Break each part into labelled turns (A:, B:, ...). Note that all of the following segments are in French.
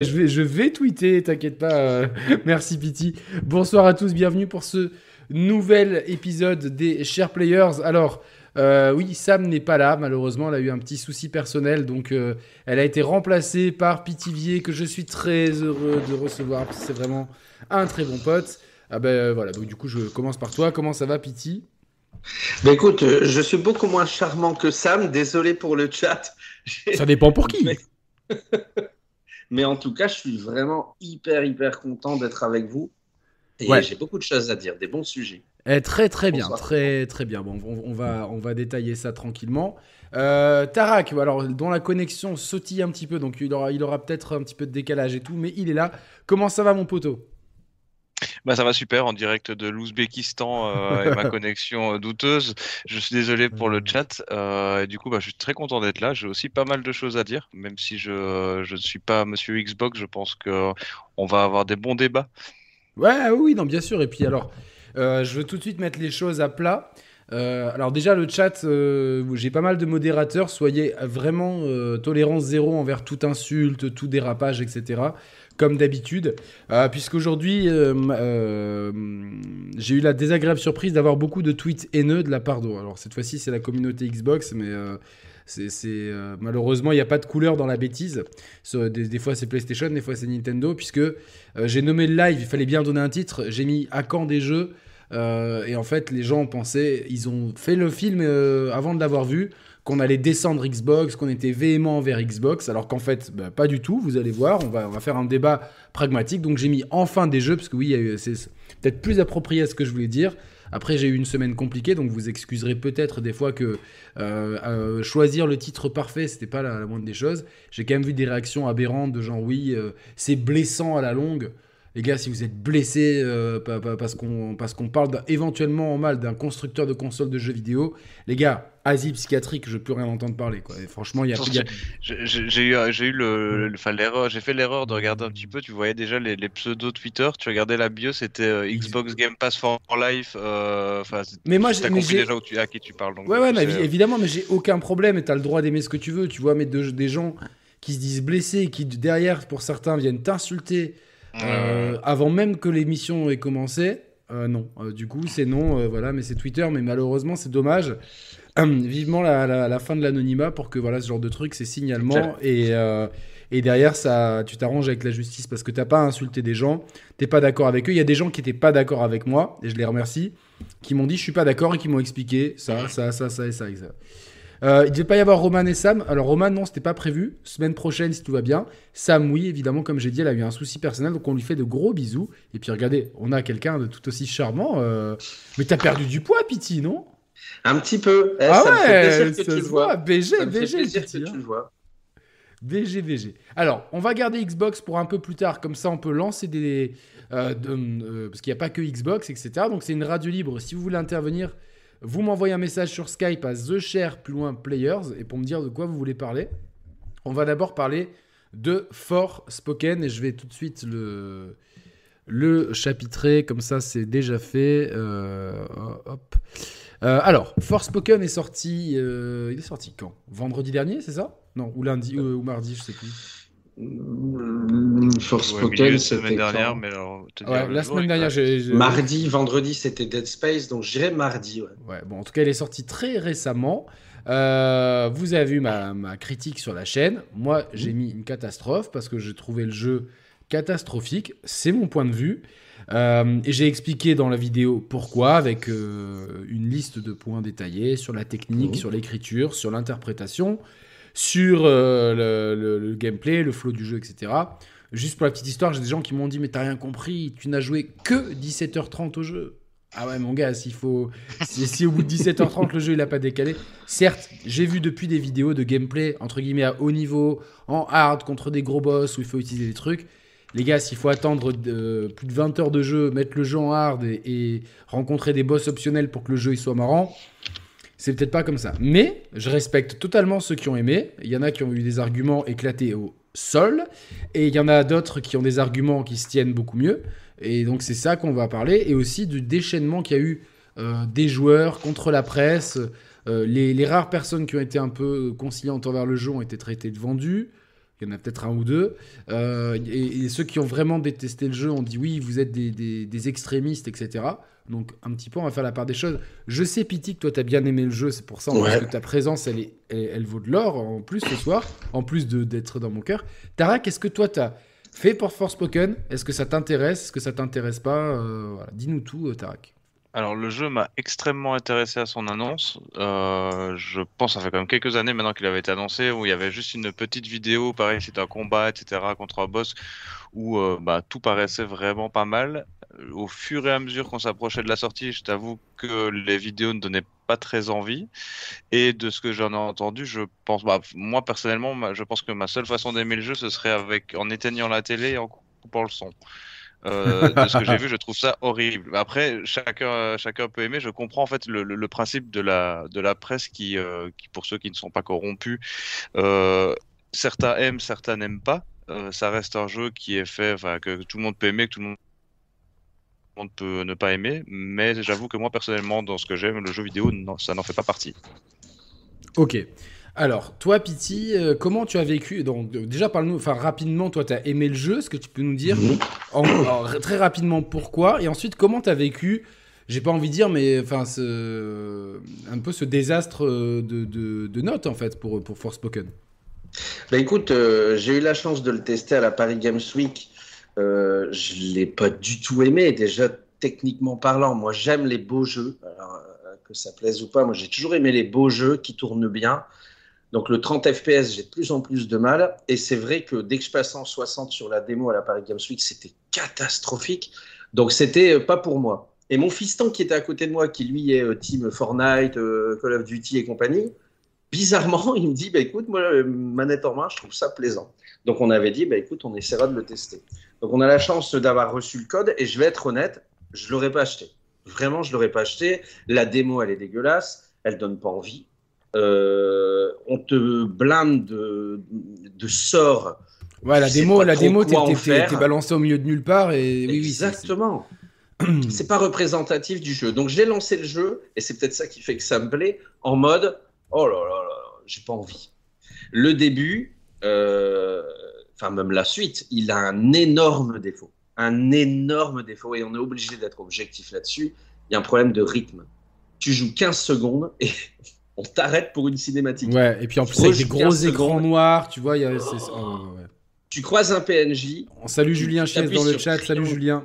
A: Je vais, je vais tweeter, t'inquiète pas. euh, merci Pity. Bonsoir à tous, bienvenue pour ce nouvel épisode des Chers Players. Alors, euh, oui, Sam n'est pas là, malheureusement, elle a eu un petit souci personnel, donc euh, elle a été remplacée par Pitivier, que je suis très heureux de recevoir, parce que c'est vraiment un très bon pote. Ah ben euh, voilà, donc du coup je commence par toi. Comment ça va Pity?
B: Bah écoute, je suis beaucoup moins charmant que Sam, désolé pour le chat.
A: Ça dépend pour qui.
B: Mais... En tout cas, je suis vraiment hyper, hyper content d'être avec vous. Et
A: Ouais.
B: j'ai beaucoup de choses à dire, des bons sujets.
A: Eh, très très bien, très très bien. Bon, on, on va, on va détailler ça tranquillement. Euh, Tarak, alors dont la connexion sautille un petit peu, donc il aura, il aura peut-être un petit peu de décalage et tout, mais il est là. Comment ça va mon poteau?
C: Bah ça va super en direct de l'Ouzbékistan euh, et ma connexion euh, douteuse. Je suis désolé pour le chat. euh, et du coup, bah, je suis très content d'être là. J'ai aussi pas mal de choses à dire, même si je je ne suis pas Monsieur Xbox. Je pense que on va avoir des bons débats.
A: Ouais, ah oui, non, bien sûr. Et puis alors, je veux tout de suite mettre les choses à plat. Alors déjà, le chat, j'ai pas mal de modérateurs. Soyez vraiment tolérance zéro envers toute insulte, tout dérapage, etc. Comme d'habitude. Euh, Puisqu'aujourd'hui, euh, euh, j'ai eu la désagréable surprise d'avoir beaucoup de tweets haineux de la part d'eux. Alors cette fois-ci, c'est la communauté Xbox, mais... euh, c'est, malheureusement, il n'y a pas de couleur dans la bêtise. Des, des fois, c'est PlayStation, des fois, c'est Nintendo, puisque j'ai nommé le live, il fallait bien donner un titre. J'ai mis à quand des jeux? et en fait, les gens pensaient, ils ont fait le film avant de l'avoir vu, qu'on allait descendre Xbox, qu'on était véhément envers Xbox, alors qu'en fait, bah, pas du tout. Vous allez voir, on va, on va faire un débat pragmatique. Donc j'ai mis enfin des jeux, parce que oui, c'est peut-être plus approprié à ce que je voulais dire. Après, j'ai eu une semaine compliquée, donc vous excuserez peut-être des fois que euh, euh, choisir le titre parfait, c'était pas la, moindre des choses. J'ai quand même vu des réactions aberrantes de genre oui, euh, c'est blessant à la longue. Les gars, si vous êtes blessés pa- pa- parce qu'on parce qu'on parle éventuellement en mal d'un constructeur de consoles de jeux vidéo, les gars, asile psychiatrique, je veux plus rien entendre parler. Quoi. Et franchement, il y a, a-
C: J'ai eu j'ai eu le, le- l'erreur. J'ai fait l'erreur de regarder un petit peu. Tu voyais déjà les, les pseudos Twitter. Tu regardais la bio, c'était euh, Xbox Game Pass for Life. euh,
A: Mais moi, j'ai-
C: compris déjà où tu, à qui tu parles. Donc,
A: Ouais, mais évi- évidemment, mais j'ai aucun problème et t'as le droit d'aimer ce que tu veux, tu vois, mais de- des gens qui se disent blessés, qui derrière, pour certains, viennent t'insulter euh, avant même que l'émission ait commencé, euh, non. Euh, du coup, c'est non, euh, voilà, mais c'est Twitter, mais malheureusement, c'est dommage. Vivement la, la- la fin de l'anonymat pour que voilà ce genre de truc, c'est signalement et, euh, et derrière ça, tu t'arranges avec la justice parce que t'as pas insulté des gens, t'es pas d'accord avec eux. Il y a des gens qui étaient pas d'accord avec moi et je les remercie, qui m'ont dit je suis pas d'accord et qui m'ont expliqué ça, ça, ça, ça et ça. et ça. Euh, il devait pas y avoir Roman et Sam. Alors Roman non, c'était pas prévu. Semaine prochaine si tout va bien. Sam oui, évidemment comme j'ai dit, elle a eu un souci personnel donc on lui fait de gros bisous. Et puis regardez, on a quelqu'un de tout aussi charmant. euh, Mais t'as perdu du poids, Pity, non?
B: Un petit peu. Eh,
A: Ah
B: ça me fait
A: ouais,
B: que tu le
A: voit.
B: vois.
A: BG,
B: me
A: BG,
B: plaisir
A: Pity,
B: que
A: hein.
B: tu le vois.
A: VG, VG. Alors, on va garder Xbox pour un peu plus tard, comme ça on peut lancer des... euh, de- euh, parce qu'il n'y a pas que Xbox, etc. Donc c'est une radio libre. Si vous voulez intervenir, vous m'envoyez un message sur Skype à TheShare plus loin Players, et pour me dire de quoi vous voulez parler. On va d'abord parler de For Spoken, et je vais tout de suite le, le chapitrer, comme ça c'est déjà fait. Euh, hop. Euh, alors, Forspoken est sorti. euh, il est sorti quand? Vendredi dernier, c'est ça? Non, ou lundi ou mardi, je sais plus.
B: Mm,
C: Ouais,
B: Forspoken,
C: de
B: c'était
C: semaine dernière,
B: quand?
C: mais alors,
A: Ouais,
C: le
A: la semaine dernière, j'ai. j'ai-
B: Mardi, vendredi, c'était Dead Space, donc je dirais mardi. Ouais.
A: Ouais, bon, en tout cas, il est sorti très récemment. Euh, vous avez vu ma, ma critique sur la chaîne. Moi, j'ai mis une catastrophe parce que j'ai trouvé le jeu catastrophique. C'est mon point de vue. Euh, et j'ai expliqué dans la vidéo pourquoi, avec euh, une liste de points détaillés sur la technique, sur l'écriture, sur l'interprétation, sur euh, le, le- le gameplay, le flow du jeu, etc. Juste pour la petite histoire, j'ai des gens qui m'ont dit Mais t'as rien compris, tu n'as joué que 17h30 au jeu. Ah ouais, mon gars, s'il faut. Si, si au bout de 17h30 le jeu il a pas décalé. Certes, j'ai vu depuis des vidéos de gameplay, entre guillemets, à haut niveau, en hard, contre des gros boss où il faut utiliser des trucs. Les gars, s'il faut attendre de- plus de 20 heures de jeu, mettre le jeu en hard et, rencontrer des boss optionnels pour que le jeu soit marrant, c'est peut-être pas comme ça. Mais je respecte totalement ceux qui ont aimé. Il y en a qui ont eu des arguments éclatés au sol, et il y en a d'autres qui ont des arguments qui se tiennent beaucoup mieux. Et donc c'est ça qu'on va parler, et aussi du déchaînement qu'il y a eu euh, des joueurs contre la presse. Euh, les, les rares personnes qui ont été un peu conciliantes envers le jeu ont été traitées de vendues. Il y en a peut-être un ou deux. Euh, et, ceux qui ont vraiment détesté le jeu ont dit oui, vous êtes des, des, extrémistes, etc. Donc un petit peu, on va faire la part des choses. Je sais, Pity, que toi, tu as bien aimé le jeu, c'est pour ça, que ta présence, elle, est, elle, vaut de l'or en plus ce soir, en plus d'être dans mon cœur. Tara, qu'est-ce que toi, tu as fait pour Forspoken? Est-ce que ça t'intéresse? Est-ce que ça t'intéresse pas? Euh, Dis-nous tout, Tarak.
C: Alors le jeu m'a extrêmement intéressé à son annonce. Euh, je pense ça fait quand même quelques années maintenant qu'il avait été annoncé où il y avait juste une petite vidéo, pareil c'était un combat, etc. contre un boss où euh, bah, tout paraissait vraiment pas mal. Au fur et à mesure qu'on s'approchait de la sortie, je t'avoue que les vidéos ne donnaient pas très envie. Et de ce que j'en ai entendu, je pense, bah, moi personnellement, je pense que ma seule façon d'aimer le jeu, ce serait avec en éteignant la télé et en coupant le son. Euh, de ce que j'ai vu, je trouve ça horrible. Après, chacun, chacun peut aimer. Je comprends en fait le, le, principe de la, de la presse qui, euh, qui, pour ceux qui ne sont pas corrompus, euh, certains aiment, certains n'aiment pas. Ça reste un jeu qui est fait, que tout le monde peut aimer, que tout le monde peut ne pas aimer. Mais j'avoue que moi personnellement, dans ce que j'aime, le jeu vidéo, non, ça n'en fait pas partie.
A: Ok. Alors, toi, Pity, euh, comment tu as vécu Donc, déjà, parle-nous, enfin, rapidement, toi, tu as aimé le jeu, ce que tu peux nous dire. Très rapidement, pourquoi? Et ensuite, comment tu as vécu j'ai pas envie de dire, mais enfin, un peu ce désastre euh, de, notes en fait pour, pour Forspoken.
B: Bah écoute, euh, j'ai eu la chance de le tester à la Paris Games Week. Euh, je l'ai pas du tout aimé. Déjà, techniquement parlant, moi j'aime les beaux jeux. que ça plaise ou pas, moi j'ai toujours aimé les beaux jeux qui tournent bien. Donc le 30 FPS, j'ai de plus en plus de mal. Et c'est vrai que dès que je passe en 60 sur la démo à la Paris Games Week, c'était catastrophique. Donc c'était euh, pas pour moi. Et mon fiston qui était à côté de moi, qui lui est euh, team Fortnite, euh, Call of Duty et compagnie, bizarrement, il me dit bah, écoute, moi, manette en main, je trouve ça plaisant. Donc on avait dit bah, écoute, on essaiera de le tester. Donc on a la chance d'avoir reçu le code et je vais être honnête, je l'aurais pas acheté. Vraiment, je l'aurais pas acheté. La démo, elle est dégueulasse, elle donne pas envie. Euh, on te blinde de, de sorts.
A: Ouais, la démo, la démo, t'es balancé au milieu de nulle part et
B: exactement. c'est pas représentatif du jeu. Donc j'ai lancé le jeu et c'est peut-être ça qui fait que ça me plaît en mode oh là là là, j'ai pas envie. Le début, euh, enfin même la suite, il a un énorme défaut, un énorme défaut et on est obligé d'être objectif là-dessus. Il y a un problème de rythme. Tu joues 15 secondes et on t'arrête pour une cinématique.
A: Ouais, et puis en plus, avec des gros écrans noirs, tu vois, il y a. Oh,
B: tu croises un PNJ.
A: On salue Julien Chies dans le chat. Salut Julien.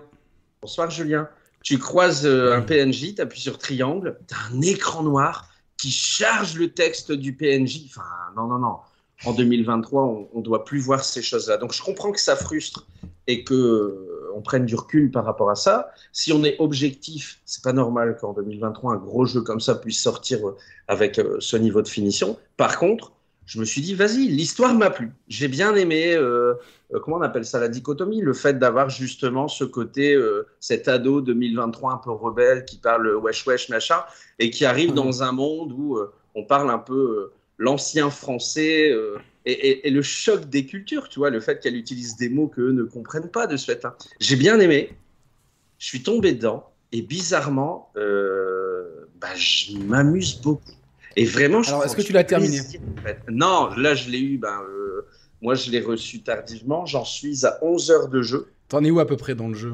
B: Bonsoir Julien. Tu croises euh, un PNJ, tu appuies sur triangle, tu as un écran noir qui charge le texte du PNJ. Enfin, non, non, non. En 2023, on ne doit plus voir ces choses-là. Donc je comprends que ça frustre et que on prenne du recul par rapport à ça. Si on est objectif, c'est pas normal qu'en 2023 un gros jeu comme ça puisse sortir euh, avec euh, ce niveau de finition. Par contre, je me suis dit, vas-y, l'histoire m'a plu. J'ai bien aimé, euh, comment on appelle ça, la dichotomie, le fait d'avoir justement ce côté, cet ado 2023 un peu rebelle qui parle wesh wesh machin, et qui arrive mmh. dans un monde où on parle un peu l'ancien français et, le choc des cultures, tu vois, le fait qu'elle utilise des mots qu'eux ne comprennent pas de ce fait-là. J'ai bien aimé, je suis tombé dedans, et bizarrement, euh, bah, je m'amuse beaucoup. Et vraiment, je
A: Alors, est-ce que tu l'as terminé
B: Non, là, je l'ai eu, ben, euh, moi, je l'ai reçu tardivement, j'en suis à 11 heures de jeu.
A: T'en es où à peu près dans le jeu?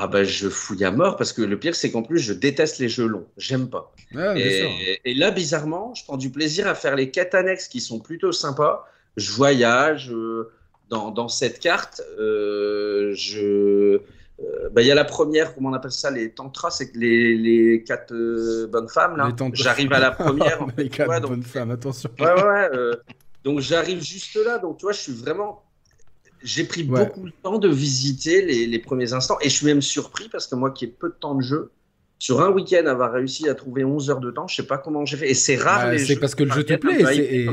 B: Ah bah je fouille à mort parce que le pire c'est qu'en plus je déteste les jeux longs, j'aime pas. et, et, là bizarrement, je prends du plaisir à faire les quêtes annexes qui sont plutôt sympas je voyage euh, dans, dans, cette carte. Euh, je euh, bah, il y a la première, comment on appelle ça, les tantras, c'est les, les quatre bonnes femmes, là. J'arrive à la première.
A: les quatre bonnes femmes, attention.
B: Ouais, ouais, donc j'arrive juste là, donc tu vois, je suis vraiment. J'ai pris beaucoup de temps de visiter les, les, premiers instants et je suis même surpris parce que moi qui ai peu de temps de jeu, sur un week-end avoir réussi à trouver 11 heures de temps, je sais pas comment j'ai fait. Et c'est rare
A: les C'est parce que le jeu te plaît. Et...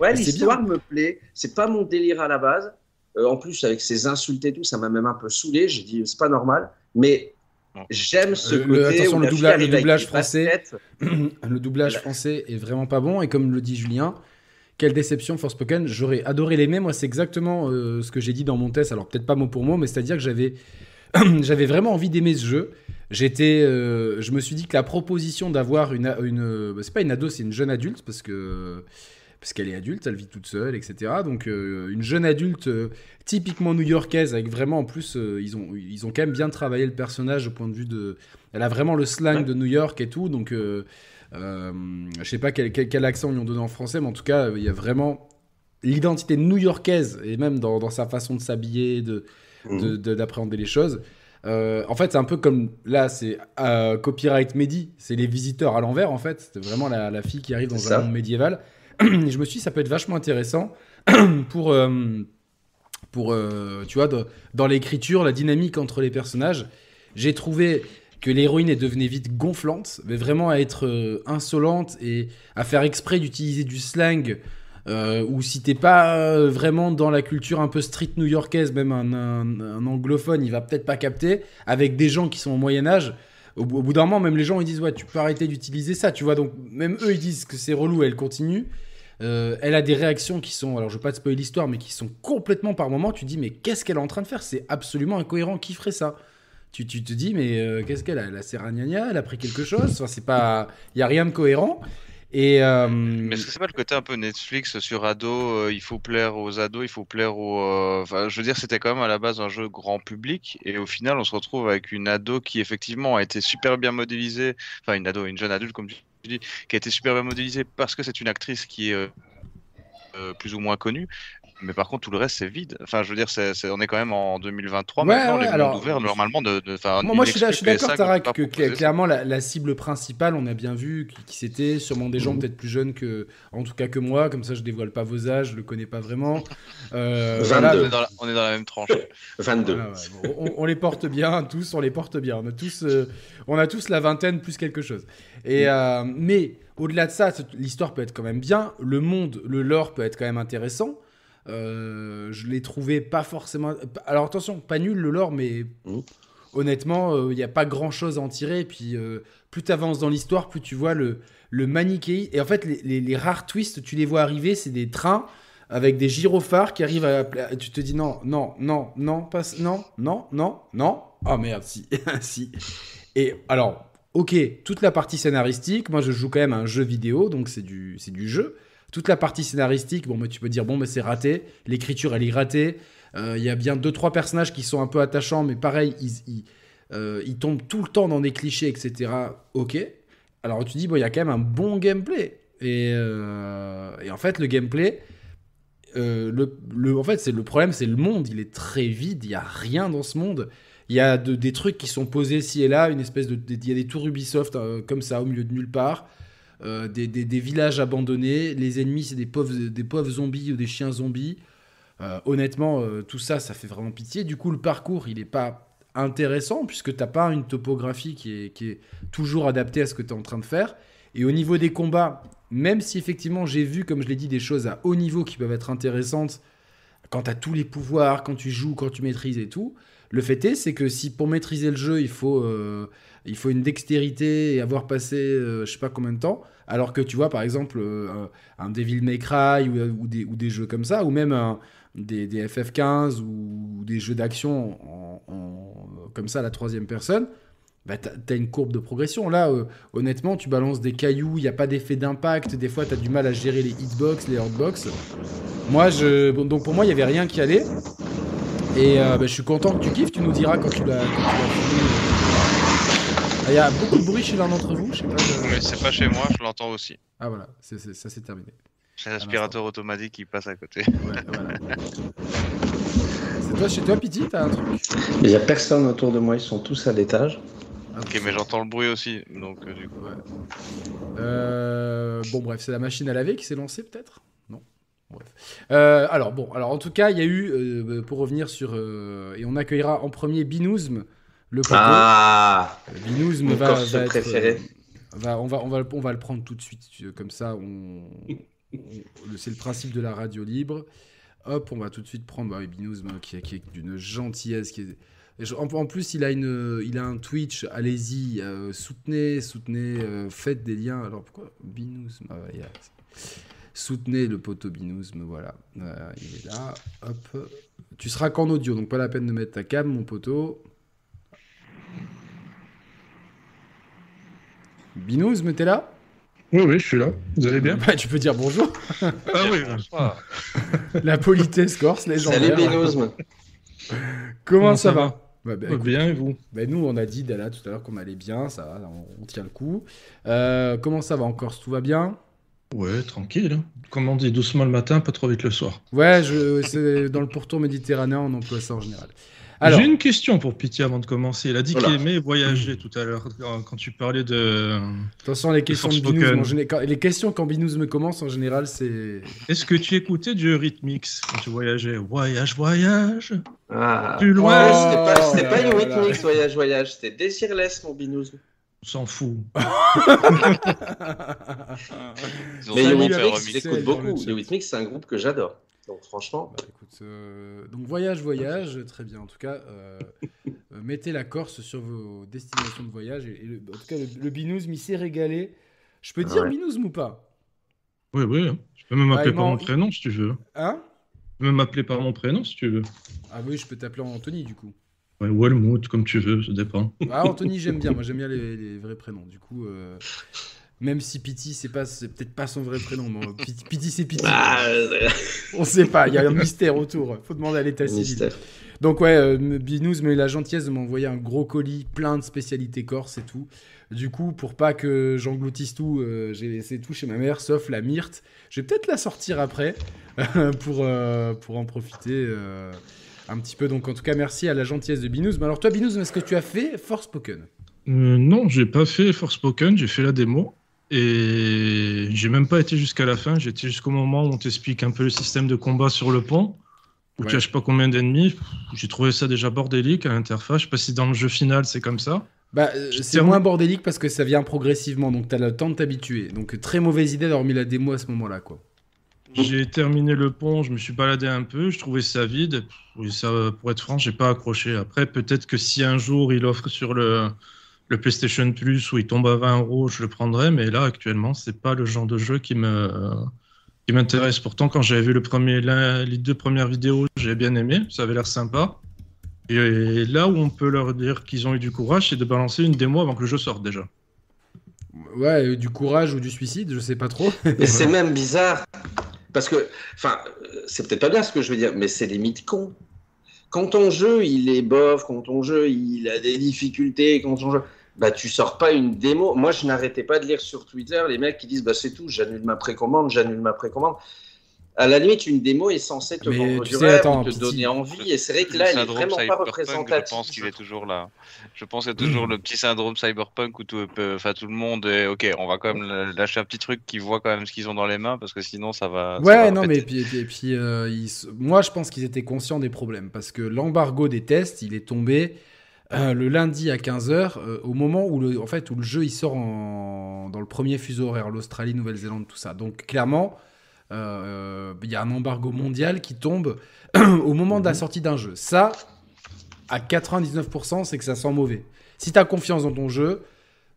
B: Ouais, l'histoire me plaît. C'est pas mon délire à la base. Euh, en plus, avec ses insultes et tout, ça m'a même un peu saoulé. J'ai dit, c'est pas normal. Mais j'aime ce euh, côté.
A: attention, le, doublage français. le doublage français est vraiment pas bon. Et comme le dit Julien, quelle déception Forspoken. J'aurais adoré l'aimer. Moi, c'est exactement euh, ce que j'ai dit dans mon test. Alors, peut-être pas mot pour mot, mais c'est-à-dire que j'avais. j'avais vraiment envie d'aimer ce jeu. J'étais, je me suis dit que la proposition d'avoir une, une c'est pas une ado, c'est une jeune adulte parce que parce qu'elle est adulte, elle vit toute seule, etc. Donc une jeune adulte typiquement new-yorkaise, avec vraiment en plus, ils, ont, ils ont quand même bien travaillé le personnage au point de vue de... Elle a vraiment le slang de New York et tout, donc je sais pas quel, quel, quel, accent ils ont donné en français, mais en tout cas, il y a vraiment l'identité new-yorkaise, et même dans, dans, sa façon de s'habiller, de, mmh. d'appréhender les choses. Euh, en fait, c'est un peu comme là, c'est euh, copyright Mehdi, c'est les visiteurs à l'envers en fait. C'est vraiment la, la, fille qui arrive dans un monde médiéval. Et je me suis dit, ça peut être vachement intéressant pour, euh, pour tu vois, dans l'écriture, la dynamique entre les personnages. J'ai trouvé que l'héroïne est devenue vite gonflante, mais vraiment à être insolente et à faire exprès d'utiliser du slang euh, ou si t'es pas euh, vraiment dans la culture un peu street new-yorkaise, même un, anglophone, il va peut-être pas capter, avec des gens qui sont au Moyen Âge, au, bout d'un moment, même les gens ils disent ouais, tu peux arrêter d'utiliser ça, tu vois. Donc même eux ils disent que c'est relou, elle continue. Euh, elle a des réactions qui sont, alors je veux pas te spoiler l'histoire, mais qui sont complètement par moment, tu dis mais qu'est-ce qu'elle est en train de faire? C'est absolument incohérent, qui ferait ça? Tu, te dis mais qu'est-ce qu'elle a? Elle a elle a pris quelque chose, enfin, il y a rien de cohérent. Et, euh...
C: Mais est-ce que c'est pas le côté un peu Netflix sur ado euh, Il faut plaire aux ados, il faut plaire aux. Euh, enfin, je veux dire, c'était quand même à la base un jeu grand public, et au final, on se retrouve avec une ado qui effectivement a été super bien modélisée. Enfin, une ado, une jeune adulte, comme tu qui a été super bien modélisée parce que c'est une actrice qui est euh, plus ou moins connue, mais par contre, tout le reste, c'est vide. Enfin, je veux dire, c'est on est quand même en 2023. maintenant, les alors, ouverts, normalement, de. de
A: moi, moi je suis, d'accord, Tarak, que clairement, la, cible principale, on a bien vu qui, c'était. Sûrement des gens mhm. peut-être plus jeunes que. En tout cas que moi. Comme ça, je dévoile pas vos âges, je le connais pas vraiment.
C: Euh, voilà, on, est dans la, on, est dans la, même tranche.
B: 22.
A: on, les porte bien, tous, on les porte bien. On a tous, euh, on a tous la vingtaine plus quelque chose. Et, mhm. euh, mais au-delà de ça, l'histoire peut être quand même bien. Le monde, le lore peut être quand même intéressant. Euh, je l'ai trouvé pas forcément. Alors attention, pas nul le lore, mais mmh. honnêtement, il euh, n'y a pas grand chose à en tirer. Et puis, euh, plus tu avances dans l'histoire, plus tu vois le, le manichéisme. Et en fait, les, les, rares twists, tu les vois arriver, c'est des trains avec des gyrophares qui arrivent à. Tu te dis non, non, non, non, pas, non, non, non, non. Oh merde, si, si. Et alors. Ok, toute la partie scénaristique, moi je joue quand même à un jeu vidéo, donc c'est du, du jeu. Toute la partie scénaristique, bon, mais tu peux dire, bon, c'est raté. L'écriture, elle est ratée. Euh, il y a bien deux, trois personnages qui sont un peu attachants, mais pareil, ils, euh, ils, tombent tout le temps dans des clichés, etc. Ok. Alors tu dis, bon, il y a quand même un bon gameplay. Et, euh, en fait, le gameplay, le, le, en fait, c'est le problème, c'est le monde. Il est très vide. Il n'y a rien dans ce monde. Il y a de, des trucs qui sont posés ci et là, une espèce de, il y a des tours Ubisoft comme ça au milieu de nulle part. Euh, des, villages abandonnés. Les ennemis, c'est des pauvres, des pauvres zombies ou des chiens zombies. Euh, honnêtement, euh, tout ça, ça fait vraiment pitié. Du coup, le parcours, il n'est pas intéressant puisque tu n'as pas une topographie qui est, qui est, toujours adaptée à ce que tu es en train de faire. Et au niveau des combats, même si effectivement j'ai vu, comme je l'ai dit, des choses à haut niveau qui peuvent être intéressantes, quand tu as tous les pouvoirs, quand tu joues, quand tu maîtrises et tout, le fait est, c'est que si pour maîtriser le jeu, il faut il faut une dextérité et avoir passé euh, je sais pas combien de temps. Alors que tu vois, par exemple, euh, un Devil May Cry ou, des, jeux comme ça, ou même des, FF15 ou, des jeux d'action comme ça à la troisième personne, bah, tu as, une courbe de progression. Là, euh, honnêtement, tu balances des cailloux, il n'y a pas d'effet d'impact. Des fois, tu as du mal à gérer les hitbox, les hardbox. Moi, donc pour moi, il n'y avait rien qui allait. Et bah, je suis content que tu kiffes. Tu nous diras quand tu l'as fini. Il y a beaucoup de bruit chez l'un d'entre vous, je sais pas.
C: Mais c'est pas chez moi, je l'entends aussi.
A: Ah voilà, ça c'est terminé.
C: C'est l'aspirateur automatique qui passe à côté. Ouais, voilà.
A: c'est toi, chez toi, Piti, t'as un truc?
B: Il y a personne autour de moi, ils sont tous à l'étage.
C: ok, mais j'entends le bruit aussi, donc euh, du coup. Ouais.
A: Euh, bon, bref, c'est la machine à laver qui s'est lancée peut-être? Non? Bref. Euh, alors bon, alors en tout cas, il y a eu, pour revenir sur, et on accueillera en premier Binouzm, le poteau.
B: Ah
A: Binous me va, va préféré. va, on, va, on, va, on va le prendre tout de suite. Comme ça, on, c'est le principe de la radio libre. Hop, on va tout de suite prendre bah, Binous qui, qui, est d'une gentillesse. Qui est... en, plus, il a, une, il a un Twitch. Allez-y, euh, soutenez, soutenez, euh, faites des liens. Alors pourquoi Binous ah, Soutenez le poteau Binous, voilà. Euh, il est là. Hop. Tu seras qu'en audio, donc pas la peine de mettre ta cam, mon poteau. Binous, mais t'es là?
D: Oui, oui, je suis là. Vous allez bien?
A: Bah, Tu peux dire bonjour.
D: Ah oui.
A: La politesse corse, légendaire.
B: Salut Bénosme.
A: Comment, ça, va,
D: bah, bah, Bien, et vous?
A: bah, Nous, on a dit Dala tout à l'heure qu'on allait bien, ça va, on, tient le coup. Euh, comment ça va en Corse? Tout va bien?
D: Ouais, tranquille. Hein. Comme on dit, doucement le matin, pas trop vite le soir.
A: Ouais, je, c'est dans le pourtour méditerranéen, on emploie ça en général.
D: J'ai une question pour Pitié avant de commencer. Il a dit qu'il aimait voyager tout à l'heure quand tu parlais de.
A: Attention, les questions de Binous, les questions quand Binous me commence en général, c'est.
D: Est-ce que tu écoutais du Rhythmix quand tu voyageais? Voyage, voyage.
B: Ah. Plus loin. Oh, c'était pas, du Rhythmix, voyage, voyage. C'était Désirless, mon Binous.
D: On s'en fout.
B: Mais Eurythmics, j'écoute beaucoup. Eurythmics, c'est un groupe que j'adore. Donc franchement.
A: Bah, euh, donc voyage, voyage, très bien. En tout cas, euh, euh, mettez la Corse sur vos destinations de voyage. Et, le, en tout cas, le, le m'y s'est régalé. Je peux dire ouais. ou pas?
D: Oui, oui. Je peux même m'appeler par mon prénom si tu veux.
A: Hein?
D: Tu peux même m'appeler par mon prénom si tu veux.
A: Ah oui, je peux t'appeler Anthony du coup.
D: Ouais, Walmouth, comme tu veux, ça dépend.
A: Ah, Anthony, j'aime bien. Moi, j'aime bien les, vrais prénoms. Du coup, même si Pity, c'est pas, c'est peut-être pas son vrai prénom. Mais Pity, c'est Pity. Ah, On sait pas. Il y a un mystère autour. Faut demander à l'état civil. Donc ouais, euh, Binous m'a eu la gentillesse de m'envoyer un gros colis plein de spécialités corse et tout. Du coup, pour pas que j'engloutisse tout, euh, j'ai laissé tout chez ma mère, sauf la myrte. Je vais peut-être la sortir après pour, euh, pour en profiter un petit peu. Donc en tout cas, merci à la gentillesse de Binous. Mais alors toi, Binous, est-ce que tu as fait Force Spoken
D: Non, j'ai pas fait Force Spoken, j'ai fait la démo. Et j'ai même pas été jusqu'à la fin, j'étais jusqu'au moment où on t'explique un peu le système de combat sur le pont, où tu as je sais pas combien d'ennemis. J'ai trouvé ça déjà bordélique à l'interface. Je sais pas si dans le jeu final c'est comme ça.
A: Bah, euh, c'est moins bordélique parce que ça vient progressivement, donc tu as le temps de t'habituer. Donc très mauvaise idée d'avoir mis la démo à ce moment-là, quoi.
D: J'ai terminé le pont, je me suis baladé un peu, je trouvais ça vide. Oui, ça, pour être franc, j'ai pas accroché. Après, peut-être que si un jour il offre sur le, le PlayStation Plus où il tombe à 20 euros, je le prendrais, mais là actuellement, c'est pas le genre de jeu qui me qui m'intéresse. Pourtant, quand j'avais vu le premier, les deux premières vidéos, j'ai bien aimé, ça avait l'air sympa. Et là où on peut leur dire qu'ils ont eu du courage, c'est de balancer une démo avant que le jeu sorte déjà.
A: Ouais, du courage ou du suicide, je sais pas trop.
B: Mais c'est même bizarre. Parce que, enfin, c'est peut-être pas bien ce que je veux dire, mais c'est limite con. Quand ton jeu, il est bof, quand ton jeu, il a des difficultés, quand ton jeu bah, tu sors pas une démo. Moi, je n'arrêtais pas de lire sur Twitter les mecs qui disent bah, c'est tout, j'annule ma précommande, j'annule ma précommande. À la limite, une démo est censée te vendre du rêve, te donner envie. Et c'est vrai que là, elle est vraiment pas représentative.
C: Je pense qu'il est toujours là. Je pense qu'il y a toujours le petit syndrome cyberpunk où tout, enfin, tout le monde est OK, on va quand même lâcher un petit truc qui voit quand même ce qu'ils ont dans les mains parce que sinon ça va.
A: Ouais, non, mais puis, et puis, euh, moi je pense qu'ils étaient conscients des problèmes parce que l'embargo des tests, il est tombé euh, le lundi à 15h, euh, au moment où le, en fait, où le jeu il sort dans le premier fuseau horaire, l'Australie, Nouvelle-Zélande, tout ça. Donc clairement, euh, il y a un embargo mondial qui tombe au moment de la mhm. sortie d'un jeu. Ça, à 99%, c'est que ça sent mauvais. Si tu as confiance dans ton jeu,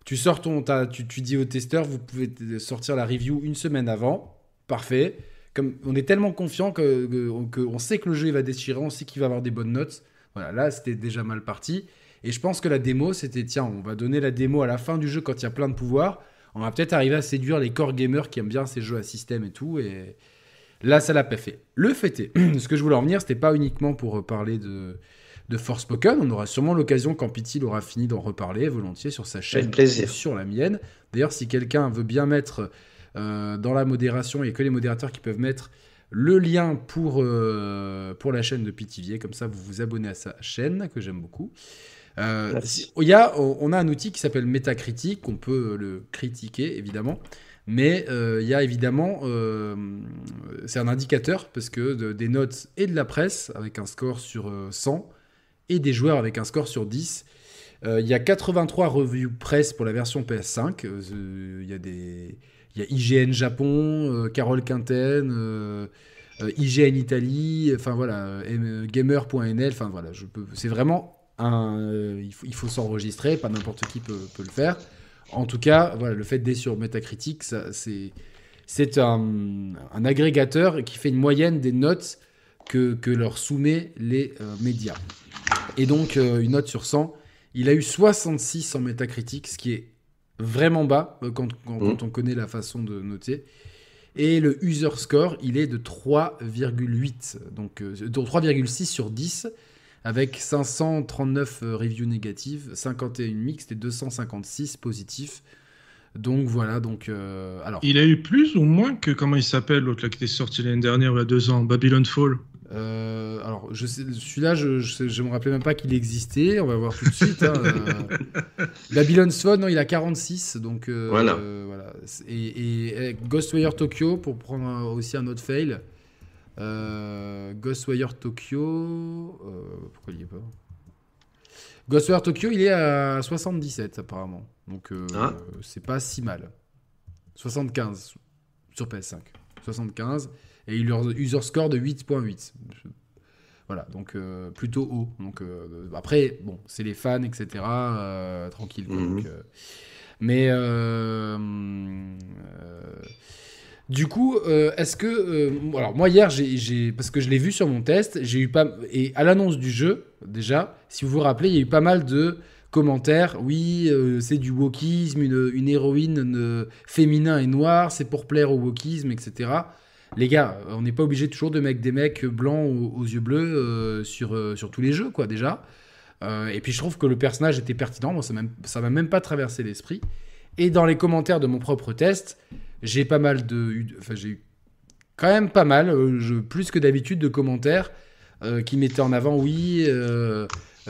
A: tu sors ton, tu, tu dis au testeur, vous pouvez sortir la review une semaine avant, parfait. Comme on est tellement confiant que, on sait que le jeu il va déchirer, on sait qu'il va avoir des bonnes notes. Voilà, là c'était déjà mal parti. Et je pense que la démo, c'était tiens, on va donner la démo à la fin du jeu quand il y a plein de pouvoirs. On va peut-être arriver à séduire les core gamers qui aiment bien ces jeux à système et tout. Et là, ça l'a pas fait. Le fait est, ce que je voulais en venir, c'était pas uniquement pour parler de, de Force Spoken. On aura sûrement l'occasion, quand Pity aura fini d'en reparler volontiers sur sa chaîne
B: plaisir.
A: sur la mienne. D'ailleurs, si quelqu'un veut bien mettre euh, dans la modération, et que les modérateurs qui peuvent mettre le lien pour, euh, pour la chaîne de Pitivier, comme ça vous vous abonnez à sa chaîne, que j'aime beaucoup. Euh, il y a, on a un outil qui s'appelle Metacritic, on peut le critiquer évidemment, mais euh, il y a évidemment, euh, c'est un indicateur parce que des notes et de la presse avec un score sur 100 et des joueurs avec un score sur 10. Il y a 83 reviews presse pour la version PS5. Il y a des, il y a IGN Japon, Carole Quinten. IGN Italie, enfin voilà, gamer.nl, enfin voilà, je peux, c'est vraiment euh, il faut, s'enregistrer, pas n'importe qui peut, le faire. En tout cas, voilà, le fait d'être sur Metacritic, c'est un, agrégateur qui fait une moyenne des notes que, leur soumet les euh, médias. Et donc, euh, une note sur 100, il a eu 66 en Metacritic, ce qui est vraiment bas quand, quand,
B: Mhm.
A: quand on connaît la façon de noter. Et le user score, il est de 3,8, donc euh, de 3,6 sur 10, avec 539 euh, reviews négatives, 51 mixtes et 256 positifs. Donc voilà, donc euh, alors
D: Il a eu plus ou moins que comment il s'appelle l'autre là qui était sorti l'année dernière, il y a deux ans, Babylon Fall?
A: euh, alors je sais, celui-là, je, je, je me rappelais même pas qu'il existait. On va voir tout de suite. hein, euh. Babylon's Fall, non, il a 46, donc euh,
B: Voilà.
A: euh, voilà. Et, et- et Ghostwire Tokyo pour prendre aussi un autre fail. Euh, Ghostwire Tokyo, euh, pourquoi il y est pas Ghostwire Tokyo, il est à 77 apparemment, donc euh,
B: Ah.
A: c'est pas si mal. 75 sur PS5, 75 et il leur user score de 8.8. Voilà, donc euh, plutôt haut. Donc après, bon, c'est les fans, etc. tranquille.
B: Mhm.
A: Donc, mais du coup, euh, est-ce que euh, alors moi hier, parce que je l'ai vu sur mon test, j'ai eu pas et à l'annonce du jeu déjà, si vous vous rappelez, il y a eu pas mal de commentaires. Oui, euh, c'est du wokisme, une, une héroïne euh, féminin et noire, c'est pour plaire au wokisme, etc. Les gars, on n'est pas obligé toujours de mettre des mecs blancs aux, aux yeux bleus sur, sur tous les jeux, quoi, déjà. Et puis je trouve que le personnage était pertinent, moi ça m'a même pas traversé l'esprit. Et dans les commentaires de mon propre test, j'ai pas mal de. Enfin, j'ai eu quand même pas mal, euh, plus que d'habitude, de commentaires euh, qui mettaient en avant, oui, euh,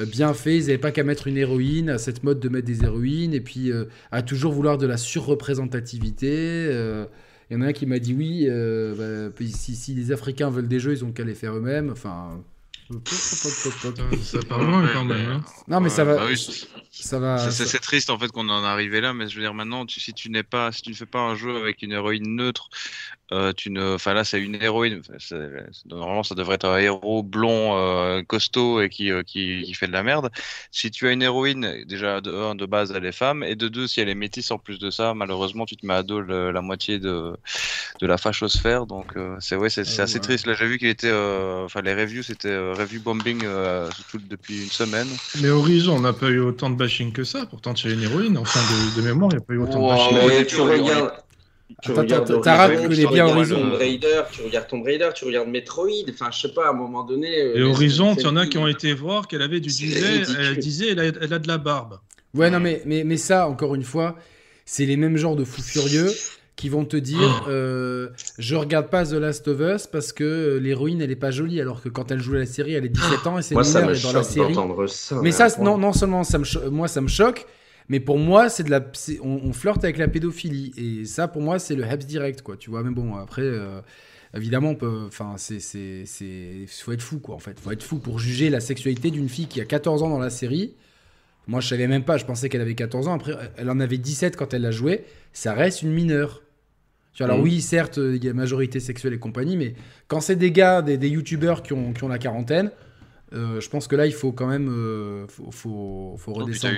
A: bien fait, ils n'avaient pas qu'à mettre une héroïne, à cette mode de mettre des héroïnes, et puis à toujours vouloir de la surreprésentativité. il y en a un qui m'a dit oui, bah, si, si les Africains veulent des jeux, ils ont qu'à les faire eux-mêmes. Enfin.
D: Putain, Ça part loin quand même.
A: Non, mais ça va.
C: bah oui,
A: ça va.
C: C'est-
A: ça-
C: triste en fait qu'on en est arrivé là, mais je veux dire maintenant, tu- si tu n'es pas, si tu ne fais pas un jeu avec une héroïne neutre, euh, tu ne, enfin là c'est une héroïne. Normalement ça devrait être un héros blond, euh, costaud et qui, euh, qui qui fait de la merde. Si tu as une héroïne, déjà de un de base elle est femme et de deux si elle est métisse en plus de ça, malheureusement tu te mets à dos le- la moitié de de la fachosphère. Donc euh, c'est ouais c'est
A: Euh,
C: assez
A: ouais.
C: triste. Là j'ai vu qu'il était, euh, enfin les reviews c'était euh, review bombing euh, depuis une semaine.
D: Mais Horizon, on n'a pas eu autant de bashing que ça. Pourtant, tu as une héroïne. Enfin, de, de mémoire, il n'y a pas eu autant
C: Wow.
D: de bashing.
B: Mais tu regardes. Tu
A: Attends,
B: regardes Horizon, tu
A: bien
B: regardes
A: Horizon.
B: Tomb Raider, tu regardes Tomb Raider, tu regardes Metroid. Enfin, je sais pas, à un moment donné. euh,
D: Et Horizon, il y en a qui ont été voir qu'elle avait du
B: ridicule.
D: elle disait, elle a, elle a de la barbe.
A: Ouais, non, mais, mais, mais ça, encore une fois, c'est les mêmes genres de fous furieux qui vont te dire euh, Je regarde pas The Last of Us parce que euh, l'héroïne, elle est pas jolie, alors que quand elle joue à la série, elle est 17 ans et c'est et dans la série.
B: ça.
A: Mais ça,
B: point.
A: non, non seulement ça me moi, ça me choque, mais pour moi, c'est de la, on, on flirte avec la pédophilie. Et ça, pour moi, c'est le Hebs direct, quoi. Tu vois, mais bon, après, euh, évidemment, on peut, enfin, c'est, c'est, c'est, faut être fou, quoi, en fait. Faut être fou pour juger la sexualité d'une fille qui a 14 ans dans la série. Moi, je savais même pas, je pensais qu'elle avait 14 ans. Après, elle en avait 17 quand elle l'a joué. Ça reste une mineure. Alors
B: Mhm.
A: oui, certes, il y a majorité sexuelle et compagnie, mais quand c'est des gars, des, des youtubeurs qui ont, qui ont la quarantaine, euh, je pense que là, il faut quand même, euh, faut, faut, faut redescendre.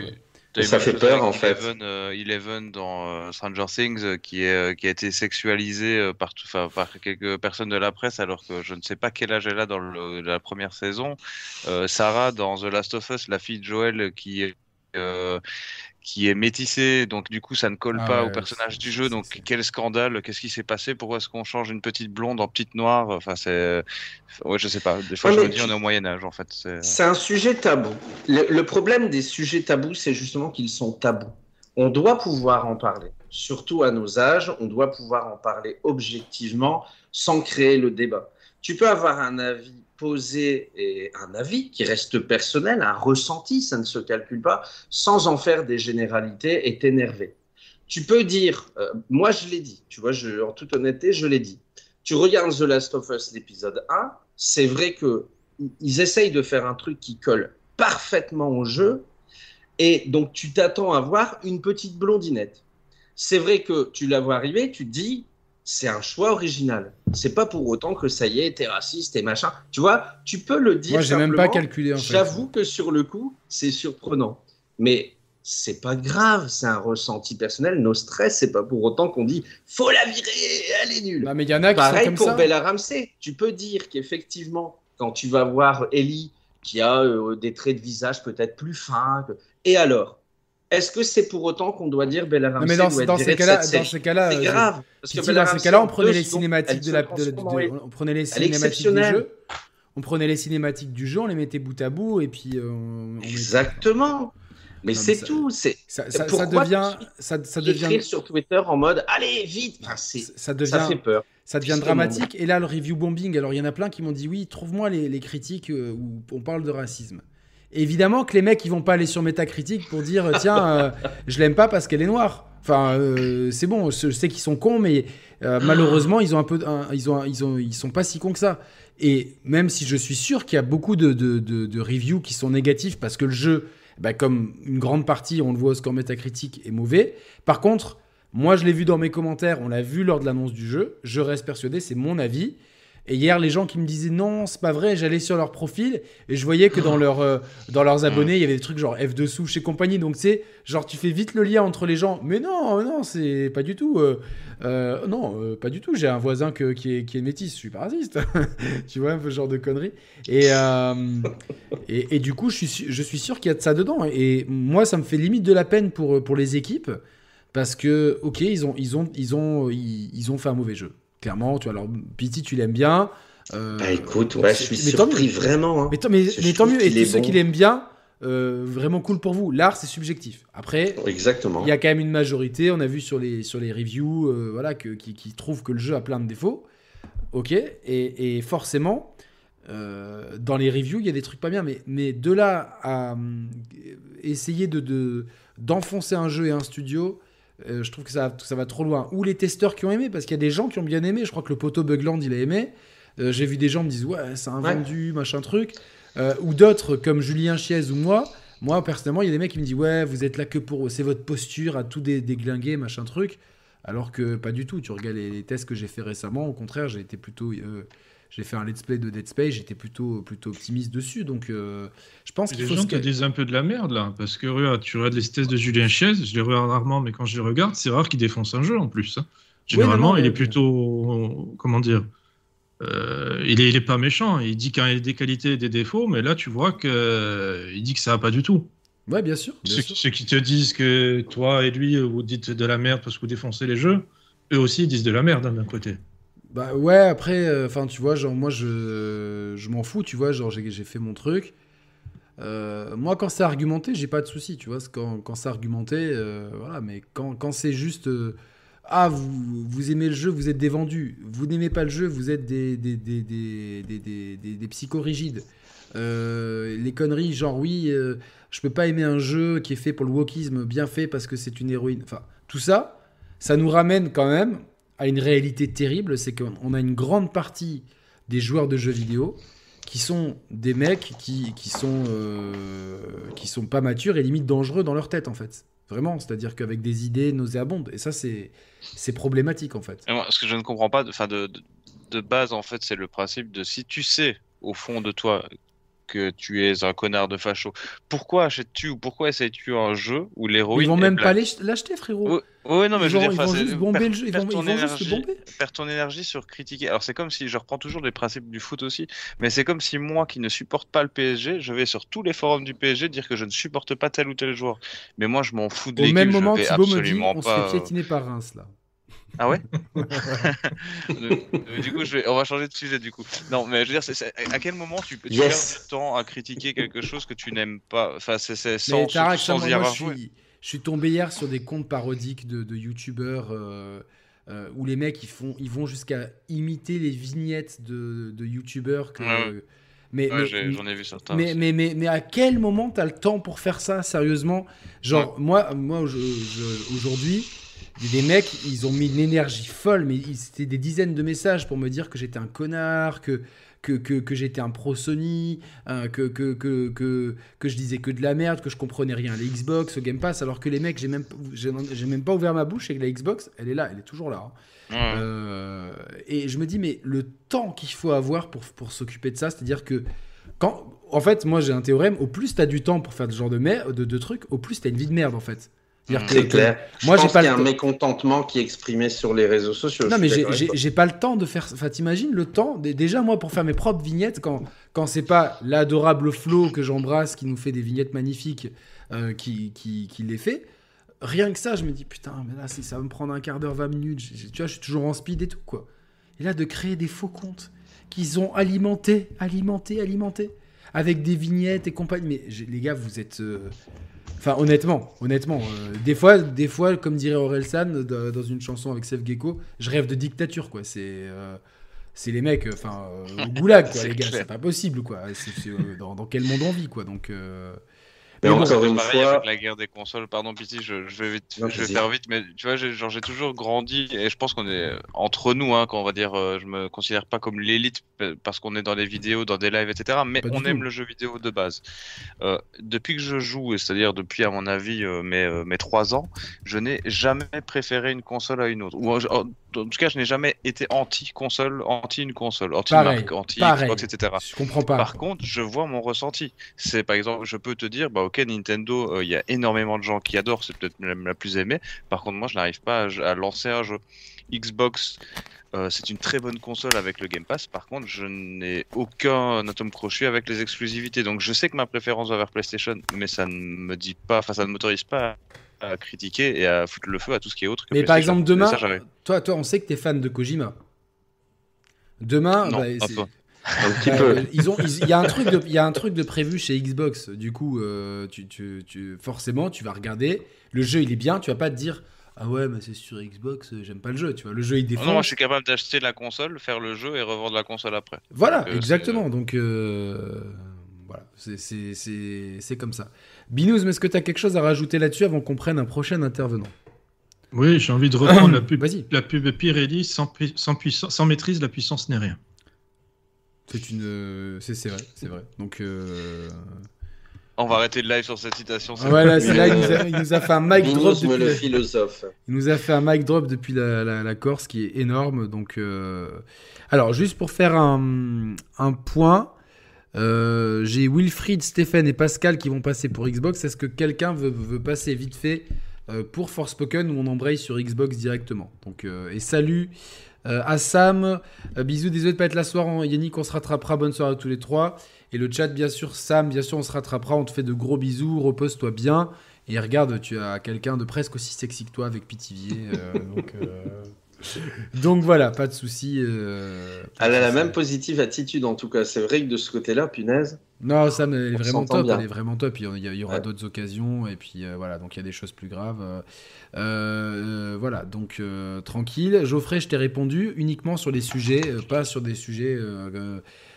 B: Ça fait peur, en fait.
C: Eleven, euh, Eleven dans euh, Stranger Things euh, qui, est, euh, qui a été sexualisé par, tout- par quelques personnes de la presse alors que je ne sais pas quel âge elle a dans le- la première saison. Sarah dans The Last of Us, la fille de Joel qui est, euh, qui est métissée, donc du coup ça ne colle
A: Ah
C: pas
A: ouais,
C: au personnage du jeu. Donc quel scandale, qu'est-ce qui s'est passé Pourquoi est-ce qu'on change une petite blonde en petite noire Enfin c'est, ouais je sais pas. Des fois
B: Ouais,
C: je me dis
B: tu-
C: on est au Moyen Âge en fait. C'est...
B: C'est un sujet tabou. Le, le problème des sujets tabous, c'est justement qu'ils sont tabous. On doit pouvoir en parler, surtout à nos âges, on doit pouvoir en parler objectivement sans créer le débat. Tu peux avoir un avis posé et un avis qui reste personnel, un ressenti, ça ne se calcule pas, sans en faire des généralités et t'énerver. Tu peux dire, euh, moi je l'ai dit, tu vois, en toute honnêteté, je l'ai dit. Tu regardes The Last of Us, l'épisode 1, c'est vrai que ils essayent de faire un truc qui colle parfaitement au jeu, et donc tu t'attends à voir une petite blondinette. C'est vrai que tu la vois arriver, tu te dis, c'est un choix original. C'est pas pour autant que ça y est, t'es raciste et machin. Tu vois, tu peux le dire.
A: Moi, j'ai même pas calculé en fait.
B: J'avoue que sur le coup, c'est surprenant. Mais c'est pas grave, c'est un ressenti personnel. Nos stress, c'est pas pour autant qu'on dit faut la virer, elle est nulle.
A: Non, mais il y en a qui sont
B: Pareil
A: comme
B: pour
A: ça.
B: Bella Ramsey. Tu peux dire qu'effectivement, quand tu vas voir Ellie, qui a euh, des traits de visage peut-être plus fins, que- et alors? Est-ce que c'est pour autant qu'on doit dire Bella Ramsey
A: Non, mais dans,
B: doit
A: dans ces
B: de
A: cas-là, dans ces cas-là,
B: C'est
A: euh,
B: grave. Parce que Bella
A: dans ces cas-là, on
B: en
A: prenait les cinématiques de la, de- de-
B: en-
A: on prenait les cinématiques du jeu, on prenait les cinématiques du jeu, on les mettait bout à bout et puis euh, on, on
B: Exactement. Mais c'est tout. C'est
A: ça, ça- ça devient, ça, ça devient,
B: écrire sur Twitter en mode allez vite. Enfin,
A: ça devient,
B: ça fait peur.
A: ça devient
B: Justement.
A: dramatique. Et là, le review bombing, alors il y en a plein qui m'ont dit oui, trouve-moi les, les critiques euh, où on parle de racisme. Évidemment que les mecs, ils vont pas aller sur Metacritic pour dire tiens, euh, je l'aime pas parce qu'elle est noire. Enfin, euh, c'est bon, je sais qu'ils sont cons, mais euh, malheureusement, ils ont un peu, un- ils ont, ils ont, ils sont pas si cons que ça. Et même si je suis sûr qu'il y a beaucoup de, de, de- de reviews qui sont négatifs parce que le jeu, bah, comme une grande partie, on le voit au score Metacritic, est mauvais. Par contre, moi, je l'ai vu dans mes commentaires, on l'a vu lors de l'annonce du jeu. Je reste persuadé, c'est mon avis. Et hier, les gens qui me disaient non, c'est pas vrai, j'allais sur leur profil et je voyais que dans, leur, euh, dans leurs abonnés, il y avait des trucs genre F2 sous chez compagnie. Donc, c'est genre, tu fais vite le lien entre les gens. Mais non, non, c'est pas du tout. euh, euh, non, pas du tout. J'ai un voisin qui, est, qui est métis, je suis pas raciste. tu vois, ce genre de conneries. Et, et, et du coup, je suis, su- je suis sûr qu'il y a de ça dedans. Et moi, ça me fait limite de la peine pour, pour les équipes. Parce que, ok, ils ont, ils ont, ils ont, ils ont fait un mauvais jeu. Clairement, tu vois, alors Pity, tu l'aimes bien. euh,
B: Bah écoute, ouais, je suis
A: mais tant
B: surpris
A: mieux.
B: vraiment. hein.
A: Mais, tant- mais, mais tant mieux. Et tous ceux
B: bon.
A: qui l'aiment bien, euh, vraiment cool pour vous. L'art, c'est subjectif. Après,
B: Exactement.
A: il y a quand même une majorité, on a vu sur les, sur les reviews, euh, voilà, que, qui, qui trouvent que le jeu a plein de défauts. Ok, et, et forcément, euh, dans les reviews, il y a des trucs pas bien, mais, mais de là à essayer de, de- d'enfoncer un jeu et un studio, euh, je trouve que ça, ça va trop loin. Ou les testeurs qui ont aimé, parce qu'il y a des gens qui ont bien aimé. Je crois que le poteau Bugland, il a aimé. Euh, J'ai vu des gens me disent ouais, c'est un
B: Ouais.
A: vendu, machin truc. Euh, ou d'autres comme Julien Chiez ou moi. Moi, personnellement, il y a des mecs qui me disent ouais, vous êtes là que pour. C'est votre posture à tout dé- déglinguer, machin truc. Alors que pas du tout. Tu regardes les, les tests que j'ai fait récemment. Au contraire, j'ai été plutôt. Euh, j'ai fait un let's play de Dead Space. J'étais plutôt, plutôt optimiste dessus. Donc, euh, je pense
D: Les
A: qu'il faut.
D: gens te
A: ca-
D: disent un peu de la merde là, parce que regarde, tu regardes les tests de Julien Chiez, je les regarde rarement, mais quand je les regarde, c'est rare qu'il défonce un jeu en plus. hein. Généralement,
A: non, non,
D: il est plutôt. Comment dire euh, il, est, il est pas méchant, il dit qu'il y a des qualités et des défauts, mais là tu vois qu'il dit que ça va pas du tout.
A: Ouais, bien sûr. bien
D: Ceux,
A: sûr.
D: ceux qui te disent que toi et lui, vous dites de la merde parce que vous défoncez les jeux, eux aussi ils disent de la merde hein, d'un côté.
A: Bah ouais, après, enfin, tu vois, genre, moi, je, je m'en fous, tu vois, genre, j'ai fait mon truc. Euh, moi, quand c'est argumenté, j'ai pas de souci, tu vois, quand, quand c'est argumenté, euh, voilà, mais quand, quand c'est juste, euh, ah, vous, vous aimez le jeu, vous êtes des vendus, vous n'aimez pas le jeu, vous êtes des, des, des, des, des, des, des- des psychorigides. Euh, les conneries, genre, oui, euh, je peux pas aimer un jeu qui est fait pour le wokisme, bien fait parce que c'est une héroïne, enfin, tout ça, ça nous ramène quand même à une réalité terrible, c'est qu'on a une grande partie des joueurs de jeux vidéo qui sont des mecs qui, qui sont euh, qui sont pas matures et limite dangereux dans leur tête en fait. Vraiment, c'est-à-dire qu'avec des idées nauséabondes. Et ça, c'est c'est problématique en fait.
C: Moi, ce que je ne comprends pas, de- de, de, de base, en fait, c'est le principe de si tu sais au fond de toi que tu es un connard de facho, pourquoi achètes-tu ou pourquoi essayes-tu un jeu où l'héroïne
A: Ils vont même pas l'ach- l'acheter, frérot.
C: Oui, oui, non, mais je veux dire,
A: ils vont juste bomber
C: per-
A: le jeu. Ils
C: perds
A: vont, ils
C: ton
A: juste
C: énergie-
A: bomber.
C: perds ton énergie sur critiquer. Alors c'est comme si je reprends toujours les principes du foot aussi, mais c'est comme si moi qui ne supporte pas le PSG, je vais sur tous les forums du PSG dire que je ne supporte pas tel ou tel joueur. Mais moi je m'en fous de
A: Au
C: l'équipe,
A: même
C: je
A: moment, Thibaut me dit on se
C: pas.
A: fait piétiner par Reims là.
C: Ah ouais Euh, Du coup, je vais... on va changer de sujet du coup. Non, mais je veux dire, à quel moment tu peux tu
B: Yes.
C: perds du temps à critiquer quelque chose que tu n'aimes pas? Enfin, c'est sans, sans y avoir
A: je,
C: joué.
A: suis, je suis tombé hier sur des comptes parodiques de, de youtubeurs euh, euh, où les mecs ils, font, ils vont jusqu'à imiter les vignettes de, de youtubeurs. Que,
C: Ouais, ouais.
A: Mais,
C: Ouais,
A: mais-
C: j'ai- j'en ai vu certains.
A: mais,
C: aussi.
A: mais, mais, mais à quel moment t'as le temps pour faire ça, sérieusement? Genre, moi, moi je- je- aujourd'hui, des mecs, ils ont mis une énergie folle, mais c'était des dizaines de messages pour me dire que j'étais un connard, que, que, que, que j'étais un pro Sony, hein, que, que, que, que, je disais que de la merde, que je comprenais rien à la Xbox, au Game Pass, alors que les mecs, j'ai même, j'ai même pas ouvert ma bouche et que la Xbox, elle est là, elle est toujours là. hein. Euh, et je me dis, mais le temps qu'il faut avoir pour, pour s'occuper de ça, c'est-à-dire que quand. En fait, moi j'ai un théorème, au plus tu as du temps pour faire ce genre de, mer- de, de trucs, au plus tu as une vie de merde en fait. C'est-à-dire
B: C'est
A: que-
B: clair.
A: moi,
B: je
A: j'ai
B: pense
A: pas
B: qu'il y a
A: le
B: un
A: temps.
B: mécontentement qui est exprimé sur les réseaux sociaux.
A: Non, mais j'ai- pas le temps de faire. Enfin, t'imagines le temps Dé- Déjà, moi, pour faire mes propres vignettes, quand, quand c'est pas l'adorable Flo que j'embrasse qui nous fait des vignettes magnifiques, euh, qui, qui, qui les fait, rien que ça, je me dis putain, mais là, c'est- ça va me prendre un quart d'heure, 20 minutes. Tu vois, je suis toujours en speed et tout, quoi. Et là, de créer des faux comptes qu'ils ont alimentés, alimentés, alimentés, avec des vignettes et compagnie. Mais j'ai- les gars, vous êtes. euh, Enfin, honnêtement, honnêtement, euh, des fois, des fois, comme dirait Orelsan d- dans une chanson avec Seth Gecko, je rêve de dictature, quoi. C'est, euh, c'est les mecs, euh, enfin, euh, au goulag, quoi,
C: C'est
A: les gars.
C: clair.
A: C'est pas possible, quoi. C'est, c'est, euh, dans, dans quel monde on vit, quoi. Donc, euh,
B: Mais
A: mais bon,
B: encore une
C: pareil
B: fois,
C: avec la guerre des consoles. Pardon, Pity, je, je vais vite,
B: Non,
C: je vais faire vite, mais tu vois, j'ai, genre, j'ai toujours grandi et je pense qu'on est entre nous, hein, quand on va dire, euh, je me considère pas comme l'élite parce qu'on est dans les vidéos, dans des lives, etc. Mais
A: Pas
C: on
A: tout.
C: aime le jeu vidéo de base. Euh, depuis que je joue, et c'est-à-dire depuis à mon avis euh, mes mes trois ans, je n'ai jamais préféré une console à une autre. Ou en, tout cas, je n'ai jamais été anti console, anti une console, anti
A: Pareil,
C: marque, anti
A: pareil.
C: Xbox, etc.
A: je comprends pas.
C: Par contre, je vois mon ressenti. C'est par exemple, je peux te dire, bah ok, Nintendo, euh, il y a énormément de gens qui adorent, c'est peut-être même la plus aimée. Par contre, moi, je n'arrive pas à, à lancer un jeu. Xbox, euh, c'est une très bonne console avec le Game Pass. Par contre, je n'ai aucun atome crochu avec les exclusivités. Donc, je sais que ma préférence va vers PlayStation, mais ça ne me dit pas, enfin, ça ne m'autorise pas à critiquer et à foutre le feu à tout ce qui est autre que
A: Mais par exemple, demain,
C: ça,
A: toi, toi, on sait que t'es fan de Kojima. Demain,
C: Non,
A: bah,
C: un
A: c'est-
C: peu.
B: un petit peu.
A: ils ont, ils- il y a un truc de, il y a un truc de prévu chez Xbox. Du coup, euh, tu, tu, tu- forcément, tu vas regarder. Le jeu, il est bien. Tu vas pas te dire, ah ouais, mais c'est sur Xbox, euh, j'aime pas le jeu. Tu vois, le jeu, il défonce.
C: non, moi, je suis capable d'acheter la console, faire le jeu et revendre la console après.
A: Voilà,
C: Donc, euh,
A: exactement. Donc, euh, voilà, c'est- comme ça. Binous, mais est-ce que tu as quelque chose à rajouter là-dessus avant qu'on prenne un prochain intervenant?
D: Oui, j'ai envie de reprendre la pub,
A: Vas-y.
D: la pub Pirelli sans, sans, puissance, sans maîtrise, la puissance n'est rien.
A: C'est une, euh, c'est c'est vrai, c'est vrai. Donc, euh,
C: On va arrêter le live sur cette citation.
A: voilà,
C: bon.
A: c'est là, il nous, a, il nous a fait un mic drop depuis
B: le
A: la-
B: philosophe.
A: Il nous a fait un mic drop depuis la, la- la Corse qui est énorme. Donc, euh, alors juste pour faire un, un point, euh, j'ai Wilfried, Stéphane et Pascal qui vont passer pour Xbox. Est-ce que quelqu'un veut, veut passer vite fait pour Forspoken ou on embraye sur Xbox directement? Donc, euh, et salut euh, à Sam. Euh, bisous, désolé de pas être là ce soir. hein. Yannick, on se rattrapera. Bonne soirée à tous les trois. Et le chat, bien sûr, Sam, bien sûr, on se rattrapera. On te fait de gros bisous. Repose-toi bien. Et regarde, tu as quelqu'un de presque aussi sexy que toi avec Pitivier. euh, donc, euh, donc voilà, pas de souci. euh,
B: Elle a la même positive attitude en tout cas. C'est vrai que de ce côté-là, punaise.
A: Non, Sam, elle est vraiment top.
B: bien.
A: Elle est vraiment top. Il y, a- il y aura
B: Ouais.
A: d'autres occasions. Et puis euh, voilà, donc il y a des choses plus graves. Euh, voilà, donc tranquille. Geoffrey, je t'ai répondu uniquement sur les sujets, pas sur des sujets.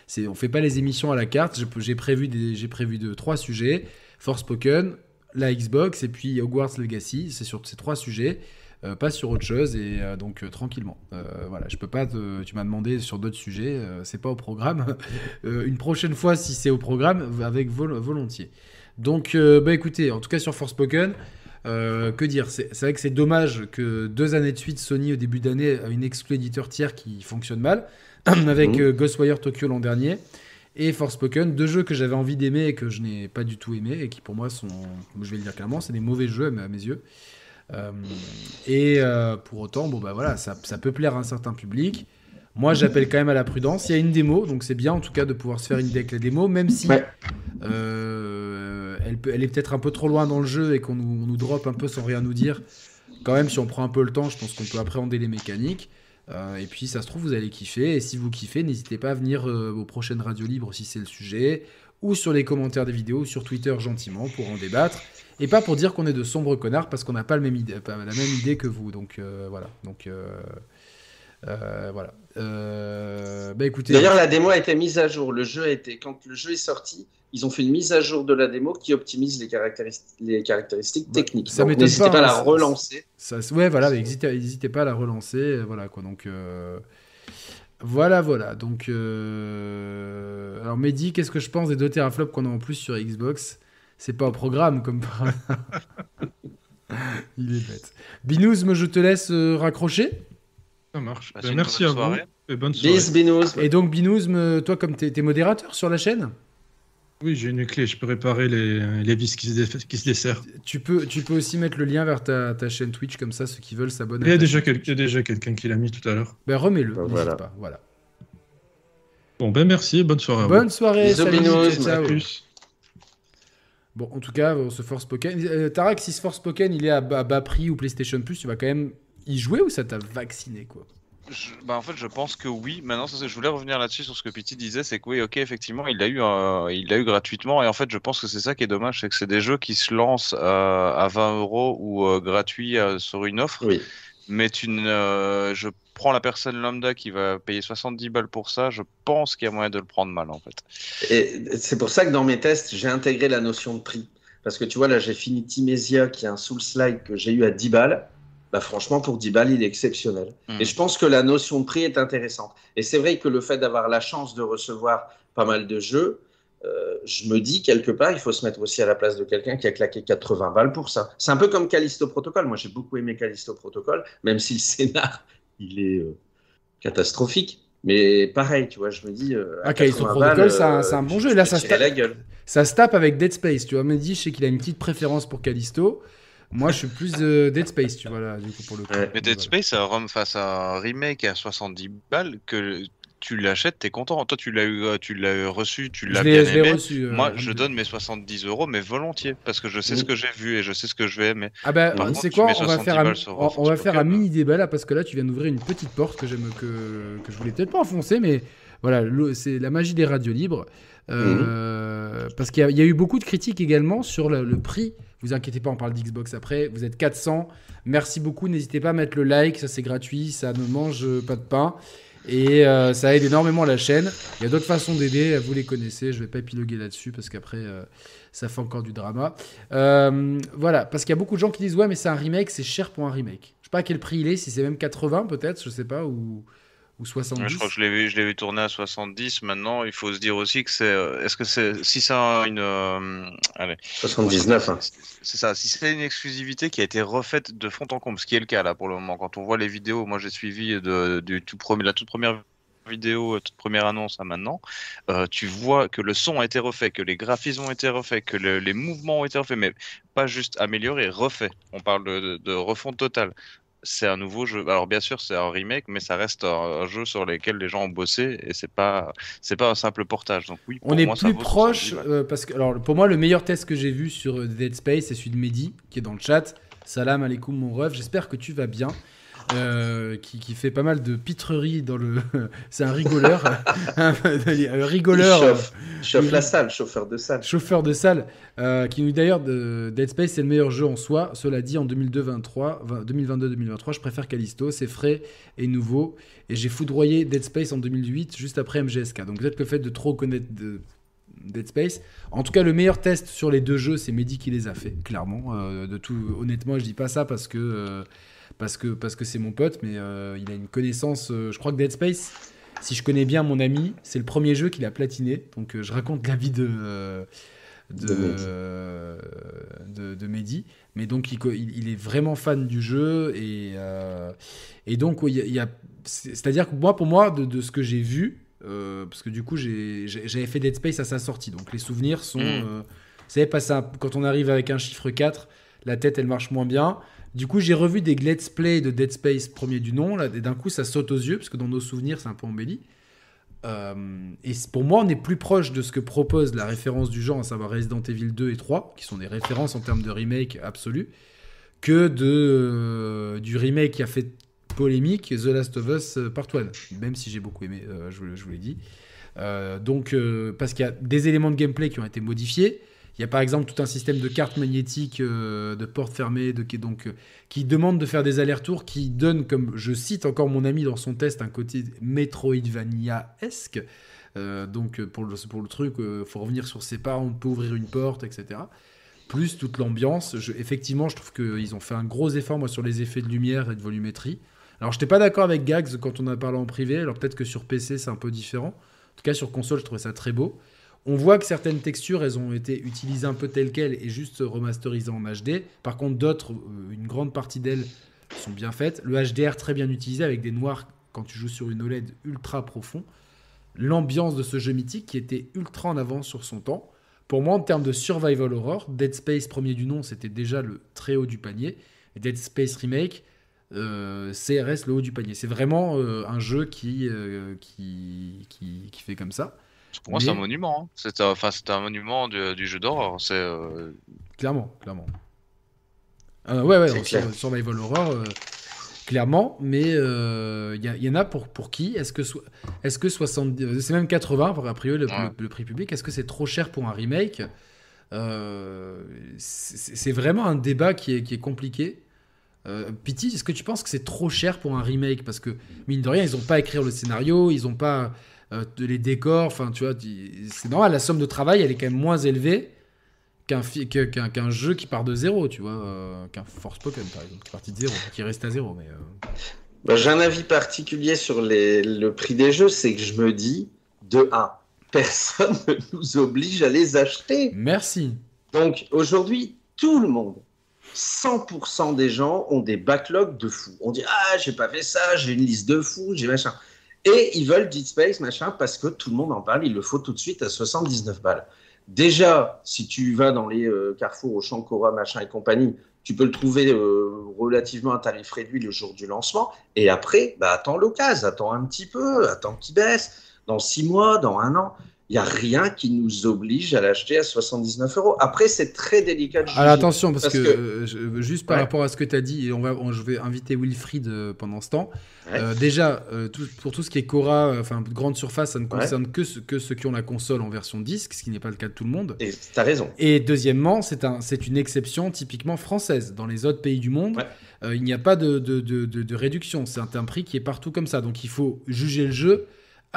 A: C'est, on fait pas les émissions à la carte. J'ai prévu, des, j'ai prévu de trois sujets Forspoken, la Xbox et puis Hogwarts Legacy. C'est sur ces trois sujets. Euh, pas sur autre chose et euh, donc euh, tranquillement. Euh, voilà, je peux pas. te- tu m'as demandé sur d'autres sujets, c'est pas au programme. Une prochaine fois, si c'est au programme, avec vol- volontiers. Donc, bah écoutez, en tout cas sur Forspoken, que dire? C'est vrai que c'est dommage que deux années de suite, Sony au début d'année a une exclu éditeur tiers qui fonctionne mal, avec euh, Ghostwire Tokyo l'an dernier et Forspoken, deux jeux que j'avais envie d'aimer et que je n'ai pas du tout aimé et qui pour moi sont, je vais le dire clairement, c'est des mauvais jeux à mes yeux. Euh, et euh, pour autant, bon bah voilà, ça, ça peut plaire à un certain public. Moi, j'appelle quand même à la prudence. Il y a une démo, donc c'est bien en tout cas de pouvoir se faire une idée avec la démo, même si
B: Ouais.
A: euh, elle, peut- elle est peut-être un peu trop loin dans le jeu et qu'on nous, on nous drop un peu sans rien nous dire. Quand même, si on prend un peu le temps, je pense qu'on peut appréhender les mécaniques. Euh, et puis, ça se trouve, vous allez kiffer. Et si vous kiffez, n'hésitez pas à venir euh, aux prochaines radios libres si c'est le sujet, ou sur les commentaires des vidéos, ou sur Twitter gentiment pour en débattre. Et pas pour dire qu'on est de sombres connards parce qu'on n'a pas, le même idée, pas la même idée que vous. Donc euh, voilà. Donc euh, euh, voilà. Bah écoutez.
B: D'ailleurs, la démo a été mise à jour. Le jeu a été, quand le jeu est sorti, ils ont fait une mise à jour de la démo qui optimise les caractéristiques, les caractéristiques
A: Bah,
B: techniques.
A: ça
B: Donc, N'hésitez
A: pas,
B: pas, à la relancer.
A: Ça, ouais, voilà, n'hésitez, pas à la relancer, voilà quoi. Donc voilà, voilà. Donc euh, alors Mehdi, qu'est-ce que je pense des deux teraflops qu'on a en plus sur Xbox? C'est pas au programme comme par. Il est bête. Binous, me je te laisse euh, raccrocher.
D: Ça marche. Ben, merci à vous et bonne soirée.
B: Bis, binous.
A: Et donc Binous, me- toi comme t'es, t'es modérateur sur la chaîne?
D: Oui, j'ai une clé, je peux réparer les, les vis qui se, qui se desserrent.
A: Tu peux, tu peux aussi mettre le lien vers ta, ta chaîne Twitch, comme ça ceux qui veulent s'abonnent.
D: Il y a déjà, quel- il y a déjà quelqu'un qui l'a mis tout à l'heure.
A: Ben remets-le,
B: Ben,
A: n'hésite
B: voilà.
A: pas. Voilà.
D: Bon, ben merci, bonne soirée à vous.
A: Bonne soirée, salut, ciao,
D: plus.
A: Bon, en tout cas, ce Force Pokémon. Euh, Tarak, si ce Force Pokémon il est à bas, à bas prix ou PlayStation Plus, tu vas quand même y jouer ou ça t'a vacciné quoi?
C: Je- bah, en fait, je pense que oui. Maintenant, ça, je voulais revenir là-dessus sur ce que Pity disait, c'est que oui, ok, effectivement, il l'a eu, euh, il l'a eu gratuitement. Et en fait, je pense que c'est ça qui est dommage, c'est que c'est des jeux qui se lancent euh, à 20 euros ou euh, gratuits euh, sur une offre.
B: Oui.
C: Mais tu ne, euh, je prends la personne lambda qui va payer 70 balles pour ça. Je pense qu'il y a moyen de le prendre mal, en fait.
B: Et c'est pour ça que dans mes tests, j'ai intégré la notion de prix. Parce que tu vois, là, j'ai fini Timesia, qui est un Soul-like que j'ai eu à 10 balles. Bah, franchement, pour 10 balles, il est exceptionnel.
C: Hmm.
B: Et je pense que la notion de prix est intéressante. Et c'est vrai que le fait d'avoir la chance de recevoir pas mal de jeux, euh, je me dis quelque part, il faut se mettre aussi à la place de quelqu'un qui a claqué 80 balles pour ça. C'est un peu comme Callisto Protocol. Moi, j'ai beaucoup aimé Callisto Protocol, même si le scénar, il est euh, catastrophique. Mais pareil, tu vois, je me dis. euh, à
A: Ah, Callisto
B: 80
A: Protocol, c'est un- un bon
B: je
A: jeu. Là,
B: me
A: ça se tape.
B: la gueule.
A: Ça se tape avec Dead Space, tu vois. Mehdi, je sais qu'il a une petite préférence pour Callisto. Moi, je suis plus euh, Dead Space, tu vois, là, du coup, pour le coup.
B: Ouais.
C: Mais Dead. Space, c'est un rem- face à un remake à 70 balles que tu l'achètes, t'es content. Toi, tu l'as eu, euh, tu l'as reçu, tu l'as bien
A: je l'ai
C: aimé.
A: reçu. euh,
C: Moi, je donne mes 70 euros, mais volontiers, parce que je sais ce
B: Oui.
C: que j'ai vu et je sais ce que je vais aimer.
A: Ah bah, tu quoi On va
C: 70
A: faire un, on, on va faire un mini débat là parce que là tu viens d'ouvrir une petite porte que j'aime que, que je voulais peut-être pas enfoncer, mais voilà, c'est la magie des radios libres. Euh, Parce qu'il y, a- eu beaucoup de critiques également sur le, le prix. Vous inquiétez pas, on parle d'Xbox après. Vous êtes 400. Merci beaucoup. N'hésitez pas à mettre le like, ça c'est gratuit, ça ne mange pas de pain. Et euh, ça aide énormément la chaîne. Il y a d'autres façons d'aider, vous les connaissez. Je vais pas épiloguer là-dessus parce qu'après euh, ça fait encore du drama. Voilà, parce qu'il y a beaucoup de gens qui disent ouais mais c'est un remake, c'est cher pour un remake. Je sais pas à quel prix il est, si c'est même 80 peut-être, je sais pas, ou, ou 70.
C: Ouais, je crois que je l'ai vu, je l'ai vu tourner à 70. Maintenant, il faut se dire aussi que c'est, euh, est-ce que c'est, si c'est un- une, euh, allez,
B: 79. hein.
C: c'est ça, si c'est une exclusivité qui a été refaite de fond en comble, ce qui est le cas là pour le moment. Quand on voit les vidéos, moi j'ai suivi de, du tout premier, la toute première vidéo, euh, toute première annonce à maintenant, euh, tu vois que le son a été refait, que les graphismes ont été refaits, que le- les mouvements ont été refaits, mais pas juste améliorés, refaits. On parle de, de, de refonte totale. C'est un nouveau jeu. Alors bien sûr, c'est un remake, mais ça reste un, un jeu sur lequel les gens ont bossé et c'est pas, c'est pas un simple portage. Donc oui, pour
A: On est
C: ça
A: plus
C: vaut
A: proche
C: 70 balles.
A: euh, parce que alors pour moi le meilleur test que j'ai vu sur euh, Dead Space c'est celui de Mehdi qui est dans le chat. Salam alaikum mon ref, j'espère que tu vas bien. Euh, qui, qui fait pas mal de pitreries dans le. c'est un rigoleur, un, un rigoleur,
B: Il chauffe, la salle, chauffeur de salle.
A: chauffeur de salle, euh, qui nous dit d'ailleurs de Dead Space c'est le meilleur jeu en soi. Cela dit en 2022-2023, 2022-2023, je préfère Callisto, c'est frais et nouveau. Et j'ai foudroyé Dead Space en 2008 juste après MGSK. Donc peut-être le fait de trop connaître de Dead Space. En tout cas, le meilleur test sur les deux jeux, c'est Mehdi qui les a fait, clairement. Euh, de tout, honnêtement, je dis pas ça parce que euh, parce que parce que c'est mon pote, mais euh, il a une connaissance. euh, je crois que Dead Space, si je connais bien mon ami, c'est le premier jeu qu'il a platiné. Donc euh, je raconte la vie de euh, de,
B: De Mehdi.
A: euh, de, de Mehdi. Mais donc il, il- il est vraiment fan du jeu et euh, et donc il y a- c'est-à-dire que moi pour moi de, de ce que j'ai vu, euh, parce que du coup j'avais fait Dead Space à sa sortie, donc les souvenirs sont,
C: Mm.
A: euh, vous savez, passer un- quand on arrive avec un chiffre 4, la tête elle marche moins bien. Du coup, j'ai revu des let's play de Dead Space premier du nom, et d'un coup ça saute aux yeux, parce que dans nos souvenirs c'est un peu embelli. Euh, et pour moi, on est plus proche de ce que propose la référence du genre, à savoir Resident Evil 2 et 3, qui sont des références en termes de remake absolu, que de, euh, du remake qui a fait polémique, The Last of Us euh, Part 1, même si j'ai beaucoup aimé, je, vous- je vous l'ai dit. Donc, parce qu'il y a des éléments de gameplay qui ont été modifiés. Il y a par exemple tout un système de cartes magnétiques, euh, de portes fermées, de, qui, donc, euh, qui demande de faire des allers-retours, qui donne, comme je cite encore mon ami dans son test, un côté Metroidvania-esque. Euh, donc pour le, pour le truc, il faut revenir sur ses pas, on peut ouvrir une porte, etc. Plus toute l'ambiance. Effectivement, je trouve qu'ils ont fait un gros effort moi, sur les effets de lumière et de volumétrie. Alors, je n'étais pas d'accord avec Gags quand on a parlé en privé. Alors, peut-être que sur PC, c'est un peu différent. En tout cas, sur console, je trouvais ça très beau. On voit que certaines textures, elles ont été utilisées un peu telles quelles et juste remasterisées en HD. Par contre, d'autres, euh, une grande partie d'elles sont bien faites. Le HDR très bien utilisé avec des noirs quand tu joues sur une OLED ultra profond. L'ambiance de ce jeu mythique qui était ultra en avance sur son temps. pour moi, en termes de survival horror, Dead Space premier du nom, c'était déjà le très haut du panier. Dead Space Remake, euh, CRS le haut du panier. C'est vraiment euh, un jeu qui, qui, qui, fait comme ça.
C: Pour moi, c'est un monument. Hein. C'est enfin, un monument du, du jeu d'horreur. C'est
A: clairement, clairement. ouais, ouais, sur, survival horror clairement, mais il euh, y, en a pour, pour qui? Est-ce que, est que 70, c'est même 80 a priori le, prix public, est-ce que c'est trop cher pour un remake? Euh, C'est vraiment un débat qui est, qui est compliqué. Euh, Pity, est-ce que tu penses que c'est trop cher pour un remake? Parce que, mine de rien, ils n'ont pas à écrire le scénario, ils n'ont pas les décors, enfin, tu vois, c'est normal, la somme de travail, elle est quand même moins élevée qu'un jeu qui part de zéro, tu vois, euh, qu'un Force Pokémon par exemple, qui est parti de zéro, qui reste à zéro. Mais euh.
B: bah, J'ai un avis particulier sur les, le prix des jeux, c'est que je me dis, de 1, personne ne nous oblige à les acheter.
A: Merci.
B: Donc aujourd'hui, tout le monde, 100% des gens ont des backlogs de fous. On dit, ah, j'ai pas fait ça, j'ai une liste de fous, j'ai machin. Et ils veulent Dead Space, machin, parce que tout le monde en parle, il le faut tout de suite à 79 balles. Déjà, si tu vas dans les euh, carrefours, au champ Cora, machin et compagnie, tu peux le trouver euh, relativement à tarif réduit le jour du lancement. Et après, bah, attends l'occasion, attends un petit peu, attends qu'il baisse. Dans six mois, dans un an, il n'y a rien qui nous oblige à l'acheter à 79 euros. Après, c'est très délicat de
A: Alors attention, parce, que, euh, juste par rapport à ce que tu as dit, et on va, je vais inviter Wilfried euh, pendant ce temps. Euh, déjà, pour tout ce qui est Cora, enfin grande surface, ça ne concerne que, que ceux qui ont la console en version disque, ce qui n'est pas le cas de tout le monde.
B: Et tu as raison.
A: Et deuxièmement, c'est un, une exception typiquement française. Dans les autres pays du monde, il n'y a pas de, de, de, de réduction. C'est un, un prix qui est partout comme ça. Donc il faut juger le jeu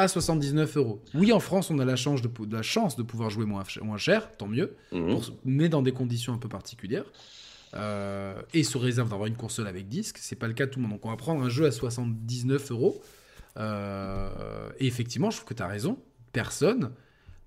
A: à 79 euros. Oui, en France, on a la chance de, la chance de pouvoir jouer moins, moins cher, tant mieux, mhm. mais dans des conditions un peu particulières. Euh, et sous réserve d'avoir une console avec disque, c'est pas le cas de tout le monde. Donc on va prendre un jeu à 79 euros. Euh, et effectivement, je trouve que tu as raison. Personne,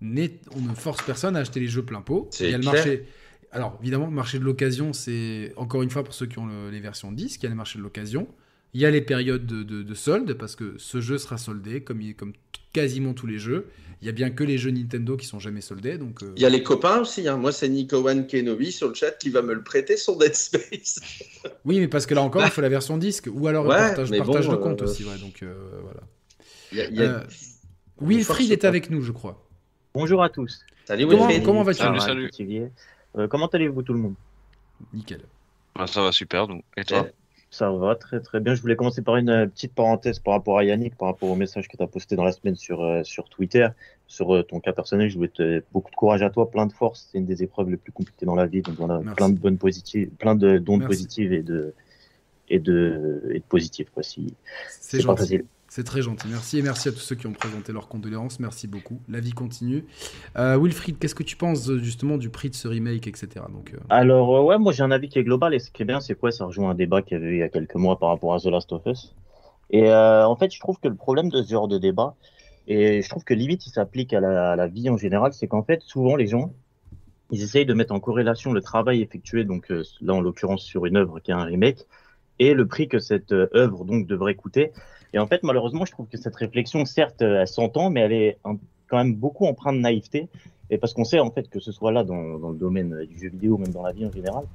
A: on ne force personne à acheter les jeux plein pot. Il y a le marché. Alors évidemment, le marché de l'occasion, c'est encore une fois pour ceux qui ont les versions disque, il y a le marché de l'occasion. Il y a les périodes de, de, solde, parce que ce jeu sera soldé, comme, comme quasiment tous les jeux. Il y a bien que les jeux Nintendo qui sont jamais soldés. Donc, euh,
B: Il y a les copains aussi. Hein. Moi, c'est Nico One Kenobi sur le chat qui va me le prêter sur Dead Space.
A: oui, mais parce que là encore, il faut la version disque. Ou alors ouais, partage, partage de compte euh, aussi. Ouais, donc, euh, voilà. Y a, Wilfried est avec nous, je crois.
E: Bonjour à tous.
B: Salut
A: Comment, comment vas-tu
C: Salut,
E: comment allez-vous tout le monde?
A: Nickel.
C: Ah, ça va super, donc. Et toi?
E: Ça va très très bien. Je voulais commencer par une euh, petite parenthèse par rapport à Yannick, par rapport au message que tu as posté dans la semaine sur, euh, sur Twitter, sur euh, ton cas personnel. Je voulais te beaucoup de courage à toi, plein de force. C'est une des épreuves les plus compliquées dans la vie. Donc voilà, plein de bonnes positives, plein de d'ondes positives et de et de et de positives. Si
A: c'est pas facile. C'est très gentil. Merci et merci à tous ceux qui ont présenté leurs condoléances. Merci beaucoup. La vie continue. Euh, Wilfried, qu'est-ce que tu penses justement du prix de ce remake, etc. Donc,
E: euh, Alors, euh, ouais, moi j'ai un avis qui est global et ce qui est bien, c'est quoi? Ça rejoint un débat qu'il y avait eu il y a quelques mois par rapport à The Last of Us. Et en fait, je trouve que le problème de ce genre de débat, et je trouve que limite il s'applique à la, vie en général, c'est qu'en fait, souvent les gens, ils essayent de mettre en corrélation le travail effectué, donc là en l'occurrence sur une œuvre qui est un remake, et le prix que cette œuvre donc devrait coûter. Et en fait, malheureusement, je trouve que cette réflexion, certes, elle s'entend, mais elle est quand même beaucoup empreinte de naïveté. Et parce qu'on sait, en fait, que ce soit là dans, le domaine du jeu vidéo, même dans la vie en général,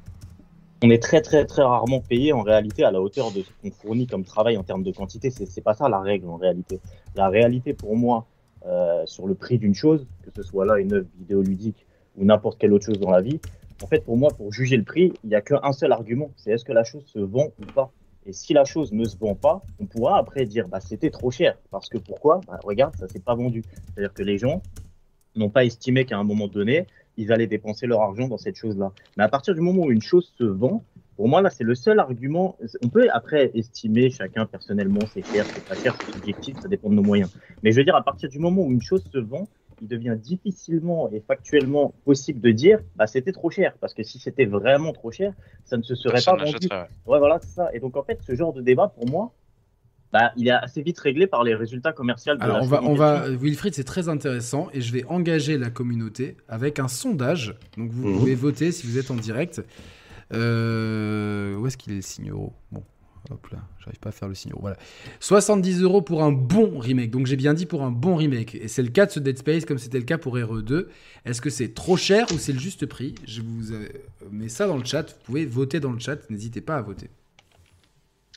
E: on est très, très, très rarement payé en réalité à la hauteur de ce qu'on fournit comme travail en termes de quantité. C'est pas ça la règle en réalité. La réalité pour moi, euh, sur le prix d'une chose, que ce soit là une œuvre vidéoludique ou n'importe quelle autre chose dans la vie, en fait, pour moi, pour juger le prix, il n'y a qu'un seul argument, c'est est-ce que la chose se vend ou pas. Et si la chose ne se vend pas, on pourra après dire bah, c'était trop cher. Parce que pourquoi? Bah, Regarde, ça s'est pas vendu. C'est-à-dire que les gens n'ont pas estimé qu'à un moment donné, ils allaient dépenser leur argent dans cette chose-là. Mais à partir du moment où une chose se vend, pour moi, là, c'est le seul argument. On peut après estimer chacun personnellement, c'est cher, c'est pas cher, c'est subjectif, ça dépend de nos moyens. Mais je veux dire, à partir du moment où une chose se vend, il devient difficilement et factuellement possible de dire bah c'était trop cher. Parce que si c'était vraiment trop cher ça ne se serait pas vendu. ouais. Voilà c'est ça. Et donc en fait ce genre de débat pour moi bah, il est assez vite réglé par les résultats commerciaux de
A: Alors on va, on va, Wilfried, c'est très intéressant et je vais engager la communauté avec un sondage. Donc vous mhm. pouvez voter si vous êtes en direct. Euh, où est-ce qu'il est le signe euro Bon, Hop là, j'arrive pas à faire le signe. Voilà. 70 euros pour un bon remake. Donc j'ai bien dit pour un bon remake. Et c'est le cas de ce Dead Space comme c'était le cas pour RE2. Est-ce que c'est trop cher ou c'est le juste prix? Je vous euh, mets ça dans le chat. Vous pouvez voter dans le chat. N'hésitez pas à voter.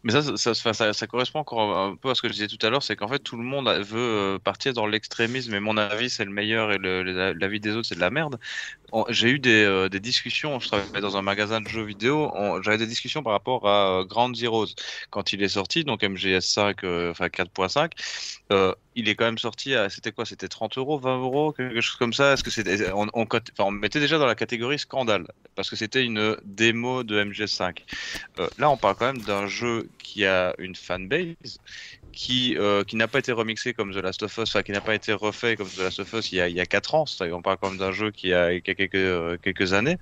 C: Mais ça ça, ça, ça, correspond encore un peu à ce que je disais tout à l'heure, c'est qu'en fait tout le monde veut euh, partir dans l'extrémisme et mon avis c'est le meilleur et l'avis des autres c'est de la merde. J'ai eu des, euh, des, discussions, je travaillais dans un magasin de jeux vidéo, j'avais des discussions par rapport à euh, Ground Zeroes quand il est sorti, donc MGS5, enfin 4.5. Euh, il est quand même sorti à, c'était quoi C'était 30 euros, 20 euros, quelque chose comme ça Est-ce que c'était, on, mettait déjà dans la catégorie scandale parce que c'était une démo de MGS5. Euh, là, on parle quand même d'un jeu qui a une fanbase, qui, euh, qui n'a pas été remixé comme The Last of Us, enfin qui n'a pas été refait comme The Last of Us il y a, il y a 4 ans. On parle quand même d'un jeu qui a, qui a quelques, euh, quelques années,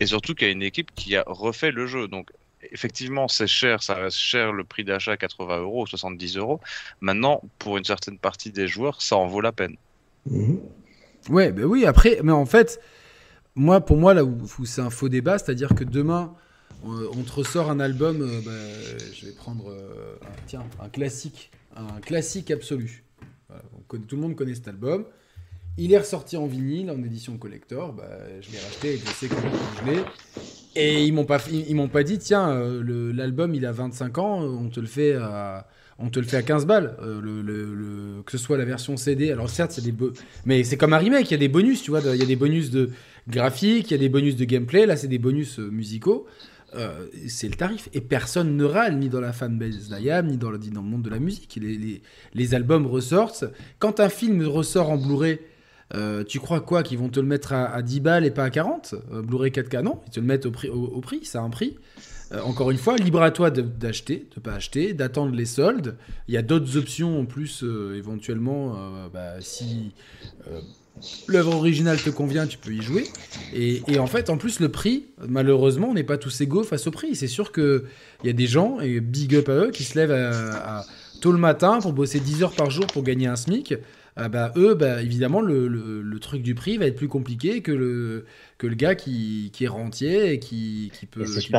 C: et surtout qu'il y a une équipe qui a refait le jeu. Donc effectivement, c'est cher, ça reste cher le prix d'achat 80 euros, 70 euros. Maintenant, pour une certaine partie des joueurs, ça en vaut la peine.
A: Mmh. Ouais, ben oui, après, mais en fait, moi, pour moi, là où, c'est un faux débat, c'est-à-dire que demain, on te ressort un album, euh, bah, je vais prendre euh, un, tiens, un classique, un classique absolu. Tout le monde connaît cet album. Il est ressorti en vinyle, en édition collector. Bah, je l'ai racheté et je sais comment je l'ai. Et ils m'ont pas, ils, m'ont pas dit, tiens, euh, l'album il a 25 ans, on te le fait à, on te le fait à 15 balles, euh, que ce soit la version CD. Alors certes, c'est des mais c'est comme un remake, il y a des bonus, tu vois, il y a des bonus de graphique, il y a des bonus de gameplay. Là, c'est des bonus musicaux. Euh, c'est le tarif. Et personne ne râle, ni dans la fanbase d'IAM, ni dans, le, dans le monde de la musique. Les, les, albums ressortent. Quand un film ressort en Blu-ray, euh, tu crois quoi Qu'ils vont te le mettre à, à, 10 balles et pas à 40 euh, Blu-ray 4K, non. Ils te le mettent au prix, ça a un prix. Euh, encore une fois, libre à toi d'acheter, de, ne pas acheter, d'attendre les soldes. Il y a d'autres options en plus, euh, éventuellement, bah, si l'œuvre originale te convient, tu peux y jouer. Et, en fait, en plus, le prix, malheureusement, on n'est pas tous égaux face au prix. C'est sûr qu'il y a des gens, et big up à eux, qui se lèvent tôt le matin pour bosser 10 heures par jour pour gagner un SMIC. Ah bah, eux, bah, évidemment, le, le, le, truc du prix va être plus compliqué que le, que le gars qui, qui est rentier et qui, qui peut. Qui peut,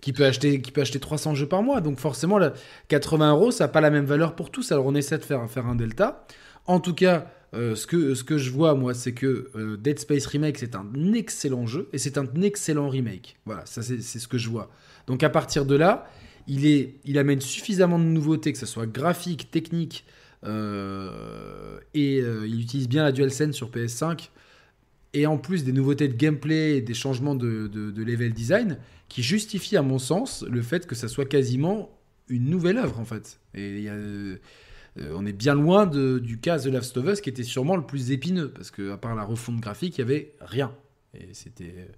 A: qui, peut acheter, qui peut acheter 300 jeux par mois. Donc, forcément, là, 80 euros, ça n'a pas la même valeur pour tous. Alors, on essaie de faire, faire un delta. En tout cas, euh, ce, que, ce que je vois, moi, c'est que euh, Dead Space Remake, c'est un excellent jeu et c'est un excellent remake. Voilà, ça, c'est ce que je vois. Donc, à partir de là, il, est, il amène suffisamment de nouveautés, que ce soit graphique, technique. Euh, et euh, il utilise bien la DualSense sur PS5 et en plus des nouveautés de gameplay et des changements de, level design qui justifient à mon sens le fait que ça soit quasiment une nouvelle œuvre en fait. Et euh, on est bien loin du cas The Last of Us qui était sûrement le plus épineux parce que à part la refonte graphique, il y avait rien. Et c'était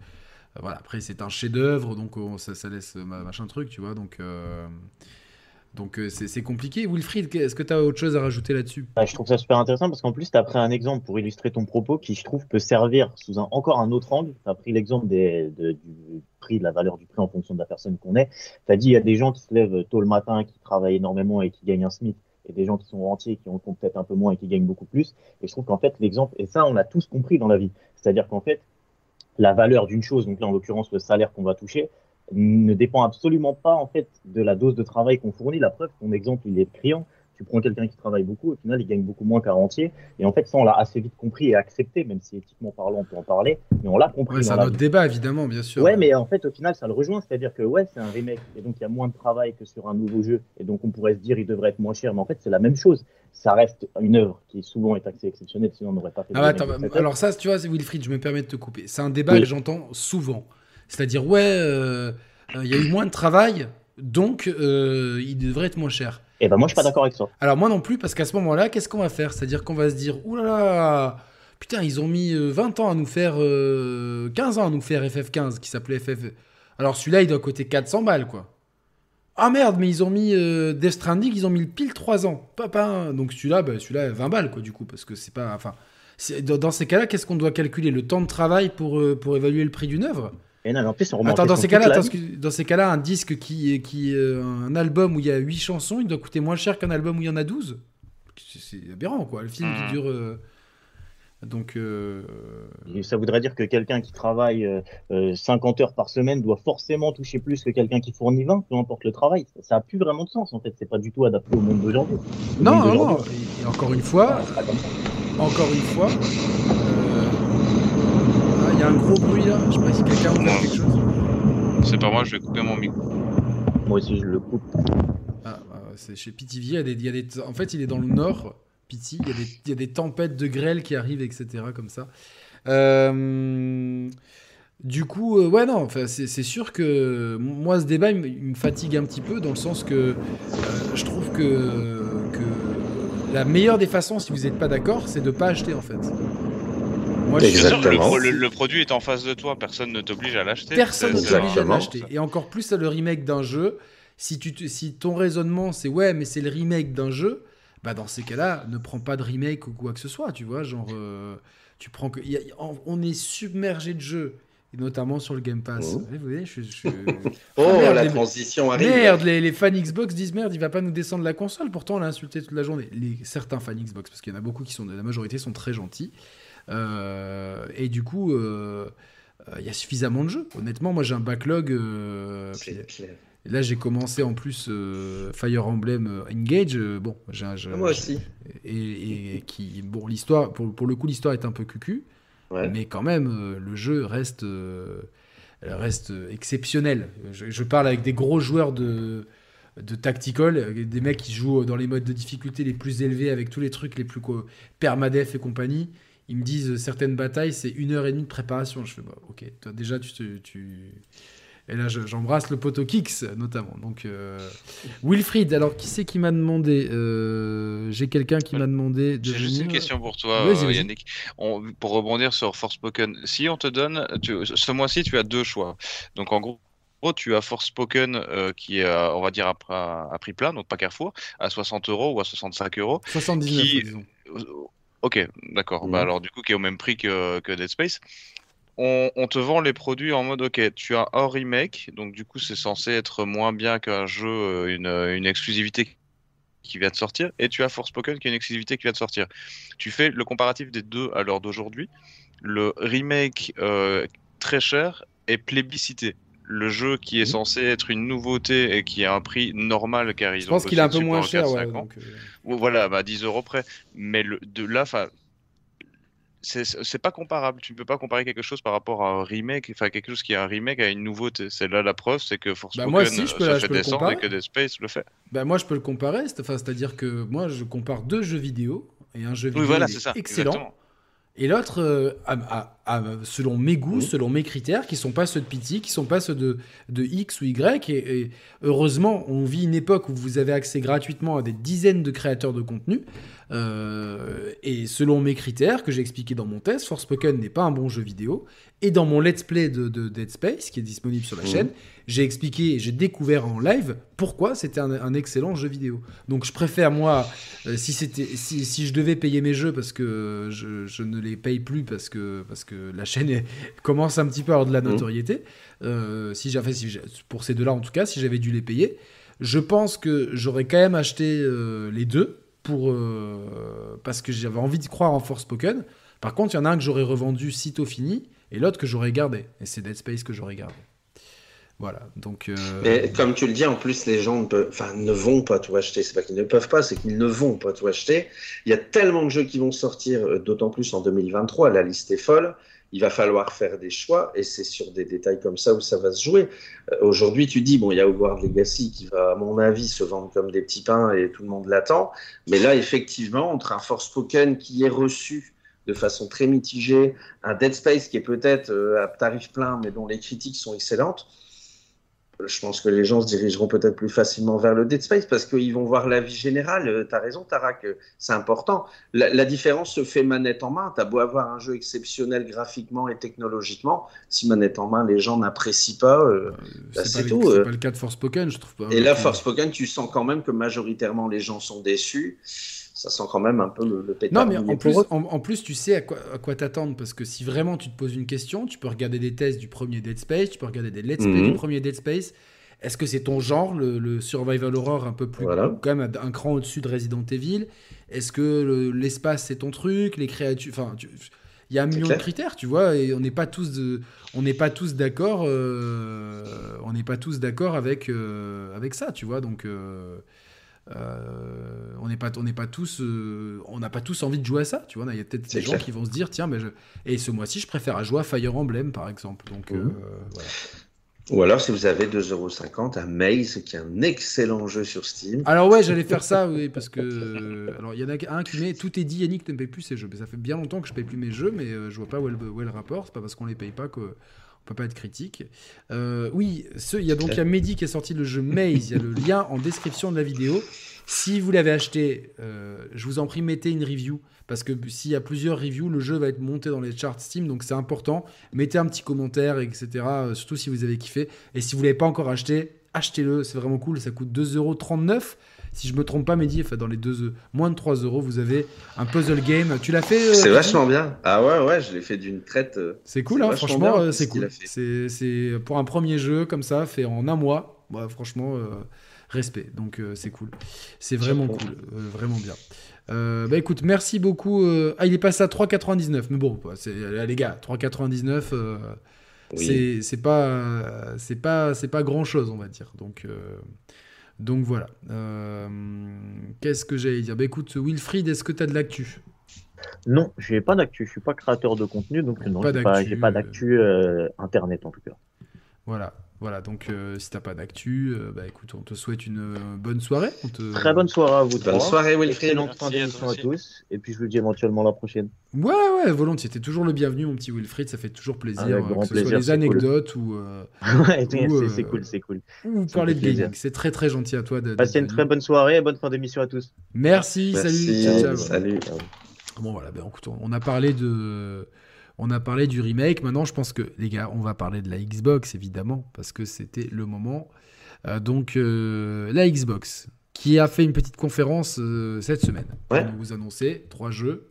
A: voilà. Après c'est un chef-d'œuvre donc on, ça, ça, laisse machin truc, tu vois. Donc donc c'est compliqué. Wilfried, est-ce que tu as autre chose à rajouter là-dessus?
E: Bah, Je trouve ça super intéressant parce qu'en plus, tu as pris un exemple pour illustrer ton propos qui, je trouve, peut servir sous encore un autre angle. Tu as pris l'exemple du prix, de la valeur du prix en fonction de la personne qu'on est. Tu as dit il y a des gens qui se lèvent tôt le matin, qui travaillent énormément et qui gagnent un SMIC, et des gens qui sont rentiers, qui en comptent peut-être un peu moins et qui gagnent beaucoup plus. Et je trouve qu'en fait, l'exemple, et ça, on l'a tous compris dans la vie. C'est-à-dire qu'en fait, la valeur d'une chose, donc là, en l'occurrence, le salaire qu'on va toucher, ne dépend absolument pas en fait de la dose de travail qu'on fournit. La preuve, ton exemple, il est criant. Tu prends quelqu'un qui travaille beaucoup, au final, il gagne beaucoup moins qu'un rentier. Et en fait, ça, on l'a assez vite compris et accepté, même si éthiquement parlant, on peut en parler, mais on l'a compris.
A: Ouais, c'est un autre débat, évidemment, bien sûr.
E: Ouais, mais en fait, au final, ça le rejoint. C'est-à-dire que, ouais, c'est un remake, et donc il y a moins de travail que sur un nouveau jeu, et donc on pourrait se dire, il devrait être moins cher, mais en fait, c'est la même chose. Ça reste une œuvre qui souvent est axée exceptionnelle, sinon on n'aurait pas fait.
A: Ah, attends, alors ça, tu vois, Wilfried, je me permets de te couper. C'est un débat oui. que j'entends souvent. C'est-à-dire, ouais. Euh il euh, y a eu moins de travail, donc euh, il devrait être moins cher.
E: Et eh ben moi je suis pas d'accord avec ça.
A: Alors moi non plus, parce qu'à ce moment-là, qu'est-ce qu'on va faire? C'est-à-dire qu'on va se dire, oulala, putain, ils ont mis 20 ans à nous faire, euh, 15 ans à nous faire FF15, qui s'appelait FF. Alors celui-là, il doit coûter 400 balles, quoi. Ah merde, mais ils ont mis euh, Death Stranding, ils ont mis pile 3 ans. Papa, donc celui-là, bah, celui-là, 20 balles, quoi, du coup, parce que c'est pas. Enfin, dans ces cas-là, qu'est-ce qu'on doit calculer? Le temps de travail pour, euh, pour évaluer le prix d'une œuvre?
E: Non, en plus, on
A: attends, dans ces cas-là, attends, dans ces cas-là, un disque qui, qui euh, un album où il y a 8 chansons, il doit coûter moins cher qu'un album où il y en a 12. C'est aberrant, quoi. Le film qui dure. Euh... Donc, euh,
E: Et ça voudrait dire que quelqu'un qui travaille euh, euh, 50 heures par semaine doit forcément toucher plus que quelqu'un qui fournit 20, peu importe le travail. Ça, ça a plus vraiment de sens en fait. C'est pas du tout adapté au monde d'aujourd'hui. Au
A: non, non, non. Et, et encore une fois, encore une fois, euh, il y a un gros bruit là. Je sais pas si quelqu'un veut faire quelque chose.
C: C'est pas moi, je vais couper mon micro.
E: Moi aussi, je le coupe.
A: Ah, bah, c'est chez Pithiviers. Il y a des, il y a des- en fait, il est dans le nord, Pity. Il y, a des, il y a des tempêtes de grêle qui arrivent, etc. Comme ça. Euh, du coup, euh, ouais, non, enfin, c'est sûr que moi, ce débat, il me, il me fatigue un petit peu dans le sens que euh, je trouve que, que la meilleure des façons, si vous n'êtes pas d'accord, c'est de pas acheter en fait. Moi, je suis-
C: Bien sûr, le, produit est en face de toi, personne ne t'oblige à l'acheter.
A: Personne ne t'oblige à l'acheter. Et encore plus à le remake d'un jeu. Si, tu te- si ton raisonnement c'est ouais, mais c'est le remake d'un jeu, bah dans ces cas-là, ne prends pas de remake ou quoi que ce soit, tu vois. Genre, euh, tu prends que. il y a- on- on est submergé de jeux, et notamment sur le Game Pass.
F: Mhm.
A: Vous voyez, je, je-
B: Oh,
A: Ah, merde,
B: la
A: les-
B: transition arrive.
A: Merde, les, les fans Xbox disent merde, il va pas nous descendre la console. Pourtant, on l'a insulté toute la journée. Les, certains fans Xbox, parce qu'il y en a beaucoup qui sont, la majorité sont très gentils. Euh, et du coup, euh, euh, il y a suffisamment de jeux. Honnêtement, moi j'ai un backlog. euh, puis- là, j'ai commencé en plus euh, Fire Emblem euh, Engage. euh, bon, j'ai
B: Moi aussi.
A: Et, et qui, bon, l'histoire, pour, pour le coup, l'histoire est un peu cucu.
B: Ouais.
A: Mais quand même, euh, le jeu reste, euh, reste exceptionnel. Je, je parle avec des gros joueurs de, de tactical, euh, des mecs qui jouent dans les modes de difficulté les plus élevés avec tous les trucs les plus co- permadef et compagnie. Ils me disent certaines batailles, c'est une heure et demie de préparation. Je fais, bah, ok, toi déjà, tu, te- tu... Et là, je- j'embrasse le poteau Kix, notamment. Donc, euh, Wilfried, alors qui c'est qui m'a demandé euh, J'ai quelqu'un qui m'a demandé de
C: J'ai juste une question pour toi, euh. Yannick. On- pour rebondir sur Forspoken, si on te donne, tu- ce mois-ci, tu as deux choix. Donc en gros, tu as Forspoken euh, qui est, on va dire, à, à prix plat, donc pas Carrefour, à 60 euros ou à 65 euros.
A: 79,
C: qui-
A: disons.
C: Ok, d'accord. Bah alors du coup, qui est au même prix que, que Dead Space. On, on te vend les produits en mode ok, tu as un remake, donc du coup c'est censé être moins bien qu'un jeu, euh, une, une exclusivité qui vient de sortir, et tu as Forspoken qui est une exclusivité qui vient de sortir. Tu fais le comparatif des deux à l'heure d'aujourd'hui. Le remake euh, très cher est plébiscité. Le jeu qui est
A: Mhm.
C: censé être une nouveauté et qui a un prix normal car ils
A: Je
C: ont
A: pense qu'il est un peu moins cher.
C: 4-5
A: Ouais, donc, euh,
C: Voilà, bah 10 euros près. Mais le, de là, c'est pas comparable. Tu ne peux pas comparer quelque chose par rapport à un remake, enfin quelque chose qui est un remake à une nouveauté. C'est là la preuve, c'est que Forspoken
A: moi aussi, je peux
C: se fait
A: je peux le
C: descendre et que Dead Space le fait.
A: Bah, moi, je peux le comparer. C'est-à-dire que moi, je compare deux jeux vidéo. Et un jeu vidéo
C: Oui, voilà,
A: il est
C: ça.
A: excellent.
C: exactement.
A: Et l'autre, euh, à- à- à- selon mes goûts, selon mes critères, qui sont pas ceux de Pity, qui sont pas ceux de, de X ou Y. Et, et heureusement, on vit une époque où vous avez accès gratuitement à des dizaines de créateurs de contenu. Euh, et selon mes critères que j'ai expliqué dans mon test, Forspoken n'est pas un bon jeu vidéo. Et dans mon let's play de, de Dead Space, qui est disponible sur la
B: Mhm.
A: chaîne, j'ai expliqué, et j'ai découvert en live pourquoi c'était un, un excellent jeu vidéo. Donc je préfère moi, euh, si c'était, si, si je devais payer mes jeux parce que je, je ne les paye plus parce que parce que la chaîne est- commence un petit peu à avoir de la
B: Mhm.
A: notoriété. euh, si j'avais, si pour ces deux-là en tout cas, si j'avais dû les payer, je pense que j'aurais quand même acheté les deux euh, parce que j'avais envie de croire en Forspoken. Par contre, il y en a un que j'aurais revendu sitôt fini et l'autre que j'aurais gardé. Et c'est Dead Space que j'aurais gardé. Voilà, donc. euh,
B: Mais comme tu le dis, en plus, les gens ne, peuvent, ne vont pas tout acheter. C'est pas qu'ils ne peuvent pas, c'est qu'ils ne vont pas tout acheter. Il y a tellement de jeux qui vont sortir, euh, d'autant plus en 2023. La liste est folle. Il va falloir faire des choix et c'est sur des détails comme ça où ça va se jouer. Euh, Aujourd'hui, tu dis, bon, il y a Hogwarts Legacy qui va, à mon avis, se vendre comme des petits pains et tout le monde l'attend. Mais là, effectivement, entre un Forspoken qui est reçu de façon très mitigée, un Dead Space qui est peut-être euh, à tarif plein mais dont les critiques sont excellentes, je pense que les gens se dirigeront peut-être plus facilement vers le Dead Space parce qu'ils vont voir la vie générale. Tu as raison, Tarak, euh, c'est important. La, la différence se fait manette en main. Tu as beau avoir un jeu exceptionnel graphiquement et technologiquement, si manette en main les gens n'apprécient pas. euh, bah,
A: c'est
B: tout,
A: c'est
B: euh.
A: pas le cas de Forspoken, je trouve pas.
B: Et là,
A: euh,
B: Forspoken, tu sens quand même que majoritairement les gens sont déçus. Ça sent quand même un peu le, le pétard.
A: Non, mais en plus, en, en plus, tu sais à quoi, à quoi t'attendre parce que si vraiment tu te poses une question, tu peux regarder des tests du premier Dead Space, tu peux regarder des let's play
B: Mhm.
A: du premier Dead Space. est-ce que c'est ton genre, le, le survival horror un peu plus,
B: Voilà.
A: quand même un cran au-dessus de Resident Evil? Est-ce que le- l'espace c'est ton truc, les créatures, enfin, il y a un million de critères, tu vois, et on n'est pas tous, de- on n'est pas tous d'accord, euh, on n'est pas tous d'accord avec euh, avec ça, tu vois, donc. euh, euh, on n'est pas, on n'est pas tous, euh, on n'a pas tous envie de jouer à ça, tu vois. Il y a peut-être des gens qui vont se dire, tiens, mais je... et ce mois-ci, je préfère à jouer à Fire Emblem, par exemple. Donc, euh, voilà.
B: Ou alors, si vous avez 2,50€, un Maze, qui est un excellent jeu sur Steam.
A: Alors ouais, j'allais faire ça, oui, parce que alors il y en a un qui met tout est dit, Yannick ne paye plus ses jeux. Mais ça fait bien longtemps que je paye plus mes jeux, mais je vois pas où est le, où est le rapport. C'est pas parce qu'on les paye pas qu'on peut pas être critique. Euh, oui, ce- il y a donc il y a Mehdi qui a sorti le jeu Maze. Il y a le lien en description de la vidéo. Si vous l'avez acheté, euh, je vous en prie, mettez une review. Parce que s'il y a plusieurs reviews, le jeu va être monté dans les charts Steam, donc c'est important. Mettez un petit commentaire, etc. euh, Surtout si vous avez kiffé. Et si vous l'avez pas encore acheté, achetez-le, c'est vraiment cool. Ça coûte 2,39€. Si je me trompe pas, Mehdi, enfin, dans les deux, moins de 3 euros, vous avez un puzzle game. Tu l'as fait euh,
B: C'est
A: Mehdi
B: vachement bien. Ah ouais, ouais, je l'ai fait d'une traite. euh,
A: C'est cool, hein, franchement, euh,
B: ce
A: c'est cool. C'est c'est pour un premier jeu comme ça, fait en un mois. Bah, franchement, euh, respect. Donc euh, c'est cool. C'est vraiment cool, euh, vraiment bien. Euh, bah écoute, merci beaucoup. euh, Ah, il est passé à 3,99. Mais bon, bah, c'est euh, les gars, 3,99. euh,
B: Oui.
A: c'est c'est pas euh, c'est pas c'est pas grand chose on va dire donc euh, donc voilà Euh, qu'est-ce que j'allais dire? Bah écoute Wilfried est-ce que tu as de l'actu?
E: Non, j'ai pas d'actu. Je suis pas créateur de contenu, donc non,
A: Pas
E: j'ai pas,
A: d'actu,
E: pas
A: euh.
E: d'actu euh, internet en tout cas.
A: Voilà voilà donc euh, si t'as pas d'actu euh, bah écoute on te souhaite une euh, bonne soirée on te...
E: Très bonne soirée à vous
B: Bonne
E: trois.
B: soirée, Wilfried.
E: Excellente fin d'émission à tous. Et puis je vous dis éventuellement la prochaine.
A: ouais ouais volontiers t'es toujours le bienvenu mon petit Wilfried ça fait toujours plaisir
E: Avec
A: euh,
E: grand
A: que ce soit des
E: cool.
A: anecdotes ou, euh,
E: Ouais, c'est cool, c'est cool.
A: ou parler de
E: plaisir.
A: gaming c'est très très gentil à toi de,
E: Passez une très bonne soirée et bonne fin d'émission à tous.
A: merci, salut ciao, ciao.
B: salut.
A: Bon voilà, ben, écoute, on a parlé de, on a parlé du remake. Maintenant, je pense que les gars, on va parler de la Xbox évidemment parce que c'était le moment. Euh, donc euh, la Xbox qui a fait une petite conférence euh, cette semaine
B: Ouais.
A: pour nous vous annoncer trois jeux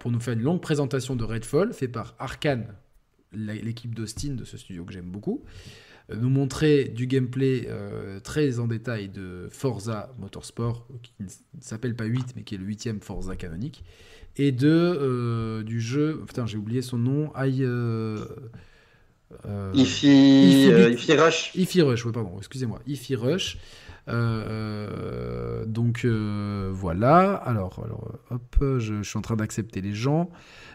A: pour nous faire une longue présentation de Redfall fait par Arkane, l'équipe d'Austin de ce studio que j'aime beaucoup. Nous montrer du gameplay euh, très en détail de Forza Motorsport, qui ne s'appelle pas 8, mais qui est le huitième Forza canonique, et de, euh, du jeu, putain j'ai oublié son nom, I, euh, euh,
B: euh,
A: Bit-
B: Ify Rush.
A: Ify Rush, oui, pardon, excusez-moi, Ify Rush. Euh, donc euh, voilà, alors, alors hop, je, je suis en train d'accepter les gens.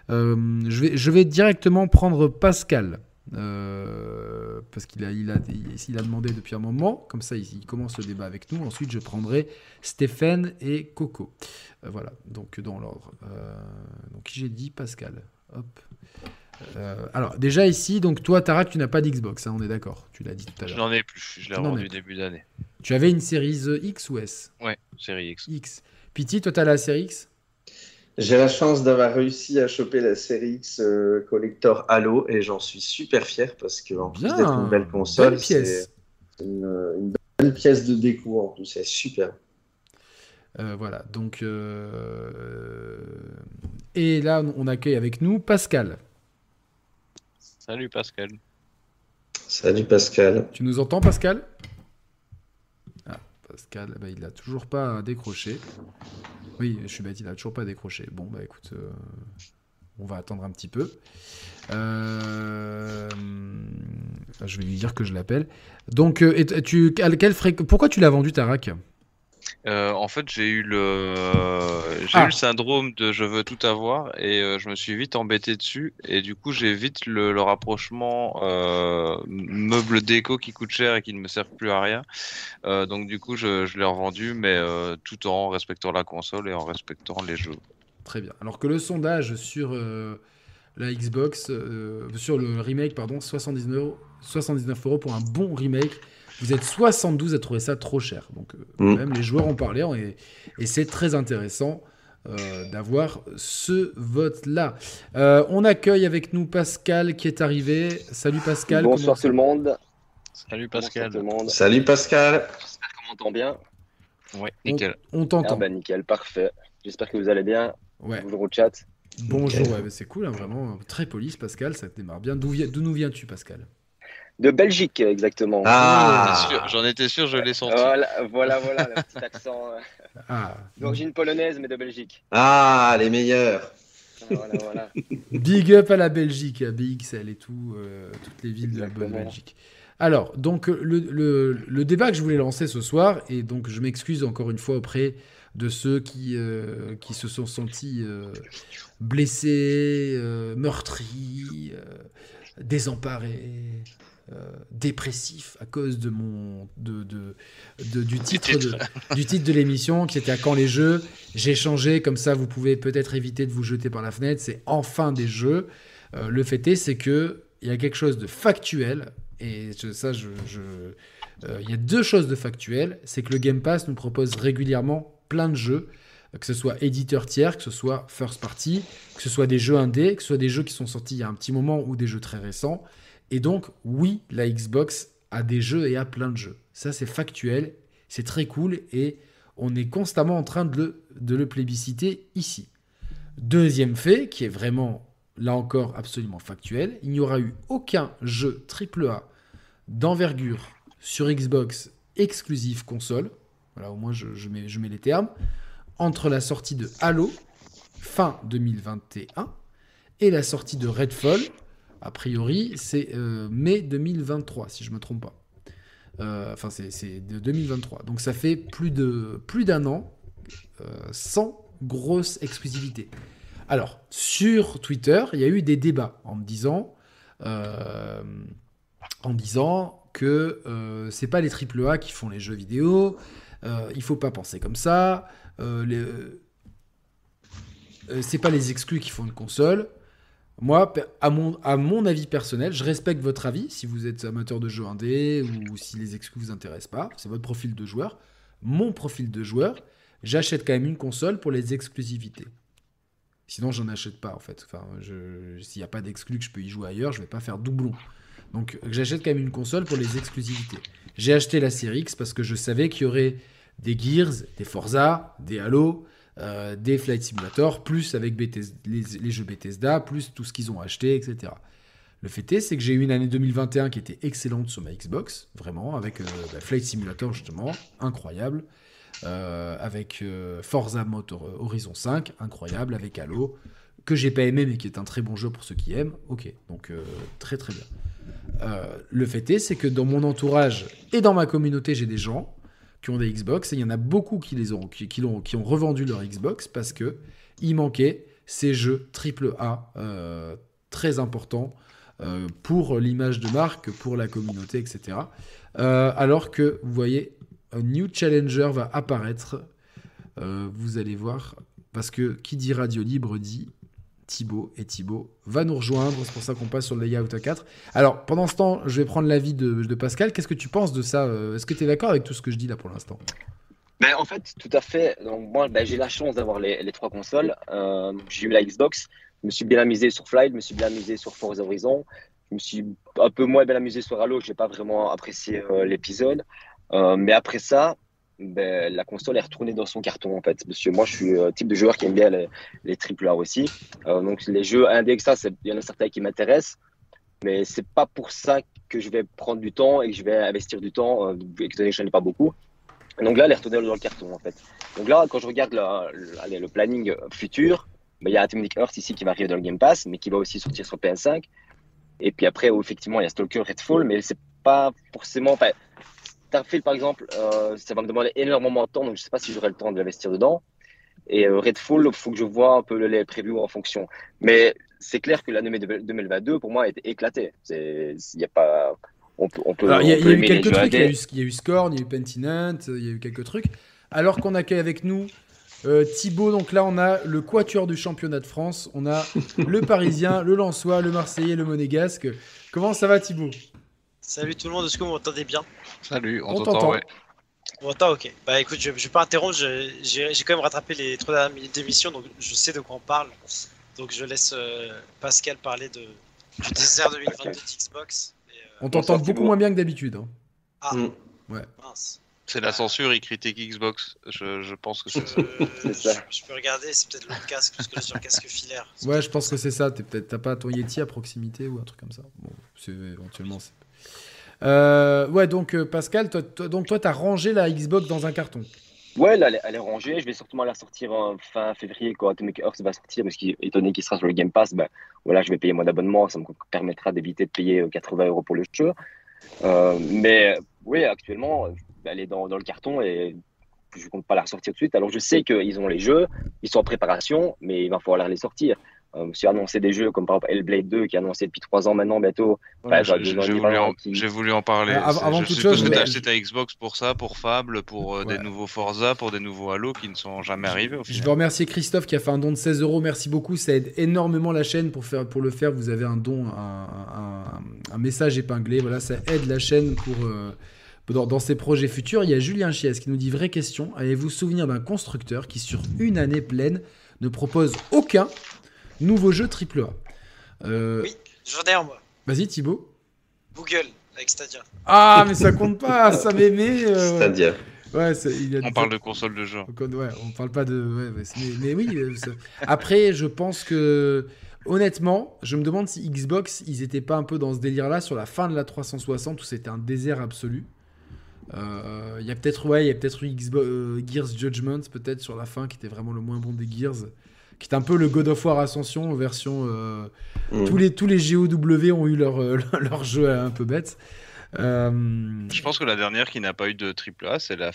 A: Je, vais, je vais directement prendre Pascal. Euh, parce qu'il a, il a, il, il a demandé depuis un moment, comme ça il, il commence le débat avec nous. Ensuite, je prendrai Stéphane et Coco. Euh, voilà, donc dans l'ordre. Euh, donc j'ai dit Pascal. Hop. Euh, alors déjà ici, donc toi Tarak, tu n'as pas d'Xbox, hein, on est d'accord. Tu l'as dit tout à
C: Je
A: l'heure.
C: n'en ai plus, je l'ai rendu début d'année.
A: Tu avais une série X ou S?
C: Ouais, série X.
A: X. Pity, toi t'as la série X?
B: J'ai la chance d'avoir réussi à choper la série X euh, Collector Halo et j'en suis super fier parce que en plus d'être une belle console,
A: Belle pièce.
B: c'est une, une belle pièce de déco en plus, c'est super.
A: Euh, voilà, donc. euh, Et là, on accueille avec nous Pascal.
C: Salut Pascal.
B: Salut Pascal.
A: Tu nous entends, Pascal? Pascal, bah, il a toujours pas décroché. Oui, je suis bête, il a toujours pas décroché. Bon, bah écoute, euh, on va attendre un petit peu. Euh, Je vais lui dire que je l'appelle. Donc, euh, tu, fréq- pourquoi tu l'as vendu, Tarak
C: Euh, en fait, j'ai eu le j'ai
A: Ah.
C: eu le syndrome de je veux tout avoir et euh, je me suis vite embêté dessus et du coup j'ai vite le, le rapprochement euh, meuble déco qui coûte cher et qui ne me sert plus à rien. Euh, donc du coup je, je l'ai revendu mais euh, tout en respectant la console et en respectant les jeux.
A: Très bien. Alors que le sondage sur euh, la Xbox, euh, sur le remake, pardon, 79 euros, 79 euros pour un bon remake. Vous êtes 72 à trouver ça trop cher. Donc, euh,
B: Mm.
A: même, les joueurs en parlaient et, et c'est très intéressant euh, d'avoir ce vote-là. Euh, on accueille avec nous Pascal qui est arrivé. Salut Pascal.
F: Bonsoir tout le monde.
C: Salut
F: Bonsoir
C: Pascal.
F: tout le monde.
B: Salut Pascal.
F: J'espère qu'on m'entend bien.
C: Ouais,
A: On,
C: nickel.
A: on
F: Ah
A: t'entend.
F: bah nickel, parfait. J'espère que vous allez bien.
A: Ouais.
F: Bonjour au chat.
A: Bonjour. Ouais, mais c'est cool, hein, vraiment. Très police, Pascal. Ça démarre bien. D'où vi- d'où nous viens-tu, Pascal?
F: De Belgique, exactement.
B: Ah.
C: J'en étais sûr- J'en étais sûr, je l'ai senti.
F: Voilà, voilà, voilà, le petit accent euh,
A: Ah,
F: d'origine polonaise, mais de Belgique.
B: Ah, les meilleurs.
F: Voilà, voilà.
A: Big up à la Belgique, à BXL et tout, euh, toutes les villes de la bonne
F: Exactement.
A: Belgique. Alors, donc le, le- le débat que je voulais lancer ce soir, et donc je m'excuse encore une fois auprès de ceux qui, euh, qui se sont sentis euh, blessés, euh, meurtris, euh, désemparés, euh, dépressifs à cause de mon de, de- de- du titre de, du titre de l'émission qui était à quand les jeux. J'ai changé comme ça, vous pouvez peut-être éviter de vous jeter par la fenêtre. C'est enfin des jeux. Euh, le fait est, c'est que il y a quelque chose de factuel et je- ça, je, je- euh, il y a deux choses de factuelles. C'est que le Game Pass nous propose régulièrement plein de jeux, que ce soit éditeur tiers, que ce soit first party, que ce soit des jeux indés, que ce soit des jeux qui sont sortis il y a un petit moment ou des jeux très récents. Et donc, oui, la Xbox a des jeux et a plein de jeux. Ça, c'est factuel, c'est très cool et on est constamment en train de le, plébisciter ici. Deuxième fait, qui est vraiment, là encore, absolument factuel, il n'y aura eu aucun jeu AAA d'envergure sur Xbox exclusif console, voilà, au moins je, je mets, je mets les termes, entre la sortie de Halo, fin 2021, et la sortie de Redfall, a priori, c'est euh, mai 2023, si je me trompe pas. Euh, Enfin, c'est- de 2023. Donc ça fait plus d'un an euh, sans grosse exclusivité. Alors, sur Twitter, il y a eu des débats en me disant, que euh, c'est pas les AAA qui font les jeux vidéo, il faut pas penser comme ça, euh, c'est pas les exclus qui font une console. Moi, à mon, avis personnel, je respecte votre avis si vous êtes amateur de jeux indés ou si les exclus vous intéressent pas. C'est votre profil de joueur. Mon profil de joueur, j'achète quand même une console pour les exclusivités. Sinon, j'en achète pas en fait. S'il n'y a pas d'exclus que je peux y jouer ailleurs, je vais pas faire doublon. Donc, j'achète quand même une console pour les exclusivités. J'ai acheté la série X parce que je savais qu'il y aurait des Gears, des Forza, des Halo, euh, des Flight Simulator, plus avec les, jeux Bethesda, plus tout ce qu'ils ont acheté, etc. Le fait est, c'est que j'ai eu une année 2021 qui était excellente sur ma Xbox, vraiment, avec euh, bah, Flight Simulator justement, incroyable, euh, avec Forza Motor Horizon 5, incroyable, avec Halo, que j'ai pas aimé mais qui est un très bon jeu pour ceux qui aiment. Ok, donc très très bien. Le fait est, c'est que dans mon entourage et dans ma communauté, j'ai des gens qui ont des Xbox et il y en a beaucoup qui les ont, qui, qui ont revendu leur Xbox parce que il manquait ces jeux AAA euh, très importants euh, pour l'image de marque, pour la communauté, etc. Euh, alors que vous voyez, un new challenger va apparaître. Vous allez voir, parce que qui dit radio libre dit Thibaut et Thibaut va nous rejoindre. C'est pour ça qu'on passe sur le layout à 4. Alors, pendant ce temps, je vais prendre l'avis de, Pascal. Qu'est-ce que tu penses de ça euh, Est-ce que tu es d'accord avec tout ce que je dis là pour l'instant?
F: Ben, en fait, tout à fait. Moi, ben, j'ai la chance d'avoir les, trois consoles. Euh, j'ai eu la Xbox. Je me suis bien amusé sur Flight, je me suis bien amusé sur Forza Horizon. Je me suis un peu moins bien amusé sur Halo. Je n'ai pas vraiment apprécié euh, l'épisode. Mais après ça, ben, la console est retournée dans son carton, en fait. Parce que moi, je suis le type de joueur qui aime bien les, les AAA aussi. Euh, donc, les jeux indés, ça, il y en a certains qui m'intéressent. Mais c'est pas pour ça que je vais prendre du temps et que je vais investir du temps, euh, donné que je n'en ai pas beaucoup. Donc là, elle est retournée dans le carton, en fait. Donc là, quand je regarde le, planning futur, ben, il y a Atomic Earth ici qui va arriver dans le Game Pass, mais qui va aussi sortir sur PS5. Et puis après, où, effectivement, il y a Stalker Redfall, mais c'est pas forcément. Starfield, par exemple, euh, ça va me demander énormément de temps, donc je sais pas si j'aurai le temps de l'investir dedans. Et euh, Redfall, il faut que je vois un peu le- les previews en fonction. Mais c'est clair que l'année 2022, pour moi, a été éclatée. Il y a pas. On peut, on peut,
A: Alors, il y a,
F: on
A: il
F: peut
A: y a eu quelques trucs. Il y, a
F: indés.
A: eu, il y a eu Scorn, il y a eu Pentinent, il y a eu quelques trucs. Alors qu'on accueille avec nous euh, Thibaut, donc là, on a le quatuor du championnat de France. On a le Parisien, le Lensois, le Marseillais, le Monégasque. Comment ça va, Thibaut?
G: Salut tout le monde, est-ce que vous m'entendez bien?
C: Salut, on,
A: On
C: t'entend,
A: t'entend.
C: ouais.
G: Vous m'entendez Ok. Bah écoute, je, je vais pas interrompre, je- j'ai j'ai quand même rattrapé les trois dernières minutes d'émission, donc je sais de quoi on parle. Donc je laisse euh, Pascal parler de, du désert 2022 d'Xbox. Et, euh,
A: On t'entend beaucoup moins bien que d'habitude. hein.
G: ah,
B: Mm.
G: mince.
C: C'est la censure, il critique Xbox. Je, je pense que
G: Je,
C: c'est ça.
F: C'est ça.
G: je- je peux regarder, c'est peut-être l'autre casque, parce que là sur le casque filaire.
A: Ouais, je pense que c'est ça. T'es peut-être- T'as pas ton Yeti à proximité ou un truc comme ça. Bon, c'est éventuellement. c'est- Euh, ouais, donc euh, Pascal, toi, toi- donc toi, t'as rangé la Xbox dans un carton.
F: Ouais, là, elle est, rangée. Je vais surtout la sortir fin février quand Atomic Hearts va sortir, parce qu'étant donné qu'il sera sur le Game Pass, ben, voilà, je vais payer mon abonnement. Ça me permettra d'éviter de payer euh, 80 euros pour le jeu. Euh, mais oui, actuellement, euh, elle est dans, le carton et je compte pas la ressortir tout de suite. Alors je sais qu'ils ont les jeux, ils sont en préparation, mais il va falloir les sortir. Euh, si annoncé des jeux comme par exemple Hellblade 2 qui est annoncé depuis trois ans maintenant bientôt.
C: Ouais, j'ai voulu, en,
F: qui-
C: j'ai voulu en parler.
A: Euh, avant
C: je
A: toute
C: suppose
A: chose,
C: que
A: je
C: t'as
A: vais-
C: acheté ta Xbox pour ça, pour Fable, pour euh,
A: Ouais.
C: des nouveaux Forza, pour des nouveaux Halo qui ne sont jamais arrivés au
A: Je veux remercier Christophe qui a fait un don de 16 euros. Merci beaucoup. Ça aide énormément la chaîne pour, faire, pour le faire. Vous avez un don, un, un- un message épinglé. Voilà, ça aide la chaîne pour, euh, dans, dans ses projets futurs. Il y a Julien Chies qui nous dit vraie question. Avez-vous souvenir d'un constructeur qui, sur une année pleine, ne propose aucun nouveau jeu AAA euh,
G: Oui. J'en ai un, moi.
A: Vas-y, Thibaut.
G: Google, avec Stadia.
A: Ah, mais ça compte pas. Ça m'aimait. euh,
B: C'est-à-dire.
A: ouais, ça- il a-
C: On parle de console de jeu.
A: ouais, on parle pas de. ouais, mais, mais oui. euh, ça- Après, je pense que. Honnêtement, je me demande si Xbox, ils étaient pas un peu dans ce délire-là sur la fin de la 360 où c'était un désert absolu. Euh, Il y a peut-être ouais, il y a peut-être eu Xbo- euh, Gears Judgment peut-être sur la fin qui était vraiment le moins bon des Gears, qui est un peu le God of War Ascension en version. euh,
B: Mm.
A: tous les tous les GOW ont eu leur euh, leur jeu un peu bête. Euh,
C: Je pense que la dernière qui n'a pas eu de AAA, c'est la,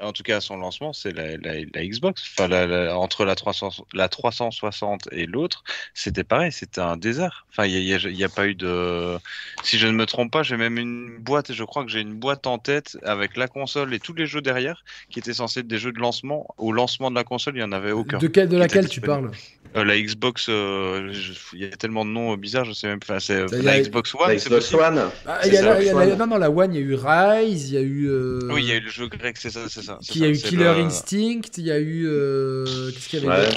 C: en tout cas à son lancement, c'est la, la, la Xbox. Enfin, la- la- entre la, 300, la 360 et l'autre, c'était pareil, c'était un désert. Enfin, il n'y a, y a- a pas eu de. Si je ne me trompe pas, j'ai même une boîte, je crois que j'ai une boîte en tête avec la console et tous les jeux derrière qui étaient censés être des jeux de lancement. Au lancement de la console, il n'y en avait aucun.
A: de, quel- de laquelle tu parles?
C: Euh, la Xbox, euh, il y a tellement de noms bizarres, je sais même pas. C'est la
A: la-
C: Xbox One,
B: La Xbox. One.
A: Ah, il y a la- a la- non, non, la One, il y a eu Rise, il y a eu. euh,
C: Oui, il y a eu le jeu grec, c'est ça, c'est ça.
A: Qui
C: ça,
A: a eu Killer
C: le-
A: Instinct, il y a eu. euh, Qu'est-ce qu'il y avait
B: Ouais.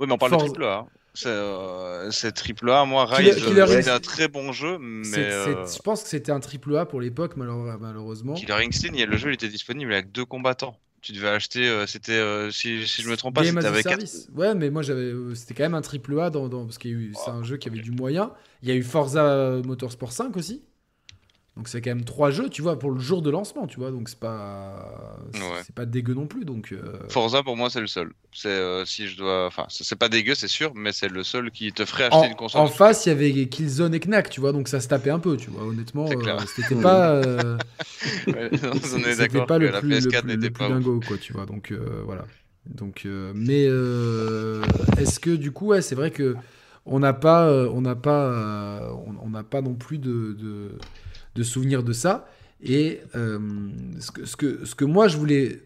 C: Oui, mais on parle
A: Forza-
C: de triple A. hein. C'est euh, triple A. Moi, Rise,
A: Killer
C: c'était un très bon jeu, mais euh,
A: Je pense que c'était un triple A pour l'époque, malheure- malheureusement.
C: Killer Instinct, il y a- le jeu il était disponible avec deux combattants. Tu devais acheter, euh, c'était, euh, si, si je me trompe pas, c'était avec quatre-
A: Service. Ouais, mais moi j'avais, c'était quand même un triple A dans, dans- parce y eu- c'est un jeu qui avait du moyen. Il y a eu Forza Motorsport 5 aussi. Donc c'est quand même trois jeux, tu vois, pour le jour de lancement, tu vois. Donc c'est pas, c'est
C: Ouais.
A: pas dégueu non plus. Donc euh,
C: Forza pour moi c'est le seul. C'est euh, si je dois, enfin c'est pas dégueu c'est sûr, mais c'est le seul qui te ferait acheter
A: en,
C: une console.
A: en face, il y avait Killzone et Knack, tu vois. Donc ça se tapait un peu, tu vois. Honnêtement, euh, c'était pas. euh, c'était pas le
C: la
A: plus, le
C: PS4
A: plus- le plus
C: pas. ouf.
A: dingo, quoi, tu vois. Donc voilà. Donc, mais est-ce que du coup, ouais, c'est vrai que on n'a pas, on n'a pas, on n'a pas non plus de, de, de souvenirs de ça. Et euh, ce, que, ce, que, ce que moi je voulais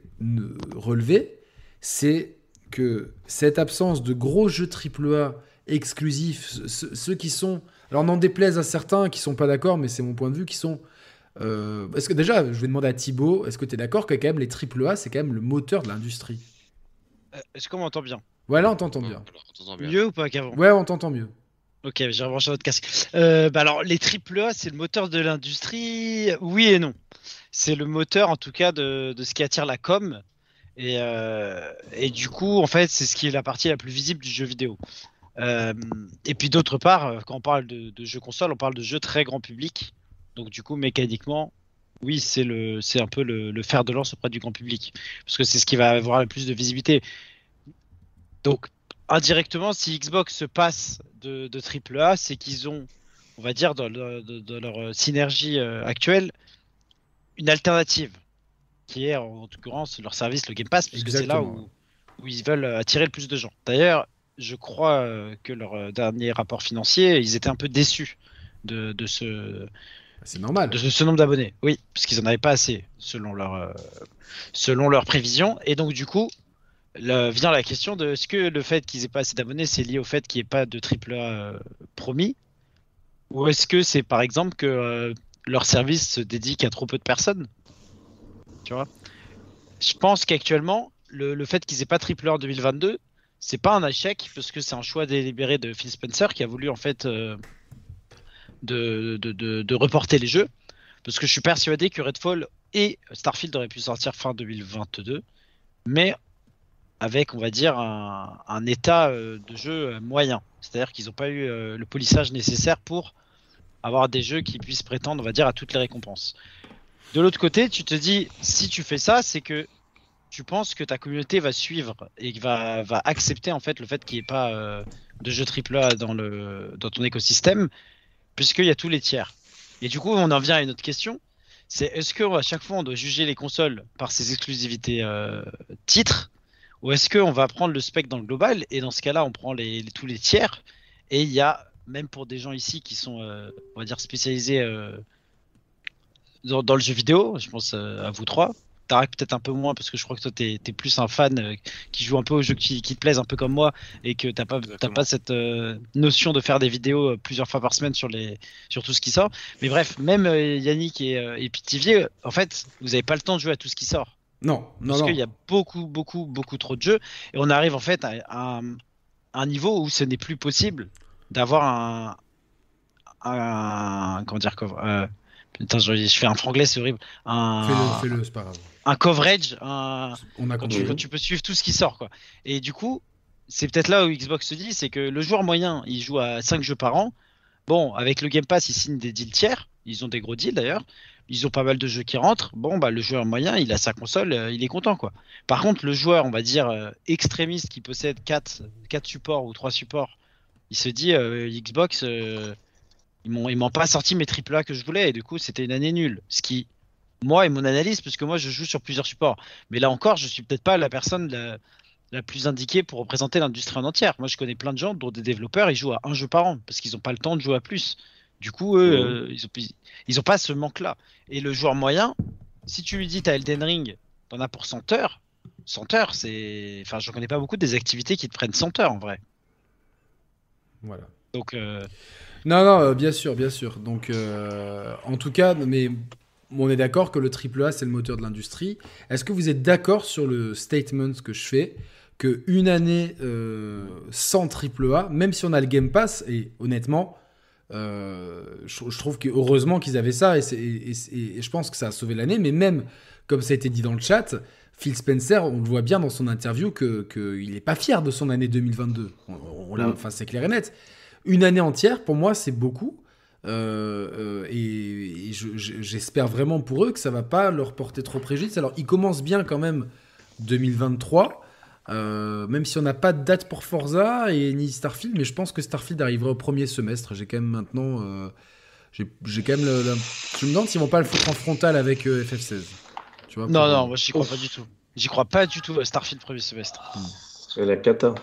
A: relever, c'est que cette absence de gros jeux AAA exclusifs, ce- ce- ceux qui sont, alors n'en déplaise à certains qui sont pas d'accord, mais c'est mon point de vue, qui sont euh, est-ce que déjà, je vais demander à Thibaut, est-ce que tu es d'accord que quand même les AAA, c'est quand même le moteur de l'industrie?
H: Euh, Est-ce qu'on m'entend bien?
A: Ouais, là on t'entend bien.
C: Alors, on t'entend bien.
H: Mieux ou pas qu'avant?
A: Ouais, on t'entend mieux.
H: Ok, j'ai rebranché votre casque. Euh, bah alors, les AAA, c'est le moteur de l'industrie? Oui et non. C'est le moteur, en tout cas, de, de ce qui attire la com. Et, euh, et du coup, en fait, c'est ce qui est la partie la plus visible du jeu vidéo. Euh, et puis d'autre part, quand on parle de, jeux console, on parle de jeux très grand public. Donc du coup, mécaniquement, oui, c'est un peu le fer de lance auprès du grand public, parce que c'est ce qui va avoir le plus de visibilité. Donc indirectement, si Xbox se passe de, de AAA, c'est qu'ils ont, on va dire, dans, le- de- dans leur euh, synergie euh, actuelle, une alternative, qui est en l'occurrence leur service, le Game Pass, puisque c'est là où, où ils veulent euh, attirer le plus de gens. D'ailleurs, je crois que leur dernier rapport financier, ils étaient un peu déçus de, de ce,
A: C'est normal.
H: de ce, ce nombre d'abonnés. Oui, puisqu'ils n'en avaient pas assez, selon leur, euh, selon leurs prévisions. Et donc, du coup, le- vient la question de est-ce que le fait qu'ils aient pas assez d'abonnés, c'est lié au fait qu'il n'y ait pas de triple A euh, promis? Ou est-ce que c'est par exemple que euh, leur service se dédie qu'à trop peu de personnes? Tu vois? Je pense qu'actuellement, le, le fait qu'ils aient pas triple A en 2022, c'est pas un échec, parce que c'est un choix délibéré de Phil Spencer qui a voulu en fait. euh, de, de, de, de reporter les jeux. Parce que je suis persuadé que Redfall et Starfield auraient pu sortir fin 2022, mais avec, on va dire, un, état euh, de jeu euh, moyen. C'est-à-dire qu'ils n'ont pas eu euh, le polissage nécessaire pour avoir des jeux qui puissent prétendre, on va dire, à toutes les récompenses. De l'autre côté, tu te dis, si tu fais ça, c'est que tu penses que ta communauté va suivre et va, va accepter en fait le fait qu'il n'y ait pas de jeux AAA dans, dans ton écosystème, puisqu'il y a tous les tiers. Et du coup, on en vient à une autre question. C'est est-ce qu'à chaque fois on doit juger les consoles par ses exclusivités titres? Ou est-ce qu'on va prendre le spec dans le global et dans ce cas-là on prend les, tous les tiers et il y a même pour des gens ici qui sont euh, on va dire spécialisés euh, dans, dans, le jeu vidéo, je pense à vous trois, Tarek peut-être un peu moins parce que je crois que toi tu es, plus un fan euh, qui joue un peu aux jeux qui, te plaisent un peu comme moi et que t'as pas pas cette euh, notion de faire des vidéos euh, plusieurs fois par semaine sur les sur tout ce qui sort. Mais bref, même Yannick et, et Pitivier, en fait, vous avez pas le temps de jouer à tout ce qui sort.
A: Non, non,
H: parce qu'il y a beaucoup beaucoup beaucoup trop de jeux et on arrive en fait à, un, niveau où ce n'est plus possible d'avoir un, un, comment dire Putain, je, fais un franglais, c'est horrible. Un...
A: Fais-le, fais-le, c'est pas grave
H: un coverage, un...
A: On a
H: quand, tu, peux suivre tout ce qui sort. Quoi. Et du coup, c'est peut-être là où Xbox se dit, c'est que le joueur moyen, il joue à 5 jeux par an. Bon, avec le Game Pass, ils signent des deals tiers. Ils ont des gros deals d'ailleurs. Ils ont pas mal de jeux qui rentrent. Bon, bah, le joueur moyen, il a sa console, euh, il est content. quoi. Par contre, le joueur, on va dire, euh, extrémiste qui possède 4, 4 supports ou 3 supports, il se dit, euh, Xbox, ils m'ont pas sorti mes AAA que je voulais. Et du coup, c'était une année nulle. Ce qui moi et mon analyse, parce que moi je joue sur plusieurs supports. Mais là encore, je suis peut-être pas la personne la, plus indiquée pour représenter l'industrie en entière. Moi, je connais plein de gens, dont des développeurs, ils jouent à un jeu par an parce qu'ils n'ont pas le temps de jouer à plus. Du coup, eux, euh, ils, ont, ils ont pas ce manque-là. Et le joueur moyen, si tu lui dis t'as Elden Ring, t'en as pour 100 heures. 100 heures, c'est. Enfin, je connais pas beaucoup des activités qui te prennent 100 heures en vrai.
A: Voilà.
H: Donc. Euh,
A: non, non, euh, bien sûr, bien sûr. Donc, en tout cas, mais on est d'accord que le AAA, c'est le moteur de l'industrie. Est-ce que vous êtes d'accord sur le statement que je fais que une année euh, sans AAA, même si on a le Game Pass, et honnêtement, euh, je, trouve que heureusement qu'ils avaient ça, et, je pense que ça a sauvé l'année, mais même, comme ça a été dit dans le chat, Phil Spencer, on le voit bien dans son interview qu'il que n'est pas fier de son année 2022. On, mm. Enfin, c'est clair et net. Une année entière, pour moi, c'est beaucoup. Euh, euh, et, j'espère vraiment pour eux que ça va pas leur porter trop préjudice. Alors, ils commencent bien quand même 2023. Euh, même si on n'a pas de date pour Forza et ni Starfield, mais je pense que Starfield arrivera au premier semestre. J'ai quand même maintenant, j'ai quand même, le, je me demande s'ils vont pas le foutre en frontal avec FF16.
H: Tu vois, non, non, moi j'y crois pas du tout. J'y crois pas du tout. Starfield premier semestre.
B: C'est la cata.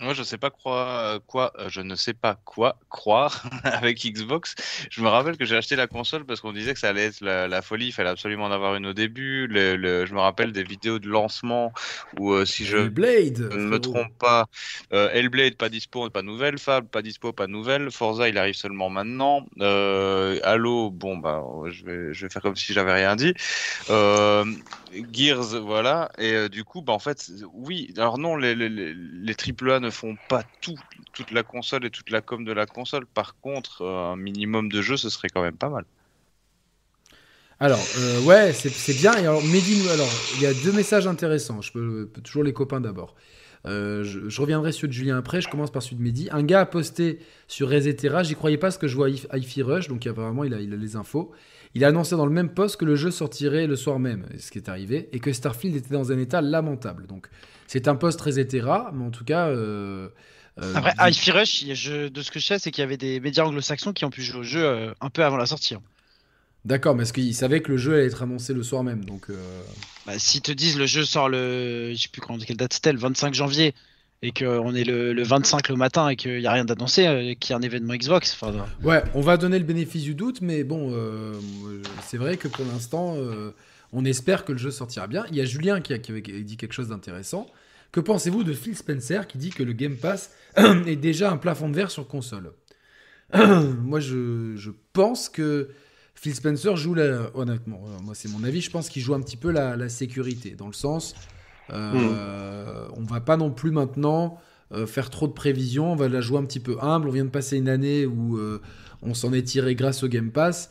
C: Moi, je sais pas quoi, quoi, euh, je ne sais pas quoi croire avec Xbox. Je me rappelle que j'ai acheté la console parce qu'on disait que ça allait être la, folie. Il fallait absolument en avoir une au début. Le, je me rappelle des vidéos de lancement où, euh, si je
A: ne
C: me trompe pas, euh, Hellblade pas dispo, pas nouvelle. Fable pas dispo, pas nouvelle. Forza, il arrive seulement maintenant. Euh, Halo, bon bah, je vais, je vais faire comme si j'avais rien dit. Euh, Gears, voilà. Et du coup, bah en fait, oui. Alors non, les, les, les AAA ne font pas tout, toute la console et toute la com de la console. Par contre, euh, un minimum de jeux, ce serait quand même pas mal.
A: Alors, euh, ouais, c'est bien. Et alors, Mehdi, alors, il y a deux messages intéressants. Je peux, toujours les copains d'abord. Euh, je, reviendrai sur de Julien après. Je commence par celui de Mehdi. Un gars a posté sur Resetera. J'y croyais pas ce que je vois à hi Rush. Donc, apparemment, il a, il a les infos. Il a annoncé dans le même poste que le jeu sortirait le soir même, ce qui est arrivé, et que Starfield était dans un état lamentable. Donc, c'est un poste très hétéra, mais en tout cas. Euh,
H: euh, Après, hi Rush, de ce que je sais, c'est qu'il y avait des médias anglo-saxons qui ont pu jouer au jeu euh, un peu avant la sortie. Hein.
A: D'accord, mais est-ce qu'ils savaient que le jeu allait être annoncé le soir même donc,
H: bah, S'ils te disent le jeu sort le. Je sais plus quand, quelle date c'était, le 25 janvier, et qu'on est le, 25 le matin et qu'il n'y a rien d'annoncé, qu'il y a un événement Xbox.
A: Ouais, on va donner le bénéfice du doute, mais bon, c'est vrai que pour l'instant, on espère que le jeu sortira bien. Il y a Julien qui, a, qui avait dit quelque chose d'intéressant. Que pensez-vous de Phil Spencer qui dit que le Game Pass est déjà un plafond de verre sur console? Moi, je, pense que Phil Spencer joue la. Honnêtement, euh, moi, c'est mon avis. Je pense qu'il joue un petit peu la, sécurité. Dans le sens. Euh, hmm. On va pas non plus maintenant euh, faire trop de prévisions. On va la jouer un petit peu humble. On vient de passer une année où euh, on s'en est tiré grâce au Game Pass.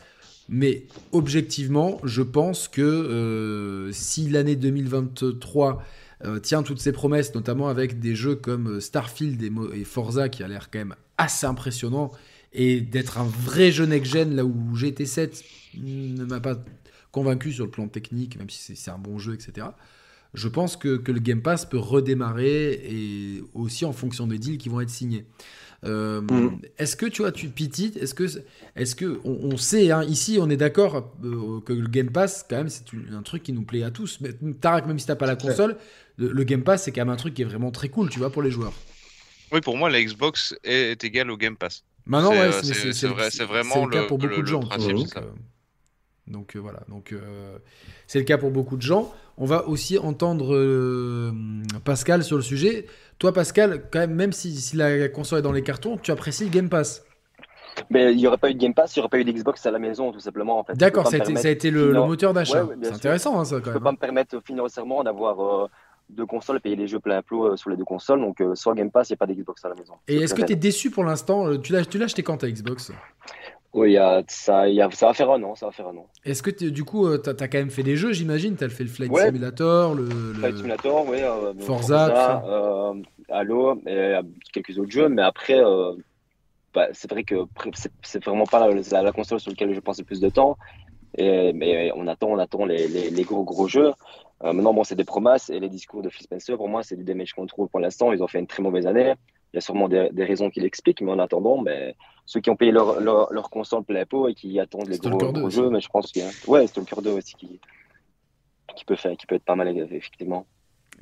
A: Mais objectivement, je pense que si l'année 2023 euh, tient toutes ses promesses, notamment avec des jeux comme euh, Starfield et, Forza qui a l'air quand même assez impressionnant et d'être un vrai jeu next-gen, là où GT7 ne m'a pas convaincu sur le plan technique, même si c'est- un bon jeu, etc. Je pense que, que le Game Pass peut redémarrer et aussi en fonction des deals qui vont être signés. Euh,
B: Mm.
A: Est-ce que tu vois, tu Petit, est-ce que, est-ce que on, on sait hein, ici, on est d'accord euh, que le Game Pass, quand même, c'est un truc qui nous plaît à tous. Mais Tarak, même si t'as pas la console, le, le Game Pass, c'est quand même un truc qui est vraiment très cool, tu vois, pour les joueurs.
C: Oui, pour moi, la Xbox est, est égale au Game Pass.
A: Maintenant,
C: C'est,
A: ouais,
C: euh,
A: c'est-
C: vrai-
A: le-
C: c'est vraiment
A: c'est le cas
C: le-
A: pour beaucoup
C: le-
A: de
C: le
A: gens.
C: principe,
A: donc, euh, donc, euh, voilà, donc euh, c'est le cas pour beaucoup de gens. On va aussi entendre euh, Pascal sur le sujet. Toi, Pascal, quand même, même si, si la console est dans les cartons, tu apprécies le Game Pass?
F: Mais il n'y aurait pas eu de Game Pass, il n'y aurait pas eu d'Xbox à la maison, tout simplement. En fait.
A: D'accord, ça,
F: peux
A: a été- ça a
F: permettre
A: été le, le moteur d'achat.
F: Ouais, ouais, bien
A: c'est
F: sûr.
A: intéressant, hein, ça, quand
F: Je peux
A: même.
F: pas me permettre financièrement d'avoir euh, deux consoles et payer les jeux plein plot euh, sur les deux consoles. Donc, euh, sans Game Pass, il n'y a pas d'Xbox à la maison.
A: Et est-ce que tu es déçu pour l'instant Euh, Tu l'as acheté quand ta Xbox?
F: Oui, a- ça, il y a- ça va faire un an, ça va faire un an.
A: Est-ce que du coup, tu as, quand même fait des jeux, j'imagine? Tu as fait le Flight. Simulator, le,
F: Flight Simulator, oui.
A: Forza,
F: Halo, et quelques autres jeux. Mais après, bah, c'est vrai que c'est- vraiment pas la, console sur laquelle je passe le plus de temps. Et, mais on attend, on attend les gros gros jeux. Euh, maintenant, bon, c'est des promesses et les discours de Phil Spencer, pour moi, c'est du damage control pour l'instant. Ils ont fait une très mauvaise année. Il y a sûrement des, des raisons qui l'expliquent, mais en attendant, mais ceux qui ont payé leur, leur, leur console plein pot et qui attendent les gros,
A: 2
F: gros jeux, mais je pense que ouais, Stalker 2 aussi qui, qui peut faire, qui peut être pas mal effectivement.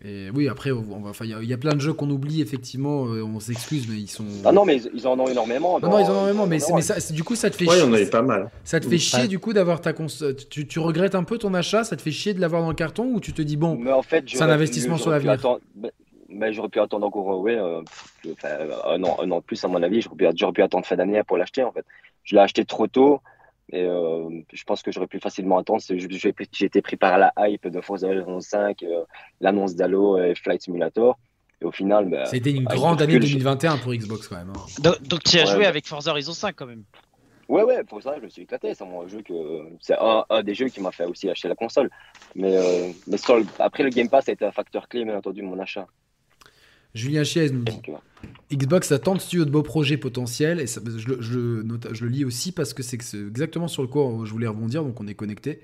A: Et oui, après, on va- il y, a- il y a plein de jeux qu'on oublie, effectivement. euh, on s'excuse, mais ils sont.
F: Ah non, mais ils, ils en ont énormément.
A: Non, non, ils en ont énormément, mais, ça, du coup, ça te fait
B: Ouais, il y
A: chier.
B: en avait pas mal.
A: Ça te fait chier, du coup, d'avoir ta console. Tu, tu regrettes un peu ton achat Ça te fait chier de l'avoir dans le carton Ou tu te dis, bon,
F: Mais en fait,
A: c'est un investissement sur l'avenir.
F: attendre- Mais, j'aurais pu attendre encore euh, ouais, euh, un, an, un an de plus, à mon avis. J'aurais pu, j'aurais pu attendre fin d'année pour l'acheter, en fait. Je l'ai acheté trop tôt. Et euh, je pense que j'aurais pu facilement attendre. J'ai été pris par la hype de Forza Horizon 5, euh, l'annonce d'Halo et Flight Simulator. Et au final, bah,
A: ça a été une
F: avec
A: grande année
F: recul, je-
A: 2021 pour Xbox, quand même. hein.
H: Donc, donc tu as
F: Ouais,
H: joué avec Forza Horizon 5 quand même.
F: Ouais, ouais, pour ça, je me suis éclaté. C'est un jeu que c'est un, un des jeux qui m'a fait aussi acheter la console. Mais, euh, mais sur le- après, le Game Pass a été un facteur clé, bien entendu, de mon achat.
A: Julien Chiez nous dit Xbox a tant de studios de beaux projets potentiels, et ça- je, le- je le note- je le lis aussi parce que c'est exactement sur le quoi je voulais rebondir, donc on est connecté,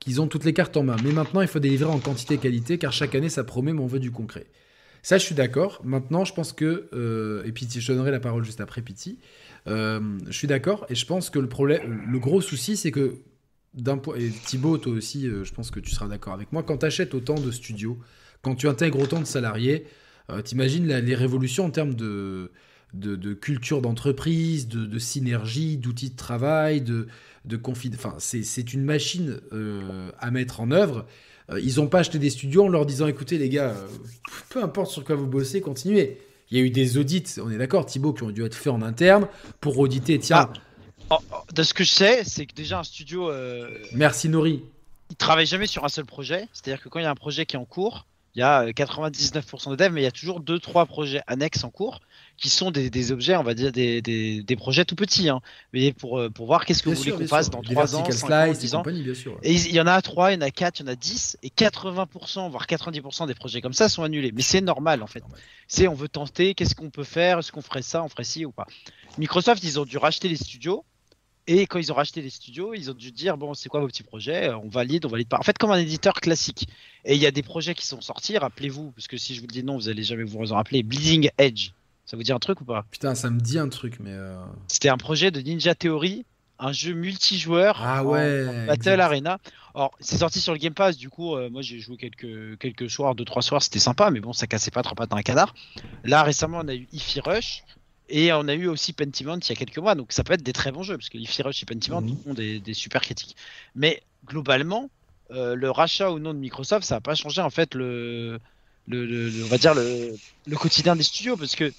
A: qu'ils ont toutes les cartes en main. Mais maintenant, il faut délivrer en quantité et qualité, car chaque année, ça promet, mais on veut du concret. Ça, je suis d'accord. Maintenant, je pense que. euh, et puis, je donnerai la parole juste après, Piti. Euh, je suis d'accord, et je pense que le, problème, le gros souci, c'est que. d'un point Et Thibaut, toi aussi, euh, je pense que tu seras d'accord avec moi. Quand tu achètes autant de studios, quand tu intègres autant de salariés, T'imagines la- les révolutions en termes de, de, de culture d'entreprise, de, de synergie, d'outils de travail, de, de Enfin, c'est une machine euh, à mettre en œuvre. Euh, ils n'ont pas acheté des studios en leur disant écoutez, les gars, euh, peu importe sur quoi vous bossez, continuez. Il y a eu des audits, on est d'accord, Thibaut, qui ont dû être faits en interne pour auditer. Tiens,
H: Oh, oh, De ce que je sais, c'est que déjà un studio, euh,
A: merci Nori.
H: il travaille jamais sur un seul projet. C'est-à-dire que quand il y a un projet qui est en cours, il y a euh, 99% de devs, mais il y a toujours 2-3 projets annexes en cours qui sont des, des objets, on va dire, des, des, des projets tout petits. Hein, mais pour, euh, pour voir qu'est-ce que
A: Bien
H: vous voulez
A: sûr,
H: qu'on
A: bien
H: fasse dans
A: Les
H: 3 ans,
A: vertical
H: 5 ans,
A: slice et
H: 10 ans.
A: compagnie, bien sûr.
H: Et il y en a 3, il y en a 4, il y en a 10, et 80%, voire 90% des projets comme ça sont annulés. Mais c'est normal en fait. C'est on veut tenter, qu'est-ce qu'on peut faire, est-ce qu'on ferait ça, on ferait ci ou pas. Microsoft, ils ont dû racheter les studios, et quand ils ont racheté les studios, ils ont dû dire bon, c'est quoi vos petits projets, on valide, on valide pas. En fait, comme un éditeur classique. Et il y a des projets qui sont sortis, rappelez-vous, parce que si je vous le dis non, vous allez jamais vous en rappeler, Bleeding Edge. Ça vous dit un truc ou pas?
A: Putain, ça me dit un truc, mais. euh,
H: C'était un projet de Ninja Theory, un jeu multijoueur
A: Ah
H: en-
A: ouais.
H: Battle
A: exact.
H: Arena. Alors, c'est sorti sur le Game Pass, du coup, euh, moi j'ai joué quelques, quelques soirs, deux, trois soirs, c'était sympa, mais bon, ça cassait pas trop pattes dans un canard. Là, récemment, on a eu Ify Rush et on a eu aussi Pentiment il y a quelques mois, donc ça peut être des très bons jeux, parce que Ify Rush et Pentiment
A: Mhm.
H: ont des, des super critiques. Mais globalement, euh, le rachat ou non de Microsoft, ça n'a pas changé en fait le, le, le- le- on va dire le, le quotidien des studios, parce que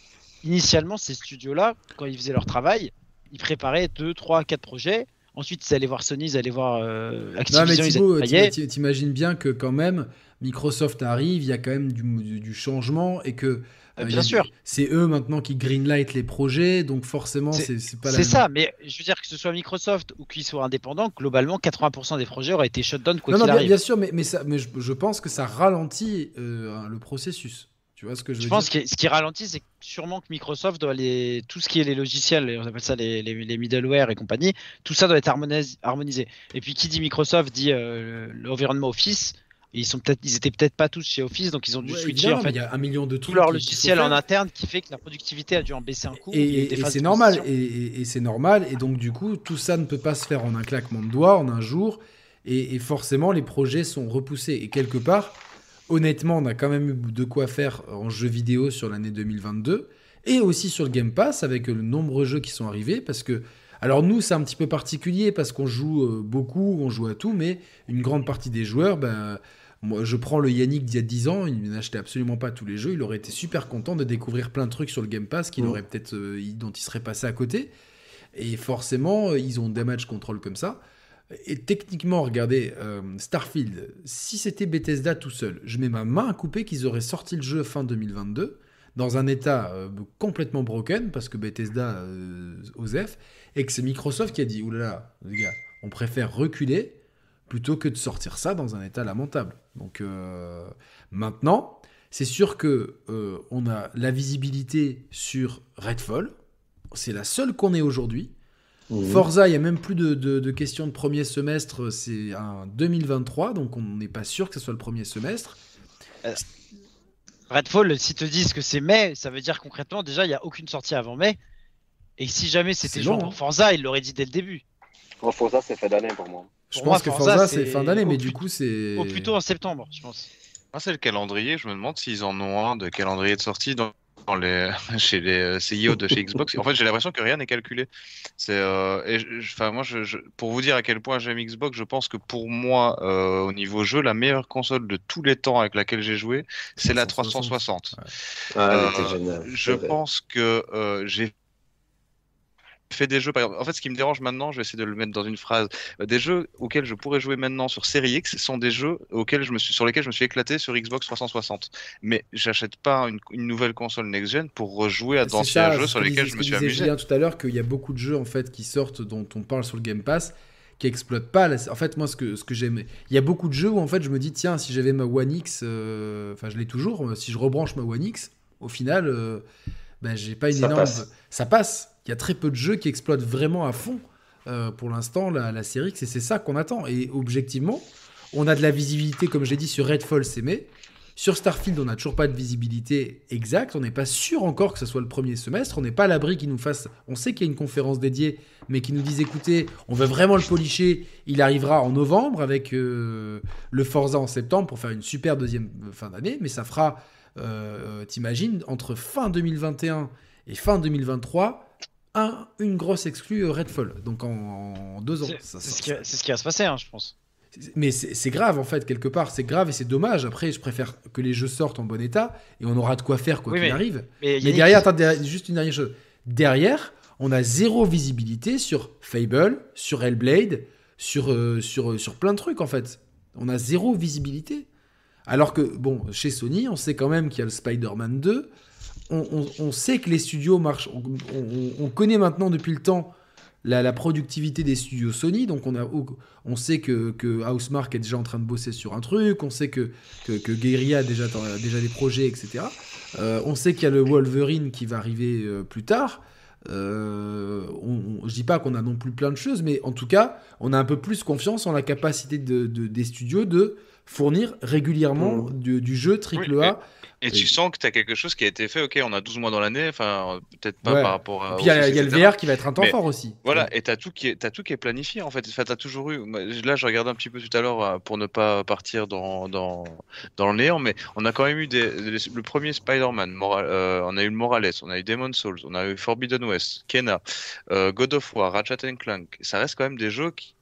H: initialement, ces studios-là, quand ils faisaient leur travail, ils préparaient 2, 3, 4 projets. Ensuite, ils allaient voir Sony, ils allaient voir euh,
A: Non, mais
H: Activision, ils
A: Thibaut, t'im- t'imagines bien que quand même, Microsoft arrive, il y a quand même du, du- du changement et que.
H: Euh,
A: euh,
H: bien
A: il y a-
H: sûr.
A: C'est eux maintenant qui greenlight les projets, donc forcément,
H: C'est-
A: pas la
H: C'est ça, mais je veux dire que ce soit Microsoft ou qu'ils soient indépendants, globalement, 80% des projets auraient été shutdown quoi
A: Non, non, bien, sûr, mais, mais, ça, mais je, je pense que ça ralentit euh, le processus. Tu vois ce que je veux
H: Je pense
A: dire?
H: que ce qui ralentit, c'est sûrement que Microsoft doit les tout ce qui est les logiciels, on appelle ça les, les, les middleware et compagnie, tout ça doit être harmonis- harmonisé. Et puis qui dit Microsoft dit euh, l'environnement Office. Et ils sont peut-être, ils étaient peut-être pas tous chez Office, donc ils ont dû
A: Ouais,
H: switcher en fait
A: il y a un million de
H: tout
A: trucs
H: leur
A: qu'il faut
H: logiciel en interne qui fait que la productivité a dû en baisser un coup.
A: Et, c'est normal, et, c'est normal, et donc du coup, tout ça ne peut pas se faire en un claquement de doigts, en un jour, et, et forcément, les projets sont repoussés. Et quelque part, honnêtement, on a quand même eu de quoi faire en jeux vidéo sur l'année 2022, et aussi sur le Game Pass, avec le nombreux jeux qui sont arrivés, parce que, alors nous, c'est un petit peu particulier, parce qu'on joue euh, beaucoup, on joue à tout, mais une grande partie des joueurs, ben... Moi, je prends le Yannick d'il y a 10 ans, il n'achetait absolument pas tous les jeux, il aurait été super content de découvrir plein de trucs sur le Game Pass qu'il aurait peut-être euh, dont il serait passé à côté. Et forcément, euh, ils ont damage control comme ça. Et techniquement, regardez, euh, Starfield, si c'était Bethesda tout seul, je mets ma main à couper qu'ils auraient sorti le jeu fin 2022 dans un état euh, complètement broken parce que Bethesda euh, osef et que c'est Microsoft qui a dit oulala, les gars, on préfère reculer plutôt que de sortir ça dans un état lamentable. Donc euh, maintenant, c'est sûr que euh, on a la visibilité sur Redfall. C'est la seule qu'on ait aujourd'hui.
B: Mhm.
A: Forza, il y a même plus de, de- de questions de premier semestre. C'est un 2023, donc on n'est pas sûr que ce soit le premier semestre.
H: Redfall, s'ils te disent que c'est mai, ça veut dire concrètement déjà il n'y a aucune sortie avant mai. Et si jamais c'était
A: C'est
H: genre
A: long,
H: pour
A: hein.
H: Forza, ils l'auraient dit dès le début.
F: Bon, Forza, c'est fait d'année pour moi.
A: Je pense
H: moi,
A: que
H: Forza,
A: Forza, c'est fin d'année, mais du coup, c'est.
H: Au plus tôt en septembre, je pense.
C: Moi, c'est le calendrier. Je me demande s'ils en ont un de calendrier de sortie dans, dans les, chez les euh, CEO de chez Xbox. En fait, j'ai l'impression que rien n'est calculé. C'est, euh, enfin, moi, je, je- pour vous dire à quel point j'aime Xbox, je pense que pour moi, euh, au niveau jeu, la meilleure console de tous les temps avec laquelle j'ai joué, c'est la 360.
B: Ah, elle
C: Euh. Je pense que euh, j'ai fait des jeux, par exemple, en fait, ce qui me dérange maintenant, je vais essayer de le mettre dans une phrase, euh, des jeux auxquels je pourrais jouer maintenant sur Series X sont des jeux auxquels je me suis, sur lesquels je me suis éclaté sur Xbox 360. Mais j'achète pas une, une nouvelle console next-gen pour rejouer à d'anciens jeux sur
A: que
C: lesquels je me suis amusé.
A: Julien tout à l'heure qu'il y a beaucoup de jeux en fait qui sortent dont on parle sur le Game Pass qui exploitent pas. la- En fait, moi, ce que ce que j'aime, il y a beaucoup de jeux où en fait je me dis tiens, si j'avais ma One X, euh, enfin je l'ai toujours, euh, si je rebranche ma One X, au final, euh, ben j'ai pas une
B: Ça
A: énorme.
B: passe.
A: Ça passe. Il y a très peu de jeux qui exploitent vraiment à fond. euh, pour l'instant, la, série X, et c'est ça qu'on attend. Et objectivement, on a de la visibilité, comme j'ai dit, sur Redfall, c'est mai. Sur Starfield, on n'a toujours pas de visibilité exacte. On n'est pas sûr encore que ce soit le premier semestre. On n'est pas à l'abri qu'il nous fasse. On sait qu'il y a une conférence dédiée, mais qui nous dise écoutez, on veut vraiment le policher. Il arrivera en novembre avec euh, le Forza en septembre pour faire une super deuxième euh, fin d'année. Mais ça fera, t'imagines, entre fin 2021 et fin 2023, un, une grosse exclue euh, Redfall. Donc en, en deux ans.
H: C'est ce, qui va- c'est ce qui va se passer, hein, je pense.
A: mais c'est grave en fait, quelque part. C'est grave et c'est dommage. Après, je préfère que les jeux sortent en bon état et on aura de quoi faire quoi
H: Oui,
A: qu'il
H: mais-
A: arrive.
H: Mais,
A: Mais
H: Yannick,
A: derrière, attends, derrière, juste une dernière chose. Derrière, on a zéro visibilité sur Fable, sur Hellblade, sur, euh, sur, euh, sur plein de trucs en fait. On a zéro visibilité. Alors que, bon, chez Sony, on sait quand même qu'il y a le Spider-Man 2. On, on- on sait que les studios marchent. On, on- on connaît maintenant depuis le temps la, la productivité des studios Sony. Donc on, a, on sait que, que Housemark est déjà en train de bosser sur un truc. On sait que, que, que Guerrilla a déjà, a déjà des projets, etc. Euh, on sait qu'il y a le Wolverine qui va arriver euh, plus tard. Euh, on, je dis pas qu'on a non plus plein de choses, mais en tout cas, on a un peu plus confiance en la capacité de, de- des studios de fournir régulièrement du, du jeu triple
C: Oui, Et tu sens que tu as quelque chose qui a été fait, ok, on a 12 mois dans l'année, enfin, peut-être pas
A: Ouais.
C: par rapport à.
A: Et puis il y a, y le. VR qui va être un temps
C: Mais
A: fort aussi.
C: Voilà, et t'as tout qui est, tout qui est planifié en fait. Enfin, t'as toujours eu. Là, je regardais un petit peu tout à l'heure euh, pour ne pas partir dans, dans, dans le néant, mais on a quand même eu des, le premier Spider-Man, euh, on a eu le Morales, on a eu Demon's Souls, on a eu Forbidden West, Kena, euh, God of War, Ratchet and Clank. Ça reste quand même des jeux qui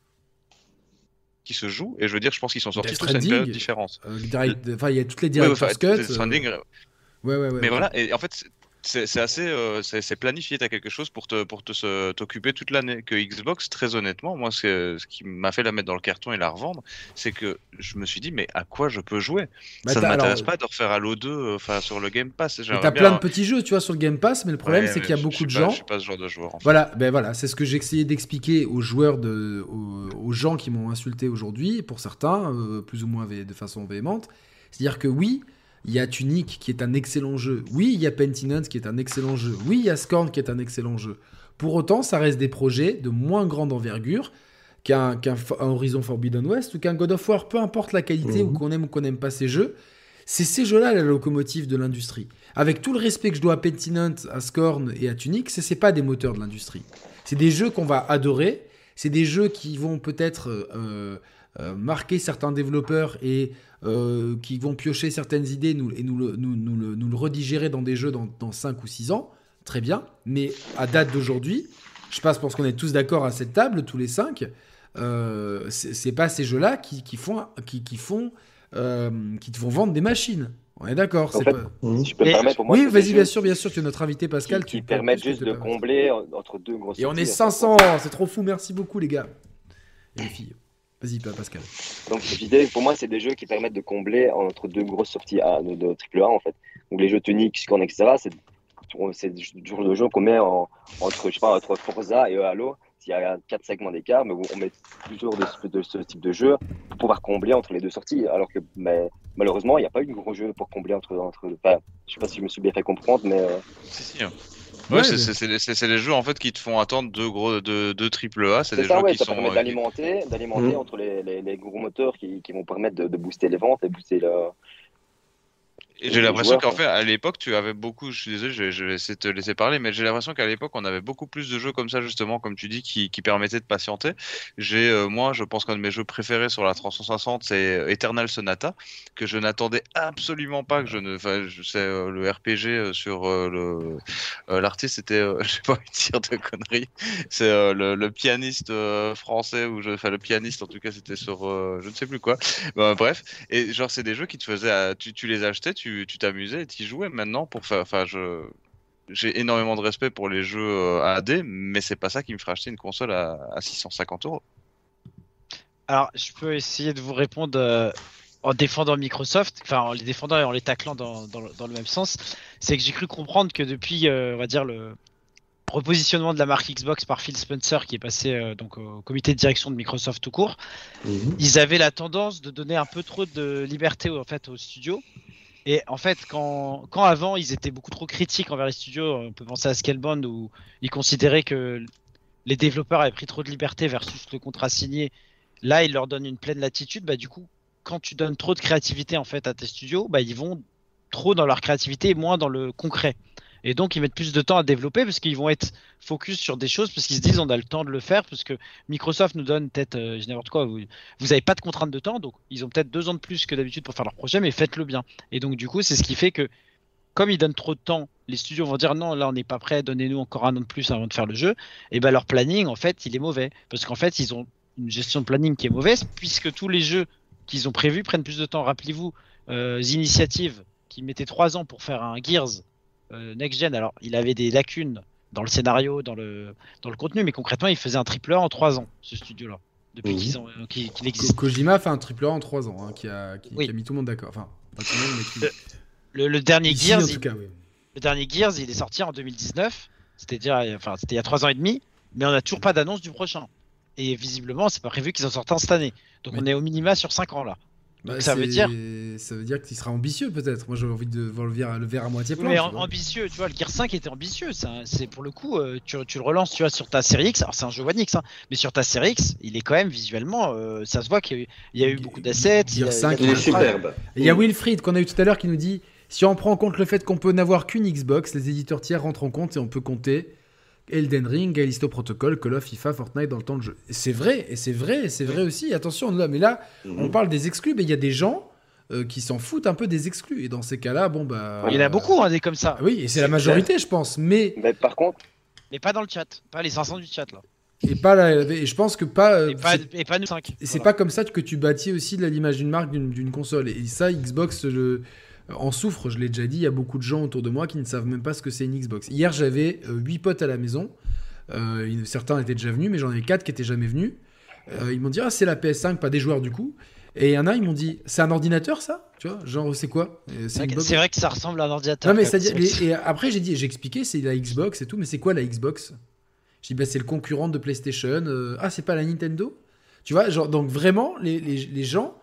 C: qui se jouent et je veux dire je pense qu'ils sont sortis tous à une période différente
A: Euh, direct- Enfin, il y a toutes les
C: Ouais,
A: director's cut. Euh,
C: Stranding,
A: ouais, ouais, ouais.
C: mais voilà, et en fait, c'est- c'est c'est assez, euh, c'est c'est planifié. T'as quelque chose pour te, pour te t'occuper toute l'année. Que Xbox, très honnêtement, moi, ce, ce qui m'a fait la mettre dans le carton et la revendre, c'est que je me suis dit, mais à quoi je peux jouer?
A: Bah,
C: Ça ne m'intéresse pas de refaire Halo 2, euh, enfin sur le Game Pass.
A: T'as plein de petits jeux, tu vois, sur le Game Pass, mais le problème,
C: Ouais,
A: c'est qu'il y a beaucoup de
C: pas-
A: gens.
C: Je suis pas ce genre de joueur. En fait.
A: Voilà, ben voilà, c'est ce que j'ai essayé d'expliquer aux joueurs, de, aux, aux gens qui m'ont insulté aujourd'hui, pour certains, euh, plus ou moins de façon véhémente. C'est-à-dire que oui, Il y a Tunic qui est un excellent jeu. Oui, il y a Pentinent qui est un excellent jeu. Oui, il y a Scorn qui est un excellent jeu. Pour autant, ça reste des projets de moins grande envergure qu'un Horizon Forbidden West ou qu'un God of War, peu importe la qualité
B: Mhm.
A: ou qu'on aime ou qu'on n'aime pas ces jeux. C'est ces jeux-là la locomotive de l'industrie. Avec tout le respect que je dois à Pentinent, à Scorn et à Tunic, ce c'est pas des moteurs de l'industrie. C'est des jeux qu'on va adorer. C'est des jeux qui vont peut-être euh, euh, marquer certains développeurs et euh, qui vont piocher certaines idées nous, et nous le, nous, nous le, nous le redigérer dans des jeux dans, dans 5 ou 6 ans. Très bien. Mais à date d'aujourd'hui, je pense, pense qu'on est tous d'accord à cette table, tous les 5, euh, c'est pas ces jeux-là qui, qui font, qui, qui font, euh, qui te font vendre des machines. On est d'accord. Pas-.
F: Si je peux permettre, pour moi,
A: Oui, vas-y, bien sûr, bien sûr, tu es notre invité
F: qui,
A: Pascal.
F: qui
A: tu
F: permettent
A: peux
F: juste
A: te
F: de combler en- entre deux grosses
A: Et on est
F: sorties,
A: 500, c'est trop fou, merci beaucoup les gars. Et les filles. Vas-y, Pa- Pascal.
F: Donc l'idée, pour moi, c'est des jeux qui permettent de combler entre deux grosses sorties A, de, de triple A en fait. Donc les jeux Tunic, Scorn, etc. C'est c'est du genre de jeu qu'on met en- entre, je sais pas, entre Forza et Halo. S'il y a quatre segments d'écart, mais on met toujours de, ce- de ce type de jeu pour pouvoir combler entre les deux sorties. Alors que mais, malheureusement, il n'y a pas eu de gros jeu pour combler entre. entre enfin, je sais pas si je me suis bien fait comprendre, mais euh,
C: Si, si. hein.
A: Ouais,
C: Ouais, c'est-
A: mais-
C: c'est c'est- c'est- c'est les jeux en fait qui te font attendre deux gros deux, deux triple A. C'est des
F: ça,
C: jeux
F: ouais,
C: qui
F: ça
C: sont. euh, qui-
F: d'alimenter, d'alimenter
B: Mhm.
F: entre les, les, les gros moteurs qui, qui vont permettre de, de booster les ventes et booster le.
C: Et j'ai l'impression qu'en fait, à l'époque, tu avais beaucoup, je suis désolé, je vais, je vais essayer de te laisser parler, mais j'ai l'impression qu'à l'époque, on avait beaucoup plus de jeux comme ça, justement, comme tu dis, qui, qui permettaient de patienter. J'ai, euh, moi, je pense qu'un de mes jeux préférés sur la 360, c'est Eternal Sonata, que je n'attendais absolument pas, que je ne, enfin, je sais, euh, le RPG euh, sur euh, le, euh, l'artiste, c'était, euh, je sais pas de dire de conneries, c'est euh, le, le pianiste euh, français, ou je, enfin, le pianiste, en tout cas, c'était sur, euh, je ne sais plus quoi. Ben, bref. Et genre, c'est des jeux qui te faisaient, euh, tu, tu les achetais, tu tu t'amusais et tu jouais maintenant pour faire. Enfin, je. J'ai énormément de respect pour les jeux euh, AD, mais c'est pas ça qui me ferait acheter une console à, à 650 euros.
H: Alors, je peux essayer de vous répondre euh, en défendant Microsoft, enfin en les défendant et en les taclant dans, dans, le- dans le même sens. C'est que j'ai cru comprendre que depuis, euh, on va dire, le repositionnement de la marque Xbox par Phil Spencer, qui est passé euh, donc au comité de direction de Microsoft tout court,
B: Mhm.
H: ils avaient la tendance de donner un peu trop de liberté en fait aux studios. Et en fait, quand, avant ils étaient beaucoup trop critiques envers les studios, on peut penser à Scalebound où ils considéraient que les développeurs avaient pris trop de liberté versus le contrat signé. Là, ils leur donnent une pleine latitude. Bah, du coup, quand tu donnes trop de créativité en fait à tes studios, bah, ils vont trop dans leur créativité et moins dans le concret. Et donc, ils mettent plus de temps à développer parce qu'ils vont être focus sur des choses parce qu'ils se disent on a le temps de le faire parce que Microsoft nous donne peut-être, euh, je n'importe quoi, vous, vous avez pas de contrainte de temps, donc ils ont peut-être deux ans de plus que d'habitude pour faire leur projet, mais faites-le bien. Et donc, du coup, c'est ce qui fait que comme ils donnent trop de temps, les studios vont dire non, là on n'est pas prêt, donnez-nous encore un an de plus avant de faire le jeu. Et ben leur planning, en fait, il est mauvais parce qu'en fait, ils ont une gestion de planning qui est mauvaise puisque tous les jeux qu'ils ont prévus prennent plus de temps. Rappelez-vous, euh, The Initiative qui mettait trois ans pour faire un Gears Next Gen. Alors, il avait des lacunes dans le scénario, dans le, dans le contenu, mais concrètement, il faisait un triple A en trois ans, ce studio-là, depuis
B: Mhm.
H: qu'ils ont, euh, qu'il existe.
A: Kojima fait un triple A en 3 ans, hein, qui, a, qui,
H: Oui.
A: qui a mis tout le monde d'accord. Enfin, pas tout le monde, mais qui.
H: Le, le dernier
A: Ici,
H: Gears,
A: en
H: il-
A: tout cas, oui.
H: Le dernier Gears, il est sorti en 2019. C'était déjà, enfin, c'était il y a trois ans et demi, mais on n'a toujours pas d'annonce du prochain. Et visiblement, c'est pas prévu qu'ils en sortent un cette année. Donc
A: Mais-
H: on est au minima sur 5 ans là.
A: Bah,
H: ça veut dire-
A: Ça veut dire qu'il sera ambitieux, peut-être. Moi, j'ai envie de voir le verre, le verre à moitié plein.
H: mais
A: tu
H: en-
A: vois.
H: ambitieux, tu vois, le Gear 5 était ambitieux. C'est pour le coup, euh, tu, tu le relances, tu vois, sur ta série X. Alors c'est un jeu One X, hein, mais sur ta série X, il est quand même visuellement, euh, ça se voit qu'il y a eu, beaucoup d'assets.
A: Gear
H: il y a-
A: 5,
H: il y
B: Il
H: a
B: est superbe.
A: Il y a Wilfried qu'on a eu tout à l'heure qui nous dit si on prend en compte le fait qu'on peut n'avoir qu'une Xbox, les éditeurs tiers rentrent en compte et on peut compter Elden Ring, Callisto Protocol, Call of, FIFA, Fortnite dans le temps de jeu. C'est vrai, et c'est vrai, et c'est vrai aussi. Attention, là, mais là, on
B: Mhm.
A: parle des exclus, mais il y a des gens euh, qui s'en foutent un peu des exclus. Et dans ces cas-là, bon bah.
H: Il y en a beaucoup, hein, des comme ça.
A: Oui, et c'est la majorité, je pense. Mais
F: Mais par contre,
H: Mais pas dans le chat, pas les 500 du chat là.
A: et pas la- et je pense que pas. euh,
H: Et pas,
A: c'est-
H: et pas nous 5.
A: Et c'est pas comme ça que tu bâtis aussi de l'image d'une marque, d'une d'une console. Et ça, Xbox le- en souffre, je l'ai déjà dit, il y a beaucoup de gens autour de moi qui ne savent même pas ce que c'est une Xbox. Hier, j'avais 8 potes à la maison. Euh, certains étaient déjà venus, mais j'en avais 4 qui étaient jamais venus. Euh, ils m'ont dit, ah, c'est la PS5, pas des joueurs du coup. Et il y en a, ils m'ont dit, c'est un ordinateur ça? Tu vois, genre, c'est quoi?
H: C'est
A: box
H: vrai que ça ressemble à un ordinateur.
A: non mais c'est
H: même.
A: et après j'ai dit j'ai expliqué c'est la Xbox et tout mais c'est quoi la Xbox? Je dis bah c'est le concurrent de PlayStation euh, ah c'est pas la Nintendo? Tu vois genre donc vraiment les, les, les gens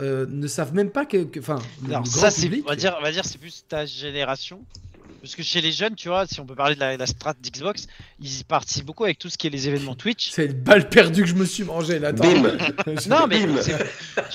A: euh, ne savent même pas que. Enfin,
H: ça
A: grand
H: c'est,
A: public.
H: on va dire, on va dire c'est plus ta génération. Parce que chez les jeunes, tu vois, si on peut parler de la, la strat d'Xbox, ils y participent beaucoup avec tout ce qui est les événements Twitch.
A: C'est une balle perdue que je me suis mangé là.
B: Bim.
H: Non mais
B: Bim.
H: tu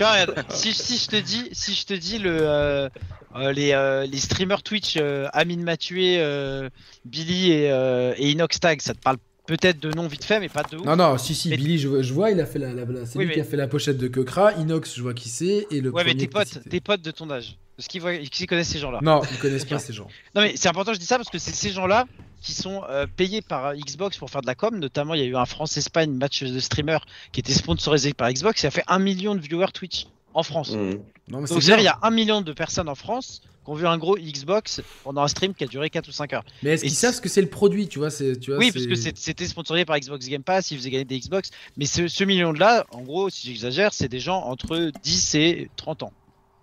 H: vois, regarde, si, si je te dis, si je te dis le euh, euh, les, euh, les streamers Twitch, euh, Amine Mathieu, euh, Billy et, euh, et Inox Tag, ça te parle peut-être de nom vite fait, mais pas de ouf.
A: Non, non, si, si,
H: Mais-
A: Billy, je, vois- je vois, il a fait la, la- la- c'est
H: Oui,
A: lui qui a fait la pochette de Kekra. Inox, je vois qui c'est. Et le
H: ouais, mais tes potes, tes potes de ton âge, est-ce qu'ils voient, qu'ils connaissent ces gens-là
A: Non, ils connaissent pas ces gens.
H: Non mais c'est important, je dis ça parce que c'est ces gens-là qui sont euh, payés par Xbox pour faire de la com. Notamment, il y a eu un France-Espagne match de streamer qui était sponsorisé par Xbox et a fait un million de viewers Twitch en France.
B: Mmh.
A: Non, mais
H: Donc
A: c'est
H: c'est-à-dire, il y a un million de personnes en France qui ont vu un gros Xbox pendant un stream qui a duré 4 ou 5 heures.
A: Mais est-ce
H: Et
A: qu'ils savent ce que c'est le produit Tu vois, c'est. tu vois,
H: oui,
A: c'est-
H: parce que c'est- c'était sponsorisé par Xbox Game Pass, ils faisaient gagner des Xbox. Mais ce, ce million-là, en gros, si j'exagère, c'est des gens entre 10 et 30 ans.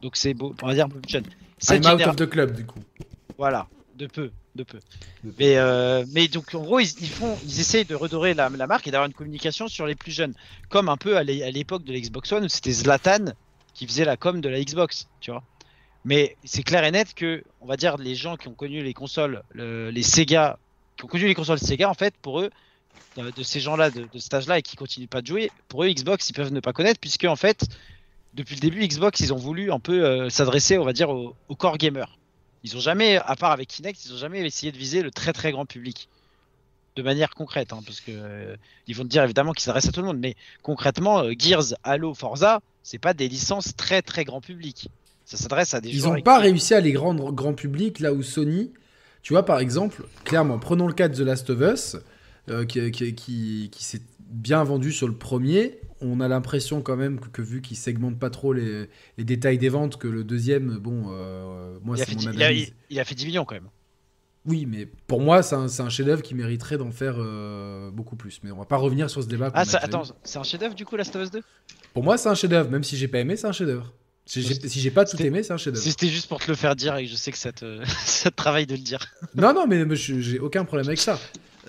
H: Donc c'est beau, on va dire un peu plus jeune. Cette
A: I'm out
H: généra-
A: of the club, du coup.
H: Voilà, de peu, de peu.
A: De peu.
H: Mais, euh, mais donc en gros, ils, ils font, ils essayent de redorer la, la marque et d'avoir une communication sur les plus jeunes, comme un peu à l'é- à l'époque de l'Xbox One où c'était Zlatan qui faisait la com de la Xbox, tu vois. Mais c'est clair et net que, on va dire, les gens qui ont connu les consoles, le- les Sega, qui ont connu les consoles Sega, en fait, pour eux, de, de ces gens-là, de, de cet âge-là, et qui continuent pas de jouer, pour eux, Xbox, ils peuvent ne pas connaître, puisque en fait, depuis le début, Xbox, ils ont voulu un peu euh, s'adresser, on va dire, au, au core gamer. Ils ont jamais, à part avec Kinect, ils ont jamais essayé de viser le très très grand public. De manière concrète, hein, parce que euh, ils vont te dire évidemment qu'ils s'adressent à tout le monde, mais concrètement, euh, Gears, Halo, Forza, c'est pas des licences très très grand public. Ça s'adresse à des
A: Ils
H: joueurs.
A: n'ont pas réussi à les rendre grand public là où Sony, tu vois par exemple, clairement, prenons le cas de The Last of Us, euh, qui, qui, qui- qui s'est bien vendu sur le premier. On a l'impression quand même que, que vu qu'ils segmentent pas trop les, les détails des ventes, que le deuxième, bon, euh, moi c'est mon
H: dix- il a-
A: analyse.
H: il- il a fait 10 millions quand même.
A: Oui, mais pour moi c'est un, chef-d'œuvre qui mériterait d'en faire euh, beaucoup plus. Mais on va pas revenir sur ce débat.
H: Ah, ça, attends, c'est un chef-d'œuvre du coup, Last of Us 2
A: Pour moi c'est un chef-d'œuvre, même si j'ai pas aimé, c'est un chef-d'œuvre. Si j'ai pas tout aimé, c'est un chef-d'œuvre.
H: C'était juste pour te le faire dire et que je sais que ça te, ça te travaille de le dire.
A: Non, non, mais, j'ai aucun problème avec ça.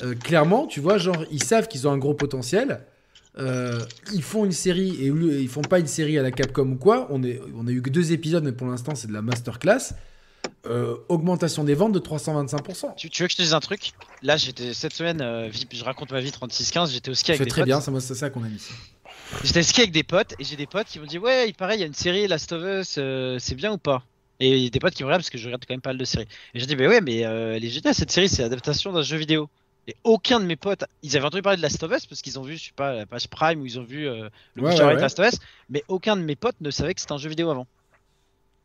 A: Euh, clairement, tu vois, genre, ils savent qu'ils ont un gros potentiel. Euh, ils font une série et ils font pas une série à la Capcom ou quoi. On, est, on a eu que deux épisodes, mais pour l'instant, c'est de la masterclass. Euh, augmentation des ventes de 325%.
H: Tu, tu veux que je te dise un truc? Là, j'étais cette semaine, euh, je raconte ma vie 36-15, j'étais au ski avec des
A: très
H: potes.
A: bien, c'est ça qu'on a mis.
H: J'étais au ski avec des potes et j'ai des potes qui m'ont dit ouais, il paraît, il y a une série Last of Us, euh, c'est bien ou pas? Et il y a des potes qui me regardent parce que je regarde quand même pas mal de séries. Et j'ai dit bah ouais, mais elle est géniale cette série, c'est l'adaptation d'un jeu vidéo. Et aucun de mes potes, ils avaient entendu parler de Last of Us parce qu'ils ont vu, je sais pas, la page Prime où ils ont vu le
A: Ouais,
H: Blu-ray
A: ouais,
H: de
A: ouais.
H: Last of Us, mais aucun de mes potes ne savait que c'était un jeu vidéo avant.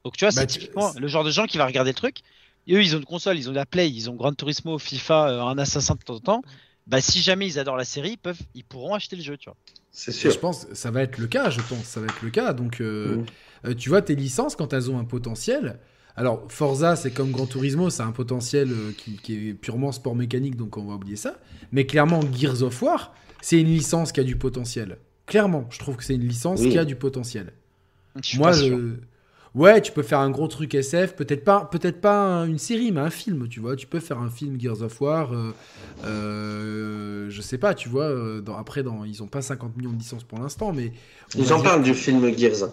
H: Donc tu vois,
A: Bah,
H: c'est
A: tu-
H: typiquement le genre de gens qui va regarder le truc. Et eux, ils ont une console, ils ont la Play, ils ont Gran Turismo, FIFA, euh, un Assassin de temps en temps. Bah si jamais ils adorent la série, ils peuvent, ils pourront acheter le jeu, tu vois.
B: C'est
A: Et
B: sûr.
A: je pense que ça va être le cas, je pense, ça va être le cas. Donc, euh,
B: Mhm.
A: euh, tu vois, tes licences, quand elles ont un potentiel. Alors, Forza, c'est comme Gran Turismo, c'est un potentiel euh, qui, qui est purement sport mécanique, donc on va oublier ça. Mais clairement, Gears of War, c'est une licence qui a du potentiel. Clairement, je trouve que c'est une licence
B: Oui.
A: qui a du potentiel.
H: Je suis
A: Moi,
H: pas sûr.
A: je- ouais, tu peux faire un gros truc SF, peut-être pas, peut-être pas un- une série, mais un film, tu vois. Tu peux faire un film Gears of War. euh, euh, je sais pas, tu vois. euh, dans- après, dans, ils ont pas 50 millions de licences pour l'instant, mais on
B: Ils en
A: dire-
B: parlent du film Gears.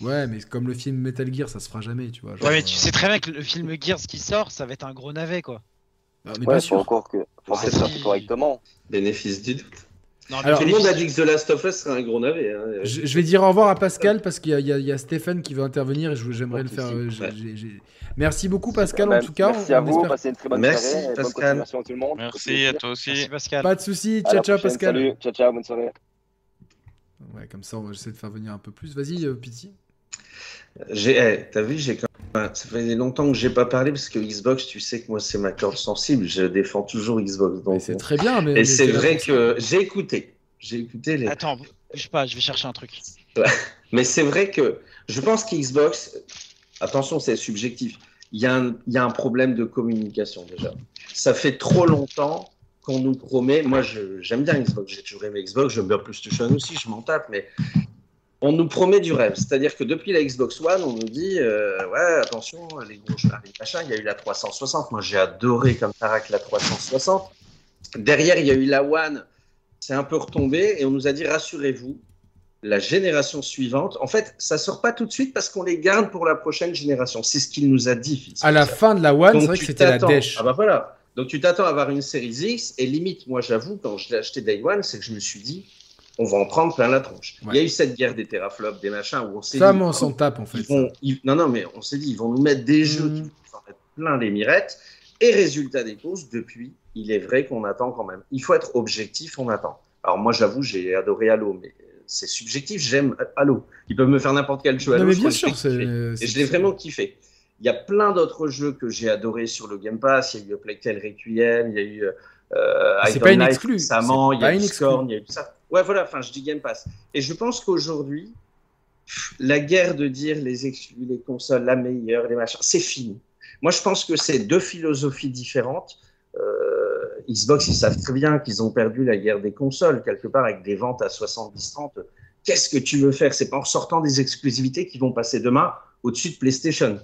A: Ouais, mais comme le film Metal Gear, ça se fera jamais, tu vois. genre,
H: Ouais, mais tu
A: euh,
H: sais très bien que le film Gears qui sort, ça va être un gros navet, quoi.
F: Ouais,
A: pas
F: faut
A: sûr.
F: encore que. Faut
H: Ah,
F: ça correctement.
B: Bénéfice du doute.
H: Non,
A: Alors,
B: Tout le monde a dit que The Last of Us serait un gros navet. hein.
A: Je, je vais dire au revoir à Pascal parce qu'il y, a- y y Stéphane qui veut intervenir et je- j'aimerais le faire. euh, Merci beaucoup Pascal en tout cas.
F: Merci
A: on
F: à vous,
A: espère-
F: passez une très bonne
B: Merci,
F: soirée. et Bonne
B: Pascal.
F: continuation à tout le monde.
C: Merci à toi aussi.
H: Merci Pascal.
A: Pas de soucis. Ciao ciao Pascal.
F: Salut, ciao, ciao, bonne soirée.
A: Ouais, comme ça on va essayer de faire venir un peu plus. Vas-y euh, Pity.
B: J'ai, eh, t'as vu, j'ai ça fait longtemps que j'ai pas parlé parce que Xbox, tu sais que moi c'est ma corde sensible. Je défends toujours Xbox. Donc,
A: C'est très bien, mais.
B: et c'est vrai que j'ai écouté, j'ai écouté les.
H: Attends, bouge pas, je vais chercher un truc.
B: Mais c'est vrai que je pense qu'Xbox, attention, c'est subjectif. Il y, a un, il y a un problème de communication déjà. Ça fait trop longtemps qu'on nous promet. Moi, je- j'aime bien Xbox. J'ai toujours aimé Xbox. J'aime bien PlayStation aussi. Je m'en tape. Mais on nous promet du rêve. C'est-à-dire que depuis la Xbox One, on nous dit euh, ouais, attention, les gros jeux arrivent, machin. Il y a eu la 360. Moi, j'ai adoré comme Tarak la 360. Derrière, il y a eu la One. C'est un peu retombé et on nous a dit rassurez-vous, la génération suivante. En fait, ça sort pas tout de suite parce qu'on les garde pour la prochaine génération. C'est ce qu'il nous a dit.
A: À la fin de la One, c'est vrai que
B: tu
A: c'était la
B: t'attends-
A: dèche.
B: Ah bah voilà. Donc tu t'attends à avoir une série X et limite, moi j'avoue, quand je l'ai acheté Day One, c'est que je me suis dit, on va en prendre plein la tronche. Il y a eu cette guerre des teraflops, des machins où on s'est dit,
A: on s'en tape en fait.
B: ils vont, ils- non non mais on s'est dit, ils vont nous mettre des jeux s'en mettre plein les mirettes. Et résultat des courses, depuis, il est vrai qu'on attend quand même. Il faut être objectif, on attend. Alors moi j'avoue, j'ai adoré Halo, mais c'est subjectif, j'aime Halo. Ils peuvent me faire n'importe quel jeu
A: Non,
B: Halo.
A: mais
B: je
A: bien sûr, c'est.
B: Et je l'ai vraiment kiffé. Il y a plein d'autres jeux que j'ai adorés sur le Game Pass. Il y a eu Tale Requiem, il y a eu euh,
A: C'est pas une exclue,
B: récemment, il y a eu. Scorn, il y a eu tout ça. Ouais, voilà, enfin, je dis Game Pass. Et je pense qu'aujourd'hui, la guerre de dire les exclus, les consoles, la meilleure, les machins, c'est fini. Moi, je pense que c'est deux philosophies différentes. Euh, Xbox, ils savent très bien qu'ils ont perdu la guerre des consoles, quelque part, avec des ventes à 70-30. Qu'est-ce que tu veux faire? C'est pas en sortant des exclusivités qui vont passer demain au-dessus de PlayStation.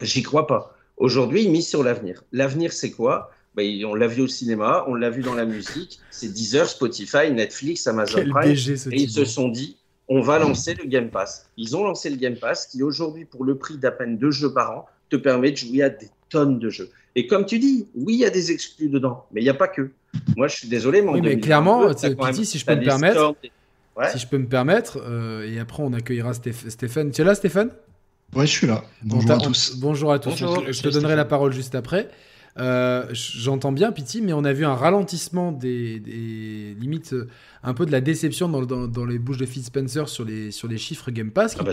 B: J'y crois pas. Aujourd'hui, ils misent sur l'avenir. L'avenir, c'est quoi? Ben, On l'a vu au cinéma, on l'a vu dans la musique. C'est Deezer, Spotify, Netflix, Amazon
A: Quel
B: Prime.
A: BG ce
B: Et ils se sont dit, on va lancer le Game Pass. Ils ont lancé le Game Pass qui, aujourd'hui, pour le prix d'à peine deux jeux par an, te permet de jouer à des tonnes de jeux. Et comme tu dis, oui, il y a des exclus dedans, mais il n'y a pas que. Moi, je suis désolé, mais
A: Oui, mais
B: 2022,
A: clairement,
B: même-
A: si je peux me permettre,
B: scores, des- Ouais.
A: Si je peux me permettre, euh, et après on accueillera Stéph- Stéphane. Tu es là, Stéphane?
I: Ouais, je suis là.
A: On
I: Bonjour à tous.
A: bonjour à tous.
H: Bonjour.
A: Je, je te donnerai la parole juste après. Euh, J'entends bien, Pity, mais on a vu un ralentissement des, des limites, euh, un peu de la déception dans, dans- dans les bouches de Phil Spencer sur les, sur les chiffres Game Pass, qui,
B: Ah bah,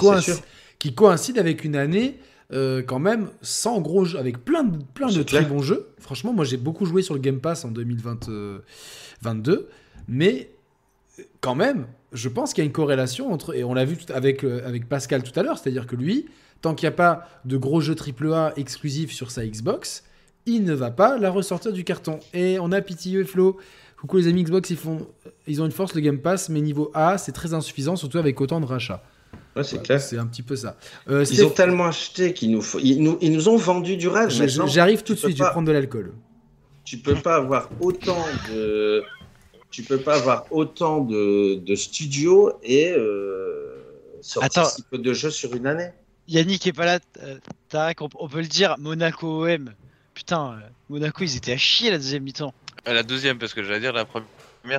A: qui coïncide avec une année euh, quand même sans gros jeux, avec plein de, plein de très bons jeux. Franchement, moi j'ai beaucoup joué sur le Game Pass en 2022, mais quand même, je pense qu'il y a une corrélation entre, et on l'a vu avec, avec Pascal tout à l'heure, c'est-à-dire que lui, tant qu'il n'y a pas de gros jeux AAA exclusifs sur sa Xbox, il ne va pas la ressortir du carton. Et on a Pitilleux et Flo. Coucou les amis Xbox, ils, font, ils ont une force le Game Pass, mais niveau A, c'est très insuffisant, surtout avec autant de rachats.
B: Ouais, c'est
A: Voilà,
B: clair.
A: C'est un petit peu ça. Euh,
B: Ils ont tellement acheté qu'ils nous, faut- ils nous, ils nous ont vendu du rêve.
A: J'arrive tout de suite, je vais prendre de l'alcool.
B: tu peux pas avoir autant de tu peux pas avoir autant de, de studios et euh, sortir
H: Attends.
B: si peu de jeux sur une année.
H: Yannick est pas là, euh, Tarek, on peut le dire, Monaco OM. Putain, euh, Monaco, ils étaient à chier la deuxième mi-temps.
C: Euh, La deuxième, parce que j'allais dire la première,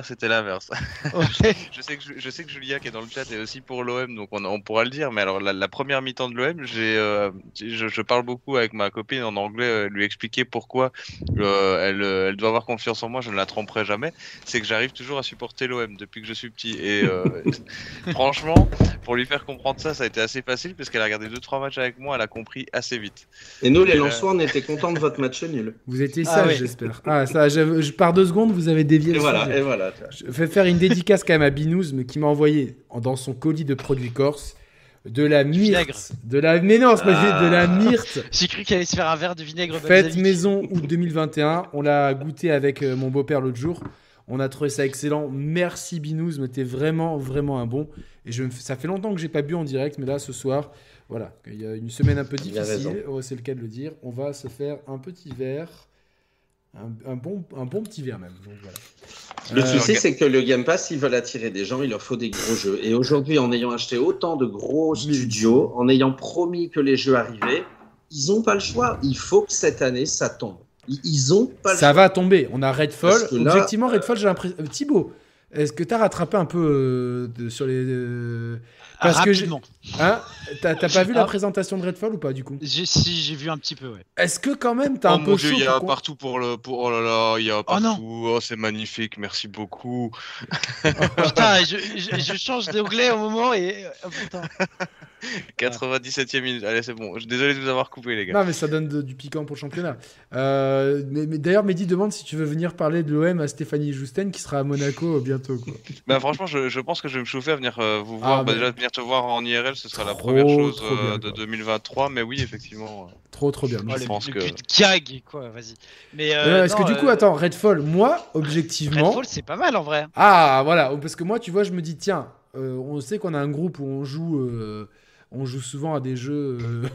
C: c'était l'inverse.
H: Ouais.
C: Je sais, que, je sais que Julia qui est dans le chat est aussi pour l'OM, donc on, on pourra le dire. Mais alors, la, la première mi-temps de l'OM, j'ai, euh, je, je parle beaucoup avec ma copine en anglais, euh, lui expliquer pourquoi euh, elle, euh, elle doit avoir confiance en moi, je ne la tromperai jamais. C'est que j'arrive toujours à supporter l'OM depuis que je suis petit. Et euh, franchement, pour lui faire comprendre ça, ça a été assez facile, parce qu'elle a regardé 2-3 matchs avec moi, elle a compris assez vite.
B: Et nous, les Lensois, on était contents de votre match nul.
A: Vous étiez
H: Ah
A: sage, j'espère. Ah, ça, je, je pars deux secondes, vous avez dévié
B: Et
A: le
B: voilà,
A: sujet.
B: et voilà.
A: Je vais faire une dédicace quand même à Binous, mais qui m'a envoyé en- dans son colis de produits corse de la myrte. De la... Mais non, c'est pas
B: Ah.
A: de la myrte.
H: J'ai cru qu'il allait se faire un verre de vinaigre
A: Fête maison août 2021. On l'a goûté avec euh, mon beau-père l'autre jour. On a trouvé ça excellent. Merci Binous, mais t'es vraiment, vraiment un bon. Et je me fais- ça fait longtemps que j'ai pas bu en direct, mais là ce soir, voilà, il y a une semaine un peu difficile, c'est le cas de le dire. On va se faire un petit verre, un, un bon, un bon petit verre même. Donc, voilà.
B: Le
A: Euh,
B: souci, c'est que le Game Pass, ils veulent attirer des gens, il leur faut des gros jeux. Et aujourd'hui, en ayant acheté autant de gros studios, en ayant promis que les jeux arrivaient, ils n'ont pas le choix. Il faut que cette année, ça tombe. Ils- ont pas le
A: Ça
B: choix.
A: va tomber. On a Redfall.
B: Là,
A: Objectivement, Redfall, j'ai l'impression. euh, Thibaut, est-ce que t'as rattrapé un peu euh, de- sur les. euh,
H: Ah,
A: Parce que
H: rapidement.
A: Hein T'as t'as pas vu la
H: Ah.
A: présentation de Redfall ou pas du coup?
H: J'ai- Si, j'ai vu un petit peu, ouais.
A: Est-ce que quand même t'as
C: oh
A: un peu
C: dieu,
A: chaud
C: il y a partout pour le. Pour, oh là là, il y a
H: Oh non.
C: partout. Oh, c'est magnifique, merci beaucoup.
H: Putain, je, je, je change d'anglais au moment et. oh, putain.
C: 97ème minute. Allez, c'est bon. Je désolé de vous avoir coupé, les gars.
A: Non, mais ça donne de- du piquant pour le championnat. Euh, mais, mais D'ailleurs, Mehdi demande si tu veux venir parler de l'OM à Stéphanie Jousten qui sera à Monaco euh, bientôt. Quoi.
C: Bah, franchement, je, je pense que je vais me chauffer à venir euh, vous
A: Ah,
C: voir. bah,
A: mais-
C: déjà, venir te voir en IRL, ce sera la première chose
A: bien,
C: euh, de
A: quoi.
C: 2023. Mais oui, effectivement. euh,
A: Trop, trop bien.
H: Oh,
A: Merci.
H: le,
C: pense
H: le
C: que-
H: Kiag, quoi, vas-y. Mais.
A: Euh,
H: Euh,
A: Est-ce que du coup, attends, Redfall, moi, objectivement.
H: Redfall, c'est pas mal en vrai.
A: Ah, voilà, parce que moi, tu vois, je me dis, tiens, euh, on sait qu'on a un groupe où on joue, euh, on joue souvent à des jeux euh,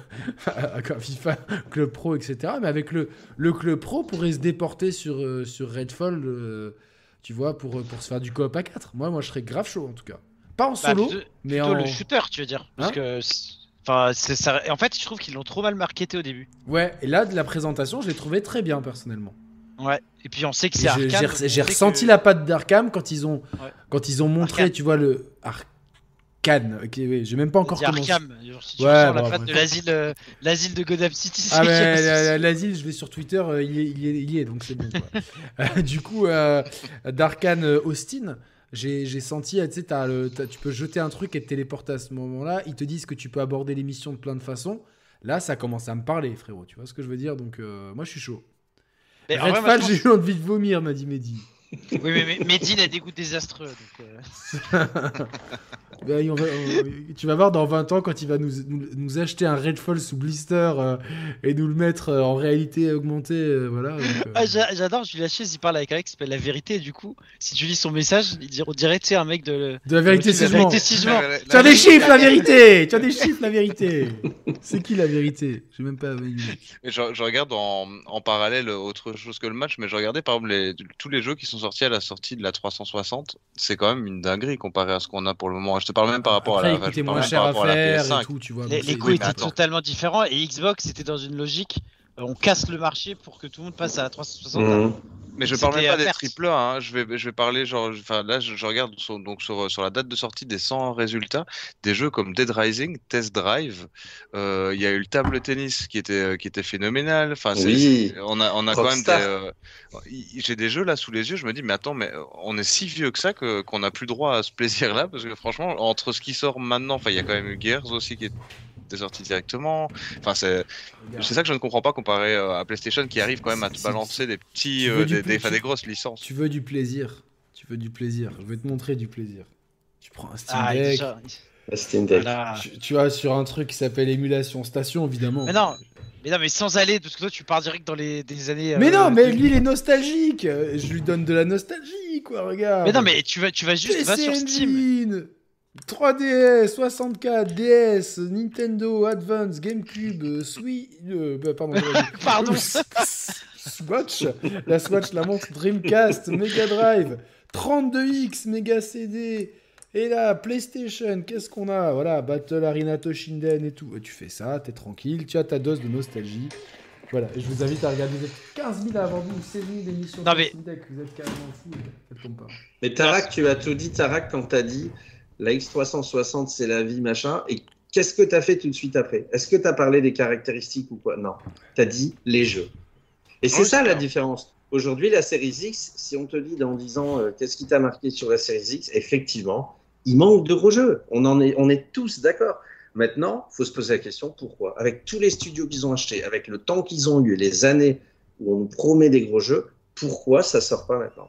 A: à FIFA, Club Pro, etc. Mais avec le, le Club Pro, pourrait se déporter sur, euh, sur Redfall, euh, tu vois, pour, pour se faire du coop à 4. Moi, moi, je serais grave chaud, en tout cas. Pas en
H: Bah,
A: solo,
H: plutôt-
A: mais
H: plutôt
A: en.
H: le shooter, tu veux dire. Parce
A: Hein
H: que. Enfin, c'est ça. En fait, je trouve qu'ils l'ont trop mal marketé au début.
A: Ouais, et là, de la présentation, je l'ai trouvé très bien personnellement.
H: Ouais. Et puis on sait que c'est Arcane.
A: j'ai
H: on
A: ressenti
H: que-
A: la patte d'Arkham quand ils ont
H: Ouais.
A: quand ils ont montré, tu vois le Arcane. Ok, oui, j'ai même pas encore commencé.
H: Arkham. Genre, si tu
A: Ouais,
H: ressens la patte de l'asile, euh, l'asile de Gotham City.
A: Ah mais la- l'asile, je vais sur Twitter, euh, il, est, il, est, il y est, donc c'est bon. quoi. Euh, du coup, euh, euh, Austin, j'ai senti, euh, tu sais, tu peux jeter un truc et te téléporter à ce moment-là. Ils te disent que tu peux aborder l'émission de plein de façons. Là, ça commence à me parler, frérot. Tu vois ce que je veux dire Donc, euh, moi, je suis chaud.
H: Mais
A: Redfall, j'ai eu envie de vomir, m'a dit Mehdi.
H: Oui, mais, mais Medine a des goûts désastreux. Donc, euh,
A: on va- on- tu vas voir dans 20 ans quand il va nous, nous, nous acheter un Redfall sous blister euh, et nous le mettre euh, en réalité augmentée. euh, voilà. euh,
H: Ah, j'a- J'adore, Julia Chaise, il parle avec un mec qui s'appelle La Vérité, et du coup, si tu lis son message, il dit, on dirait, tu sais, un mec de.
A: de la vérité,
H: de
A: c'est
H: la vérité, si.
A: Tu as des chiffres, la vérité Tu as des chiffres, la vérité C'est qui la vérité? J'ai même pas.
C: Je, je regarde en, en parallèle autre chose que le match, mais je regardais par exemple les- tous les jeux qui sont sortis à la sortie de la 360. C'est quand même une dinguerie comparé à ce qu'on a pour le moment. Je te parle même par rapport
A: Après,
C: à la,
A: coûtait
C: je parle
A: moins
C: même
A: cher
C: par
A: à
C: rapport à la
A: faire
C: PS5.
A: et tout, tu vois.
H: Les, les coûts
C: oui,
H: étaient totalement différents, et Xbox était dans une logique, euh, on casse le marché pour que tout le monde passe à la 360.
B: Mhm.
C: Mais je parle même pas
H: à
C: des triple A, hein. je vais je vais parler genre enfin là je, je regarde sur, donc sur, sur la date de sortie des 100 résultats des jeux comme Dead Rising, Test Drive, euh, il y a eu le table tennis qui était qui était phénoménal. Enfin c'est-
B: Oui.
C: on a on a quand même des euh, j'ai des jeux là sous les yeux, je me dis mais attends mais euh, on est si vieux que ça que qu'on n'a plus droit à ce plaisir là parce que franchement entre ce qui sort maintenant, enfin il y a quand même eu Gears aussi qui est était sorti directement. Enfin, c'est c'est ça que je ne comprends pas comparé euh, à PlayStation qui arrive quand même à te balancer des petits, euh, des, des, des grosses licences.
A: Tu veux du plaisir. Tu veux du plaisir. Je vais te montrer du plaisir. Tu prends un Steam
H: Ah,
A: Deck.
B: Steam Deck.
H: Voilà.
A: Tu, tu vas sur un truc qui s'appelle émulation station, évidemment.
H: Mais non, mais non, mais sans aller, parce que toi, tu pars direct dans les des années.
A: Mais
H: euh,
A: non, mais
H: 2000.
A: lui, il est nostalgique. Euh, Je lui donne de la nostalgie, quoi, regarde.
H: Mais non, mais tu vas, tu vas juste va
A: PC
H: sur Steam.
A: Engine, 3DS, 64, DS, Nintendo, Advance, GameCube, euh, Switch, euh, bah, pardon,
H: Pardon.
A: Swatch, la Swatch, la montre Dreamcast, Mega Drive, 32X, Mega CD, et là, PlayStation, qu'est-ce qu'on a? Voilà, Battle Arena Toshinden et tout. Tu fais ça, t'es tranquille, tu as ta dose de nostalgie. Voilà, et je vous invite à regarder. Vous êtes 15 000 à avoir vu 16 000 d'émissions
H: Non,
A: de
H: mais-
A: vous êtes carrément fous, faites pas.
B: Mais Tarak, tu as tout dit, Tarak, quand t'as dit la X360, c'est la vie, machin. Et qu'est-ce que t'as fait tout de suite après? Est-ce que t'as parlé des caractéristiques ou quoi? Non. T'as dit les jeux. Et c'est
C: Oui,
B: ça la différence. Aujourd'hui, la série X, si on te dit dans 10 ans, euh, qu'est-ce qui t'a marqué sur la série X? Effectivement, il manque de gros jeux. On, en est, on est tous d'accord. Maintenant, il faut se poser la question pourquoi? Avec tous les studios qu'ils ont achetés, avec le temps qu'ils ont eu les années où on nous promet des gros jeux, pourquoi ça sort pas maintenant?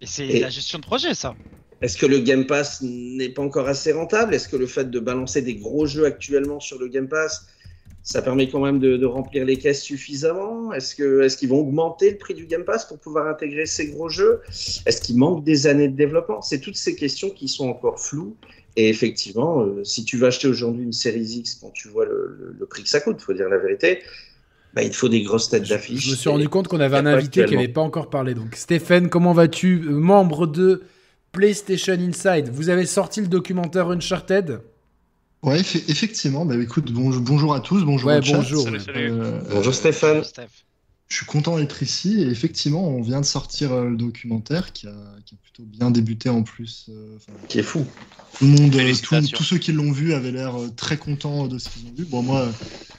H: Et c'est la gestion de projet, ça.
B: Est-ce que le Game Pass n'est pas encore assez rentable? Est-ce que le fait de balancer des gros jeux actuellement sur le Game Pass, ça permet quand même de, de remplir les caisses suffisamment? Est-ce qu'ils vont augmenter le prix du Game Pass pour pouvoir intégrer ces gros jeux? Est-ce qu'il manque des années de développement? C'est toutes ces questions qui sont encore floues. Et effectivement, euh, si tu veux acheter aujourd'hui une série X quand tu vois le, le- le prix que ça coûte, faut dire la vérité, bah, il te faut des grosses têtes d'affiche.
A: je me suis rendu compte qu'on avait un invité qui n'avait pas encore parlé. Donc, Stéphane, comment vas-tu? Membre de PlayStation Inside. Vous avez sorti le documentaire Uncharted?
I: Ouais, effe- effectivement. Bah, écoute, bonjour, bonjour à tous, bonjour
A: Ouais,
I: au chat.
A: bonjour.
C: Salut, salut.
I: Euh,
B: Bonjour Stéphane.
H: Steph.
I: je suis content d'être ici et effectivement, on vient de sortir euh, le documentaire qui a, qui a plutôt bien débuté en plus. euh, enfin,
B: Qui est fou.
I: tout le monde, euh, tout- tous ceux qui l'ont vu avaient l'air euh, très contents de ce qu'ils ont vu. Bon, moi, euh,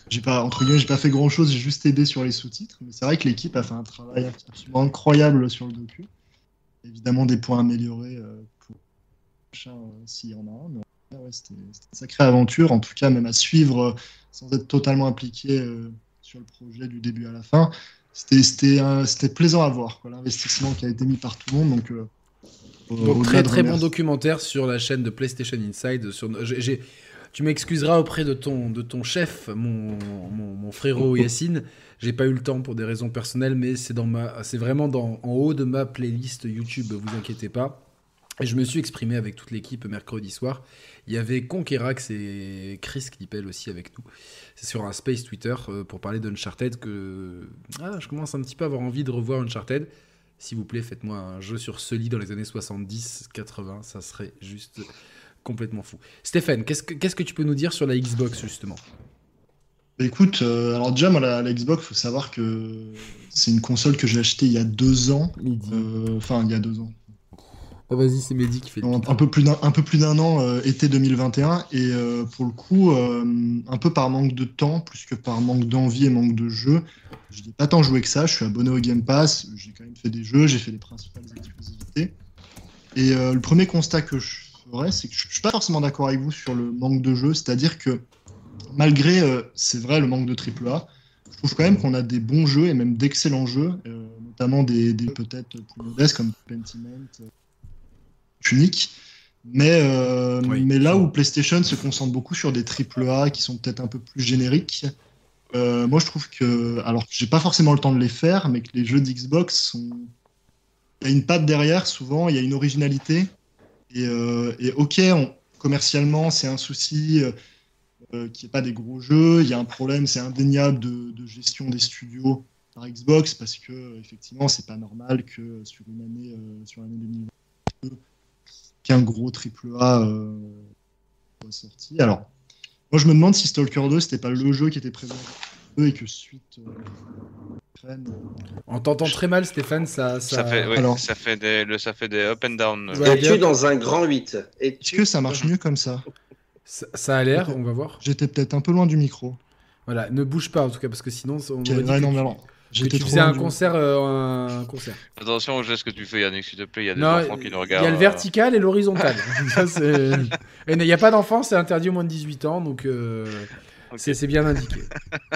I: j'ai pas entre guillemets, j'ai pas fait grand chose, j'ai juste aidé sur les sous-titres, mais c'est vrai que l'équipe a fait un travail absolument incroyable sur le docu. Évidemment, des points améliorés euh, pour le prochain euh, s'il y en a un. Mais ouais, c'était une sacrée aventure, en tout cas, même à suivre euh, sans être totalement impliqué euh, sur le projet du début à la fin. C'était c'était plaisant à voir, l'investissement qui a été mis par tout le monde. Donc, euh,
A: très très bon documentaire sur la chaîne de PlayStation Inside. Sur... j'ai- j'ai- Tu m'excuseras auprès de ton, de ton chef, mon, mon, mon frérot Yacine. J'ai pas eu le temps pour des raisons personnelles, mais c'est dans ma, c'est vraiment dans, en haut de ma playlist YouTube. Vous inquiétez pas. Et je me suis exprimé avec toute l'équipe mercredi soir. Il y avait Conquerax et Chris Knippel aussi avec nous. C'est sur un space Twitter euh, pour parler d'Uncharted que ah, je commence un petit peu à avoir envie de revoir Uncharted. S'il vous plaît, faites-moi un jeu sur Sully dans les années 70-80, ça serait juste complètement fou. Stéphane, qu'est-ce que, qu'est-ce que tu peux nous dire sur la Xbox justement?
I: Écoute, euh, alors déjà, moi, la, la Xbox, faut savoir que c'est une console que j'ai achetée il y a deux ans.
A: Midi.
I: Euh, Enfin, il y a deux ans.
A: Ah, vas-y, c'est Mehdi qui fait le
I: un, un peu plus d'un un peu plus d'un an euh, été 2021 et euh, pour le coup euh, un peu par manque de temps plus que par manque d'envie et manque de jeu je n'ai pas tant joué que ça je suis abonné au Game Pass j'ai quand même fait des jeux j'ai fait les principales exclusivités et euh, le premier constat que je c'est que je, je suis pas forcément d'accord avec vous sur le manque de jeu c'est à dire que malgré euh, c'est vrai le manque de AAA je trouve quand même qu'on a des bons jeux et même d'excellents jeux euh, notamment des, des peut-être plus modestes comme Pentiment euh, unique. Mais, euh,
A: Oui.
I: mais là où PlayStation se concentre beaucoup sur des AAA qui sont peut-être un peu plus génériques, euh, moi je trouve que, alors que j'ai pas forcément le temps de les faire, mais que les jeux d'Xbox sont. Il y a une patte derrière, souvent, il y a une originalité. Et, euh, et ok, commercialement, c'est un souci euh, euh, qu'il n'y ait pas des gros jeux. Il y a un problème, c'est indéniable de, gestion des studios par Xbox, parce que, effectivement, c'est pas normal que sur une année, sur l'année 2022, qu'un gros triple A soit sorti. Alors, moi je me demande si Stalker 2 c'était pas le jeu qui était présent et que suite
A: On t'entend très mal, Stéphane. Ça, ça...
C: Ça fait, ouais,
I: Alors-
C: ça fait des, le, ça fait des up and down.
A: Ouais.
B: Es-tu dans un grand 8
I: Est-ce que ça marche mieux comme ça
A: ça, ça a l'air. On va voir.
I: J'étais peut-être un peu loin du micro.
A: Voilà, ne bouge pas en tout cas parce que sinon on
I: Ok,
A: aurait dit
I: ouais,
A: que
I: non,
A: tu-
I: mais alors,
A: que
I: j'étais
A: tu
I: trop
A: faisais
I: loin
A: un concert, euh, un concert.
C: Attention au geste que tu fais, Yannick, s'il te plaît. Il y a des
A: Non,
C: enfants qui
A: il
C: nous
A: y
C: regardent.
A: a le vertical et l'horizontal. Il n'y a pas d'enfants, c'est interdit au moins de 18 ans, donc euh, c'est bien indiqué.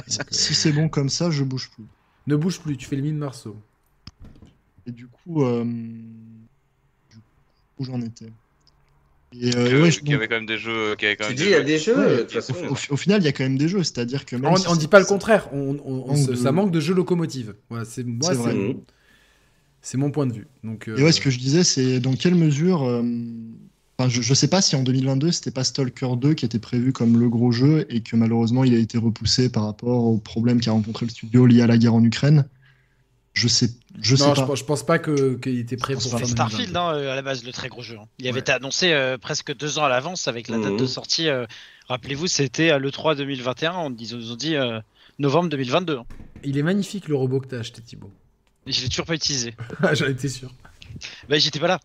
I: Si, si c'est bon comme ça, je bouge plus.
A: Ne bouge plus, tu fais le mine Marceau.
I: Et du coup, euh, du coup, où j'en étais Et
C: Que-
I: euh, ouais, je-
C: y avait quand même des jeux. quand
B: Tu
C: même
B: dis, il y a des jeux,
I: Ouais,
B: de toute façon.
I: au, au- au final, il y a quand même des jeux, c'est-à-dire que même
A: On,
I: si
A: on dit pas le contraire, on, on- on-
I: Manque
A: ça-
I: de-
A: ça manque de jeux locomotives. Voilà, c'est moi,
I: C'est
A: c'est
I: vrai.
A: C'est mon point de vue. Donc, euh,
I: Et ouais, ce que je disais, c'est dans quelle mesure. Enfin, je, je sais pas si en 2022, c'était pas Stalker 2 qui était prévu comme le gros jeu et que malheureusement il a été repoussé par rapport aux problèmes qu'a rencontré le studio lié à la guerre en Ukraine. Je sais, je sais
A: non, je,
I: pas.
A: pense- je pense pas qu'il était prêt
I: Je
A: pour 2022.
H: Starfield, hein, euh, à la base, le très gros jeu. hein. Il avait
A: Ouais.
H: été annoncé euh, presque deux ans à l'avance avec la date
B: Mhm.
H: de sortie. euh, Rappelez-vous, c'était à l'E3 2021. On, ils nous ont dit euh, novembre 2022. hein.
A: Il est magnifique le robot que t'as acheté, Thibaut.
H: Je l'ai toujours pas utilisé.
A: J'en étais sûr.
H: Bah, j'étais pas là.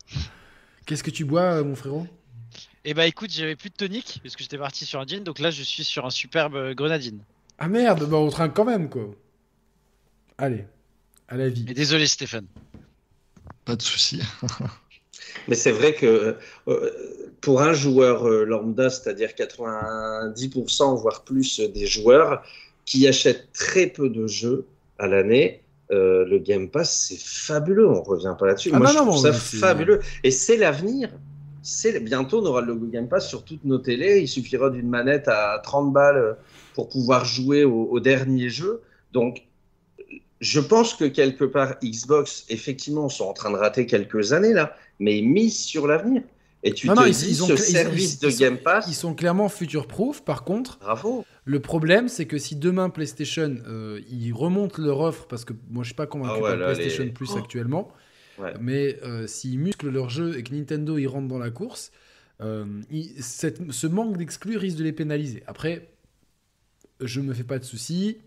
A: Qu'est-ce que tu bois, euh, mon frérot?
H: Et bah, écoute, j'avais plus de tonique parce que j'étais parti sur un gin. Donc là, je suis sur un superbe euh, grenadine.
A: Ah merde, bah on trinque quand même, quoi. Allez, à la vie.
H: Et désolé, Stéphane.
I: Pas de souci.
B: Mais c'est vrai que euh, pour un joueur euh, lambda, c'est-à-dire 90% voire plus des joueurs qui achètent très peu de jeux à l'année, euh, le Game Pass c'est fabuleux. On revient pas là-dessus.
A: Ah
B: Moi
A: non,
B: je
A: non,
B: trouve ça fabuleux et c'est l'avenir. C'est bientôt on aura le logo Game Pass sur toutes nos télés. Il suffira d'une manette à 30 balles pour pouvoir jouer au, au dernier jeu. Donc je pense que quelque part, Xbox, effectivement, sont en train de rater quelques années là, mais misent sur l'avenir. Et tu
A: Non,
B: te
A: non, ils-
B: dis,
A: ils ont-
B: ce service
A: ils-
B: de Game Pass,
A: Ils sont clairement future-proof. Par contre,
B: bravo.
A: le problème, c'est que si demain PlayStation, euh, ils remontent leur offre, parce que moi je suis pas convaincu
B: Ah ouais,
A: par
B: là,
A: PlayStation
B: les-
A: Plus
B: Oh.
A: actuellement,
B: Ouais.
A: mais euh, s'ils musclent leur jeu et que Nintendo ils rentrent dans la course, euh, cette- ce manque d'exclus risque de les pénaliser. Après, je me fais pas de soucis.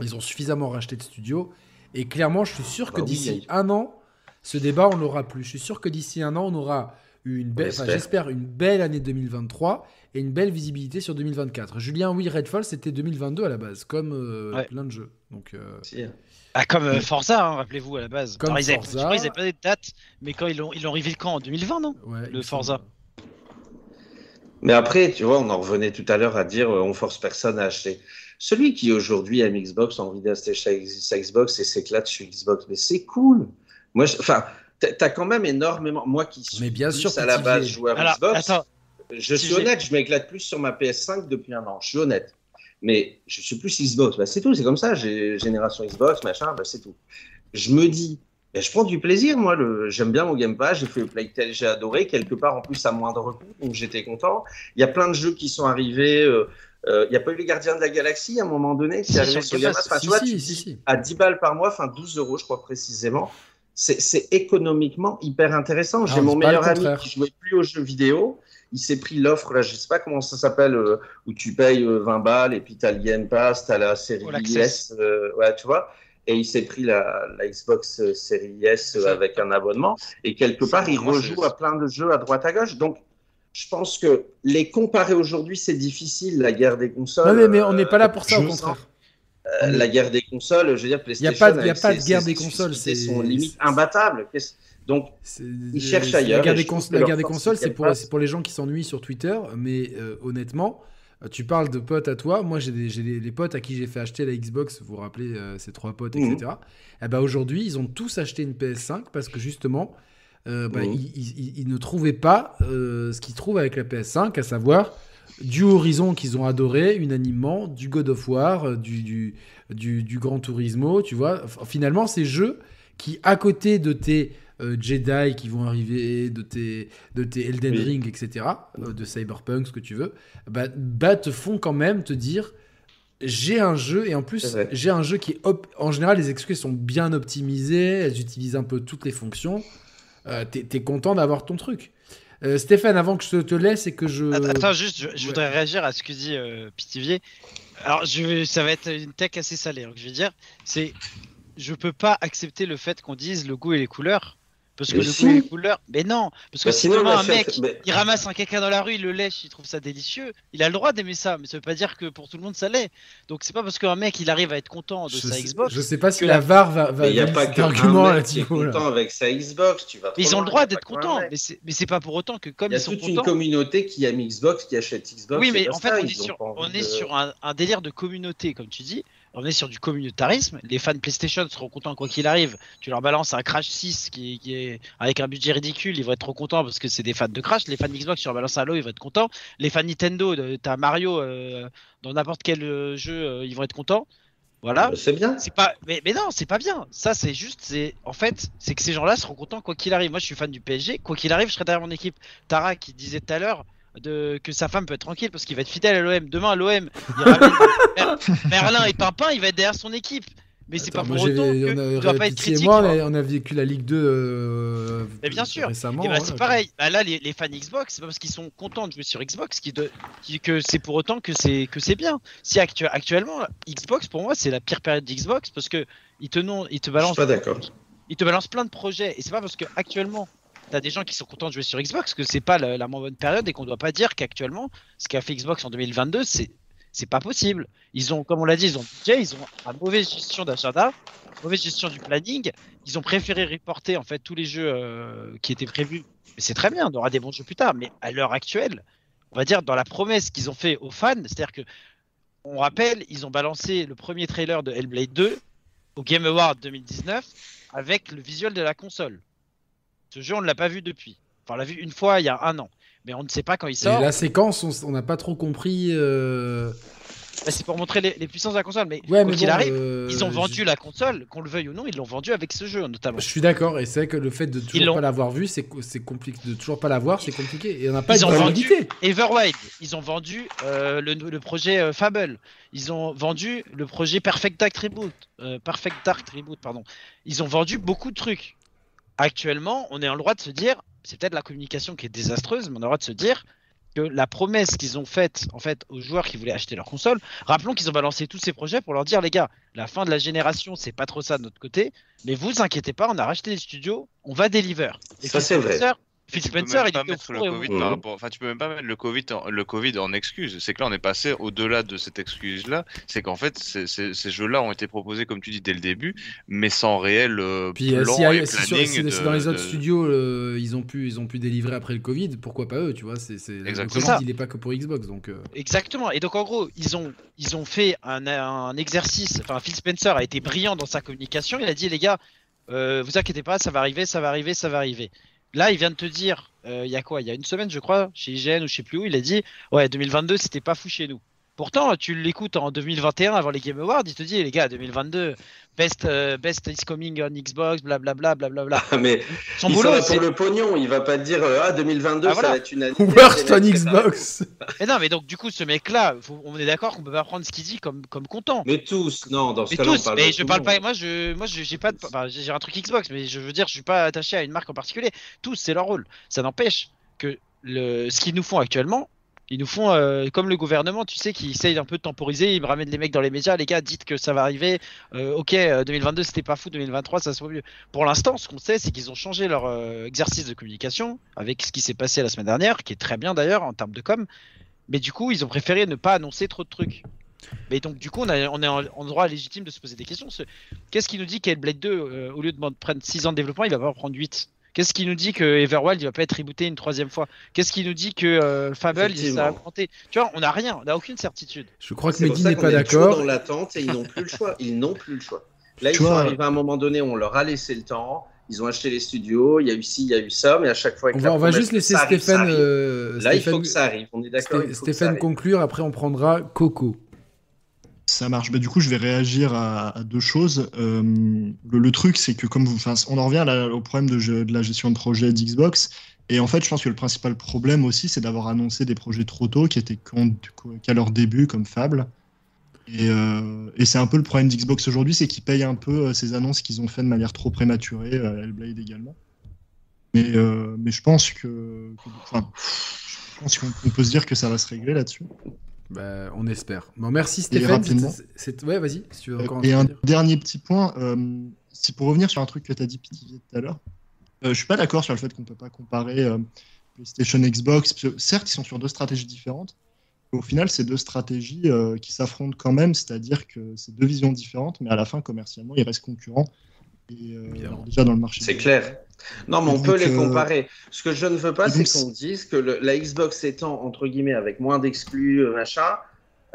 A: Ils ont suffisamment racheté de studios. Et clairement, je suis sûr que
B: Bah oui,
A: d'ici
B: oui.
A: un an, ce débat, on l'aura plus. Je suis sûr que d'ici un an, on aura une belle, enfin, j'espère une belle année 2023 et une belle visibilité sur 2024. Julien, oui, Redfall, c'était 2022 à la base, comme euh,
H: Ouais.
A: plein de jeux. Donc, euh,
B: Si.
H: Ah, comme euh, Forza, hein, rappelez-vous à la base.
A: Comme
H: Alors, ils avaient,
A: Forza.
H: je crois qu'ils avaient pas de date, mais quand ils l'ont ils l'ont reveal quand? En 2020, non?
A: Ouais,
H: Le Forza.
B: Mais après, tu vois, on en revenait tout à l'heure à dire on force personne à acheter. Celui qui aujourd'hui aime Xbox, a envie d'acheter sa sa Xbox et s'éclate sur Xbox, mais c'est cool. Moi, je- enfin, t'as quand même énormément. Moi qui suis
A: Mais bien
B: plus
A: sûr,
B: à la base joueur
H: Alors,
B: Xbox,
H: attends,
B: je suis honnête, je m'éclate plus sur ma PS5 depuis un an. Je suis honnête. Mais je suis plus Xbox. Bah, c'est tout, c'est comme ça. J'ai génération Xbox, machin, bah, c'est tout. Je me dis, bah, je prends du plaisir, moi. Le... J'aime bien mon Game Pass. J'ai fait le Playtel, j'ai adoré. Quelque part, en plus, à moindre coût. Donc, j'étais content. Il y a plein de jeux qui sont arrivés. euh, euh, Il n'y a pas eu les Gardiens de la Galaxie à un moment donné qui arrivé
H: sur
B: Game Pass.
H: Pass.
B: Enfin, tu
A: Si,
B: vois,
A: si,
B: tu
A: si,
B: dis,
A: si.
B: à 10 balles par mois, enfin 12 euros, je crois précisément. C'est économiquement hyper intéressant. J'ai
A: on
B: mon meilleur ami qui jouait plus aux jeux vidéo. il s'est pris l'offre, là, je sais pas comment ça s'appelle, euh, où tu payes euh, 20 balles et puis tu as le Game Pass, tu as la série
H: All Access.
B: S, euh, ouais, tu vois. Et il s'est pris la, la Xbox euh, série S euh, avec un abonnement. Et quelque part, il rejoue à plein de jeux à droite à gauche. Donc, je pense que les comparer aujourd'hui, c'est difficile, la guerre des consoles.
A: Non, mais, mais on n'est pas là
B: euh,
A: pour ça, au contraire.
B: Euh, la guerre des consoles, je veux dire,
A: Il n'y a pas,
B: PlayStation.
A: y a pas
B: ses-
A: de guerre
B: ses
A: des consoles. C'est
B: sont limite imbattables. Qu'est-ce- Donc, Ils cherchent ailleurs,
A: La guerre
B: et
A: des, cons- la guerre des consoles,
B: c'est
A: pour, les gens qui s'ennuient sur Twitter. Mais euh, honnêtement, tu parles de potes à toi. Moi, j'ai les potes à qui j'ai fait acheter la Xbox. Vous vous rappelez, euh, ces trois potes, etc. Eh ben, Aujourd'hui, ils ont tous acheté une PS5 parce que justement, bah,
B: Mhm.
A: ils, ils- ils- ils ne trouvaient pas ce qu'ils trouvent avec la PS5, à savoir du Horizon qu'ils ont adoré unanimement, du God of War, euh, du, du, du, du Gran Turismo, tu vois. Finalement, ces jeux qui, à côté de tes euh, Jedi qui vont arriver, de tes, de tes Elden
B: Oui.
A: Ring, etc., euh, de Cyberpunk, ce que tu veux, bah, bah, te font quand même te dire j'ai un jeu, et en plus, j'ai un jeu qui est. op- En général, les excuses sont bien optimisées, elles utilisent un peu toutes les fonctions. Euh, T'es t'es content d'avoir ton truc. Euh, Stéphane, avant que je te laisse et que je.
H: Att- Attends, juste, je, je
A: ouais.
H: voudrais réagir à ce que dit euh, Pitivier. Alors, je ça va être une tech assez salée. hein, que je vais dire, c'est, je peux pas accepter le fait qu'on dise le goût et les couleurs, parce que
B: Mais
H: le
B: si.
H: goût et les couleurs, mais non, parce que
B: Bah,
H: si
B: sinon,
H: demain
B: on
H: un mec,
B: mais-
H: il ramasse un caca dans la rue, il le lèche, il trouve ça délicieux, il a le droit d'aimer ça, mais ça veut pas dire que pour tout le monde ça l'est. Donc c'est pas parce qu'un mec il arrive à être content de
A: je,
H: sa
A: sais,
H: Xbox.
A: je sais pas si
H: que
A: la VAR va,
B: il n'y a pas
A: cet
B: qu'un
A: argument là,
B: mec qui est
A: Thibaut, là.
B: content avec sa Xbox. Tu vas
H: ils ont le droit d'être contents, mais c'est, mais c'est pas pour autant que comme
B: Il y a
H: ils sont
B: toute une
H: contents.
B: communauté qui aime Xbox, qui achète Xbox.
H: Oui, mais en fait, on
B: ils
H: est sur, un délire de communauté, comme tu dis. On est sur du communautarisme. Les fans PlayStation seront contents quoi qu'il arrive. Tu leur balances un Crash 6 qui, qui est avec un budget ridicule, ils vont être trop contents parce que c'est des fans de Crash. Les fans Xbox, tu leur balances un Halo, ils vont être contents. Les fans Nintendo, de- t'as Mario euh, dans n'importe quel euh, jeu, euh, ils vont être contents. Voilà.
B: C'est bien.
H: C'est pas, mais, mais non, c'est pas bien. Ça, c'est juste, c'est, en fait, c'est que ces gens-là seront contents quoi qu'il arrive. Moi, je suis fan du PSG. Quoi qu'il arrive, je serai derrière mon équipe. Tara qui disait tout à l'heure de que sa femme peut être tranquille parce qu'il va être fidèle à l'OM. Demain, à l'OM, Merlin et Pimpin, il va être derrière son équipe. Mais c'est pas pour autant
A: on
H: que dois pas être critique.
A: moi, on a, on a vécu la Ligue 2 euh,
H: Mais bien sûr.
A: récemment.
H: Et bah,
A: hein,
H: c'est pareil. Bah, là, les, les fans Xbox, c'est pas parce qu'ils sont contents de jouer sur Xbox de- qui- que c'est pour autant que c'est que c'est bien. Si actu- actuellement, Xbox pour moi c'est la pire période d'Xbox parce que ils te non, ils te
B: Je suis
H: balancent,
B: pas d'accord.
H: ils te balancent plein de projets et c'est pas parce que actuellement t'as des gens qui sont contents de jouer sur Xbox que c'est pas la, moins bonne période et qu'on doit pas dire qu'actuellement ce qu'a fait Xbox en 2022 c'est c'est pas possible. Ils ont, comme on l'a dit, ils ont budget, ils ont une mauvaise gestion d'agenda, mauvaise gestion du planning. Ils ont préféré reporter en fait tous les jeux euh, qui étaient prévus. Mais c'est très bien, on aura des bons jeux plus tard. Mais à l'heure actuelle, on va dire dans la promesse qu'ils ont fait aux fans, c'est-à-dire que on rappelle, ils ont balancé le premier trailer de Hellblade 2 au Game Award 2019 avec le visuel de la console. Ce jeu, on ne l'a pas vu depuis. Enfin, on l'a vu une fois il y a un an. Mais on ne sait pas quand il
A: Et
H: sort.
A: la séquence, on- n'a pas trop compris. euh,
H: Bah, c'est pour montrer les, les puissances de la console. Mais
A: Ouais, mais bon,
H: arrive,
A: euh,
H: ils ont vendu
A: je-
H: la console, qu'on le veuille ou non, ils l'ont vendu avec ce jeu notamment.
A: Je suis d'accord, et c'est vrai que le fait de toujours pas l'avoir vu, c'est co- c'est compliqué. De toujours pas l'avoir, c'est compliqué. Et on n'a pas
H: Ils
A: de
H: ont vendu. Everwild, ils ont vendu euh, le, le projet Fable, ils ont vendu le projet Perfect Dark Reboot, Perfect Dark Reboot, pardon. Ils ont vendu beaucoup de trucs. Actuellement, on est en droit de se dire, c'est peut-être la communication qui est désastreuse, mais on a le droit de se dire que la promesse qu'ils ont faite en fait aux joueurs qui voulaient acheter leur console, rappelons qu'ils ont balancé tous ces projets pour leur dire les gars, la fin de la génération, c'est pas trop ça de notre côté, mais vous inquiétez pas, on a racheté les studios, on va deliver. Et
B: Ça, c'est vrai.
H: Phil Spencer, il était
C: le Covid
B: moulin.
C: par rapport- Enfin, tu peux même pas mettre le Covid en, le Covid en excuse. C'est que là, on est passé au-delà de cette excuse-là. C'est qu'en fait, ces jeux-là ont été proposés, comme tu dis, dès le début, mais sans réel euh,
A: Puis euh,
C: plan
A: si,
C: et
A: si sur-
C: planning
A: si- si
C: de-
A: dans les autres
C: de-
A: studios, euh, ils, ont pu, ils ont pu délivrer après le Covid, pourquoi pas eux, tu vois c'est,
C: Exactement.
A: Covid, il est pas que pour Xbox. Donc, euh,
H: Exactement. Et donc en gros, ils ont ils ont fait un, un exercice. Enfin, Phil Spencer a été brillant dans sa communication. Il a dit les gars, euh, vous inquiétez pas, ça va arriver, ça va arriver, ça va arriver. Là, il vient de te dire, euh, il y a quoi? Il y a une semaine, je crois, chez IGN ou je sais plus où, il a dit ouais, 2022, c'était pas fou chez nous. Pourtant, tu l'écoutes en 2021 avant les Game Awards, il te dit les gars, 2022, best euh, best is coming on Xbox, blablabla, blablabla.
B: Ah, mais
H: Son
B: il
H: boulot, c'est
B: pour le pognon. Il va pas te dire euh, ah 2022
H: Ah,
B: ça
H: voilà.
B: va être une année.
A: Worst on Xbox
H: Mais non, mais donc du coup, ce mec-là, on est d'accord qu'on peut pas prendre ce qu'il dit comme comme content.
B: Mais tous, non, dans ce
H: Mais
B: cas-là, on
H: tous,
B: parle
H: mais je parle pas. Moi, je, moi, j'ai pas. De, enfin, j'ai j'ai un truc Xbox, mais je veux dire, je suis pas attaché à une marque en particulier. Tous, c'est leur rôle. Ça n'empêche que le, ce qu'ils nous font actuellement, ils nous font euh, comme le gouvernement, tu sais, qui essaye un peu de temporiser. Ils ramènent les mecs dans les médias. Les gars, dites que ça va arriver. Euh, ok, euh, 2022 c'était pas fou, 2023 ça soit mieux. Pour l'instant, ce qu'on sait, c'est qu'ils ont changé leur euh, exercice de communication avec ce qui s'est passé la semaine dernière, qui est très bien d'ailleurs en termes de com. Mais du coup, ils ont préféré ne pas annoncer trop de trucs. Mais donc, du coup, on, a- on est en, droit légitime de se poser des questions. Ce- Qu'est-ce qui nous dit qu'Hellblade 2, euh, au lieu de prendre 6 ans de développement, il va pas en prendre 8 Qu'est-ce qui nous dit que Everwild il va pas être rebooté une troisième fois? Qu'est-ce qui nous dit que euh, Fable il va planter Tu vois, on n'a rien, on n'a aucune certitude.
A: Je crois que Mehdi n'est pas d'accord.
B: dans l'attente et ils n'ont plus le choix. Ils n'ont plus le choix. Là, ils
I: Tu
B: sont
I: vois,
B: arrivés à un moment donné, on leur a laissé le temps. Ils ont acheté les studios. Il y a eu ci, il y a eu ça, mais à chaque fois. avec
A: On va, on va juste laisser
B: arrive,
A: Stéphane,
B: arrive.
A: euh,
B: Là, il faut que ça arrive. On est d'accord.
A: Stéphane conclure, après on prendra Coco.
I: Ça marche. Bah, du coup, je vais réagir à, deux choses. Euh, le, truc, c'est que comme vous, on en revient au problème de, la gestion de projet d'Xbox. Et en fait, je pense que le principal problème aussi, c'est d'avoir annoncé des projets trop tôt, qui étaient qu'à leur début, comme Fable. Et, euh, et c'est un peu le problème d'Xbox aujourd'hui, c'est qu'ils payent un peu euh, ces annonces qu'ils ont fait de manière trop prématurée, Hellblade également. Mais, je pense que, je pense qu'on on peut se dire que ça va se régler là-dessus.
A: Bah, on espère. Bon, merci Stéphane.
I: rapidement.
A: C'est- c'est- Ouais, vas-y, si tu veux encore
I: Et un
A: dire.
I: dernier petit point, euh, si pour revenir sur un truc que tu as dit Pitivier tout à l'heure, euh, je suis pas d'accord sur le fait qu'on peut pas comparer euh, PlayStation Xbox. parce que certes, ils sont sur deux stratégies différentes. mais Au final, c'est deux stratégies euh, qui s'affrontent quand même, c'est-à-dire que c'est deux visions différentes, mais à la fin, commercialement, ils restent concurrents. Et, euh, déjà dans le marché.
B: C'est clair. Non, mais on peut les
I: euh,
B: comparer. Ce que je ne veux pas, c'est qu'on dise que le- la Xbox étant, entre guillemets, avec moins d'exclus, euh, machin,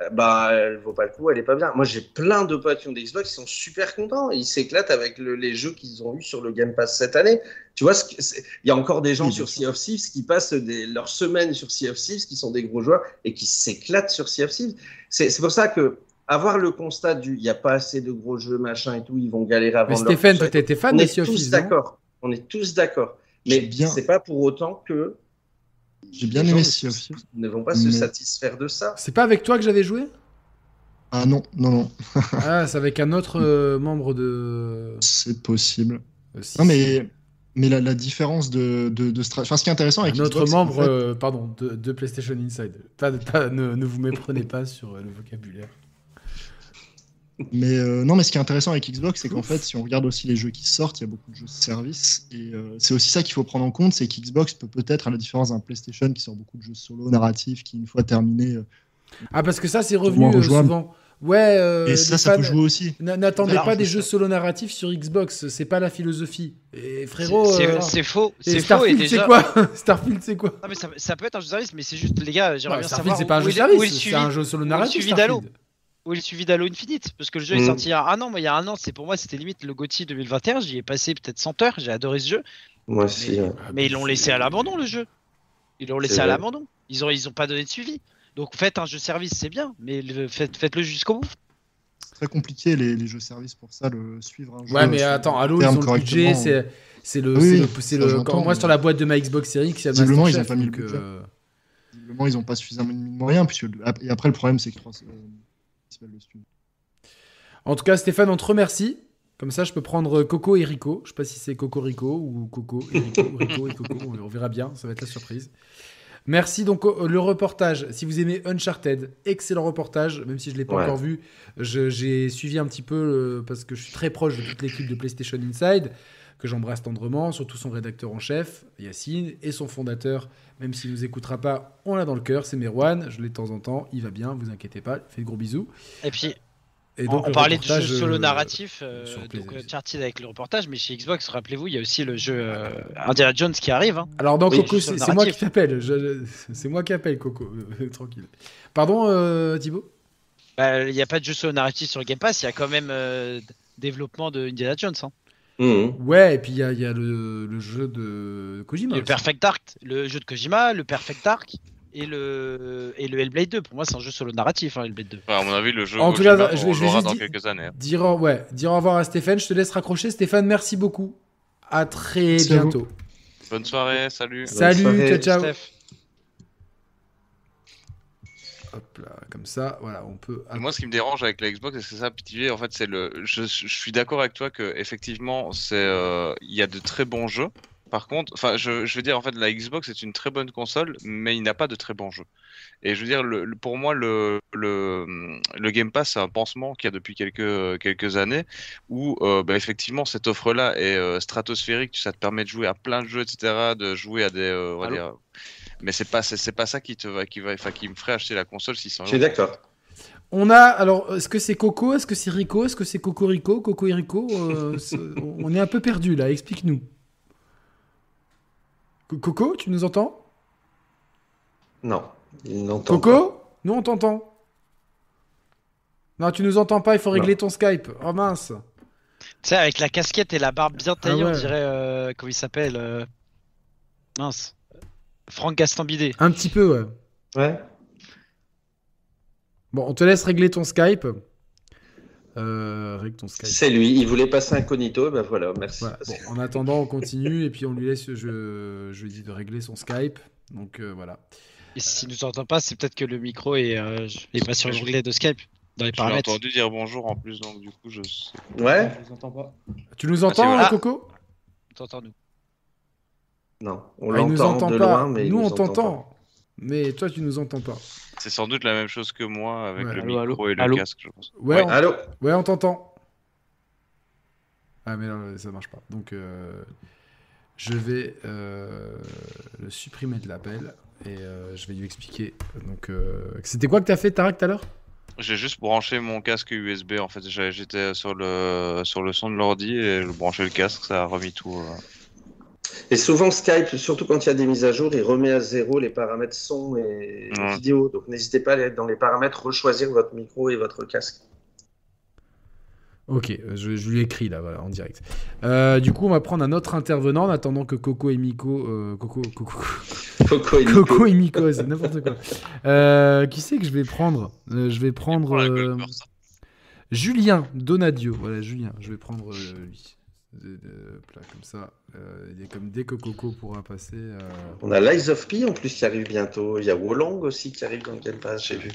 B: euh, bah, elle vaut pas le coup, elle est pas bien. Moi, j'ai plein de potes qui ont des Xbox, ils sont super contents. Ils s'éclatent avec le- les jeux qu'ils ont eu sur le Game Pass cette année. Tu vois, il y a encore des gens
I: Oui,
B: sur Sea of Thieves qui passent des, leurs semaines sur Sea of Thieves, qui sont des gros joueurs et qui s'éclatent sur Sea of Thieves. C'est pour ça que avoir le constat du il n'y a pas assez de gros jeux, machin et tout, ils vont galérer à
A: Mais Stéphane, toi, t'étais fan de Sea of Thieves,
B: d'accord. On est tous d'accord. Mais
I: bien-
B: c'est pas pour autant que
I: J'ai bien
B: les
I: aimé
B: gens
I: Sea of Thieves.
B: ne vont pas se satisfaire de ça.
A: C'est pas avec toi que j'avais joué?
I: Ah non, non, non,
A: Ah, c'est avec un autre euh, membre de.
I: c'est possible.
A: Euh, si,
I: Non,
A: si.
I: mais, mais la, la différence de, de, de stra- Enfin, ce qui est intéressant avec qu'en
A: membre,
I: fait-
A: euh, pardon, de, de PlayStation Inside. Pas, pas- ne, ne vous méprenez pas sur le vocabulaire.
I: Mais euh, non, mais ce qui est intéressant avec Xbox, c'est qu'en fait, si on regarde aussi les jeux qui sortent, il y a beaucoup de jeux de service. Et euh, c'est aussi ça qu'il faut prendre en compte, c'est qu'Xbox peut peut-être, à la différence d'un PlayStation qui sort beaucoup de jeux solo narratifs, qui une fois terminés. euh,
A: Ah, parce que ça, c'est revenu euh, souvent. Ouais, euh,
I: et ça, ça
A: fans-
I: peut jouer aussi.
A: N'attendez pas des jeux solo narratifs sur Xbox, c'est pas la philosophie. Et frérot,
H: C'est-
A: euh,
H: faux,
A: et
H: c'est faux et
A: Starfield, c'est
H: déjà.
A: quoi Starfield, c'est quoi
H: Non, mais ça, ça peut être un jeu de service, mais c'est juste les gars, j'aimerais bien
A: Starfield,
H: savoir
A: c'est pas un jeu de service, c'est un jeu solo narratif.
H: suivi d'Halo Est le suivi d'Halo Infinite Parce que le jeu est
B: Mhm.
H: sorti il y a un an, moi il y a un an, c'est pour moi c'était limite le GOTY 2021, j'y ai passé peut-être 100 heures, j'ai adoré ce jeu,
B: Moi aussi.
H: Mais- mais ils l'ont laissé à l'abandon le jeu. Ils l'ont laissé
B: C'est
H: à l'abandon. Ils ont, ils ont pas donné de suivi. Donc faites un jeu service, c'est bien, mais le- faites, faites-le jusqu'au bout.
I: C'est très compliqué, les, les jeux service, pour ça, le suivre un jeu.
A: Ouais, mais
I: sur
A: attends, Halo, ils ont le budget, c'est c'est le,
I: Oui,
A: c'est le- c'est
I: ça,
A: le- quand moi
I: mais-
A: sur la boîte de ma Xbox Series, il y a
I: Visiblement, ils
A: Masterchef,
I: ont pas mis le budget.
A: euh,
I: Visiblement, ils n'ont pas suffisamment de moyens. Puisque, et après, le problème, c'est que 3, euh,
A: En tout cas, Stéphane, on te remercie. Comme ça, je peux prendre Coco et Rico. Je sais pas si c'est Coco Rico ou Coco et Rico, ou Rico et Coco. On on verra bien. Ça va être la surprise. Merci donc le reportage. Si vous aimez Uncharted, excellent reportage. Même si je l'ai pas
B: Ouais.
A: encore vu, j'ai suivi un petit peu euh, parce que je suis très proche de toute l'équipe de PlayStation Inside que j'embrasse tendrement, surtout son rédacteur en chef, Yacine, et son fondateur, même s'il nous écoutera pas, on l'a dans le cœur, c'est Merwan, je l'ai de temps en temps, il va bien, vous inquiétez pas, fais de gros bisous.
H: Et puis,
A: Et
H: on, on parlait
A: reportage,
H: jeux solo
A: euh,
H: narratifs, euh, donc
A: plaisir.
H: Uncharted avec le reportage, mais chez Xbox, rappelez-vous, il y a aussi le jeu euh, Indiana Jones qui arrive. hein.
A: Alors dans
H: Oui,
A: Coco, c'est moi qui
H: narratif.
A: t'appelle. C'est moi qui appelle Coco. Euh, Tranquille. Pardon, euh, Thibaut?
H: Bah, Il n'y a pas de jeu solo narratif sur Game Pass, il y a quand même euh, développement de Indiana Jones. hein.
B: Mhm.
A: Ouais, et puis il y a, il y a le, le jeu de Kojima.
H: le
A: aussi.
H: Perfect Dark, le jeu de Kojima, le Perfect Dark et le, et le Hellblade 2. Pour moi, c'est un jeu solo narratif, hein, Hellblade 2.
C: Enfin, à mon avis, le jeu
A: En tout cas, je vais-
C: on
A: je
C: l'aura dans
A: dire-
C: quelques années. hein.
A: Dire, au- ouais, dire au revoir à Stéphane. Je te laisse raccrocher. Stéphane, merci beaucoup. À très
I: Merci
A: bientôt.
C: Bonne soirée, salut.
A: Salut,
B: soirée.
A: ciao, ciao.
H: Steph.
A: Hop là, comme ça, voilà, on peut.
C: Et Moi, ce qui me dérange avec la Xbox, c'est ça, Pitivier, en fait, c'est le. Je, je suis d'accord avec toi que effectivement, c'est, euh, il y a de très bons jeux, Par contre, enfin, je, je veux dire, en fait, la Xbox est une très bonne console, mais il n'a pas de très bons jeux. Et je veux dire, le, le- pour moi, le, le, le Game Pass, c'est un pansement qu'il y a depuis quelques, quelques années, où euh, bah, effectivement, cette offre-là est euh, stratosphérique, ça te permet de jouer à plein de jeux, etc., de jouer à des, euh, on va
B: Allô
C: dire, mais c'est pas, c'est c'est pas ça qui te va, qui va, enfin, qui me ferait acheter la console 600
B: Je suis
C: euros.
B: d'accord.
A: On a alors est-ce que c'est Coco, est-ce que c'est Rico, est-ce que c'est Cocorico, Coco et Rico euh, On est un peu perdu là. Explique-nous. Co- Coco, tu nous entends?
B: Non, il n'entend pas.
A: Coco, nous on t'entend. Non, tu nous entends pas. Il faut régler
B: Non.
A: ton Skype. Oh mince.
H: Tu sais, avec la casquette et la barbe bien taillée,
A: Ah ouais.
H: on dirait. euh, comment il s'appelle euh, Mince. Franck Gastambidé.
A: Un petit peu, ouais.
B: Ouais.
A: Bon, on te laisse régler ton Skype. Euh, règle ton Skype.
B: C'est lui, il voulait passer incognito, ben voilà, merci.
A: Voilà. Bon, en attendant, on continue et puis on lui laisse, je, je lui dis de régler son Skype. Donc euh, voilà.
H: Et s'il nous entend pas, c'est peut-être que le micro est, euh, est pas sur l'onglet de Skype. Dans les paramètres.
C: entendu dire bonjour en plus, donc du coup, je sais.
B: Ouais
J: Je vous entends pas.
A: Tu nous entends, hein, Coco?
H: T'entends nous.
B: Non, on
A: Ah,
B: l'entend
A: entend
B: de
A: pas.
B: loin, mais il
A: nous, on t'entend. Mais toi, tu nous entends pas.
C: C'est sans doute la même chose que moi avec
A: Ouais.
C: le
J: Allô,
C: micro
J: allô,
C: et le
J: allô.
C: casque, je pense.
A: Ouais,
C: Ouais.
A: on,
B: Allô
A: ouais, on t'entend. Ah, mais non, ça marche pas. Donc, euh, je vais euh, le supprimer de l'appel et euh, je vais lui expliquer. Donc, euh, c'était quoi que t'as fait, Tarak, tout à l'heure?
C: J'ai juste branché mon casque USB en fait. J'ai- J'étais sur le sur le son de l'ordi et je branchais le casque, ça a remis tout.
B: Et souvent Skype, surtout quand il y a des mises à jour, il remet à zéro les paramètres son et
C: Ouais.
B: vidéo. Donc n'hésitez pas à aller dans les paramètres, rechoisir votre micro et votre casque.
A: Ok, je, je lui écris là, voilà, en direct. Euh, du coup, on va prendre un autre intervenant en attendant que Coco et Miko. euh, Coco, Coco,
B: Coco et Nico.
A: Coco et Miko, c'est n'importe quoi. Euh, qui c'est que je vais prendre Euh, Je vais prendre euh. Julien Donadio. Voilà, Julien, je vais prendre euh, lui. Hop là, comme ça. Euh, il est comme dès que Coco pourra passer. euh,
B: On a Lies of P en plus qui arrive bientôt. Il y a Wolong aussi qui arrive dans le Game Pass, j'ai vu.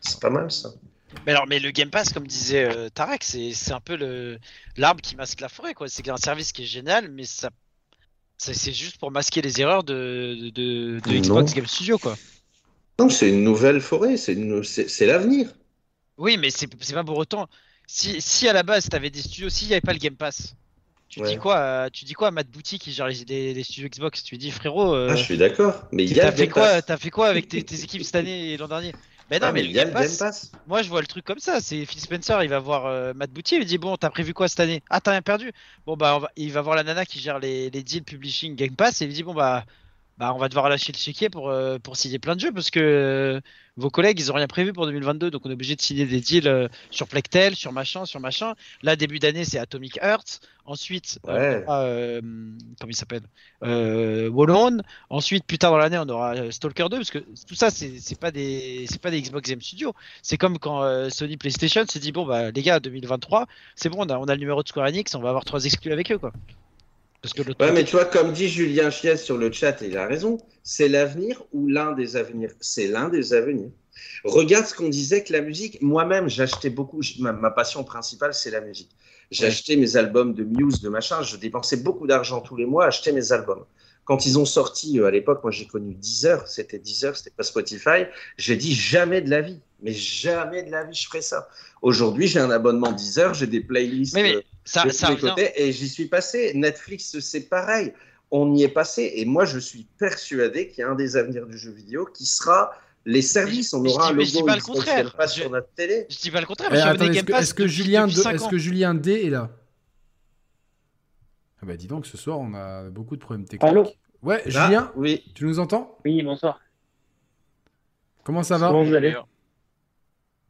B: C'est pas mal ça.
H: Mais alors, mais le Game Pass, comme disait euh, Tarek, c'est c'est un peu le l'arbre qui masque la forêt, quoi. C'est un service qui est génial, mais ça, ça- c'est juste pour masquer les erreurs de, de, de- de
B: Non.
H: Xbox Game Studio, quoi.
B: Non, c'est une nouvelle forêt, c'est une... c'est c'est l'avenir.
H: Oui, mais c'est c'est pas pour autant. Si, si à la base t'avais des studios, s'il n'y avait pas le Game Pass, tu
B: Ouais.
H: dis quoi à- Tu dis quoi à Matt Bouty qui gère les, les- les studios Xbox? Tu lui dis frérot, euh,
B: Ah, je suis d'accord. Mais il y a
H: fait
B: Game
H: quoi. T'as fait quoi avec tes, tes équipes cette année et l'an dernier? Ben non,
B: Ah,
H: mais,
B: mais
H: le
B: il y a
H: Game Pass. Moi, je vois le truc comme ça. C'est Phil Spencer, il va voir euh, Matt Bouty, il lui dit Bon, t'as prévu quoi cette année? Ah, t'as rien perdu Bon, bah, va- il va voir la nana qui gère les, les deals publishing Game Pass et il lui dit Bon, bah, bah on va devoir lâcher le chéquier pour, euh, pour signer plein de jeux parce que euh, vos collègues, ils ont rien prévu pour 2022. Donc, on est obligé de signer des deals euh, sur Plectel, sur machin, sur machin. Là, début d'année, c'est Atomic Heart. Ensuite, euh,
B: Ouais.
H: on aura, euh, comment il s'appelle euh, Wallon. Ensuite, plus tard dans l'année, on aura Stalker 2 parce que tout ça, c'est c'est pas des, c'est pas des Xbox Game Studios. C'est comme quand euh, Sony PlayStation s'est dit bon bah les gars 2023 c'est bon on a, on a le numéro de Square Enix on va avoir trois exclus avec eux quoi. Parce que l'autre
B: Ouais, mais tu vois, comme dit Julien Chies sur le chat, et il a raison, c'est l'avenir ou l'un des avenirs C'est l'un des avenirs. Regarde ce qu'on disait que la musique, moi-même, j'achetais beaucoup, ma, ma passion principale, c'est la musique. J'achetais mes albums de Muse, de machin, je dépensais beaucoup d'argent tous les mois à acheter mes albums. Quand ils ont sorti, euh, à l'époque, moi j'ai connu Deezer, c'était Deezer, c'était pas Spotify, j'ai dit jamais de la vie, mais jamais de la vie je ferai ça. Aujourd'hui, j'ai un abonnement Deezer, j'ai des playlists.
H: Mais, mais
B: euh,
H: ça, ça revient-
B: et j'y suis passé. Netflix, c'est pareil. On y est passé. Et moi, je suis persuadé qu'il y a un des avenirs du jeu vidéo qui sera les services. On
H: Mais je
B: aura
H: dis-
B: un
H: mais je dis
B: logo
H: pas le
B: Xbox
H: contraire.
B: Game Pass
H: Je-
B: sur notre télé.
H: Je dis pas le contraire
A: est-ce que, Julien,
H: depuis
A: de-
H: cinq
A: est-ce
H: ans.
A: que Julien D est là? Ah bah dis donc, ce soir on a beaucoup de problèmes techniques.
J: Allô?
A: Ouais, Julien,
B: Oui.
A: tu nous entends?
J: Oui, bonsoir.
A: Comment ça va?
J: Comment vous allez?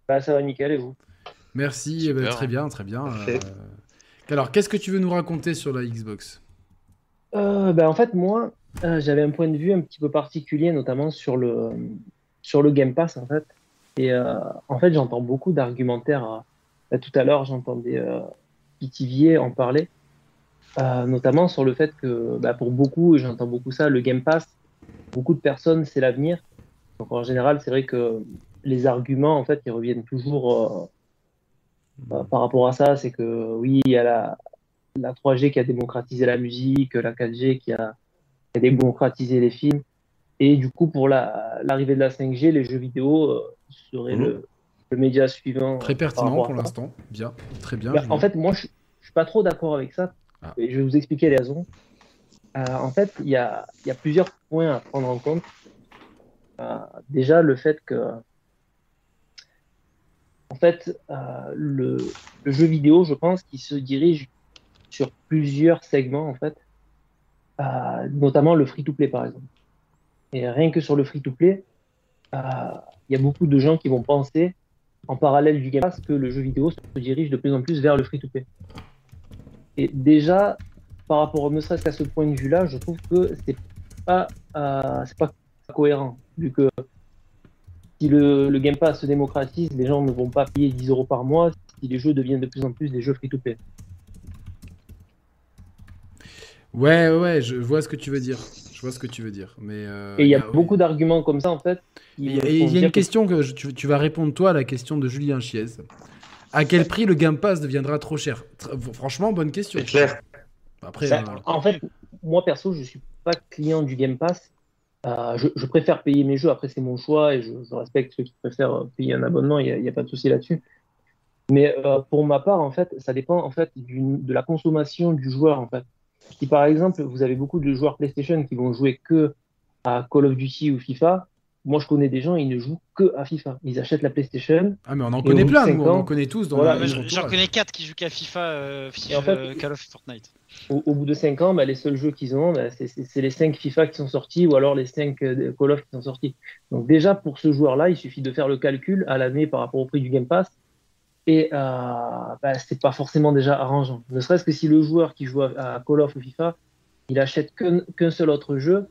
J: Bah, ça va nickel et vous?
A: Merci,
C: Super.
A: très bien, très bien.
B: Parfait.
A: Euh, Alors, qu'est-ce que tu veux nous raconter sur la Xbox?
J: Euh, bah, En fait, moi, euh, j'avais un point de vue un petit peu particulier, notamment sur le, sur le Game Pass, en fait. Et euh, en fait, j'entends beaucoup d'argumentaires. bah, tout à l'heure, j'entendais Pitivier en parler, notamment sur le fait que bah, pour beaucoup, j'entends beaucoup ça, le Game Pass, beaucoup de personnes, c'est l'avenir. Donc en général, c'est vrai que les arguments, en fait, ils reviennent toujours euh, par rapport à ça. C'est que oui, il y a la, la 3G qui a démocratisé la musique, la 4G qui a, qui a démocratisé les films. Et du coup, pour la- l'arrivée de la 5G, les jeux vidéo euh, seraient
A: Mhm.
J: le, le média suivant.
A: Très pertinent pour l'instant. Bien, très bien.
J: Bah, en fait, moi, je, je suis pas trop d'accord avec ça.
A: Ah.
J: Et je vais vous expliquer les raisons. Euh, en fait, il y a, il y a plusieurs points à prendre en compte. Euh, déjà, le fait que, en fait, euh, le, jeu vidéo, je pense qu'il se dirige sur plusieurs segments, en fait, Euh, notamment le free-to-play, par exemple. Et rien que sur le free-to-play, euh, il y a beaucoup de gens qui vont penser, en parallèle du Game Pass, que le jeu vidéo se dirige de plus en plus vers le free-to-play. Et déjà, par rapport ne serait-ce qu'à ce point de vue-là, je trouve que c'est pas, c'est pas cohérent, vu que si le, le Game Pass se démocratise, les gens ne vont pas payer 10 euros par mois si les jeux deviennent de plus en plus des jeux free-to-play.
A: Ouais, ouais, ouais, je vois ce que tu veux dire. Je vois ce que tu veux dire. Mais euh,
J: Et il y a
A: ouais.
J: beaucoup d'arguments comme ça, en fait.
A: il y a une
J: que-
A: question que je- tu, tu vas répondre toi à la question de Julien Chiez. À quel prix le Game Pass deviendra trop cher? Tr- Franchement, bonne question.
B: C'est clair.
A: Après,
J: Ça,
A: euh,
J: En fait, moi perso, je suis pas client du Game Pass. Euh, je, je préfère payer mes jeux. Après, c'est mon choix et je, respecte ceux qui préfèrent euh, payer un abonnement. Il n'y a, a pas de souci là-dessus. Mais euh, pour ma part, en fait, ça dépend en fait de la consommation du joueur. En fait, si par exemple vous avez beaucoup de joueurs PlayStation qui vont jouer que à Call of Duty ou FIFA, moi je connais des gens ils ne jouent que à FIFA. Ils achètent la PlayStation.
A: Ah, mais on en connaît plein, nous, on en connaît tous dans
J: voilà,
A: le-
H: Moi, J'en connais 4 qui jouent qu'à FIFA, euh,
J: Et en fait-
H: euh, Call of Fortnite.
J: Au, au bout de 5 ans, bah, les seuls jeux qu'ils ont, bah, c'est- les 5 FIFA qui sont sortis ou alors les 5 Call of qui sont sortis. Donc déjà, pour ce joueur-là, il suffit de faire le calcul à l'année par rapport au prix du Game Pass. Et euh, bah, c'est pas forcément déjà arrangeant. Ne serait-ce que si le joueur qui joue à, à Call of ou FIFA, il achète qu'un seul autre jeu, euh,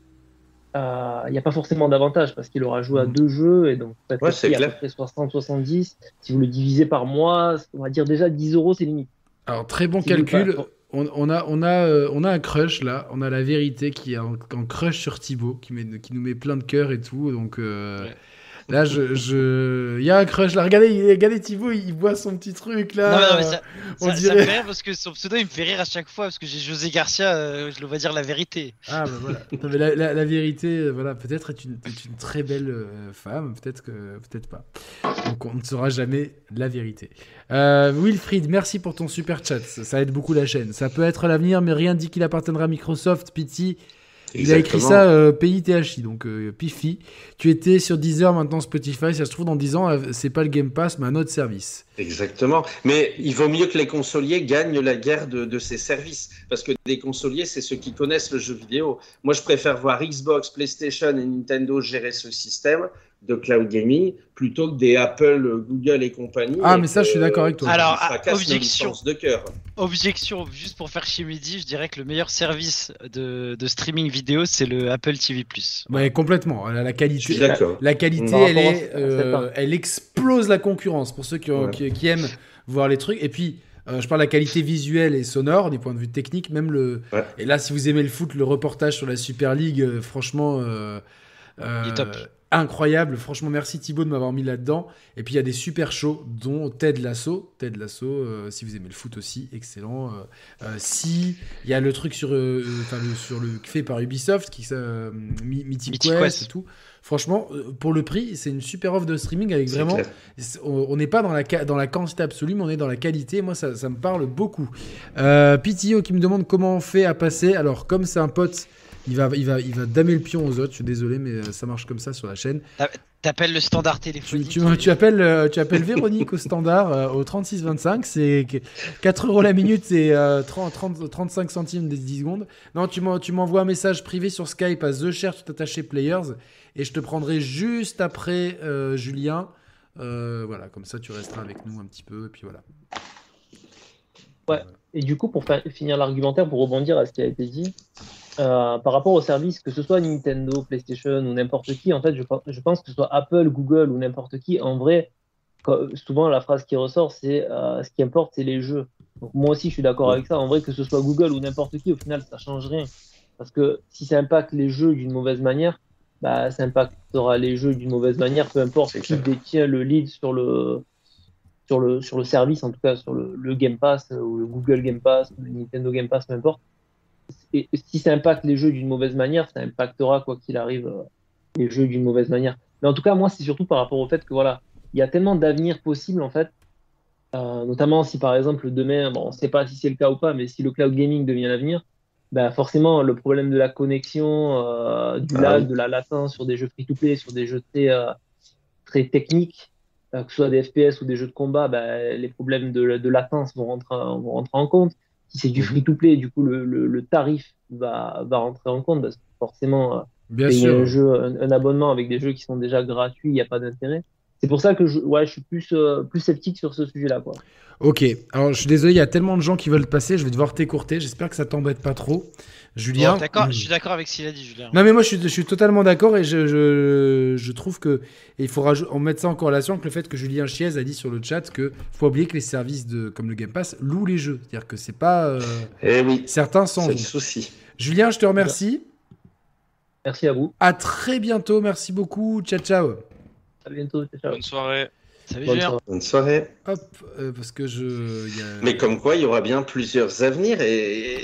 J: il n'y a pas forcément d'avantage parce qu'il aura joué à deux jeux et donc peut-être
B: Ouais, c'est
J: à peu près 60-70. Si vous le divisez par mois, on va dire déjà 10 euros, c'est limite.
A: Alors, très bon
J: Si
A: calcul.
J: pas-
A: On, on a, on, a, euh, on a un crush là. On a la vérité qui est en, en crush sur Thibaut, qui, met, qui nous met plein de cœur et tout. Donc euh,
H: Ouais.
A: Là, je, je... il y a un crush là. Regardez, regardez Thibaut, il boit son petit truc là.
H: Non, mais non, mais ça,
A: on
H: ça, ça
A: dirait-
H: me fait rire parce que son pseudo il me fait rire à chaque fois parce que j'ai José Garcia, euh, je le vois dire la vérité.
A: Ah bah voilà. Non, mais la, la- la vérité, euh, voilà, peut-être est une, est une très belle euh, femme, peut-être que peut-être pas. Donc on ne saura jamais la vérité. Euh, Wilfried, merci pour ton super chat. Ça, ça aide beaucoup la chaîne. Ça peut être l'avenir, mais rien dit qu'il appartiendra à Microsoft. Pity. Il a écrit ça euh, PITHI, donc euh, Pifi. Tu étais sur Deezer, maintenant Spotify. Ça se trouve dans 10 ans, euh, c'est pas le Game Pass, mais un autre service.
B: Exactement. Mais il vaut mieux que les consoliers gagnent la guerre de, de ces services. Parce que des consoliers, c'est ceux qui connaissent le jeu vidéo. Moi, je préfère voir Xbox, PlayStation et Nintendo gérer ce système de cloud gaming plutôt que des Apple, Google et compagnie.
A: Ah, mais ça,
B: que-
A: je suis d'accord avec toi.
H: Alors, objection.
B: de cœur.
H: Objection, juste pour faire chez Midi, je dirais que le meilleur service de, de streaming vidéo c'est le Apple TV.
A: Ouais, complètement. La, qualité. La qualité, elle, est, euh, elle explose la concurrence pour ceux qui, ont-
B: Ouais.
A: qui, qui aiment voir les trucs. Et puis, euh, je parle de la qualité visuelle et sonore, du point de vue technique, même le.
B: Ouais.
A: Et là, si vous aimez le foot, le reportage sur la Super League, euh, franchement. euh, euh,
H: Il est top.
A: Incroyable, franchement merci Thibaut de m'avoir mis là-dedans. Et puis il y a des super shows, dont Ted Lasso. Ted Lasso, euh, si vous aimez le foot aussi, excellent. Euh, euh, si il y a le truc sur, euh, le sur le fait par Ubisoft, qui Mythic,
H: Mythic
A: Quest,
H: Quest.
A: et tout. Franchement, pour le prix, c'est une super offre de streaming avec vraiment. On n'est pas dans la, dans la quantité absolue, mais on est dans la qualité. Moi, ça, ça me parle beaucoup. Euh, Pitio qui me demande comment on fait à passer. Alors, comme c'est un pote, il va, il, va, il va damer le pion aux autres. Je suis désolé, mais euh, ça marche comme ça sur la chaîne.
H: T'appelles le standard téléphonique.
A: tu, tu appelles, euh, tu appelles Véronique au standard euh, au 3625, c'est que- 4 euros la minute et euh, 30, 30 35 centimes des 10 secondes. Non, tu m'en- tu m'envoies un message privé sur Skype à The Share tout attaché Players et je te prendrai juste après euh, Julien. Euh, voilà, comme ça tu resteras avec nous un petit peu et puis voilà.
J: Et du coup, pour finir l'argumentaire, pour rebondir à ce qui a été dit, euh, par rapport au service, que ce soit Nintendo, PlayStation ou n'importe qui, en fait, je, pense- je pense que ce soit Apple, Google ou n'importe qui, en vrai, souvent la phrase qui ressort, c'est euh, ce qui importe, c'est les jeux. Donc moi aussi, je suis d'accord avec ça. En vrai, que ce soit Google ou n'importe qui, au final, ça change rien. Parce que si ça impacte les jeux d'une mauvaise manière, bah, ça impactera les jeux d'une mauvaise manière, peu importe qui
B: clair.
J: détient le lead sur le, sur le, sur le service, en tout cas sur le, le Game Pass ou le Google Game Pass, le Nintendo Game Pass, peu importe. Et si ça impacte les jeux d'une mauvaise manière, ça impactera quoi qu'il arrive euh, les jeux d'une mauvaise manière. Mais en tout cas, moi, c'est surtout par rapport au fait que voilà, il y a tellement d'avenir possible en fait. Euh, notamment si par exemple demain, bon, on ne sait pas si c'est le cas ou pas, mais si le cloud gaming devient l'avenir, bah forcément le problème de la connexion, euh, du
B: Ah
J: lag,
B: oui.
J: de la latence sur des jeux free-to-play, sur des jeux très, très techniques, que ce soit des FPS ou des jeux de combat, bah, les problèmes de, de latence vont rentrer, vont rentrer en compte. Si c'est
A: Mhm.
J: du free-to-play, du coup le, le, le tarif va, va rentrer en compte parce que forcément euh,
A: Bien
J: payer
A: sûr.
J: un, jeu, un, un abonnement avec des jeux qui sont déjà gratuits, il n'y a pas d'intérêt. C'est pour ça que je, ouais, je suis plus, euh, plus sceptique sur ce sujet-là. Quoi.
A: Ok, alors je suis désolé, il y a tellement de gens qui veulent passer, je vais devoir t'écourter. J'espère que ça t'embête pas trop. Julien.
H: D'accord, je suis d'accord avec ce qu'il a dit, Julien.
A: Non mais moi je suis, je suis totalement d'accord et je, je, je trouve que et il faut rajou- en mettre ça en corrélation avec le fait que Julien Chiez a dit sur le chat que faut oublier que les services de comme le Game Pass louent les jeux, c'est-à-dire que c'est pas euh,
B: Eh oui,
A: certains s'en
B: c'est le souci.
A: Julien, je te remercie.
J: Merci à vous.
A: À très bientôt, merci beaucoup. Ciao ciao.
J: À bientôt. ciao.
C: Bonne soirée.
H: Salut,
J: Bonne soirée.
B: Bonne soirée.
A: Hop, euh, parce que je il y a-
B: Mais comme quoi, il y aura bien plusieurs avenirs et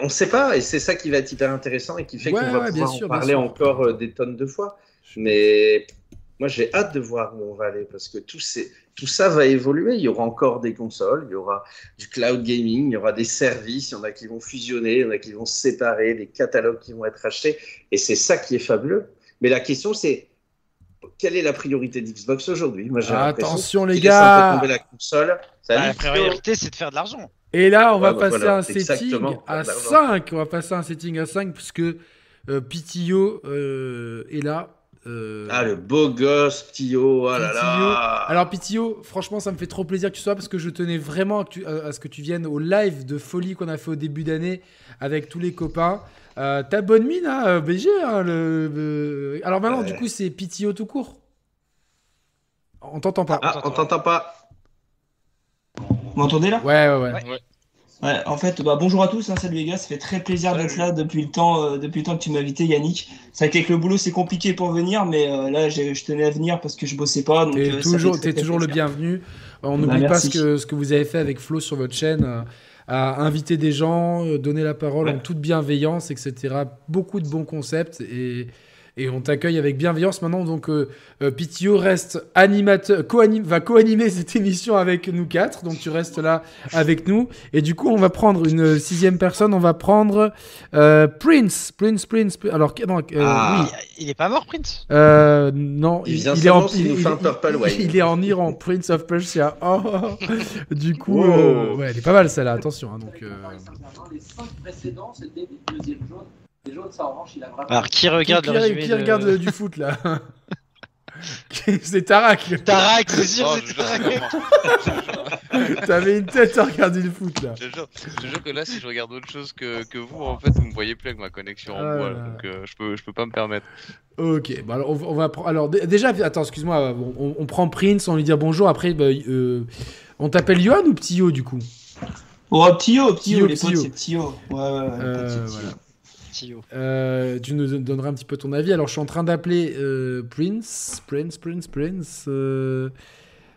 B: on ne sait pas. Et c'est ça qui va être hyper intéressant et qui fait
A: Ouais,
B: qu'on va
A: ouais,
B: pouvoir
A: sûr,
B: en parler encore euh, des tonnes de fois. Mais moi, j'ai hâte de voir où on va aller parce que tout, ces- tout ça va évoluer. Il y aura encore des consoles, il y aura du cloud gaming, il y aura des services, il y en a qui vont fusionner, il y en a qui vont se séparer, des catalogues qui vont être achetés. Et c'est ça qui est fabuleux. Mais la question, c'est quelle est la priorité d'Xbox aujourd'hui Moi, j'ai l'impression
A: Attention les gars.
B: tomber la console. Ça
H: Bah, la priorité, c'est de faire de l'argent.
A: Et là, on va
B: Ouais, bah
A: passer
B: voilà,
A: un setting à
B: pas d'argent.
A: 5. On va passer à un setting à 5 puisque euh, PTO euh, est là. Euh,
B: Ah, le beau gosse, Ptio, oh là
A: PTO.
B: là.
A: Alors PTO, franchement, ça me fait trop plaisir que tu sois parce que je tenais vraiment à, que tu- à- à ce que tu viennes au live de folie qu'on a fait au début d'année avec tous les copains. Euh, T'as bonne mine, hein, euh, BG. hein, le, le- Alors maintenant,
B: Ouais.
A: du coup, c'est PTO tout court. On t'entend pas.
B: Ah, on t'entend pas.
K: Vous m'entendez là?
A: Ouais, ouais, ouais.
H: Ouais.
K: Ouais, en fait, bah, bonjour à tous, hein, salut les gars, ça fait très plaisir d'être là depuis le temps, euh, depuis le temps que tu m'as invité, Yannick. C'est vrai qu'avec le boulot, c'est compliqué pour venir, mais euh, là, je tenais à venir parce que je bossais pas.
A: T'es
K: euh,
A: toujours,
K: fait très,
A: t'es
K: très
A: toujours le bienvenu. On
K: Bah,
A: n'oublie pas ce que, ce que vous avez fait avec Flo sur votre chaîne, euh, à inviter des gens, euh, donner la parole
K: Ouais.
A: en toute bienveillance, etc. Beaucoup de bons concepts et, et on t'accueille avec bienveillance maintenant. Donc euh, euh, PTO reste animateur, co-anim- va co-animer cette émission avec nous quatre. Donc tu restes là avec nous. Et du coup, on va prendre une sixième personne. On va prendre euh, Prince, Prince, Prince. Alors non, euh,
B: Ah.
A: oui.
H: Il est pas mort, Prince?
A: Euh, non,
B: Il vient
A: est
B: seulement
A: en,
B: s'il nous fait un Purple Wine.
A: il est en Iran, Prince of Persia. Oh, du coup,
B: Wow.
A: euh, ouais, elle est pas mal celle-là. Attention, hein, donc. euh,
L: Les 5 précédents, c'était des deuxièmes jaunes. Les jaunes, ça, en revanche, il a vraiment.
H: Alors, qui regarde
A: qui,
H: le
A: qui-
H: résumé
A: qui
H: de-
A: regarde euh, du foot là C'est Tarak.
H: Tarak, c'est sûr,
C: Oh,
H: c'est Tarak.
A: T'avais une tête à regarder le foot là.
C: Je te jure, je te jure que là, si je regarde autre chose que, que vous, en fait, vous me voyez plus avec ma connexion en
A: Ah
C: bois, donc euh, je peux, je peux pas me permettre.
A: Ok, bah alors on, va- on va prendre. Alors dé- déjà, attends, excuse-moi, on, on- on prend Prince, on lui dit bonjour. Après, bah, euh, on t'appelle Johan ou Ptio du coup?
K: Oh, Ptio,
A: Ptio,
K: Ptio, les potes, c'est Ptio. Ouais, ouais, ouais, les
A: Euh, tu nous donneras un petit peu ton avis. Alors, je suis en train d'appeler euh, Prince, Prince, Prince, Prince, euh,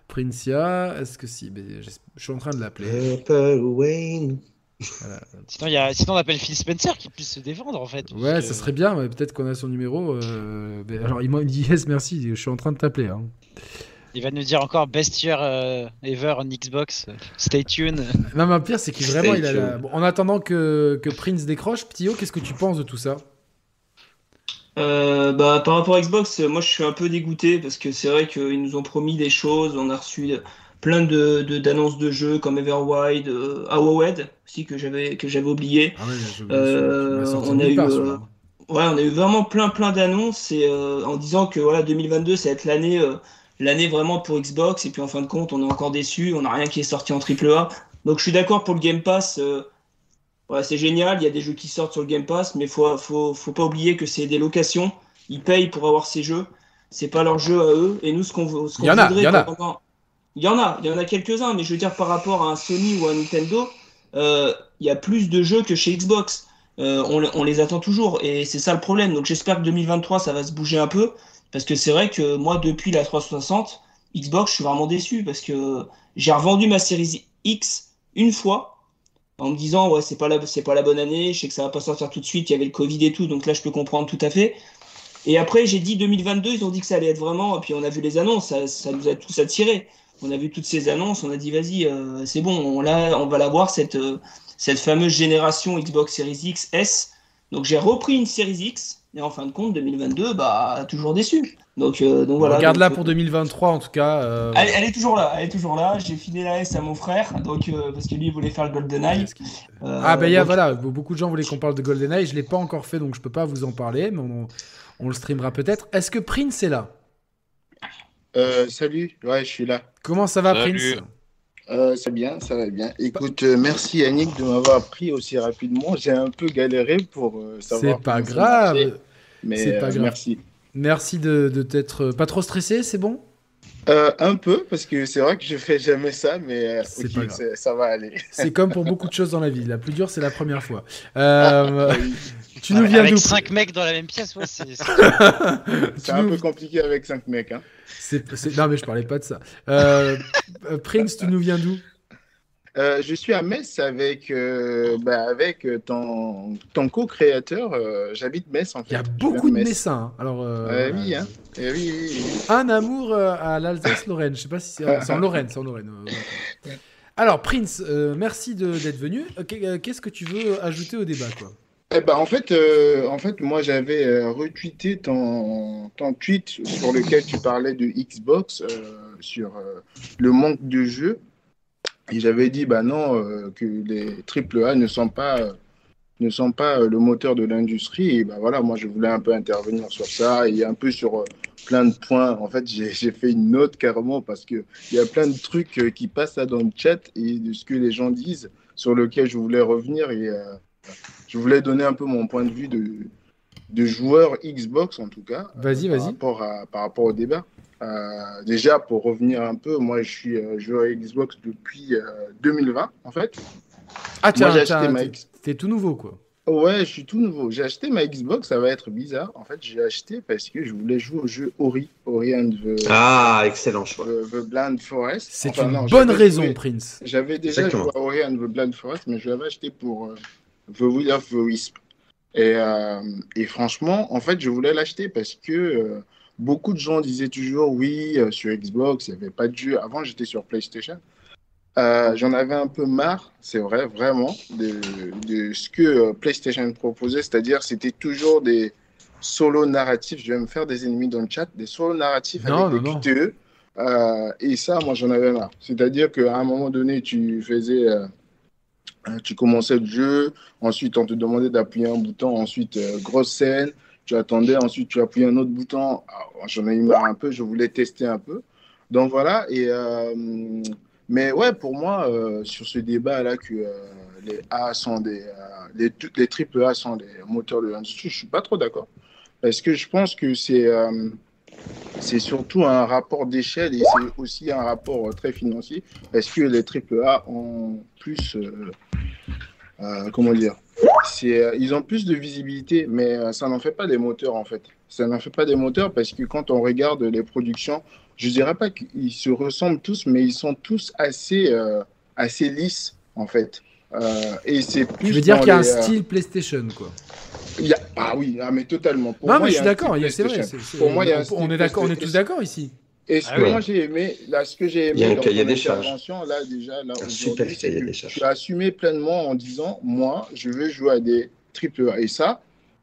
A: Princia. Est-ce que si ben, Je suis en train de l'appeler.
B: Wayne.
A: Voilà.
H: Sinon, il y a... Sinon, on appelle Phil Spencer qui puisse se défendre en fait.
A: Ouais, ça
H: que-
A: serait bien. mais Peut-être qu'on a son numéro. euh, ben, alors, il m'a dit yes, merci. Je suis en train de t'appeler. hein.
H: Il va nous dire encore best year euh, ever on Xbox. Stay tuned.
A: Non, mais le pire, c'est qu'il vraiment, il a la-
B: tuned.
A: bon, en attendant que, que Prince décroche, Ptio, qu'est-ce que tu penses de tout ça?
K: Euh, bah, par rapport à Xbox, euh, moi je suis un peu dégoûté parce que c'est vrai qu'ils nous ont promis des choses. On a reçu plein de, de- d'annonces de jeux comme Everwild, euh, aussi que j'avais que j'avais oublié.
A: Ah ouais,
K: Euh, on a eu, euh. Ouais, on a eu vraiment plein plein d'annonces et euh, en disant que voilà 2022 ça va être l'année euh, l'année vraiment pour Xbox et puis en fin de compte on est encore déçu, on n'a rien qui est sorti en AAA. Donc je suis d'accord pour le Game Pass. euh, ouais, c'est génial, il y a des jeux qui sortent sur le Game Pass, mais faut faut faut pas oublier que c'est des locations. Ils payent pour avoir ces jeux. C'est pas leur jeu à eux. Et nous ce qu'on veut- ce qu'on
A: Il y en a,
K: voudrait
A: il y en a.
K: il y en a, il y en a quelques-uns, mais je veux dire par rapport à un Sony ou un Nintendo, euh, il y a plus de jeux que chez Xbox. Euh, on, on les attend toujours et c'est ça le problème. Donc j'espère que 2023 ça va se bouger un peu parce que c'est vrai que moi depuis la 360 Xbox je suis vraiment déçu parce que J'ai revendu ma série X une fois en me disant ouais c'est pas la c'est pas la bonne année, je sais que ça va pas sortir tout de suite, il y avait le Covid et tout, donc là je peux comprendre tout à fait. Et après j'ai dit 2022, ils ont dit que ça allait être vraiment, et puis on a vu les annonces, ça, nous a tous attirés. On a vu toutes ces annonces, on a dit vas-y euh, c'est bon, on, l'a- on va l'avoir cette euh, cette fameuse génération Xbox Series X S. Donc j'ai repris une Series X et en fin de compte 2022 bah toujours déçu. Donc euh, donc voilà.
A: Regarde là
K: Donc,
A: pour 2023 en tout cas. euh,
K: elle, elle est toujours là, elle est toujours là. J'ai filé la S à mon frère, donc euh, parce que lui il voulait faire le GoldenEye. Euh,
A: Ah bah il y a
K: donc-
A: voilà, be- beaucoup de gens voulaient qu'on parle de GoldenEye, je l'ai pas encore fait donc je peux pas vous en parler, mais on, on le streamera peut-être. Est-ce que Prince est là?
M: Euh, salut, ouais, je suis là.
A: Comment ça va
M: Salut.
A: Prince?
M: Euh, c'est bien, ça va bien. Écoute, euh, merci Yannick de m'avoir pris aussi rapidement. J'ai un peu galéré pour euh, savoir.
A: C'est pas grave.
M: Mais
A: C'est pas grave.
M: merci.
A: Merci de, de t'être pas trop stressé, c'est bon?
M: Un peu, parce que c'est vrai que je fais jamais ça, mais
A: C'est
M: ok,
A: pas grave.
M: c'est- ça va aller.
A: C'est comme pour beaucoup de choses dans la vie. La plus dure, c'est la première fois. Tu nous viens
H: Avec
A: d'où
H: 5 mecs dans la même pièce, ouais, c'est.
M: un peu compliqué avec 5 mecs. Hein.
A: C'est- c'est- Non mais je parlais pas de ça. Euh, Prince, tu nous viens d'où?
M: Euh, je suis à Metz avec, euh, bah, avec ton, ton co-créateur. euh, J'habite Metz en fait.
A: Il y a beaucoup de
M: Metz.
A: Messins. hein. Alors, euh,
M: oui, hein. Eh oui, oui, oui.
A: un amour euh, à l'Alsace-Lorraine. Je sais pas si c'est c'est en Lorraine, c'est en Lorraine. euh, ouais. Alors Prince, euh, merci de- d'être venu. Qu'est- Qu'est-ce que tu veux ajouter au débat quoi?
M: Eh ben, en fait, euh, en fait, moi, j'avais euh, retweeté ton, tweet sur lequel tu parlais de Xbox euh, sur le manque de jeux. Et j'avais dit, bah non, que les AAA ne sont pas, ne sont pas le moteur de l'industrie. Et bah voilà, moi, je voulais un peu intervenir sur ça et un peu sur plein de points. En fait, j'ai fait une note carrément parce qu'il y a plein de trucs qui passent là dans le chat et de ce que les gens disent sur lequel je voulais revenir. Et, je voulais donner un peu mon point de vue de, de joueur Xbox, en tout cas.
A: Vas-y,
M: par
A: vas-y.
M: rapport, à, par rapport au débat. Euh, déjà, pour revenir un peu, moi, je suis euh, joueur Xbox depuis euh, 2020, en fait.
A: Ah tiens,
M: Moi, j'ai
A: tiens,
M: acheté ma
A: t'es- tout nouveau quoi.
M: Ouais, je suis tout nouveau. J'ai acheté ma Xbox, ça va être bizarre. En fait, j'ai acheté parce que je voulais jouer au jeu Ori, Ori and the,
B: Ah, excellent choix.
M: the, the Blind Forest.
A: C'est
M: Enfin,
A: une
M: non,
A: bonne raison,
M: joué-
A: Prince.
M: J'avais déjà
B: Exactement.
M: joué à Ori and the Blind Forest, mais je l'avais acheté pour euh, The Will of the Wisp. Et, euh, et franchement, en fait, je voulais l'acheter parce que euh, beaucoup de gens disaient toujours oui, euh, sur Xbox, il n'y avait pas de jeu. Avant, j'étais sur PlayStation. J'en avais un peu marre, c'est vrai, vraiment, de, de ce que PlayStation proposait, c'est-à-dire c'était toujours des solos narratifs. Je vais me faire des ennemis dans le chat, des solos narratifs
A: Non,
M: avec
A: non,
M: des QTE. Et ça, moi, j'en avais marre. C'est-à-dire qu'à un moment donné, tu faisais, tu commençais le jeu, ensuite on te demandait d'appuyer un bouton, ensuite euh, grosse scène, tu attendais, ensuite tu appuyais un autre bouton. Ah, J'en ai eu marre un peu, je voulais tester un peu. Donc voilà, et euh, mais ouais, pour moi, euh, sur ce débat-là, que euh, les A sont des, euh, les, les triple A sont des moteurs de l'industrie, je suis pas trop d'accord. Parce que je pense que c'est c'est surtout un rapport d'échelle et c'est aussi un rapport euh, très financier parce que les AAA ont plus, euh, euh, comment dire, ils ont plus de visibilité, mais ça n'en fait pas des moteurs en fait. Ça n'en fait pas des moteurs parce que quand on regarde les productions, je dirais pas qu'ils se ressemblent tous, mais ils sont tous assez, assez lisses en fait. Euh, et c'est plus.
A: Tu veux dire qu'il y a un
M: les, euh,
A: style PlayStation quoi.
M: il y a- Ah oui, ah, mais totalement. Pour
A: non
M: moi,
A: mais
M: il
A: je suis d'accord,
M: style
A: il y a- c'est vrai.
M: Pour moi, il y a un
A: on,
M: style
A: on est d'accord, on est tous d'accord ici.
M: Et ce
F: Ah
M: que
F: oui.
M: moi j'ai aimé, là, ce que j'ai
F: Il y a
M: aimé
F: un
M: dans
F: cahier des charges.
M: là, déjà, là,
F: Un super
M: aujourd'hui, c'est
F: cahier
M: que
F: des charges.
M: tu as assumé pleinement en disant, moi, je veux jouer à des triple A. Et ça,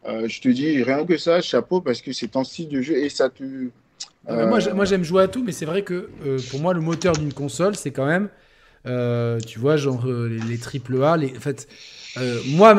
M: euh, je te dis, rien que ça, chapeau, parce que c'est ton style de jeu et ça te...
A: Ah, Moi,
M: euh,
A: moi, j'aime jouer à tout, mais c'est vrai que euh, pour moi, le moteur d'une console, c'est quand même, euh, tu vois, genre euh, les, les triple A. Les, en fait, euh, moi,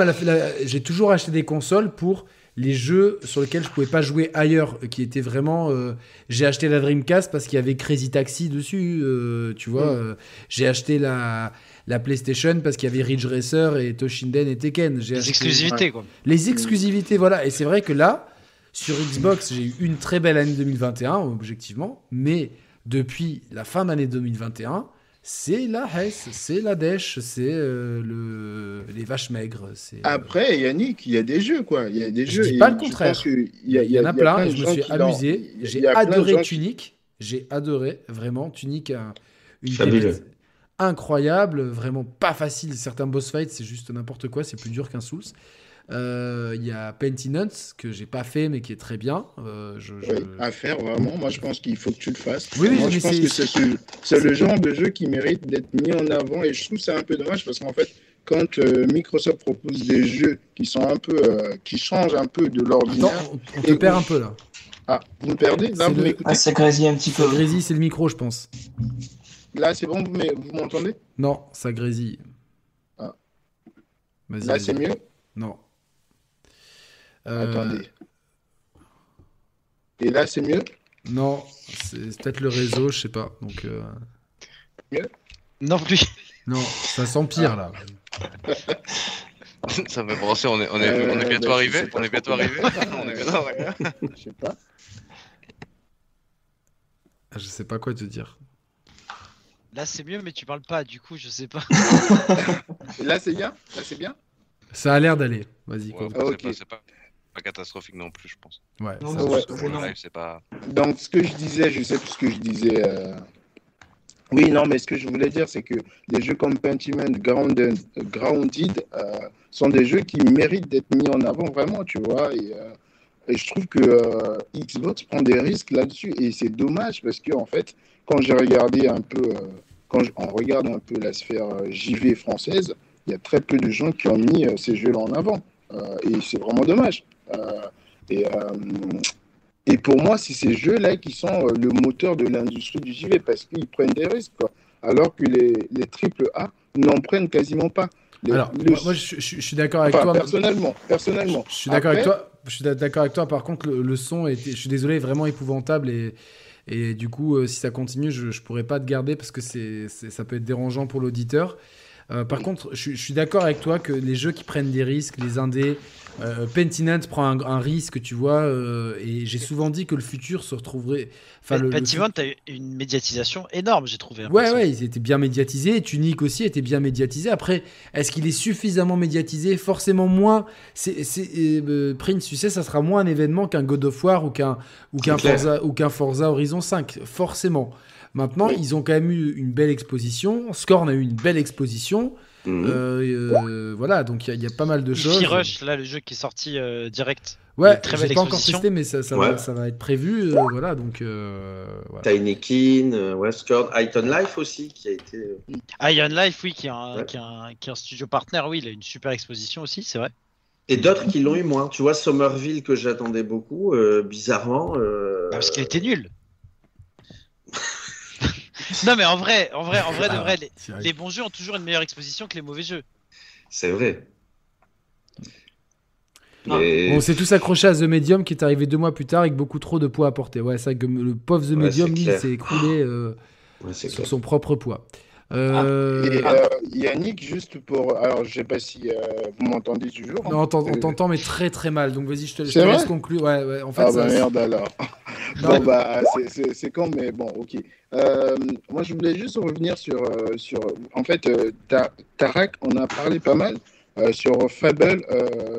A: j'ai toujours acheté des consoles pour les jeux sur lesquels je pouvais pas jouer ailleurs, qui étaient vraiment. euh, j'ai acheté la Dreamcast parce qu'il y avait Crazy Taxi dessus, euh, tu vois.
M: Mm.
A: euh, j'ai acheté la, la PlayStation parce qu'il y avait Ridge Racer et Toshinden et Tekken.
H: Les
A: acheté-
H: exclusivités, quoi.
A: les exclusivités, voilà. Et c'est vrai que là, sur Xbox, j'ai eu une très belle année 2021, objectivement. Mais depuis la fin d'année 2021, c'est la Hesse, c'est la Dèche, c'est euh, le... les vaches maigres. C'est...
M: Après, Yannick, il y a des jeux, quoi. Il y a des
A: Je
M: jeux.
A: dis pas le contraire. Il y, en a plein,
M: plein
A: et
M: de
A: je me suis amusé.
M: a-
A: J'ai
M: a
A: adoré
M: qui-
A: Tunic. J'ai adoré, vraiment. Tunic, un- une pépite. incroyable, vraiment pas facile. Certains boss fights, c'est juste n'importe quoi, c'est plus dur qu'un Souls. Euh, Il y a Pentinence que j'ai pas fait mais qui est très bien. Euh, je, je-
M: Ouais, à faire vraiment. Moi, je pense qu'il faut que tu le fasses.
A: Oui, oui,
M: Moi,
A: mais
M: je pense
A: c'est-
M: que c'est ce- c'est le genre de jeu qui mérite d'être mis en avant. Et je trouve ça un peu dommage parce qu'en fait, quand euh, Microsoft propose des jeux qui sont un peu, euh, qui changent un peu de l'ordinaire.
A: On, on te perd un peu là.
M: Ah, vous me perdez? Là,
A: C'est
M: vous
A: le-
M: m'écoutez?
K: Ah, ça grésille un petit peu.
A: Ça grésille, c'est le micro, je pense.
M: Là, c'est bon, m'e- vous m'entendez?
A: Non, ça grésille.
M: Ah.
A: Vas-y,
M: Là, c'est mieux?
A: Non. Euh,
M: Attendez. Et là, c'est mieux?
A: Non, c'est peut-être le réseau, je sais pas. Donc, euh,
H: Non plus.
A: non, ça s'empire là.
C: Ça va brosser, on est, on est, on est
M: Euh,
C: bientôt
M: bah, je
C: arrivé
M: sais pas
C: On est bientôt arrivé On est bientôt arrivé
M: Je sais pas.
A: Je sais pas quoi te dire.
H: Là, c'est mieux, mais tu parles pas, du coup, je sais pas.
M: Là, c'est bien? Là, c'est bien?
A: Ça a l'air d'aller. Vas-y,
C: Ouais,
A: quoi.
C: pas- c'est pas, pas catastrophique non plus, je pense.
A: Ouais,
K: Non,
A: ça
K: non,
A: va.
M: Ouais.
C: Pour le live, c'est pas.
M: Donc, ce que je disais, je sais plus ce que je disais. euh, Oui, non, mais ce que je voulais dire, c'est que des jeux comme Pentiment, Grounded, Grounded euh, sont des jeux qui méritent d'être mis en avant vraiment, tu vois. Et, euh, et je trouve que euh, Xbox prend des risques là-dessus. Et c'est dommage parce que, en fait, quand j'ai regardé un peu, euh, quand je- on regarde un peu la sphère euh, JV française, il y a très peu de gens qui ont mis euh, ces jeux-là en avant. Euh, et c'est vraiment dommage. Euh, et, euh, et pour moi, c'est ces jeux-là qui sont euh, le moteur de l'industrie du JV parce qu'ils prennent des risques, quoi. alors que les, les AAA n'en prennent quasiment pas. Les-
A: Alors,
M: le-
A: moi, je, je- je suis d'accord avec
M: enfin,
A: toi.
M: personnellement, personnellement.
A: Je suis d'accord avec toi. Je suis d'accord avec toi. Par contre, le, le son était, je suis désolé, vraiment épouvantable et et du coup, euh, si ça continue, je, je pourrais pas te garder parce que c'est, ça peut être dérangeant pour l'auditeur. Euh, par contre, je suis d'accord avec toi que les jeux qui prennent des risques, les indés, euh, Pentinent prend un, un risque, tu vois, euh, et j'ai souvent dit que le futur se retrouverait. Enfin, le, le
H: Pentiment, t'as eu une médiatisation énorme, j'ai trouvé. hein,
A: Ouais, ouais, ils étaient bien médiatisés. Tunic aussi était bien médiatisé. Après, est-ce qu'il est suffisamment médiatisé? Forcément moins. C'est, c'est- euh, Prince, tu sais, ça sera moins un événement qu'un God of War ou qu'un, ou qu'un. Forza, ou qu'un Forza Horizon 5. Forcément. Maintenant, ils ont quand même eu une belle exposition. Scorn a eu une belle exposition.
B: Mhm.
A: Euh, euh, voilà, donc il y a- il y, a pas mal de choses.
H: Qui Rush, là, le jeu qui est sorti euh, direct.
A: Ouais,
H: Très
A: j'ai
H: belle
A: pas encore
H: exposition.
A: testé, mais ça, ça,
B: Ouais.
A: va, ça va être prévu. euh, voilà, donc. euh, voilà.
B: Tiny Kin, euh, Westcord, Iton Life aussi, qui a été.
H: Iron Life, oui, qui est, un,
B: Ouais.
H: qui, est un, qui est un studio partenaire, oui, il a une super exposition aussi, c'est vrai.
B: Et d'autres qui l'ont eu moins. Tu vois, Somerville, que j'attendais beaucoup, euh, bizarrement. euh,
H: Ah, parce qu'il était nul. non, mais en vrai, en vrai, en vrai, de
A: Ah,
H: vrai, les,
A: c'est vrai.
H: les bons jeux ont toujours une meilleure exposition que les mauvais jeux.
B: C'est vrai.
K: Ah.
B: Mais-
A: On s'est tous accrochés à The Medium qui est arrivé deux mois plus tard avec beaucoup trop de poids à porter. Ouais, c'est vrai que le pauvre The
B: Ouais,
A: Medium, il s'est écroulé euh,
B: Ouais,
A: sur
B: clair.
A: son propre poids. Euh,
M: Et euh, Yannick, juste pour. Alors, je sais pas si euh, vous m'entendez toujours.
A: non, on t'en- on t'entend, mais très très mal. Donc vas-y, je te, je te laisse conclure. Ouais, ouais, en fait,
M: ah
A: ça-
M: bah merde alors. Bon bah c'est- con mais bon ok. Moi je voulais juste revenir sur sur en fait Ta- Tarak on a parlé pas mal sur Fable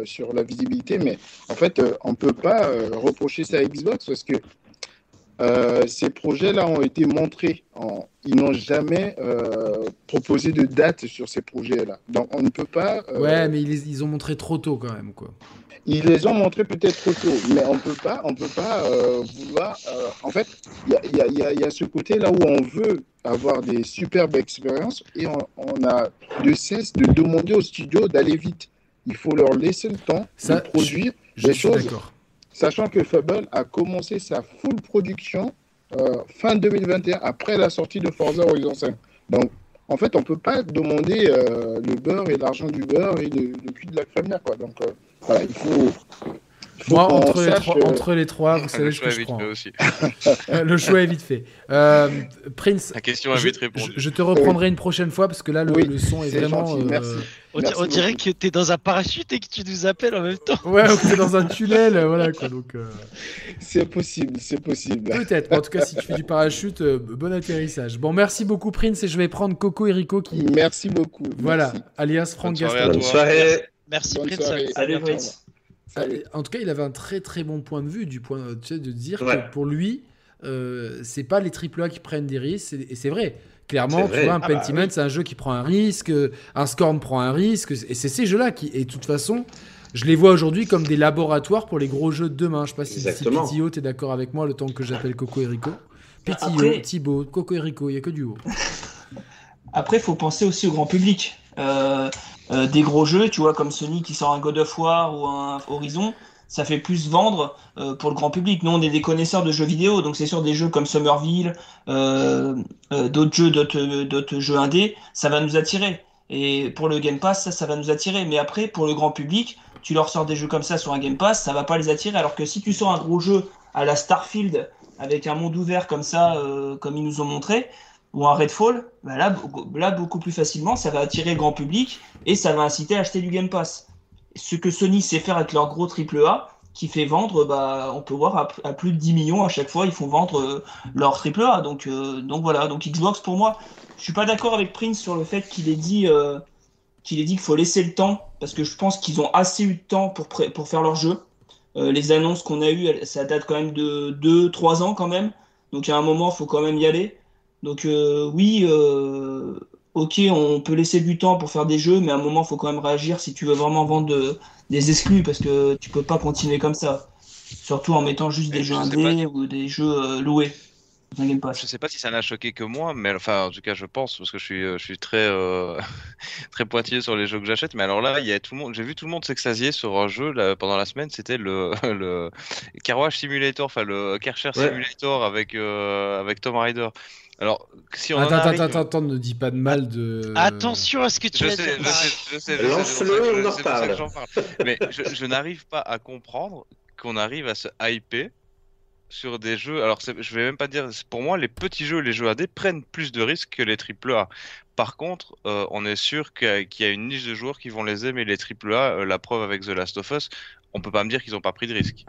M: sur la visibilité mais en fait on peut pas reprocher ça à Xbox parce que euh, ces projets là ont été montrés en- ils n'ont jamais euh, proposé de date sur ces projets là donc on ne peut pas euh,
A: ouais, mais ils, les- ils ont montré trop tôt quand même, quoi.
M: ils les ont montrés peut-être trop tôt, mais on peut pas, on peut pas vouloir. en fait, il y a, il y a- il y a- il y a ce côté là où on veut avoir des superbes expériences et on, on a de cesse de demander aux studios d'aller vite. Il faut leur laisser le temps
A: Ça,
M: de produire
A: Je
M: des
A: suis
M: choses,
A: d'accord.
M: Sachant que Fable a commencé sa full production euh, fin 2021 après la sortie de Forza Horizon 5. Donc, en fait, on peut pas demander euh, le beurre et l'argent du beurre et le, le de la crémière, quoi. Donc, euh, voilà, il faut.
A: Moi, entre les, trois,
M: euh,
A: entre les trois, vous savez
C: Le
A: ce
C: choix
A: que
C: est
A: je
C: vite
A: prends.
C: fait aussi.
A: Euh, le choix est vite fait. Euh, Prince,
C: La question a
A: je,
C: vite répondu.
A: je- je te reprendrai une prochaine fois parce que là, le,
M: Oui,
A: le son est, vraiment.
M: gentil,
A: euh,
M: merci.
H: On,
M: Merci
H: on dirait que t'es dans un parachute et que tu nous appelles en même temps.
A: Ouais, ou que t'es dans un tunnel, euh, voilà quoi. Donc, euh,
M: C'est possible, c'est possible.
A: peut-être. Mais En tout cas, si tu fais du parachute, euh, bon atterrissage. Bon, merci beaucoup, Prince, et je vais prendre Coco et Rico qui.
M: Merci beaucoup.
A: Voilà,
M: merci.
A: alias Franck Gaston.
B: Bonne soirée.
H: Merci Prince. bientôt.
K: Prince.
M: Salut.
A: En tout cas, il avait un très très bon point de vue, du point tu sais, de dire
B: Ouais.
A: que pour lui, euh, c'est pas les AAA qui prennent des risques, et c'est vrai. Clairement, tu vois, un
B: Ah bah
A: Pentiment,
B: oui.
A: c'est un jeu qui prend un risque, euh, un Scorn prend un risque, et c'est ces jeux-là qui, et de toute façon, je les vois aujourd'hui comme des laboratoires pour les gros jeux de demain. Je sais pas si, si. Pitio, t'es d'accord avec moi le temps que j'appelle Coco et Rico. Pitio,
K: Après-
A: Thibaut, Coco et Rico, il y a que du haut.
K: Après, il faut penser aussi au grand public. Euh, euh, des gros jeux, tu vois, comme Sony qui sort un God of War ou un Horizon, ça fait plus vendre euh, pour le grand public. Nous, on est des connaisseurs de jeux vidéo, donc c'est sûr des jeux comme Somerville, euh, d'autres jeux, d'autres jeux indés, ça va nous attirer. Et pour le Game Pass, ça, ça va nous attirer. Mais après, pour le grand public, tu leur sors des jeux comme ça sur un Game Pass, ça va pas les attirer. Alors que si tu sors un gros jeu à la Starfield, avec un monde ouvert comme ça, comme ils nous ont montré, ou un Redfall, bah là, beaucoup- plus facilement, ça va attirer le grand public et ça va inciter à acheter du Game Pass. Ce que Sony sait faire avec leur gros AAA, qui fait vendre, bah, on peut voir à, plus de 10 millions à chaque fois, ils font vendre euh, leur AAA. Donc, euh, donc voilà, donc Xbox pour moi, je suis pas d'accord avec Prince sur le fait qu'il ait dit euh, qu'il ait faut laisser le temps, parce que je pense qu'ils ont assez eu de temps pour, pour faire leur jeu. Les annonces qu'on a eues, ça date quand même de 2-3 ans quand même. Donc à un moment, il faut quand même y aller. Donc euh, oui, euh, ok, on peut laisser du temps pour faire des jeux, mais à un moment, il faut quand même réagir si tu veux vraiment vendre de- des exclus, parce que tu peux pas continuer comme ça. Surtout en mettant juste des jeux indés ou des jeux euh, loués.
C: Je sais pas si ça n'a choqué que moi, mais enfin, en tout cas, je pense, parce que je suis, je suis très, euh, très pointillé sur les jeux que j'achète. Mais alors là, il y a tout le monde, j'ai vu tout le monde s'extasier sur un jeu là, pendant la semaine. C'était le, le Car Wash Simulator, enfin le Karcher
B: Ouais.
C: Simulator avec, euh, avec Tom Rider. Alors, si on en
A: Attends,
C: arrive-
A: attends, attends, attends, ne dis pas de mal de.
H: Attention à ce que tu
C: Je
H: vas
C: sais,
H: dire.
C: je sais, je sais,
B: on en reparle.
C: Mais je, je n'arrive pas à comprendre qu'on arrive à se hyper sur des jeux. Alors, je vais même pas dire. Pour moi, les petits jeux, les jeux AD prennent plus de risques que les AAA. Par contre, euh, on est sûr qu'il y, a- qu'il y a une niche de joueurs qui vont les aimer, les AAA. euh, la preuve avec The Last of Us, on peut pas me dire qu'ils n'ont pas pris de risques.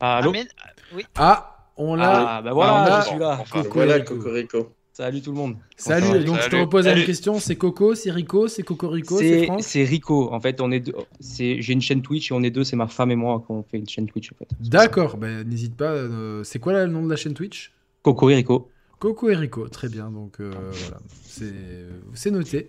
N: Allô
H: Ah, mais- oui.
A: Ah, on l'a.
N: Ah, bah voilà,
A: on a-
N: je suis là.
C: Enfin,
A: Coco
B: Voilà,
A: Rico.
B: Cocorico.
N: Salut tout le monde.
A: Salut,
N: Enfin,
A: donc je te
C: Salut.
A: repose la
N: Salut.
A: question, c'est Coco, c'est Rico, c'est Coco Rico, c'est Franck
N: c'est Rico. En fait, on est deux. C'est j'ai une chaîne Twitch et on est deux. C'est ma femme et moi qu'on fait une chaîne Twitch en fait.
A: D'accord, bah, n'hésite pas. euh, c'est quoi là, le nom de la chaîne Twitch?
N: Coco et Rico.
A: Coco et Rico, très bien, donc euh, voilà, c'est c'est noté.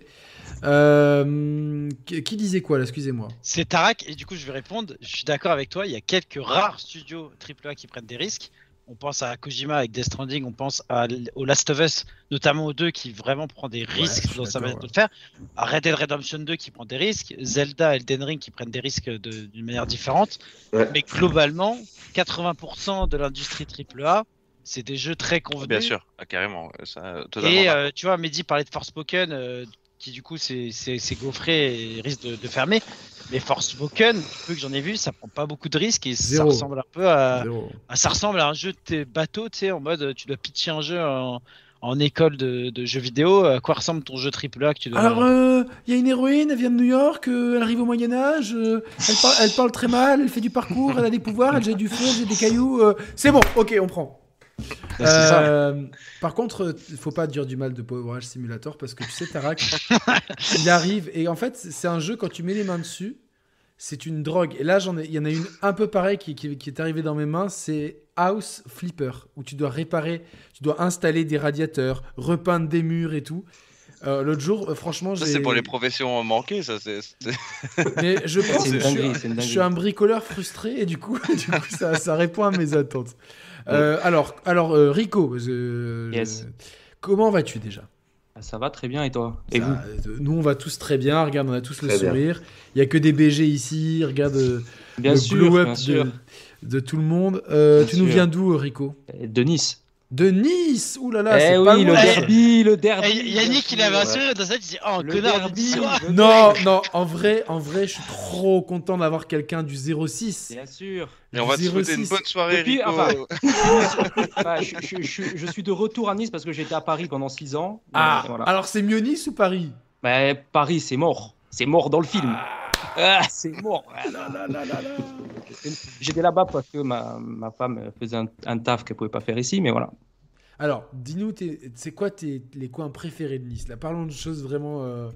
A: Euh, qui qui disait quoi là, excusez-moi?
H: C'est Tarak, et du coup je vais répondre. Je suis d'accord avec toi, il y a quelques rares studios AAA qui prennent des risques. On pense à Kojima avec Death Stranding, on pense à, au Last of Us, notamment aux deux qui vraiment prend des risques dans sa manière de le faire. À Red Dead Redemption 2 qui prend des risques, Zelda, Elden Ring qui prennent des risques de- d'une manière différente.
B: Ouais.
H: Mais globalement, 80% de l'industrie AAA, c'est des jeux très convenus.
C: Bien sûr, ah, carrément. Ça,
H: Et euh, tu vois, Mehdi parlait de Forspoken, euh, qui du coup c'est gaufré et risque de, de fermer. Mais Forspoken, du peu que j'en ai vu, ça prend pas beaucoup de risques et ça ressemble un peu à, ça ressemble à un jeu de tes bateaux, tu sais, en mode tu dois pitcher un jeu en, en école de, de jeux vidéo. À quoi ressemble ton jeu AAA que tu dois
A: Alors, euh, il y a une héroïne, elle vient de New York, euh, elle arrive au Moyen-Âge, euh, elle, par- elle parle très mal, elle fait du parcours, elle a des pouvoirs, elle jette du feu, elle jette des cailloux. c'est bon, ok, on prend. Euh, par contre, il faut pas dire du mal de Power Wash Simulator parce que tu sais, Tarak, il arrive et en fait, c'est un jeu quand tu mets les mains dessus, c'est une drogue. Et là, j'en ai, il y en a une un peu pareille qui, qui- qui est arrivée dans mes mains, c'est House Flipper où tu dois réparer, tu dois installer des radiateurs, repeindre des murs et tout. Euh, L'autre jour, euh, franchement,
C: Ça,
A: j'ai.
C: c'est pour les professions manquées, ça. c'est
A: Mais je pense que je suis, je un bricoleur frustré et du coup, du coup ça, ça répond à mes attentes. Euh, alors, alors euh, Rico, je-
N: Yes.
A: je- comment vas-tu déjà?
N: Ah, Ça va très bien et toi? Et
A: Ça,
N: vous?
A: euh, Nous, on va tous très bien. Regarde, on a tous le
B: Très
A: sourire. Il y a que des BG ici. Regarde euh,
N: Bien
A: le
N: sûr,
A: glow-up
N: bien
A: de,
N: sûr.
A: de tout le monde. Euh, tu nous viens d'où, Rico?
N: De Nice.
A: De Nice Ouh là là,
N: eh
A: c'est
N: oui,
A: pas
N: le derby, le derby.
H: Eh, Yannick, il avait un sourire dans sa tête, il dit Oh,
N: Le
H: connard de
N: derby, le
A: Non, non, en vrai, en vrai, je suis trop content d'avoir quelqu'un du 06.
N: Bien sûr.
C: Et on va te souhaiter une
A: 06.
C: bonne soirée,
N: Depuis,
C: Rico.
N: enfin, je, je- je- je suis de retour à Nice parce que j'étais à Paris pendant 6 ans.
A: Ah,
N: Euh, voilà.
A: alors c'est mieux Nice ou Paris?
N: Bah, Paris, c'est mort. C'est mort dans le film. Ah, c'est mort. J'étais là-bas parce que ma, ma femme faisait un, un taf qu'elle pouvait pas faire ici, mais voilà.
A: Alors, dis-nous, c'est quoi tes, les coins préférés de Nice? Là, parlons de choses vraiment. euh,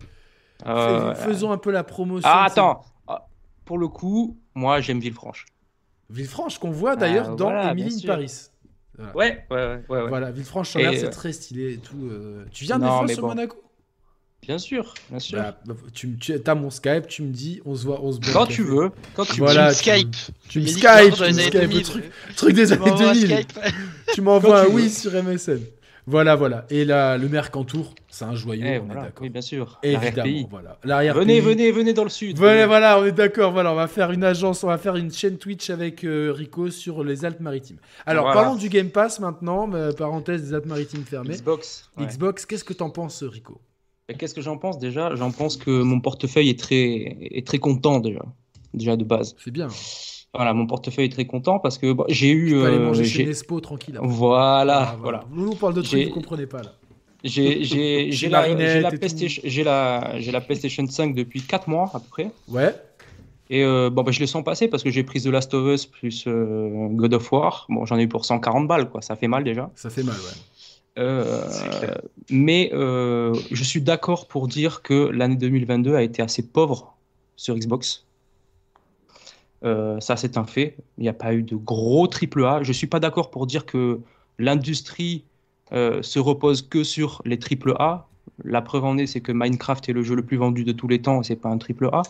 N: Euh,
A: fais- faisons un peu la promotion.
N: Ah,
A: de
N: attends. Ah, Pour le coup, moi, j'aime Villefranche.
A: Villefranche, qu'on voit d'ailleurs
N: Ah,
A: dans
N: voilà,
A: in
N: sûr.
A: Paris. Voilà.
N: Ouais, ouais, ouais.
A: Voilà, Villefranche-sur-Mer,
N: Et,
A: c'est
N: euh,
A: très stylé et tout. Tu viens des
N: Non,
A: fois
N: mais
A: sur
N: bon.
A: Monaco?
N: Bien sûr, bien sûr.
A: Bah, tu, me- tu as mon Skype, tu me dis, on se voit, on se boit un
N: Quand tu veux, quand tu
A: voilà,
H: veux. Tu me Skype.
A: Tu me Skype, tu me Skype, le
H: 2000.
A: truc, truc des années
H: m'envoies un
A: 2000.
H: Skype.
A: tu m'envoies un oui sur MSN. Voilà, voilà. Et là, le Mercantour, c'est un joyau,
N: Eh,
A: on
N: voilà,
A: est d'accord.
N: Oui, bien sûr.
A: Évidemment, voilà. L'arrière
N: Venez, venez, venez dans le sud.
A: Voilà,
N: venez.
A: voilà, on est d'accord. Voilà, on va faire une agence, on va faire une chaîne Twitch avec euh, Rico sur les Alpes-Maritimes. Alors,
N: Voilà.
A: parlons du Game Pass maintenant. parenthèse des Alpes-Maritimes fermées.
N: Xbox. ouais.
A: Xbox, qu'est-ce que t'en penses, Rico?
N: Qu'est-ce que j'en pense déjà? J'en pense que mon portefeuille est très, est très content déjà, déjà de base.
A: C'est bien.
N: Voilà, mon portefeuille est très content parce que bon, j'ai eu.
A: Tu peux aller
N: euh,
A: manger chez Nespo tranquille. après.
N: Voilà,
A: Ah,
N: voilà.
A: Nous, on parle de trucs que vous comprenez pas là.
N: J'ai la, la la, la PlayStation 5 depuis 4 mois à peu près.
A: Ouais.
N: Et euh, bon, bah, je le sens passer parce que j'ai pris The Last of Us plus euh, God of War. Bon, j'en ai eu pour 140 balles, quoi. Ça fait mal déjà.
A: Ça fait mal, ouais.
N: Euh, mais euh, je suis d'accord pour dire que l'année 2022 a été assez pauvre sur Xbox. Euh, ça, c'est un fait. Il n'y a pas eu de gros triple A. Je suis pas d'accord pour dire que l'industrie euh, se repose que sur les triple A. La preuve en est, c'est que Minecraft est le jeu le plus vendu de tous les temps et c'est pas un triple A.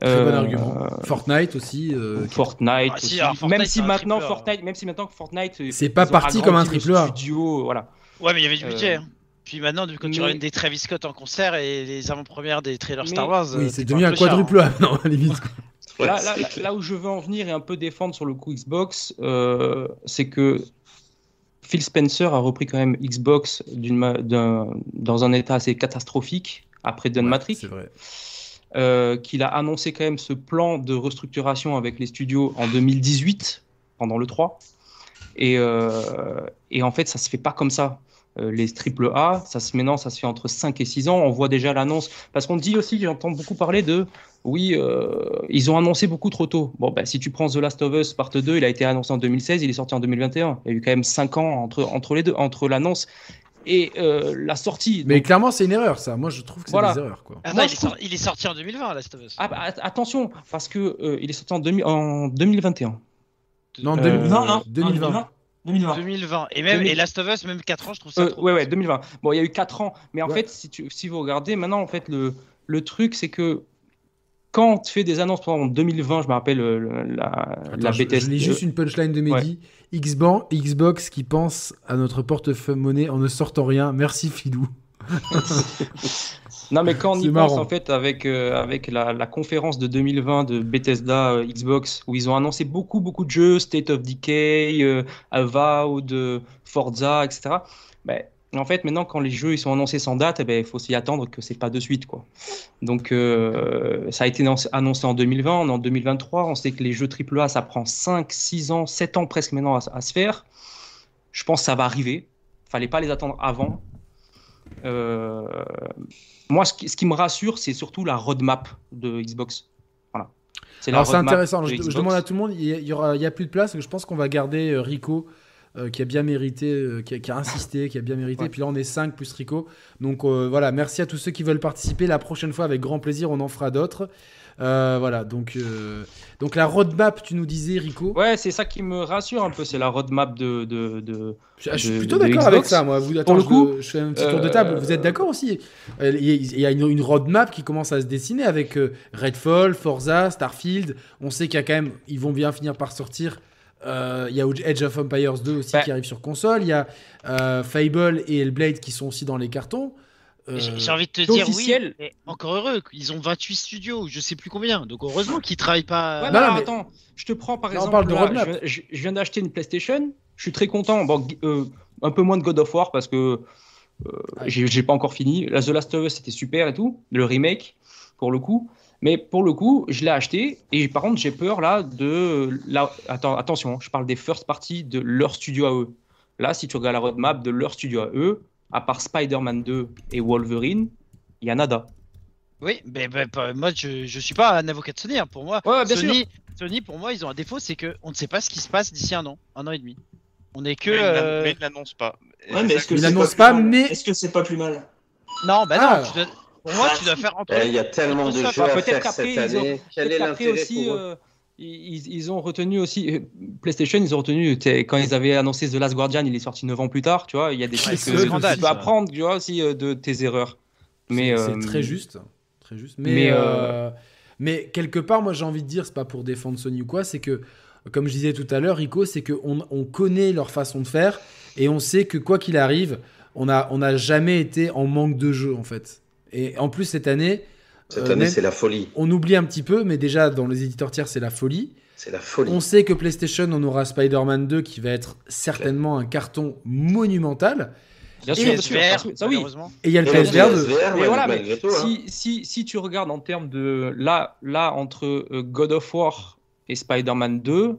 A: Très bon
N: Euh,
A: argument. Fortnite aussi. euh,
N: Fortnite,
H: Ah, si,
N: aussi.
H: Fortnite,
N: même si
H: un
N: maintenant. Fortnite, même si maintenant Fortnite, euh,
A: C'est pas parti comme un triple A.
N: Studio, voilà.
H: Ouais, mais il y avait du budget.
N: Euh,
H: hein. Puis maintenant, quand tu reviens des Travis Scott en concert et les avant-premières des trailers
N: Mais-
H: Star Wars,
A: Oui, c'est devenu un
H: clochard,
A: quadruple
H: hein.
A: A, non, à la limite. quoi.
B: Ouais,
N: là, là, là- où je veux en venir et un peu défendre sur le coup Xbox, euh, c'est que Phil Spencer a repris quand même Xbox dans un état assez catastrophique après Don
A: Ouais,
N: Matrix,
A: C'est vrai.
N: Euh, qu'il a annoncé quand même ce plan de restructuration avec les studios en 2018, pendant le 3. Et, euh, et en fait, ça se fait pas comme ça. Euh, les triple A, ça se, maintenant, ça se fait entre 5 et 6 ans. On voit déjà l'annonce. Parce qu'on dit aussi, j'entends beaucoup parler de oui, ils ont annoncé beaucoup trop tôt. Bon, bah, si tu prends The Last of Us Part 2, il a été annoncé en 2016, il est sorti en 2021. Il y a eu quand même 5 ans entre, entre les deux, entre l'annonce et euh, la sortie.
A: Mais
N: Donc,
A: clairement, c'est une erreur, ça. Moi, je trouve que c'est
N: Voilà.
A: des erreurs, quoi.
H: Attends,
N: Moi,
H: il,
N: je
H: est sorti, il est sorti en 2020, Last of Us.
N: ah, bah, att- attention, parce que euh, il est sorti en, 2000 en 2021.
A: Non,
N: Euh,
A: 2000
K: Non, non,
A: 2020.
K: 2020.
H: 2020. Et même
N: 2000.
H: et Last of Us, même 4 ans, je trouve ça
N: Euh,
H: trop.
N: ouais, ouais, 2020. Bon, il y a eu 4 ans. Mais en
A: Ouais.
N: fait, si, tu, si vous regardez, maintenant, en fait, le, le truc, c'est que quand tu fais des annonces, en 2020, je me rappelle euh, la,
A: Attends,
N: la
A: je, je
N: BTS.
A: juste une punchline de Mehdi. Xban- Xbox qui pense à notre portefeuille monnaie en ne sortant rien. Merci Filou.
N: Non, mais quand on y pense, en fait, avec, euh, avec la, la conférence de 2020 de Bethesda euh, Xbox, où ils ont annoncé beaucoup, beaucoup de jeux, State of Decay, euh, Avowed, Forza, etc. en fait, maintenant, quand les jeux ils sont annoncés sans date, eh ben, il faut s'y attendre que c'est pas de suite. Quoi. Donc, euh, ça a été annoncé- en 2020, on est en 2023. On sait que les jeux AAA, ça prend 5, 6 ans, 7 ans presque maintenant à, à se faire. Je pense que ça va arriver. Fallait pas les attendre avant. Euh, moi, ce qui, ce qui me rassure, c'est surtout la roadmap de Xbox. Voilà. C'est
A: intéressant.
N: de
A: Je, demande à tout le monde. Il y, il aura, il y a plus de place. Je pense qu'on va garder euh, Rico. Euh, qui a bien mérité, euh, qui, a, qui a insisté, qui a bien mérité.
N: Ouais.
A: Puis là, on est 5 plus Rico. Donc euh, voilà, merci à tous ceux qui veulent participer. La prochaine fois, avec grand plaisir, on en fera d'autres. Voilà, donc, donc la roadmap, tu nous disais, Rico.
N: Ouais, c'est ça qui me rassure un peu, c'est la roadmap de. de, de
A: Je, je suis plutôt d'accord avec ça, moi. Vous, attends,
N: Pour le
A: je,
N: coup,
A: je fais un petit tour de table. Vous êtes d'accord aussi? Il y a- une, une roadmap qui commence à se dessiner avec Redfall, Forza, Starfield. On sait qu'il y a quand même, ils vont bien finir par sortir. Euh, Il y a Edge of Empires 2 aussi
N: Bah.
A: qui arrive sur console. Il y a euh, Fable et Hellblade qui sont aussi dans les cartons. Euh,
H: J'ai envie de te dire oui,
N: officiel.
H: encore heureux, ils ont 28 studios, je sais plus combien, donc heureusement qu'ils travaillent pas.
N: Ouais,
A: Non,
N: mais
A: non, mais-
N: attends, je te prends par
A: Là, on
N: exemple.
A: parle de
N: là, je, viens d'acheter une PlayStation, je suis très content. Bon, euh, un peu moins de God of War parce que euh, j'ai j'ai pas encore fini. La The Last of Us c'était super et tout, le remake pour le coup. Mais pour le coup, je l'ai acheté et par contre j'ai peur là de la... Attends, attention, je parle des first parties de leur studio à eux. Là, si tu regardes la roadmap de leur studio à eux, à part Spider-Man 2 et Wolverine, il y a nada.
H: Oui, mais, mais, pas- moi je, je suis pas un avocat de Sony. hein. Pour moi,
N: Ouais, bien
H: Sony, Sony, pour moi, ils ont un défaut, c'est que on ne sait pas ce qui se passe d'ici un an, un an et demi. On est que.
C: Mais il n'a-
H: euh,
C: mais n'annonce pas.
K: Ouais, mais est-ce que
A: pas,
K: mal
A: mais-
K: Est-ce que c'est pas plus mal?
H: Non, bah
A: Ah.
H: non. Pour moi, tu dois faire entre.
B: Eh, Il y a tellement de jeux à faire cette année. Quel est l'intérêt
N: aussi,
B: pour eux
N: euh, Ils, ils ont retenu aussi euh, PlayStation, ils ont retenu quand ils avaient annoncé The Last Guardian, il est sorti 9 ans plus tard, tu vois. Il y a des
A: Ouais, c'est
N: que
A: scandale,
N: tu peux apprendre, tu vois, aussi euh, de tes erreurs. Mais
A: C'est-
N: euh,
A: très juste, très juste. Mais,
N: mais,
A: euh,
N: euh,
A: mais quelque part, moi j'ai envie de dire, c'est pas pour défendre Sony ou quoi, c'est que, comme je disais tout à l'heure, Rico, c'est qu'on on connaît leur façon de faire et on sait que quoi qu'il arrive, on n'a on a jamais été en manque de jeu en fait. Et en plus cette année,
B: Cette
A: euh,
B: année, c'est la folie.
A: On oublie un petit peu, mais déjà dans les éditeurs tiers, c'est la folie.
B: C'est la folie.
A: On sait que PlayStation, on aura Spider-Man 2 qui va être certainement un carton monumental.
N: Bien
A: Et-
N: sûr, bien sûr, ça oui.
A: Et il y a le
B: Et
A: PSVR 2.
B: PSVR,
N: Mais voilà,
B: malgré
N: mais
B: tout, hein.
N: si, si, si tu regardes en termes de. Là, là entre euh, God of War et Spider-Man 2,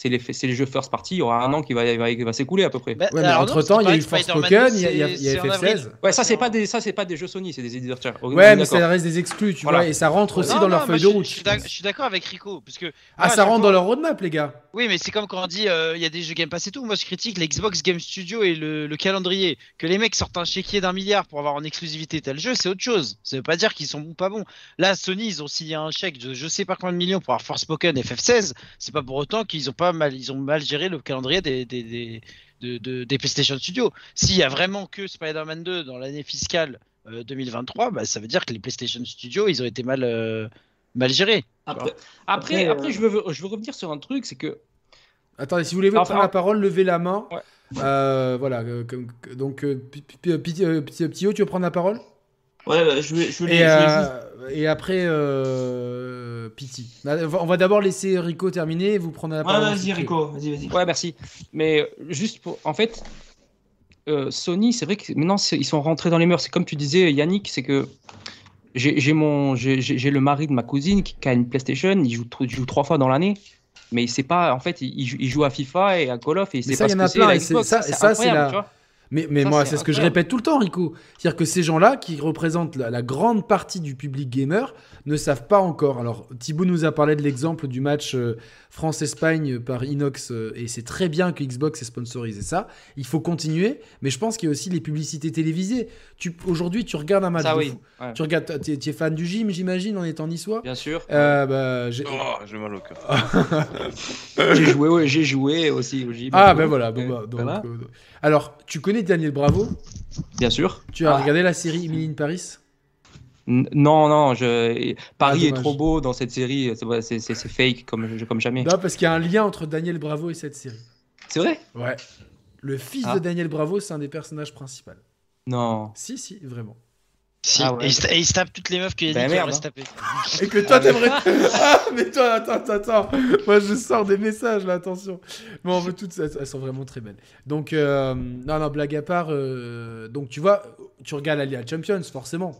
N: c'est les, c'est les jeux first party, il y aura un an qui va, va, va s'écouler à peu près.
A: Ouais, mais entre-temps, il y a eu y a, il y a- il y a FF16.
N: Ouais, ça, c'est pas, des- ça, c'est pas des jeux Sony, c'est des éditeurs
A: Ouais, mais
N: d'accord.
A: ça reste des exclus, tu
N: Voilà.
A: vois, et ça rentre aussi
H: Non,
A: dans
H: non,
A: leur feuille de route.
H: Je suis d'accord avec Rico. Parce que,
A: Ah,
H: moi,
A: ça rentre dans leur roadmap, les gars.
H: Oui, mais c'est comme quand on dit euh, il y a des jeux Game Pass et tout. Moi, je critique l'Xbox Game Studio et le, le calendrier. Que les mecs sortent un chéquier d'un milliard pour avoir en exclusivité tel jeu, c'est autre chose. Ça veut pas dire qu'ils sont bons pas bons. Là, Sony, ils ont signé un chèque de je sais pas combien de millions pour avoir Forspoken et FF16. C'est pas pour autant qu'ils ont pas mal, ils ont mal géré le calendrier des, des, des, de- de- des PlayStation Studios. S'il y a vraiment que Spider-Man 2 dans l'année fiscale euh, 2023, bah, ça veut dire que les PlayStation Studios, ils ont été mal, euh, mal gérés.
N: Après,
H: Après,
N: après, après,
H: euh,
N: je, veux, je veux revenir sur un truc, c'est que.
A: Attendez, si vous voulez
N: Enfin,
A: prendre la parole, levez la main. Euh, voilà, euh, donc, euh, euh, tu veux prendre la parole?
K: Ouais, bah, je vais, je vais,
A: et,
K: je vais
A: euh, et après, euh, Pity. On va, on va d'abord laisser Rico terminer et vous prendre la
K: Ouais,
A: parole.
K: vas-y,
A: ensuite.
K: Rico, vas-y, vas-y.
N: Ouais, merci. Mais euh, juste pour. En fait, euh, Sony, c'est vrai que maintenant, c'est- ils sont rentrés dans les mœurs. C'est comme tu disais, Yannick, c'est que j'ai j'ai mon j'ai le mari de ma cousine qui, qui a une PlayStation. Il joue, tr- il joue trois fois dans l'année. Mais c'est pas. En fait, il, il joue- à FIFA et à Call of et il
A: Mais
N: sait
A: ça,
N: pas
A: il y
N: ce
A: en a
N: que c'est
A: plein. c'est- ça,
N: c'est
A: ça, c'est la. Mais, mais
N: Ça,
A: moi,
N: c'est
A: ce que je répète tout le temps, Rico. C'est-à-dire que ces gens-là, qui représentent la, la grande partie du public gamer, ne savent pas encore. Alors, Thibaut nous a parlé de l'exemple du match euh, France-Espagne par Inox, euh, et c'est très bien que Xbox ait sponsorisé ça. Il faut continuer, mais je pense qu'il y a aussi les publicités télévisées. Tu- Aujourd'hui, tu regardes un match
N: Ça,
A: de
N: oui, ouais.
A: Tu regardes, tu es, fan du gym, j'imagine, en étant niçois
N: Bien sûr.
A: Euh, bah, j'ai-
C: Oh, j'ai mal au cœur.
N: J'ai joué, ouais, j'ai joué aussi au gym.
A: Ah ben voilà. bon, bah, donc,
N: Voilà.
A: euh, alors, tu connais Daniel Bravo
N: Bien sûr.
A: Tu as
N: Ah.
A: regardé la série Emily in Paris?
N: Non, non, je... Paris
A: Ah,
N: est trop beau dans cette série, c'est- fake comme, comme jamais.
A: Non, parce qu'il y a un lien entre Daniel Bravo et cette série.
N: C'est vrai?
A: Ouais. Le fils
N: Ah.
A: de Daniel Bravo, c'est un des personnages principaux.
N: Non.
A: Si, si, vraiment.
H: Si,
N: Ah ouais.
H: et, il se, et il se tape toutes les meufs qu'il
N: Bah,
H: aimerait
N: merde,
H: se
N: hein.
H: taper.
A: Et que toi, t'aimerais. ah, mais toi, attends, attends, attends. Moi, je sors des messages, là, attention. Mais on veut toutes. Elles, elles sont vraiment très belles. Donc, euh, non, non, blague à part. euh, donc, tu vois, tu regardes la Liga Champions, forcément.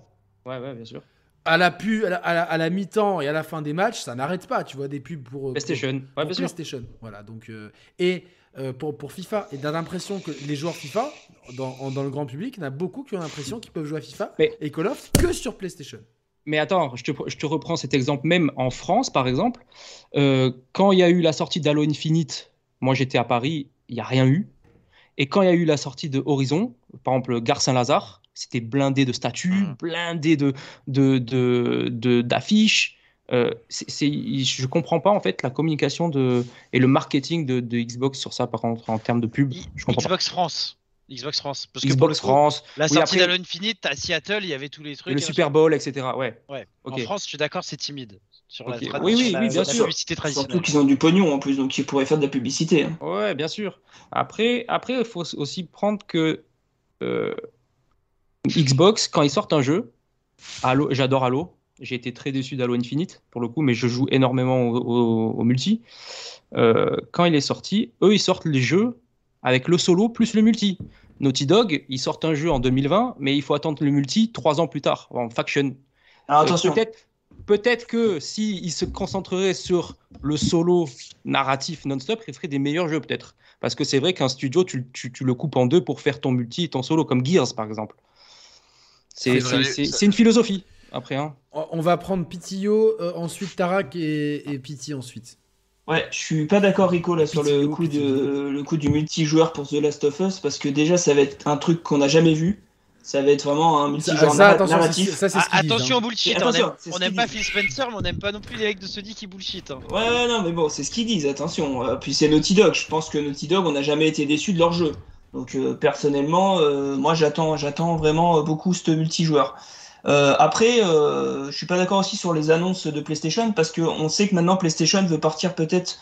N: Ouais, ouais, bien sûr.
A: À la, pu, à la, à la- à la mi-temps et à la fin des matchs, ça n'arrête pas. Tu vois des pubs pour. pour-
N: PlayStation. Ouais,
A: pour
N: bien sûr.
A: PlayStation. Voilà, donc. euh, et euh, pour, pour FIFA, et t'as l'impression que les joueurs FIFA, dans, en- dans le grand public, il y en a beaucoup qui ont l'impression qu'ils peuvent jouer à FIFA et Call of que sur PlayStation.
N: Mais attends, je te, je te reprends cet exemple même en France, par exemple. Euh, quand il y a eu la sortie d'Halo Infinite, moi j'étais à Paris, il n'y a rien eu. Et quand il y a eu la sortie de Horizon, par exemple Gare Saint-Lazare, c'était blindé de statues, blindé de, de, de, Euh, c'est- je comprends pas en fait la communication de, et le marketing de, de Xbox sur ça, par contre, en termes de pub. Je comprends pas.
H: Xbox France. Xbox France. Parce que
N: Xbox
H: coup,
N: France.
H: La
N: Oui,
H: sortie
N: après-
H: d'Halo Infinite à Seattle, il y avait tous les trucs.
N: Le Super Bowl, etc. Ouais.
H: En France, je suis d'accord, c'est timide. Sur la,
N: Oui, oui,
H: la-
N: oui, bien
H: la
N: sûr.
H: publicité traditionnelle.
K: Surtout qu'ils ont du pognon en plus, donc ils pourraient faire de la publicité. hein.
N: Ouais, bien sûr. Après, après, il faut aussi prendre que euh, Xbox, quand ils sortent un jeu, Halo, j'adore Halo. J'ai été très déçu d'Halo Infinite pour le coup, mais je joue énormément au, au- au multi. Euh, quand il est sorti, eux, ils sortent les jeux avec le solo plus le multi. Naughty Dog, ils sortent un jeu en 2020, mais il faut attendre le multi trois ans plus tard, en faction.
K: Alors
N: Euh,
K: attention.
N: Peut-être peut-être que s'ils se concentreraient sur le solo narratif non-stop, ils feraient des meilleurs jeux peut-être. Parce que c'est vrai qu'un studio, tu, tu- tu le coupes en deux pour faire ton multi et ton solo, comme Gears par exemple. C'est
A: C'est vrai.
N: c'est- c'est- c'est une philosophie, après. Hein.
A: On va prendre Pitillo, euh, ensuite Tarak et, et Pity ensuite.
K: Ouais, je suis pas d'accord Rico là sur le coup de le coup du multijoueur pour The Last of Us parce que déjà ça va être un truc qu'on n'a jamais vu. Ça va être vraiment un multijoueur
A: ça, attention,
K: narratif.
A: ça, ce
H: Ah, attention
A: hein.
H: bullshit,
K: Et
H: on
K: attention,
H: on n'aime pas. Phil Spencer, mais on n'aime pas non plus les mecs de Sony qui bullshit. hein.
K: Ouais, ouais, non, mais bon, c'est ce qu'ils disent, attention. Euh, puis c'est Naughty Dog. Je pense que Naughty Dog, on n'a jamais été déçu de leur jeu. Donc euh, personnellement, euh, moi j'attends, j'attends vraiment beaucoup ce multijoueur. Euh, après, euh, je suis pas d'accord aussi sur les annonces de PlayStation parce que on sait que maintenant PlayStation veut partir peut-être,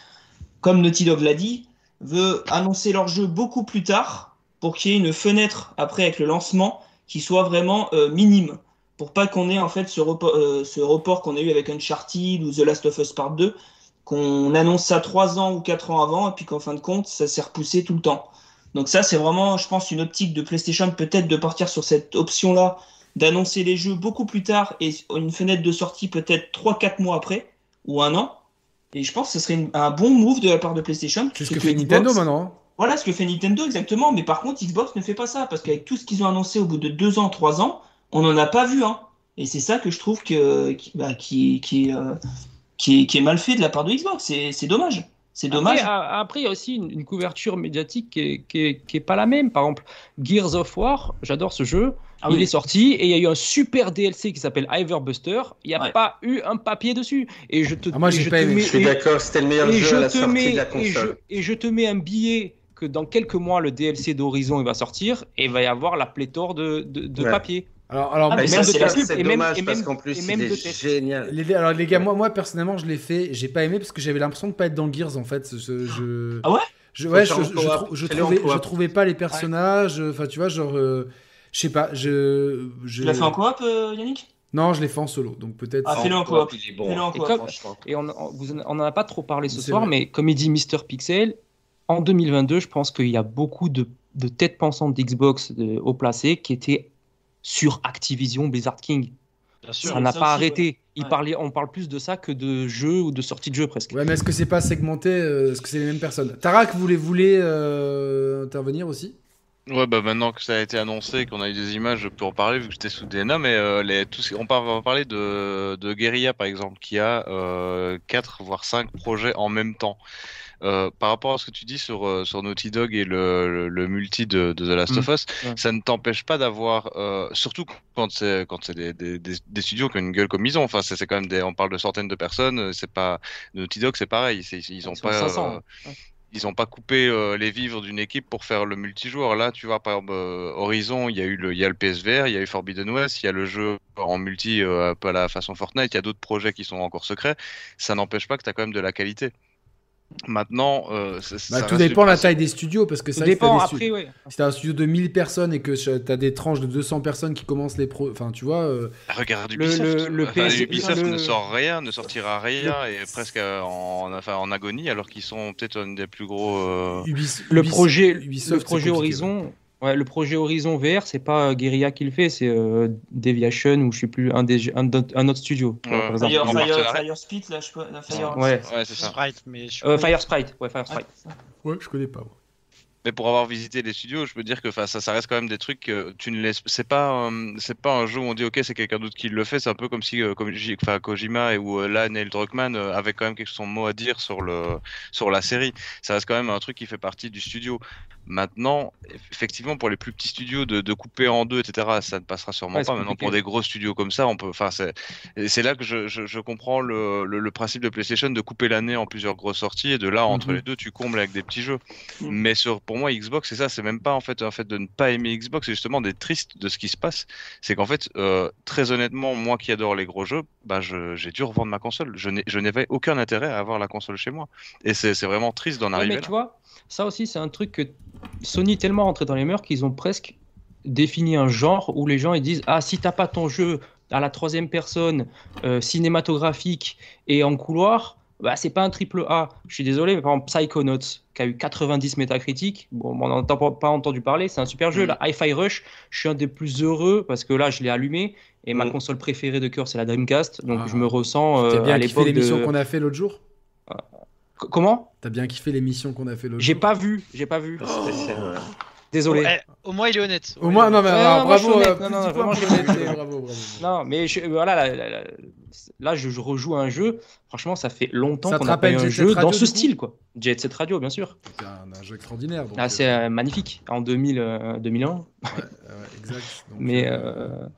K: comme Naughty Dog l'a dit, veut annoncer leur jeu beaucoup plus tard pour qu'il y ait une fenêtre après avec le lancement qui soit vraiment euh, minime pour pas qu'on ait en fait ce report, euh, ce report qu'on a eu avec Uncharted ou The Last of Us Part 2, qu'on annonce ça trois ans ou quatre ans avant et puis qu'en fin de compte ça s'est repoussé tout le temps. Donc ça c'est vraiment, je pense, une optique de PlayStation peut-être de partir sur cette option-là, d'annoncer les jeux beaucoup plus tard et une fenêtre de sortie peut-être 3-4 mois après ou un an. Et je pense que ce serait une- un bon move de la part de PlayStation.
A: C'est ce que fait Nintendo maintenant. hein.
K: Voilà ce que fait Nintendo exactement, mais par contre Xbox ne fait pas ça parce qu'avec tout ce qu'ils ont annoncé au bout de deux ans, trois ans, on n'en a pas vu un. Et c'est ça que je trouve que qui, bah, qui, qui, euh, qui, est, qui est mal fait de la part de Xbox. C'est dommage. C'est dommage.
N: Après, il y a aussi une, une couverture médiatique qui est, qui, est, qui est pas la même. Par exemple, Gears of War, j'adore ce jeu.
K: Ah
N: il
K: oui.
N: est sorti et il y a eu un super DLC qui s'appelle Buster. Il n'y a
K: Ouais.
N: pas eu un papier dessus. Et je te,
A: Ah, moi,
N: et je
A: pas
N: te mets-
B: Je suis d'accord, c'était le meilleur jeu
N: je
B: à la
N: te
B: sortie
N: mets,
B: de la
N: et je,
B: console.
N: et je te mets un billet que dans quelques mois, le DLC d'Horizon il va sortir et il va y avoir la pléthore de, de, de
B: Ouais.
N: papier.
A: Alors, alors,
N: Ah,
B: Mais
N: et
B: ça,
N: même de et
B: dommage
N: et
B: parce qu'en plus, il est génial.
A: Les, alors les gars, moi, moi personnellement, je l'ai fait. J'ai pas aimé parce que j'avais l'impression de pas être dans Gears en fait. Je...
K: Ah ouais?
A: je, ouais, je, trouvais, je trouvais pas les personnages. Enfin, tu vois, genre, euh, je sais pas. Je, je...
K: Tu l'as fait en coop, euh, Yannick?
A: Non, je l'ai fait en solo, donc peut-être.
K: Ah, fais-le en coop.
B: il est bon.
K: Fais-le en
N: Et, on n'en a pas trop parlé ce soir,
A: vrai.
N: mais comme il dit Mister Pixel, en 2022, je pense qu'il y a beaucoup de, de têtes pensantes d'Xbox haut placé qui étaient sur Activision Blizzard King.
H: Bien sûr.
N: Ça n'a pas
K: aussi,
N: arrêté.
K: ouais.
N: Il
K: Ouais.
N: parlait, on parle plus de ça que de jeux ou de sorties de jeux presque.
A: Ouais, mais est-ce que c'est pas segmenté euh, Est-ce que c'est les mêmes personnes? Tarak, vous voulez, voulez euh, intervenir aussi?
C: Ouais, bah maintenant que ça a été annoncé, qu'on a eu des images, je peux en parler vu que j'étais sous DNA, mais euh, les, tout, ce- on, par- on va parler de, de Guerilla par exemple, qui a euh, 4 voire 5 projets en même temps. Euh, par rapport à ce que tu dis sur, euh, sur Naughty Dog et le, le, le multi de, de The Last
N: Mm.
C: of Us,
N: Ouais.
C: ça ne t'empêche pas d'avoir, euh, surtout quand c'est quand c'est des, des, studios qui ont une gueule comme ils ont. Enfin, c'est c'est quand même des, on parle de centaines de personnes. C'est pas Naughty Dog, c'est pareil. Ils ont pas,
N: 500, ouais.
C: ils ont pas coupé euh, les vivres d'une équipe pour faire le multijoueur. Là, tu vois, par exemple, euh, Horizon, il y a eu le, il y a le PSVR, il y a eu Forbidden West, il y a le jeu en multi euh, un peu à la façon Fortnite, il y a d'autres projets qui sont encore secrets. Ça n'empêche pas que tu as quand même de la qualité. Maintenant, euh, ça-
A: Bah,
C: ça
A: Tout dépend de la taille des studios, parce que ça, si
N: dépend
A: des
N: après, ouais.
A: Si t'as un studio de 1000 personnes et que t'as des tranches de 200 personnes qui commencent les pros, enfin tu vois, euh,
C: Regarde
N: Le-
C: Ubisoft.
N: le- le
C: Enfin,
N: PS
C: Ubisoft
N: le-
C: ne sort rien, ne sortira rien et est presque en, enfin, en agonie alors qu'ils sont peut-être un des plus gros. euh,
A: Ubis-
N: Le
A: Ubis-
N: projet,
A: Ubisoft,
N: le projet Horizon, ouais, le projet Horizon VR, c'est pas Guerilla qui le fait, c'est euh, Deviation ou je sais plus un, des, un, autre- un autre studio.
C: Ouais.
N: par exemple.
K: Fire, Fire. Fire Spit, là, je peux. Fire...
N: Ouais.
C: Ouais, c'est ça.
H: Sprite, mais je
N: Euh, Fire Sprite, ouais, Fire Sprite.
A: Ouais, je connais pas. moi.
C: Mais pour avoir visité les studios, je peux dire que ça, ça reste quand même des trucs que tu ne laisses. C'est pas, euh, c'est pas un jeu où on dit ok, c'est quelqu'un d'autre qui le fait. C'est un peu comme si, euh, comme Kojima et où euh, là Neil Druckmann avait quand même quelque son mot à dire sur le, sur la série. Ça reste quand même un truc qui fait partie du studio. Maintenant, effectivement, pour les plus petits studios, de, de couper en deux, etc., ça ne passera sûrement
N: Ouais,
C: pas. Maintenant, pour des gros studios comme ça, on peut. Enfin, c'est, là que je, je, je comprends le, le, le principe de PlayStation de couper l'année en plusieurs grosses sorties et de là, entre
A: Mhm.
C: les deux, tu combles avec des petits jeux.
K: Mhm.
C: Mais sur, pour moi, Xbox, c'est ça, c'est même pas en fait, en fait de ne pas aimer Xbox, c'est justement d'être triste de ce qui se passe. C'est qu'en fait, euh, très honnêtement, moi qui adore les gros jeux, bah, je- j'ai dû revendre ma console. Je n'ai- je n'avais aucun intérêt à avoir la console chez moi. Et c'est c'est vraiment triste d'en
N: Ouais,
C: arriver
N: mais
C: là.
N: tu vois, ça aussi, c'est un truc que Sony est tellement rentré dans les mœurs qu'ils ont presque défini un genre où les gens ils disent Ah, si t'as pas ton jeu à la troisième personne, euh, cinématographique et en couloir, bah, c'est pas un triple A. Je suis désolé, mais par exemple, Psychonauts, qui a eu 90 métacritiques, bon, on n'en a pas entendu parler, c'est un super jeu.
B: Mm.
N: Là, Hi-Fi Rush, je suis un des plus heureux parce que là, je l'ai allumé et ma
B: Mm.
N: console préférée de cœur, c'est la Dreamcast. Donc,
A: Ah.
N: je me ressens euh,
A: T'as bien
N: à
A: kiffé
N: l'époque
A: l'émission
N: de.
A: qu'on a fait l'autre jour?
N: C- Comment?
A: T'as bien kiffé l'émission qu'on a fait l'autre
N: J'ai
A: jour?
N: pas vu, j'ai pas vu.
B: Ouais.
N: Désolé.
H: Oh, eh, au moins, il est honnête.
A: Au moins, non, mais bravo, euh,
N: Non, non,
A: petit point
N: vraiment,
A: pour
N: je suis
A: l'honnêteté,
N: honnête.
A: bravo, bravo.
N: Non, mais je- voilà, là, là, là, là, je, je rejoue à un jeu. Franchement, ça fait longtemps qu'on n'a pas eu un jeu
A: Radio,
N: dans ce style, quoi. Jet Set Radio, bien sûr.
A: C'est un, un jeu extraordinaire. donc,
N: Ah,
A: euh,
N: c'est euh, magnifique. En 2000, euh, 2001.
A: ouais, exact. Donc,
N: Mais,
A: euh,
N: euh,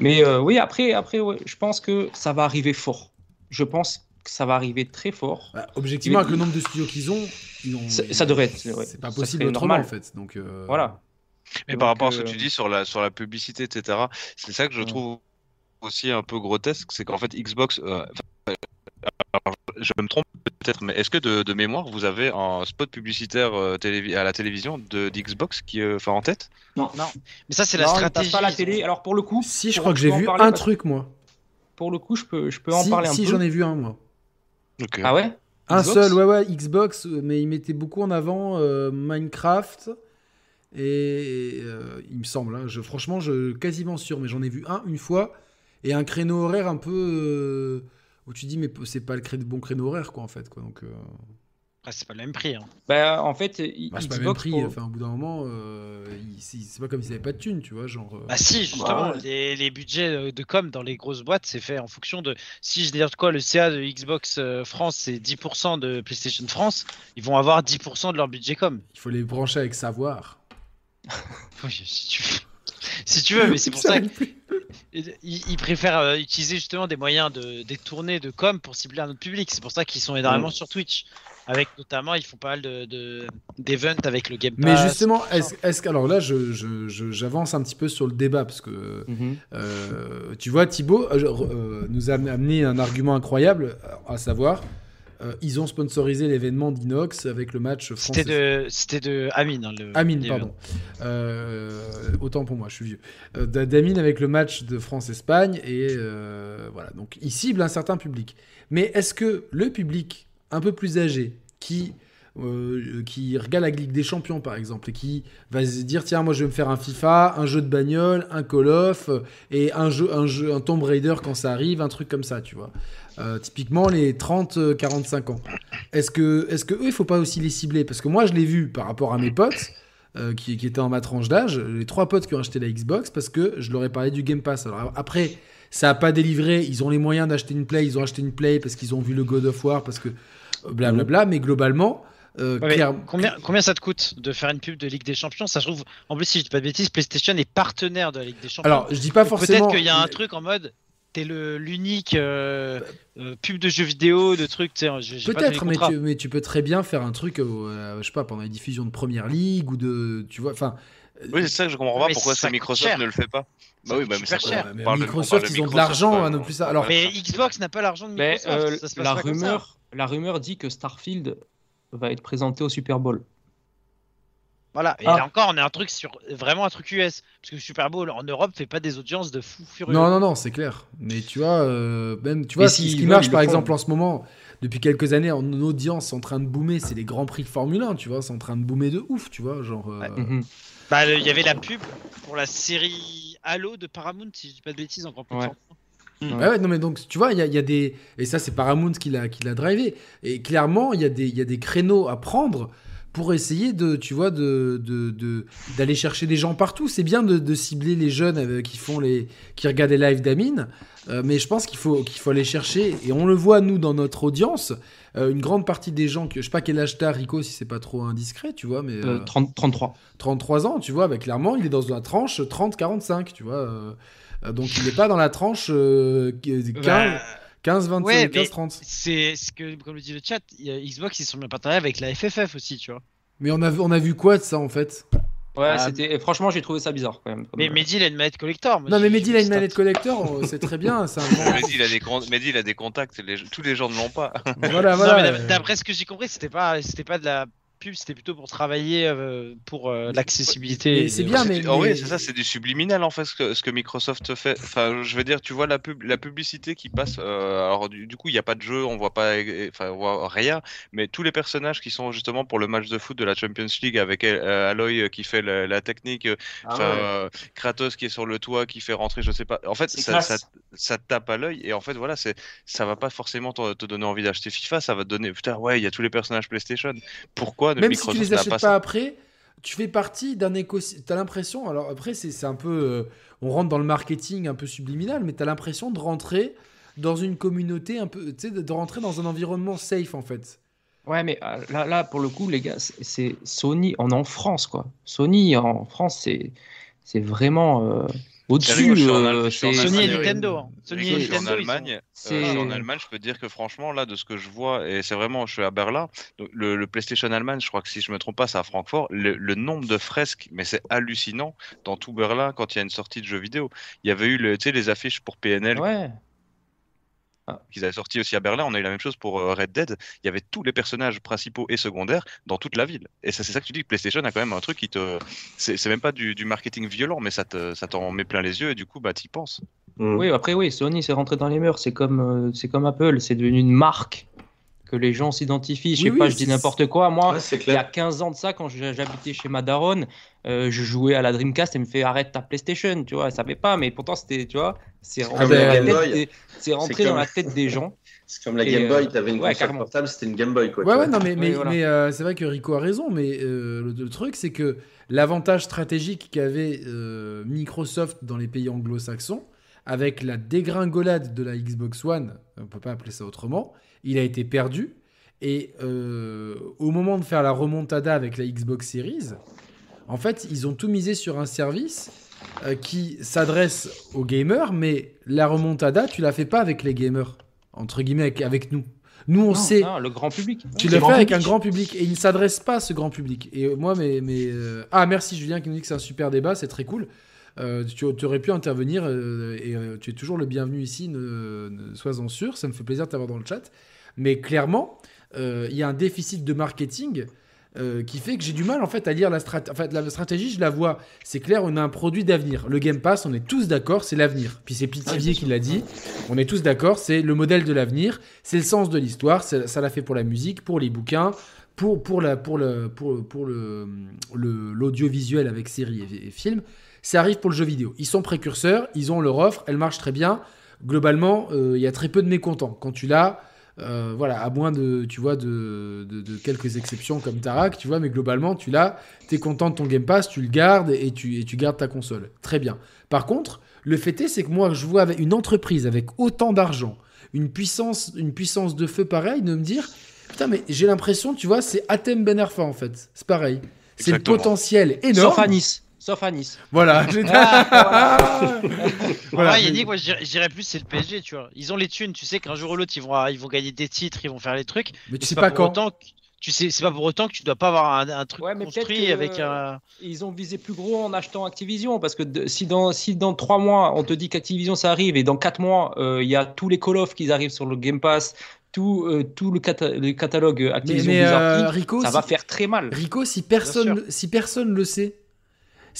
N: mais euh, oui, après, après ouais, je pense que ça va arriver fort. Je pense que ça va arriver très fort.
A: bah, objectivement, avec le nombre de studios qu'ils ont, ils ont-
N: Ça- ça devrait être, ouais.
A: C'est pas possible autrement,
N: normal.
A: en fait. Donc, euh,
N: Voilà.
C: Mais
N: Donc,
C: par rapport à ce que
N: euh,
C: tu dis sur la, sur la publicité, etc., c'est ça que je
N: Ouais.
C: trouve aussi un peu grotesque, c'est qu'en fait Xbox, euh, enfin, alors, je me trompe peut-être, mais est-ce que de, de mémoire vous avez un spot publicitaire euh, à la télévision de d'Xbox qui est enfin, en tête?
K: Non.
H: Non. Mais ça, c'est la stratégie.
N: pas la télé. Alors pour le coup,
A: Si, je crois que j'ai vu un
N: parce-
A: truc, moi.
N: Pour le coup, je peux, je peux en
A: si,
N: parler un
A: si,
N: peu.
A: j'en ai vu un, moi.
C: Ok.
N: Ah ouais?
A: Un
N: Xbox?
A: seul, ouais, ouais, Xbox, euh, mais il mettait beaucoup en avant euh, Minecraft. Et euh, il me semble, hein, je, franchement, je quasiment sûr, mais j'en ai vu un une fois. Et un créneau horaire un peu. euh, où tu dis, mais c'est pas le cré- bon créneau horaire, quoi, en fait. Quoi, donc, euh,
H: Après, c'est pas le même prix. hein.
N: Bah, en fait, i-
A: bah, c'est pas le même prix.
N: pour-
A: Enfin, au bout d'un moment, euh, il- c'est pas comme s'ils avaient pas de thunes, tu vois. Genre, euh,
H: Bah si, justement,
K: ouais.
H: les, les budgets de com dans les grosses boîtes, c'est fait en fonction de... Si je dis quoi, le CA de Xbox France, c'est 10% de PlayStation France, ils vont avoir 10% de leur budget com.
A: il faut les brancher avec savoir.
H: Oui, si tu veux. Si tu veux, mais c'est pour ça qu'ils ils préfèrent euh, utiliser justement des moyens de détourner de com pour cibler un autre public. C'est pour ça qu'ils sont énormément sur Twitch. Avec notamment, ils font pas mal de- de- d'events avec le Game Pass.
A: Mais justement, est-ce est que alors là, je- je- je- j'avance un petit peu sur le débat parce que
N: Mhm.
A: euh, tu vois, Thibaut euh, euh, nous a amené un argument incroyable, à savoir, euh, ils ont sponsorisé l'événement d'Inox avec le match France.
H: C'était de, c'était de Amine. hein, le-
A: Amine, pardon. Euh, autant pour moi, je suis vieux. Euh, d'A- D'Amine avec le match de France-Espagne et voilà. Donc, il cible un certain public. Mais est-ce que le public un peu plus âgé qui euh, qui regarde la Ligue des Champions par exemple et qui va se dire tiens moi je vais me faire un FIFA, un jeu de bagnole, un Call of euh, et un jeu un jeu un Tomb Raider quand ça arrive, un truc comme ça, tu vois. Euh, typiquement les 30 45 ans. Est-ce que est-ce que il faut pas aussi les cibler? Parce que moi je l'ai vu par rapport à mes potes euh, qui, étaient en ma tranche d'âge, les trois potes qui ont acheté la Xbox parce que je leur ai parlé du Game Pass. Après, ça a pas délivré, ils ont les moyens d'acheter une Play, ils ont acheté une Play parce qu'ils ont vu le God of War, parce que euh, blablabla, mais globalement, euh,
H: Ouais, mais
A: clair-
H: combien, combien ça te coûte de faire une pub de Ligue des Champions? Ça se trouve, en plus, si je dis pas de bêtises, PlayStation est partenaire de la Ligue des Champions.
A: Alors, je dis pas forcément-
H: Peut-être qu'il y a un truc en mode, t'es le- l'unique euh, euh, pub de jeux vidéo, de trucs,
A: Peut-être, mais tu, mais tu peux très bien faire un truc, euh, je sais pas, pendant les diffusions de Première Ligue ou de, tu vois, enfin.
C: Oui, c'est ça que je comprends pas
H: Mais
C: pourquoi
H: ça
C: c'est Microsoft
H: cher.
C: ne le fait pas. Bah oui, bah, mais ça-
H: cher.
A: Mais Microsoft, ils ont de l'argent,
C: quoi.
A: hein, non plus ça. Alors,
H: Mais Xbox n'a pas l'argent de
N: Mais
H: Microsoft.
N: euh,
H: ça se passe
N: la
H: pas comme ça.
N: rumeur, la rumeur dit que Starfield va être présenté au Super Bowl.
H: Voilà, et
N: Ah.
H: là encore, on a un truc sur vraiment un truc US. Parce que le Super Bowl en Europe fait pas des audiences de fou furieux.
A: Non, non, non, c'est clair. Mais tu vois, euh, même, tu vois, ce qui
N: veulent,
A: marche par
N: font.
A: exemple en ce moment, depuis quelques années, en audience en train de boomer, c'est les grands prix de Formule 1, tu vois, c'est en train de boomer de ouf, tu vois, genre. euh,
N: Mhm.
H: Bah, il y avait la pub pour la série Halo de Paramount, si je dis pas de bêtises, encore plus de
N: Ouais.
H: 100 points.
A: Ouais, ouais, non, mais donc, tu vois, il y, a- il y a des. Et ça, c'est Paramount qui l'a qui l'a drivé. Et clairement, il y, a des- y a des créneaux à prendre pour essayer de, tu vois, de, de, de- d'aller chercher des gens partout. C'est bien de, de cibler les jeunes euh, qui font les, qui regardent les lives d'Amine, euh, mais je pense qu'il faut, qu'il faut aller chercher. Et on le voit nous dans notre audience, euh, une grande partie des gens que je sais pas quel âge t'as, Rico, si c'est pas trop indiscret, tu vois, mais
N: Euh, 30 33.
A: 33 ans, tu vois, bah, clairement, il est dans la tranche 30-45, tu vois. Euh, euh, donc il n'est pas dans la tranche euh, 15,
H: Bah,
A: 15, 20,
H: ouais,
A: 15,
H: mais
A: 30.
H: C'est ce que, comme le dit le chat, il y a Xbox, ils sont bien partenariats avec la FFF aussi, tu vois.
A: Mais on a, on a vu quoi de ça en fait?
N: Ouais,
H: Ah.
N: c'était. et Franchement, j'ai trouvé ça bizarre quand même.
H: Mais Mehdi, il a une manette collector. moi,
A: Non, mais
H: j'ai-
A: Mehdi, il a une manette collector, euh, c'est très bien. C'est un grand-
C: Mehdi, il a des con- Mehdi, il a des contacts, les- tous les gens ne l'ont pas.
A: Voilà, voilà.
H: d'après ce que j'ai compris, c'était pas, c'était pas de la pub, c'était plutôt pour travailler euh, pour euh, l'accessibilité.
A: C'est bien, mais-
C: du- oh oui, c'est ça, c'est du subliminal en fait ce que, ce que Microsoft fait. Enfin, je veux dire, tu vois la pub, la publicité qui passe. euh, alors du, du coup, il n'y a pas de jeu, on voit pas, enfin, on voit rien. Mais tous les personnages qui sont justement pour le match de foot de la Champions League avec euh, Aloy euh, qui fait la, la technique,
K: Ah ouais.
C: euh, Kratos qui est sur le toit qui fait rentrer, je sais pas. En fait, ça, ça, tape à l'œil et en fait, voilà, c'est, ça va pas forcément te, te donner envie d'acheter FIFA. Ça va te donner, putain, ouais, il y a tous les personnages PlayStation. Pourquoi
A: Même si tu les achètes
C: pas ça
A: après, tu fais partie d'un écosystème. T'as l'impression, alors après, c'est un peu. euh, on rentre dans le marketing un peu subliminal, mais t'as l'impression de rentrer dans une communauté un peu. Tu sais, de, rentrer dans un environnement safe en fait.
N: Ouais, mais euh, là, là, pour le coup, les gars, c'est- Sony, on est en France, quoi. Sony en France, c'est c'est vraiment euh, au-dessus.
C: En
N: euh,
C: en
N: c'est-
H: Sony et
C: Allemagne,
H: Nintendo. hein. Sony et
C: en
H: Nintendo, sont-
C: Allemagne. euh,
N: C'est-
C: je suis en Allemagne, je peux dire que franchement, là, de ce que je vois, et c'est vraiment, je suis à Berlin, donc le, le PlayStation Allemagne, je crois que si je me trompe pas, c'est à Francfort. Le, le nombre de fresques, mais c'est hallucinant dans tout Berlin quand il y a une sortie de jeux vidéo. Il y avait eu, le, tu sais, les affiches pour PNL
N: Ouais.
C: Qu'ils avaient sorti aussi à Berlin. On a eu la même chose pour euh, Red Dead. Il y avait tous les personnages principaux et secondaires dans toute la ville. Et ça, c'est ça que tu dis que PlayStation a quand même un truc qui te. C'est même pas du, du marketing violent, mais ça te- ça t'en met plein les yeux et du coup, bah, t'y penses.
N: Oui, après, oui, Sony, c'est rentré dans les mœurs. C'est comme, euh, c'est comme Apple, c'est devenu une marque que les gens s'identifient. Je sais
B: Oui,
N: pas,
B: oui,
N: je dis n'importe quoi. Moi,
B: Ouais, c'est
N: il y a
B: clair.
N: 15 ans de ça, quand je- j'habitais chez ma daronne, euh, je jouais à la Dreamcast et me fait arrête ta PlayStation, tu vois. Elle savait pas, mais pourtant, c'était, tu vois, c'est rentré, dans,
B: la
N: tête
B: Boy.
N: des, c'est rentré
B: C'est
N: dans
B: comme-
N: la tête des gens.
B: C'est comme la
N: Et,
B: Game
N: euh,
B: Boy, t'avais une
N: ouais,
B: console
N: carrément.
B: portable, c'était une Game Boy, quoi.
A: Ouais, ouais, non, mais, mais,
N: voilà.
A: mais, euh, c'est vrai que Rico a raison, mais euh, le, le truc, c'est que l'avantage stratégique qu'avait euh, Microsoft dans les pays anglo-saxons, avec la dégringolade de la Xbox One, on peut pas appeler ça autrement, il a été perdu. Et euh, au moment de faire la remontada avec la Xbox Series, en fait, ils ont tout misé sur un service euh, qui s'adresse aux gamers, mais la remontada, tu la fais pas avec les gamers, entre guillemets, avec, avec nous. Nous, on
N: Non,
A: sait.
N: non, le grand public.
A: Tu le fais avec un
N: public.
A: grand public et il ne s'adresse pas à ce grand public. Et euh, moi, mais, mais euh, ah merci Julien qui nous dit que c'est un super débat, c'est très cool. Euh, tu, tu aurais pu intervenir euh, et euh, tu es toujours le bienvenu ici, ne, ne sois-en sûr, ça me fait plaisir de t'avoir dans le chat. Mais clairement, euh, il y a un déficit de marketing euh, qui fait que j'ai du mal en fait à lire la stratégie. En fait, la stratégie, je la vois. C'est clair, on a un produit d'avenir. Le Game Pass, on est tous d'accord, c'est l'avenir. Puis c'est Pitivier qui l'a dit. On est tous d'accord, c'est le modèle de l'avenir. C'est le sens de l'histoire. Ça l'a fait pour la musique, pour les bouquins, pour, pour, la, pour, le, pour, pour le, le- l'audiovisuel avec séries et, et films. Ça arrive pour le jeu vidéo. Ils sont précurseurs, ils ont leur offre, elle marche très bien. Globalement, euh, il y a très peu de mécontents. Quand tu l'as, euh, voilà, à moins de, tu vois, de, de- de quelques exceptions comme Tarak, tu vois, mais globalement, tu l'as, tu es content de ton Game Pass, tu le gardes et tu, et tu gardes ta console. Très bien. Par contre, le fait est, c'est que moi, je vois avec une entreprise avec autant d'argent, une puissance, une puissance de feu pareille, de me dire, putain, mais j'ai l'impression, tu vois, c'est Athème Ben Arfa en fait. C'est pareil. C'est le potentiel énorme.
N: Sauf à Nice. Sauf à Nice.
A: Voilà.
H: Ah,
A: Voilà.
H: Ouais, Yannick, moi plus c'est le PSG, tu vois. Ils ont les thunes, tu sais qu'un jour ou l'autre ils vont, ils vont gagner des titres, ils vont faire les trucs.
A: Mais tu
H: c'est
A: sais pas
H: pour
A: quand.
H: autant que- tu sais, c'est pas pour autant que tu dois pas avoir un, un truc
N: Ouais, mais peut-être
H: construit avec
N: euh,
H: un.
N: Ils ont visé plus gros en achetant Activision parce que de- si dans si dans trois mois on te dit qu'Activision ça arrive et dans quatre mois euh, il y a tous les Call of qui arrivent sur le Game Pass, tout euh, tout le, cata- le catalogue Activision
A: mais,
N: Blizzard
A: euh, Rico,
N: ça
A: si-
N: va faire très mal.
A: Rico, si personne, si personne le sait,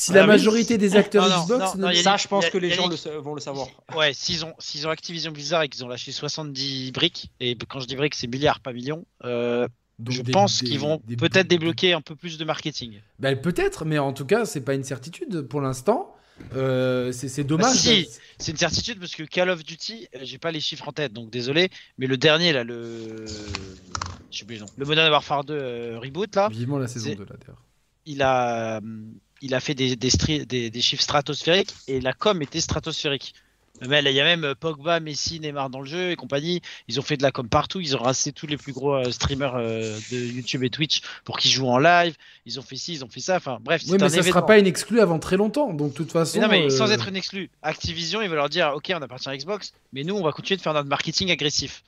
A: si
H: Ah
A: la majorité des acteurs
H: Non,
A: Xbox,
H: non, non,
N: ça, je pense
H: a-
N: que les gens le vont le savoir.
H: Ouais, s'ils ont, s'ils ont Activision Blizzard et qu'ils ont lâché 70 briques, et quand je dis briques, c'est milliards, pas millions, euh,
A: Donc
H: je
A: des-
H: pense
A: des-
H: qu'ils vont
A: des-
H: peut-être débloquer un peu plus de marketing.
A: Ben, peut-être, mais en tout cas, c'est pas une certitude pour l'instant. Euh, c'est c'est dommage.
H: si, si, c'est une certitude parce que Call of Duty, euh, j'ai pas les chiffres en tête, donc désolé, mais le dernier là, le. Je sais plus le nom. Le Modern Warfare 2 euh, Reboot là,
A: Vivement la saison
H: c'est-
A: 2 là d'ailleurs.
H: il a, il a fait des, des, stri- des, des chiffres stratosphériques et la com était stratosphérique. Mais il y a même Pogba, Messi, Neymar dans le jeu et compagnie. Ils ont fait de la com partout. Ils ont rassé tous les plus gros euh, streamers euh, de YouTube et Twitch pour qu'ils jouent en live. Ils ont fait ci, ils ont fait ça. Enfin bref,
A: Oui, mais
H: un
A: ça
H: événement.
A: sera pas une exclue avant très longtemps. Donc, de toute façon.
H: Mais non, mais
A: euh,
H: sans être une exclue. Activision, il va leur dire Ok, on appartient à Xbox, mais nous, on va continuer de faire notre marketing agressif.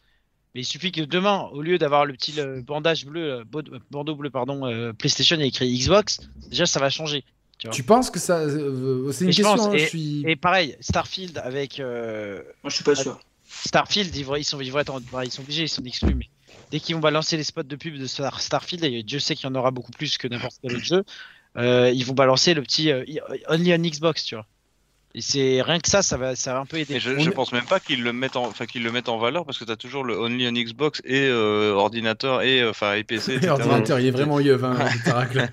H: Mais il suffit que demain, au lieu d'avoir le petit bandage bleu, bandeau bleu, pardon, euh, PlayStation et écrit Xbox, déjà ça va changer. Tu,
A: penses que ça. euh, c'est une question.
H: pense,
A: hein,
H: et,
A: je suis...
H: et pareil, Starfield avec. euh,
K: Moi, je suis pas sûr.
H: Starfield, ils, vont, ils, sont, ils, vont être en- bah, ils sont obligés, ils sont exclus, mais dès qu'ils vont balancer les spots de pub de Star- Starfield, et Dieu sait qu'il y en aura beaucoup plus que n'importe quel autre jeu, euh, ils vont balancer le petit euh, Only on Xbox, tu vois. Et c'est rien que ça, ça va, ça va un peu aider.
C: Et je, pense même pas qu'ils le mettent en, enfin qu'ils le mettent en valeur parce que tu as toujours le only on Xbox et euh, ordinateur et euh, enfin et PC. etc.
A: L'ordinateur, il est vraiment yeuve, hein,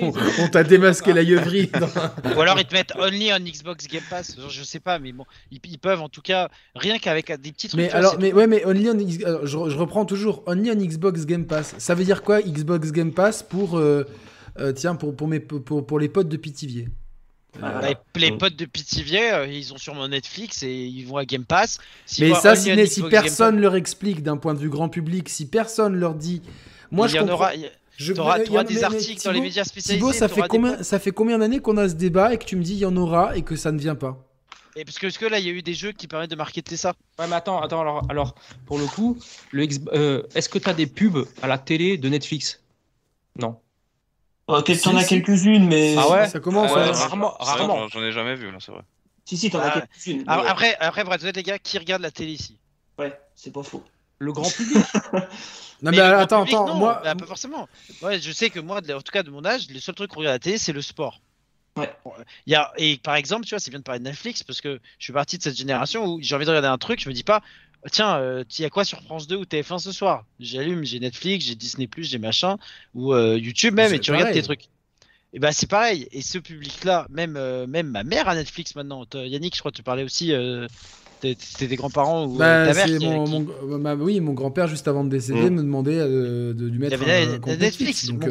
A: on on t'a démasqué la yeuverie. dans-
H: Ou alors ils te mettent Only on Xbox Game Pass, genre, je sais pas, mais bon, ils, ils peuvent en tout cas, rien qu'avec des petits trucs.
A: Mais alors, mais ouais, mais only on alors, je, je reprends toujours only on Xbox Game Pass. Ça veut dire quoi Xbox Game Pass pour euh, euh, tiens, pour, pour, mes, pour, pour les potes de
H: Bah, les potes de Pithiviers, euh, ils ont sûrement Netflix et ils vont à Game Pass.
A: Mais ça,
H: Onion
A: si, si personne leur explique d'un point de vue grand public, si personne leur dit. Moi,
H: Il
A: je
H: y en
A: comprends-
H: aura- il-
A: je-
H: t'auras-
A: en-
H: des articles dans les
A: Thibaut-
H: médias spécialisés,
A: Thibaut, ça fait,
H: des
A: combien, ça fait combien d'années qu'on a ce débat et que tu me dis il y en aura et que ça ne vient pas?
H: Et parce que, parce que là, il y a eu des jeux qui permettent de marketer ça.
N: Ouais, mais attends, attends alors, alors pour le coup, le euh, est-ce que tu as des pubs à la télé de Netflix? Non.
K: Quel- T'en
N: Si,
K: as
N: si.
K: quelques-unes, mais.
N: Ah ouais
A: Ça commence,
N: Ouais,
A: ouais.
N: rarement. Rarement.
C: j'en- ai jamais vu, là, c'est vrai.
K: Si, si, t'en as
H: Ah,
K: quelques-unes.
H: ah,
K: mais-
H: Après, après, pour être honnête, les gars, qui regarde la télé ici
K: Ouais, c'est pas faux.
N: Le grand public.
A: Non, mais, attends,
H: public,
A: attends,
H: non,
A: moi.
H: bah, pas forcément. Ouais, je sais que moi, en tout cas de mon âge, le seul truc qu'on regarde à la télé, c'est le sport.
K: Ouais.
H: Il y a, et par exemple, tu vois, c'est bien de parler de Netflix parce que je suis parti de cette génération où j'ai envie de regarder un truc, je me dis pas, tiens, euh, il y a quoi sur France 2 ou TF1 ce soir? J'allume, j'ai Netflix, j'ai Disney, j'ai machin, ou euh, YouTube même, et tu regardes tes trucs. Et bah c'est pareil. Et ce public-là, même, euh, même ma mère a Netflix maintenant. Yannick, je crois que tu parlais aussi. T'es- C'était des grands-parents ou
A: Bah,
H: ta mère
A: c'est
H: qui-
A: mon,
H: qui-
A: mon- bah, oui, mon grand-père, juste avant de décéder,
B: Mm.
A: me demandait de lui
H: Il
A: mettre
H: avait
A: un
H: la-
A: compte
H: Netflix.
A: donc,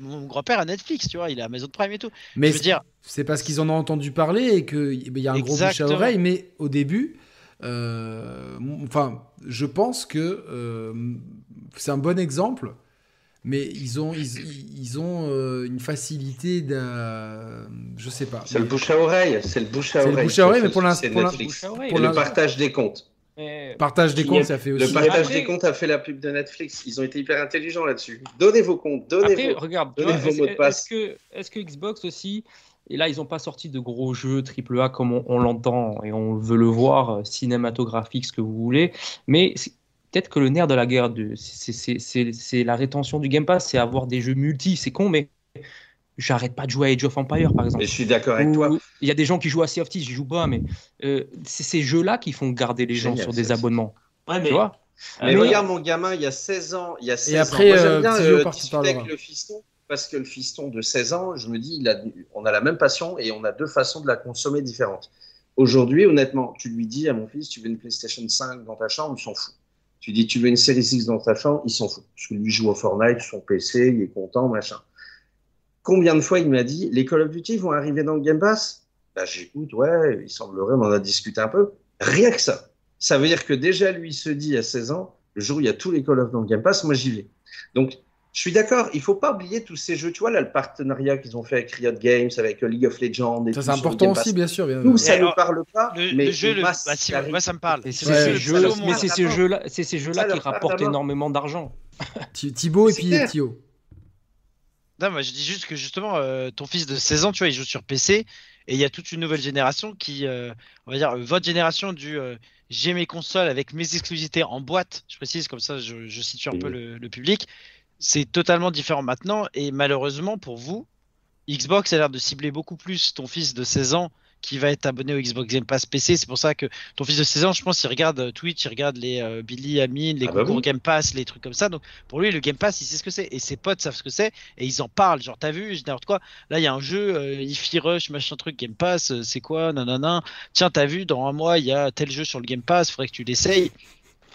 H: mon grand-père, a Netflix, tu vois, il a Amazon Prime et tout.
A: Mais
H: je veux dire,
A: c'est parce qu'ils en ont entendu parler et qu'il y a un gros bouche à oreille. Mais au début, enfin, je pense que euh, c'est un bon exemple. Mais ils ont, ils, ils ont euh, une facilité d'un. Je sais pas.
B: C'est le bouche à oreille. C'est le bouche à
A: C'est le
B: oreille.
A: bouche à oreille, mais pour
B: l'instant,
A: pour
N: oreille.
B: le partage des comptes.
N: Mais-
A: Partage des comptes,
B: a-
A: ça fait
B: Le
A: aussi.
B: partage
N: Après-
B: des comptes a fait la pub de Netflix. Ils ont été hyper intelligents là-dessus. Donnez vos comptes, donnez
N: Après,
B: vos.
N: regarde,
B: donnez
N: vois,
B: vos mots de passe.
N: est-ce que, est-ce que Xbox aussi, et là, ils n'ont pas sorti de gros jeux AAA comme on, on l'entend et on veut le voir, euh, cinématographique, ce que vous voulez, mais peut-être que le nerf de la guerre, c'est- la rétention du Game Pass, c'est avoir des jeux multi, c'est con, mais j'arrête pas de jouer à Age of Empire, par exemple.
B: Mais je suis d'accord avec toi.
N: Il y a des gens qui jouent à Sea of Thieves, j'y joue pas, mais euh, c'est ces jeux-là qui font garder les gens
B: Génial,
N: sur des abonnements.
K: Ouais, mais.
N: Tu vois?
B: Mais
N: Mais-
B: regarde mon gamin, il y a 16 ans, il y a 16
A: après,
B: ans. Moi,
A: euh,
B: j'aime bien euh, avec le fiston parce que le fiston de 16 ans, je me dis, on a la même passion et on a deux façons de la consommer différentes. Aujourd'hui, honnêtement, tu lui dis à mon fils, tu veux une PlayStation 5 dans ta chambre, il s'en fout. Tu dis, tu veux une Series X dans ta chambre, il s'en fout. Parce que lui joue au Fortnite, son PC, il est content, machin. Combien de fois il m'a dit, les Call of Duty vont arriver dans le Game Pass? Bah j'écoute, ouais, il semblerait, on en a discuté un peu. Rien que ça. Ça veut dire que déjà, lui, il se dit à 16 ans, le jour où il y a tous les Call of dans le Game Pass, moi j'y vais. Donc, je suis d'accord, il faut pas oublier tous ces jeux. Tu vois, là, le partenariat qu'ils ont fait avec Riot Games, avec euh, League of Legends. Et
A: Ça,
B: tout
A: c'est important aussi, bien sûr. bien-
B: Nous, ça ne parle pas,
H: le,
B: mais
H: le jeu, le,
B: masse
H: bah, si, moi ça me parle. C'est le
N: jeux, mais c'est ces jeux-là, qui rapportent énormément d'argent.
A: Thi- Thibaut et puis. Thio.
H: Non, moi je dis juste que justement, euh, ton fils de 16 ans, tu vois, il joue sur PC et il y a toute une nouvelle génération qui, euh, on va dire, votre génération du euh, j'ai mes consoles avec mes exclusivités en boîte, je précise, comme ça je, je situe un peu le, le public, c'est totalement différent maintenant et malheureusement pour vous, Xbox a l'air de cibler beaucoup plus ton fils de 16 ans qui va être abonné au Xbox Game Pass PC. C'est pour ça que ton fils de 16 ans, je pense, il regarde euh, Twitch, il regarde les euh, Billy, Amine, les
B: Ah bah oui.
H: Game Pass, les trucs comme ça. Donc pour lui, le Game Pass, il sait ce que c'est. Et ses potes savent ce que c'est. Et ils en parlent. Genre, t'as vu, n'importe quoi. Là, il y a un jeu, euh, Ify Rush, machin truc, Game Pass, euh, c'est quoi, nanana. Tiens, t'as vu, dans un mois, il y a tel jeu sur le Game Pass, faudrait que tu l'essayes.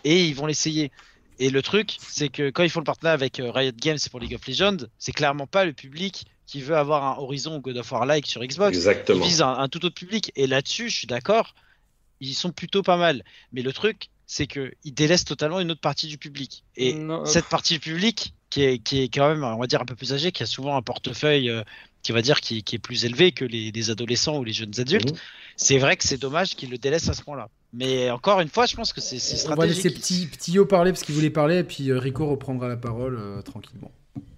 H: Et ils vont l'essayer. Et le truc, c'est que quand ils font le partenariat avec euh, Riot Games et pour League of Legends, c'est clairement pas le public qui veut avoir un Horizon ou God of War like sur Xbox.
B: Exactement.
H: Ils visent un, un tout autre public. Et là-dessus, je suis d'accord, ils sont plutôt pas mal. Mais le truc, c'est qu'ils délaissent totalement une autre partie du public. Et
N: Non,
H: cette partie du public, qui est, qui est quand même, on va dire, un peu plus âgée, qui a souvent un portefeuille euh, qui va dire qui, qui est plus élevé que les, les adolescents ou les jeunes adultes,
B: Mhm.
H: c'est vrai que c'est dommage qu'ils le délaissent à ce point-là. Mais encore une fois, je pense que c'est c'est
A: On va laisser
H: stratégique.
A: petit, petit Yo parler parce qu'il voulait parler et puis euh, Rico reprendra la parole euh, tranquillement.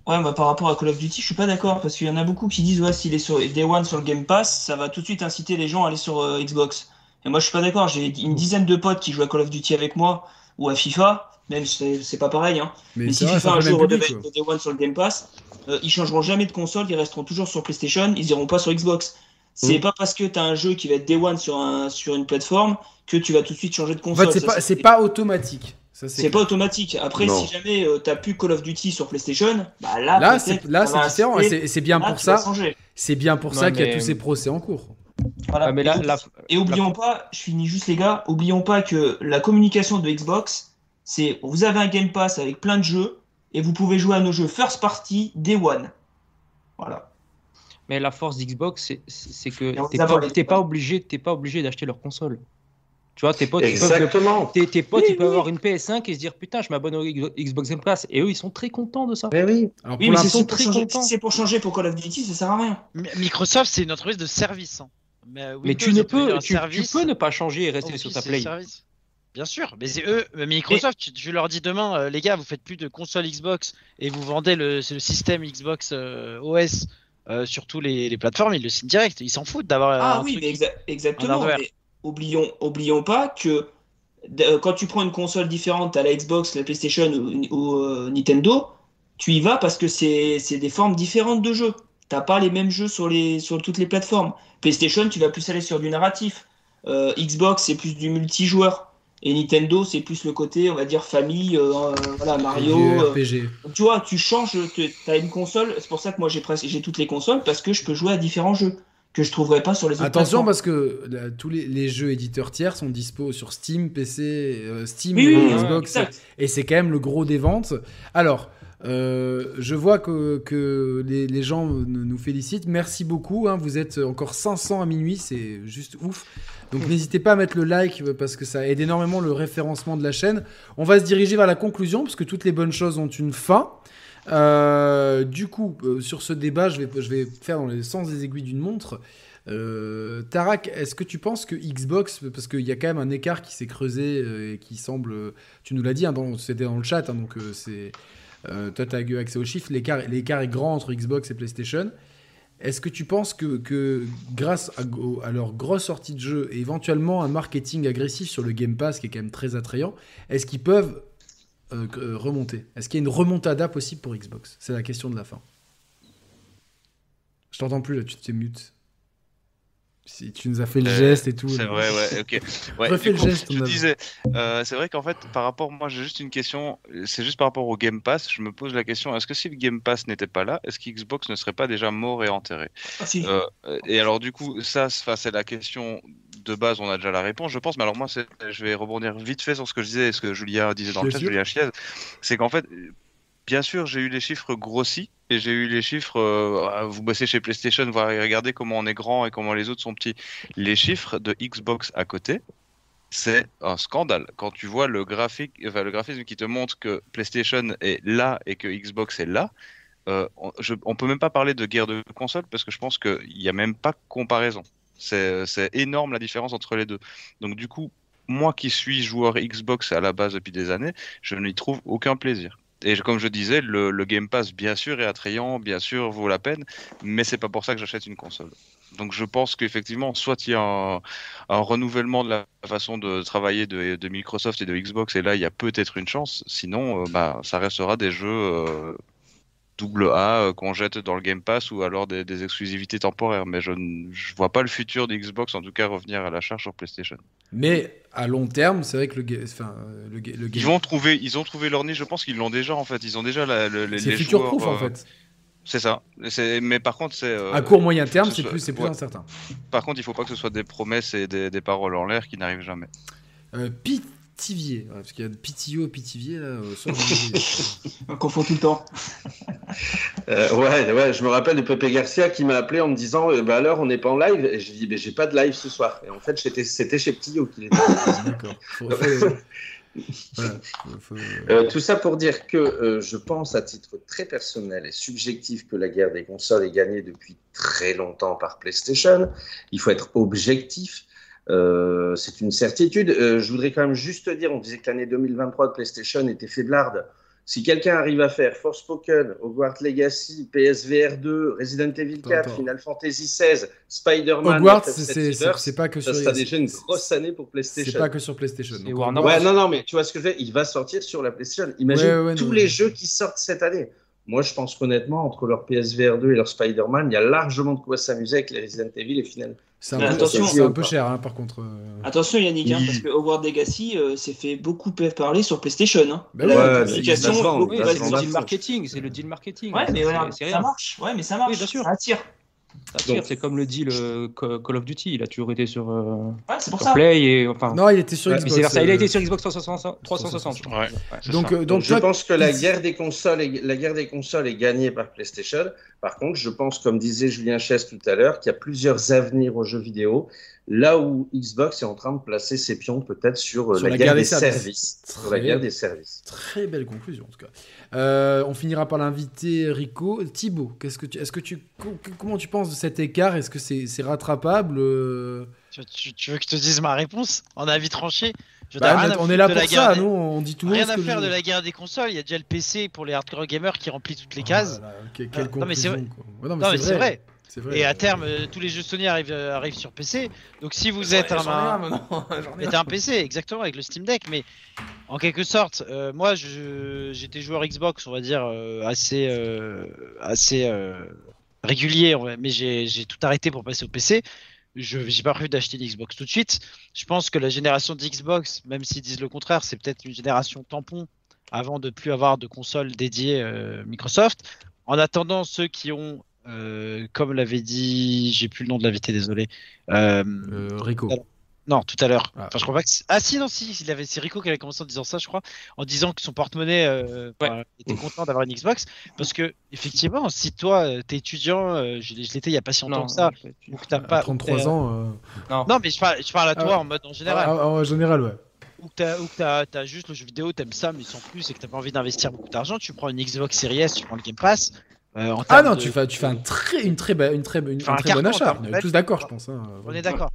K: Ouais, bah, par rapport à Call of Duty, je suis pas d'accord parce qu'il y en a beaucoup qui disent ouais, s'il est sur Day One sur le Game Pass, ça va tout de suite inciter les gens à aller sur euh, Xbox. Et moi, je suis pas d'accord. J'ai une dizaine de potes qui jouent à Call of Duty avec moi ou à FIFA, même si c'est pas pareil. Hein.
A: Mais,
K: si
A: vrai,
K: FIFA
A: un
K: jour devait être Day One sur le Game Pass, euh, ils changeront jamais de console, ils resteront toujours sur PlayStation, ils iront pas sur Xbox. C'est
B: Mm.
K: pas parce que tu as un jeu qui va être Day One sur, un, sur une plateforme que tu vas tout de suite changer de
A: En
K: console.
A: fait, c'est
K: Ça,
A: pas, c'est pas automatique. Ça,
K: c'est pas automatique. Après,
B: Non.
K: si jamais tu t'as plus Call of Duty sur PlayStation, bah là,
A: Là, c'est différent. C'est- c'est bien
K: là,
A: pour ça.
K: changer.
A: C'est bien pour
N: Non,
A: ça qu'il y a tous ces procès en cours.
K: Voilà.
N: Ah, mais là,
K: et,
N: la-
K: et oublions pas, je finis juste les gars, oublions pas que la communication de Xbox, c'est vous avez un Game Pass avec plein de jeux et vous pouvez jouer à nos jeux first party day one. Voilà.
N: Mais la force d'Xbox, c'est- que t'es pas, pas obligé, t'es pas obligé d'acheter leur console. Tu vois, tes potes, ils peuvent- tes, tes potes,
B: Oui,
N: ils peuvent
B: oui.
N: avoir une PS5 et se dire putain, je m'abonne au Xbox Game Pass. Et eux, ils sont très contents de ça.
B: Mais oui.
A: Alors,
K: Oui,
A: pour
K: mais c'est pour,
N: très
K: changer-
N: content.
K: si c'est pour changer pour Call of Duty, ça sert à rien.
H: Mi- Microsoft, c'est une entreprise de service. hein. Mais, euh,
N: Mais tu ne peux, tu, tu peux ne pas changer et rester sur ta Play.
H: service. Bien sûr, mais c'est eux, mais Microsoft, tu, tu leur dis demain, euh, les gars, vous faites plus de console Xbox et vous vendez le système Xbox euh, OS euh, sur tous les, les plateformes, ils le signent direct. Ils s'en foutent d'avoir
K: Ah
H: un
K: oui,
H: truc
K: mais exa- exactement. Mais oublions, oublions pas que euh, quand tu prends une console différente, à la Xbox, la PlayStation ou, ou, euh, Nintendo, tu y vas parce que c'est des formes différentes de jeux. T'as pas les mêmes jeux sur, les, sur toutes les plateformes. PlayStation, tu vas plus aller sur du narratif. Xbox, c'est plus du multijoueur. Et Nintendo, c'est plus le côté, on va dire, famille, euh, euh, voilà, Mario. euh,
A: RPG.
K: tu vois, tu changes, tu as une console, c'est pour ça que moi j'ai presque j'ai toutes les consoles parce que je peux jouer à différents jeux que je trouverais pas sur les autres
A: Attention
K: plateformes.
A: parce que là, tous les, les jeux éditeurs tiers sont dispo sur Steam, PC, euh, Steam,
K: Oui, oui,
A: Xbox,
K: exact.
A: et c'est quand même le gros des ventes. Alors, euh, je vois que, que les, les gens nous félicitent. Merci beaucoup. hein, vous êtes encore 500 à minuit, c'est juste ouf. Donc n'hésitez pas à mettre le like parce que ça aide énormément le référencement de la chaîne. On va se diriger vers la conclusion parce que toutes les bonnes choses ont une fin. Euh, du coup, euh, sur ce débat, je vais, je vais faire dans les sens des aiguilles d'une montre. Euh, Tarak, est-ce que tu penses que Xbox, parce qu'il y a quand même un écart qui s'est creusé et qui semble, tu nous l'as dit, hein, c'était dans le chat, hein, donc c'est, euh, toi tu as eu accès aux chiffres, l'écart, est grand entre Xbox et PlayStation. Est-ce que tu penses que, grâce à, leur grosse sortie de jeu et éventuellement un marketing agressif sur le Game Pass qui est quand même très attrayant, est-ce qu'ils peuvent euh, euh, remonter? Est-ce qu'il y a une remontada possible pour Xbox? C'est la question de la fin. Je t'entends plus là, tu te mute. Si tu nous as fait le
C: Euh,
A: geste et tout.
C: C'est
A: là.
C: vrai, ouais, ok. Ouais,
A: Refais
C: du
A: le
C: coup,
A: geste,
C: je disais, euh, c'est vrai qu'en fait, par rapport, moi j'ai juste une question, c'est juste par rapport au Game Pass, je me pose la question, est-ce que si le Game Pass n'était pas là, est-ce qu'Xbox ne serait pas déjà mort et enterré?
K: Ah, si.
C: Euh, Et alors du coup, ça, c'est la question de base, on a déjà la réponse, je pense, mais alors moi, je vais rebondir vite fait sur ce que je disais, et ce que Julia disait dans le chat. Julia Chiez, c'est qu'en fait, Bien sûr, j'ai eu les chiffres grossis et j'ai eu les chiffres. euh, vous bossez chez PlayStation, vous regardez comment on est grand et comment les autres sont petits. Les chiffres de Xbox à côté, c'est un scandale. Quand tu vois le graphique, enfin, le graphisme qui te montre que PlayStation est là et que Xbox est là, euh, on, on peut même pas parler de guerre de console parce que je pense qu'il n'y a même pas comparaison. C'est énorme la différence entre les deux. Donc du coup, moi qui suis joueur Xbox à la base depuis des années, je n'y trouve aucun plaisir. Et comme je disais, le, Game Pass, bien sûr, est attrayant, bien sûr, vaut la peine, mais c'est pas pour ça que j'achète une console. Donc je pense qu'effectivement, soit il y a un, renouvellement de la façon de travailler de, de Microsoft et de Xbox, et là il y a peut-être une chance, sinon euh, bah, ça restera des jeux euh, double A euh, qu'on jette dans le Game Pass ou alors des, des exclusivités temporaires, mais je ne je vois pas le futur de Xbox en tout cas revenir à la charge sur PlayStation.
A: Mais à long terme, c'est vrai que le, enfin, le,
C: Ils
A: Game
C: vont trouver, ils ont trouvé leur niche, je pense qu'ils l'ont déjà en fait, ils ont déjà la, le- les
A: future
C: joueurs,
A: proof, en
C: euh,
A: fait.
C: C'est ça. Mais par contre, c'est. euh,
A: À court, moyen terme, c'est
C: soit-
A: plus- c'est plus incertain.
C: Par contre, il faut pas que ce soit des promesses et des, des paroles en l'air qui n'arrivent jamais.
A: Euh, Pitivier, ouais, parce qu'il y a Pitio, Pitivier là. euh,
K: On confond tout le temps.
B: Euh, ouais, ouais, je me rappelle de Pepe Garcia qui m'a appelé en me disant bah alors on n'est pas en live et je lui dis mais j'ai pas de live ce soir et en fait c'était chez Ptio qu'il était.
A: D'accord. Voilà,
B: Euh, tout ça pour dire que euh, je pense à titre très personnel et subjectif que la guerre des consoles est gagnée depuis très longtemps par PlayStation. Il faut être objectif. Euh, c'est une certitude. Euh, je voudrais quand même juste dire, on disait que l'année 2023 de PlayStation était faiblarde. Si quelqu'un arrive à faire Forspoken, Hogwarts Legacy, PSVR 2, Resident Evil 4,
A: Attends.
B: Final Fantasy 16, Spider-Man,
A: Hogwarts,
B: FF7
A: c'est- pas que
B: ça
A: sur-
B: sera déjà une grosse année pour PlayStation.
A: C'est pas que sur PlayStation. donc
N: Warner
B: Ouais, non, non, mais tu vois ce que je veux dire Il va sortir sur la PlayStation. Imagine
A: Ouais, ouais,
B: tous
A: non,
B: les jeux qui sortent cette année. Moi, je pense qu'honnêtement, entre leur PSVR 2 et leur Spider-Man, il y a largement de quoi s'amuser avec les Resident Evil et Final.
A: C'est un,
K: Mais
A: peu-
K: attention,
A: c'est un peu cher, hein, par contre. euh.
K: Attention Yannick, hein,
B: Oui.
K: parce que Hogwarts Legacy euh, s'est fait beaucoup parler sur PlayStation. Hein.
A: Bah
K: La
A: ouais,
B: mais va se
N: c'est le deal marketing, c'est le deal marketing.
K: Ouais, mais voilà,
N: c'est
K: ça marche. Ouais, mais ça marche.
N: Oui, bien sûr.
K: Ça attire.
N: Ça tire,
B: Donc-
N: c'est comme le dit le Call of Duty, il a toujours été sur, euh,
K: Ouais, c'est pour
N: sur
K: ça.
N: Play et enfin.
A: Non, il était sur
N: Ouais,
A: Xbox.
N: Il a
A: euh,
N: été sur Xbox 360. 360 je crois.
C: Ouais, c'est
A: Donc,
C: ça.
A: euh,
B: Donc,
A: donc
B: je
A: toi,
B: pense que la guerre des consoles est, la guerre des consoles est gagnée par PlayStation. Par contre, je pense, comme disait Julien Chess tout à l'heure, qu'il y a plusieurs avenirs aux jeux vidéo. Là où Xbox est en train de placer ses pions peut-être sur, euh,
A: Sur
B: la, guerre des services. Sur la
A: Très
B: guerre
A: bien.
B: des services.
A: Très belle conclusion en tout cas. Euh, on finira par l'inviter Rico. Thibaut, qu'est-ce que tu, est-ce que tu, co- comment tu penses de cet écart? Est-ce que c'est, rattrapable euh?
H: Tu, tu- tu veux que je te dise ma réponse? En avis tranché? Je
A: Bah,
H: rien
A: On est là pour
H: la
A: ça,
H: guerre des-
A: nous on dit tout
H: Rien
A: ce
H: à
A: que
H: faire de la guerre des consoles, il y a déjà le PC pour les hardcore gamers qui remplit toutes les cases.
A: Ah, quelle
H: non, mais c'est vrai.
A: conclusion, quoi. Ouais, non, mais
H: Non,
A: c'est
H: mais c'est
A: vrai.
H: vrai.
A: Vrai.
H: Et à terme, euh, tous les jeux Sony arrivent, euh, arrivent sur PC. Donc si vous êtes un, PC, exactement, avec le Steam Deck. Mais en quelque sorte, euh, moi, j'étais joueur Xbox, on va dire, euh, assez, euh, assez euh, régulier, mais j'ai tout arrêté pour passer au PC. Je j'ai pas prévu d'acheter une Xbox tout de suite. Je pense que la génération d'Xbox, même s'ils disent le contraire, c'est peut-être une génération tampon avant de plus avoir de console dédiée euh, Microsoft. En attendant, ceux qui ont, euh, comme l'avait dit, j'ai plus le nom de l'invité, désolé. Euh,
A: Euh, Rico.
H: non, tout à l'heure.
A: Ah.
H: Enfin, je crois pas que Ah si, non, si, il avait... c'est Rico qui avait commencé en disant ça, je crois, en disant que son porte-monnaie euh, était content d'avoir une Xbox, parce que effectivement, si toi, t'es étudiant, euh, je, l'étais il y a pas si longtemps
N: Non,
H: que ça, ou que t'as pas,
A: 33
H: ou que t'as-
A: ans. euh,
N: Non.
H: Non, mais je parle, je parle à
A: Ah
H: toi
A: ouais.
H: en mode en général.
A: ah, ah, en général, ouais.
H: Ou que t'as, ou que t'as, t'as juste le jeu vidéo, t'aimes ça, mais sans plus, et que t'as pas envie d'investir beaucoup d'argent, tu prends une Xbox Series S, tu prends le Game Pass. Euh, en
A: Ah non,
H: de-
A: tu fais, tu fais un très, une très, une très, une,
H: Enfin,
A: un
H: un
A: très bon
H: carton en
A: achat. On est tous d'accord, je pense. hein.
H: On est d'accord.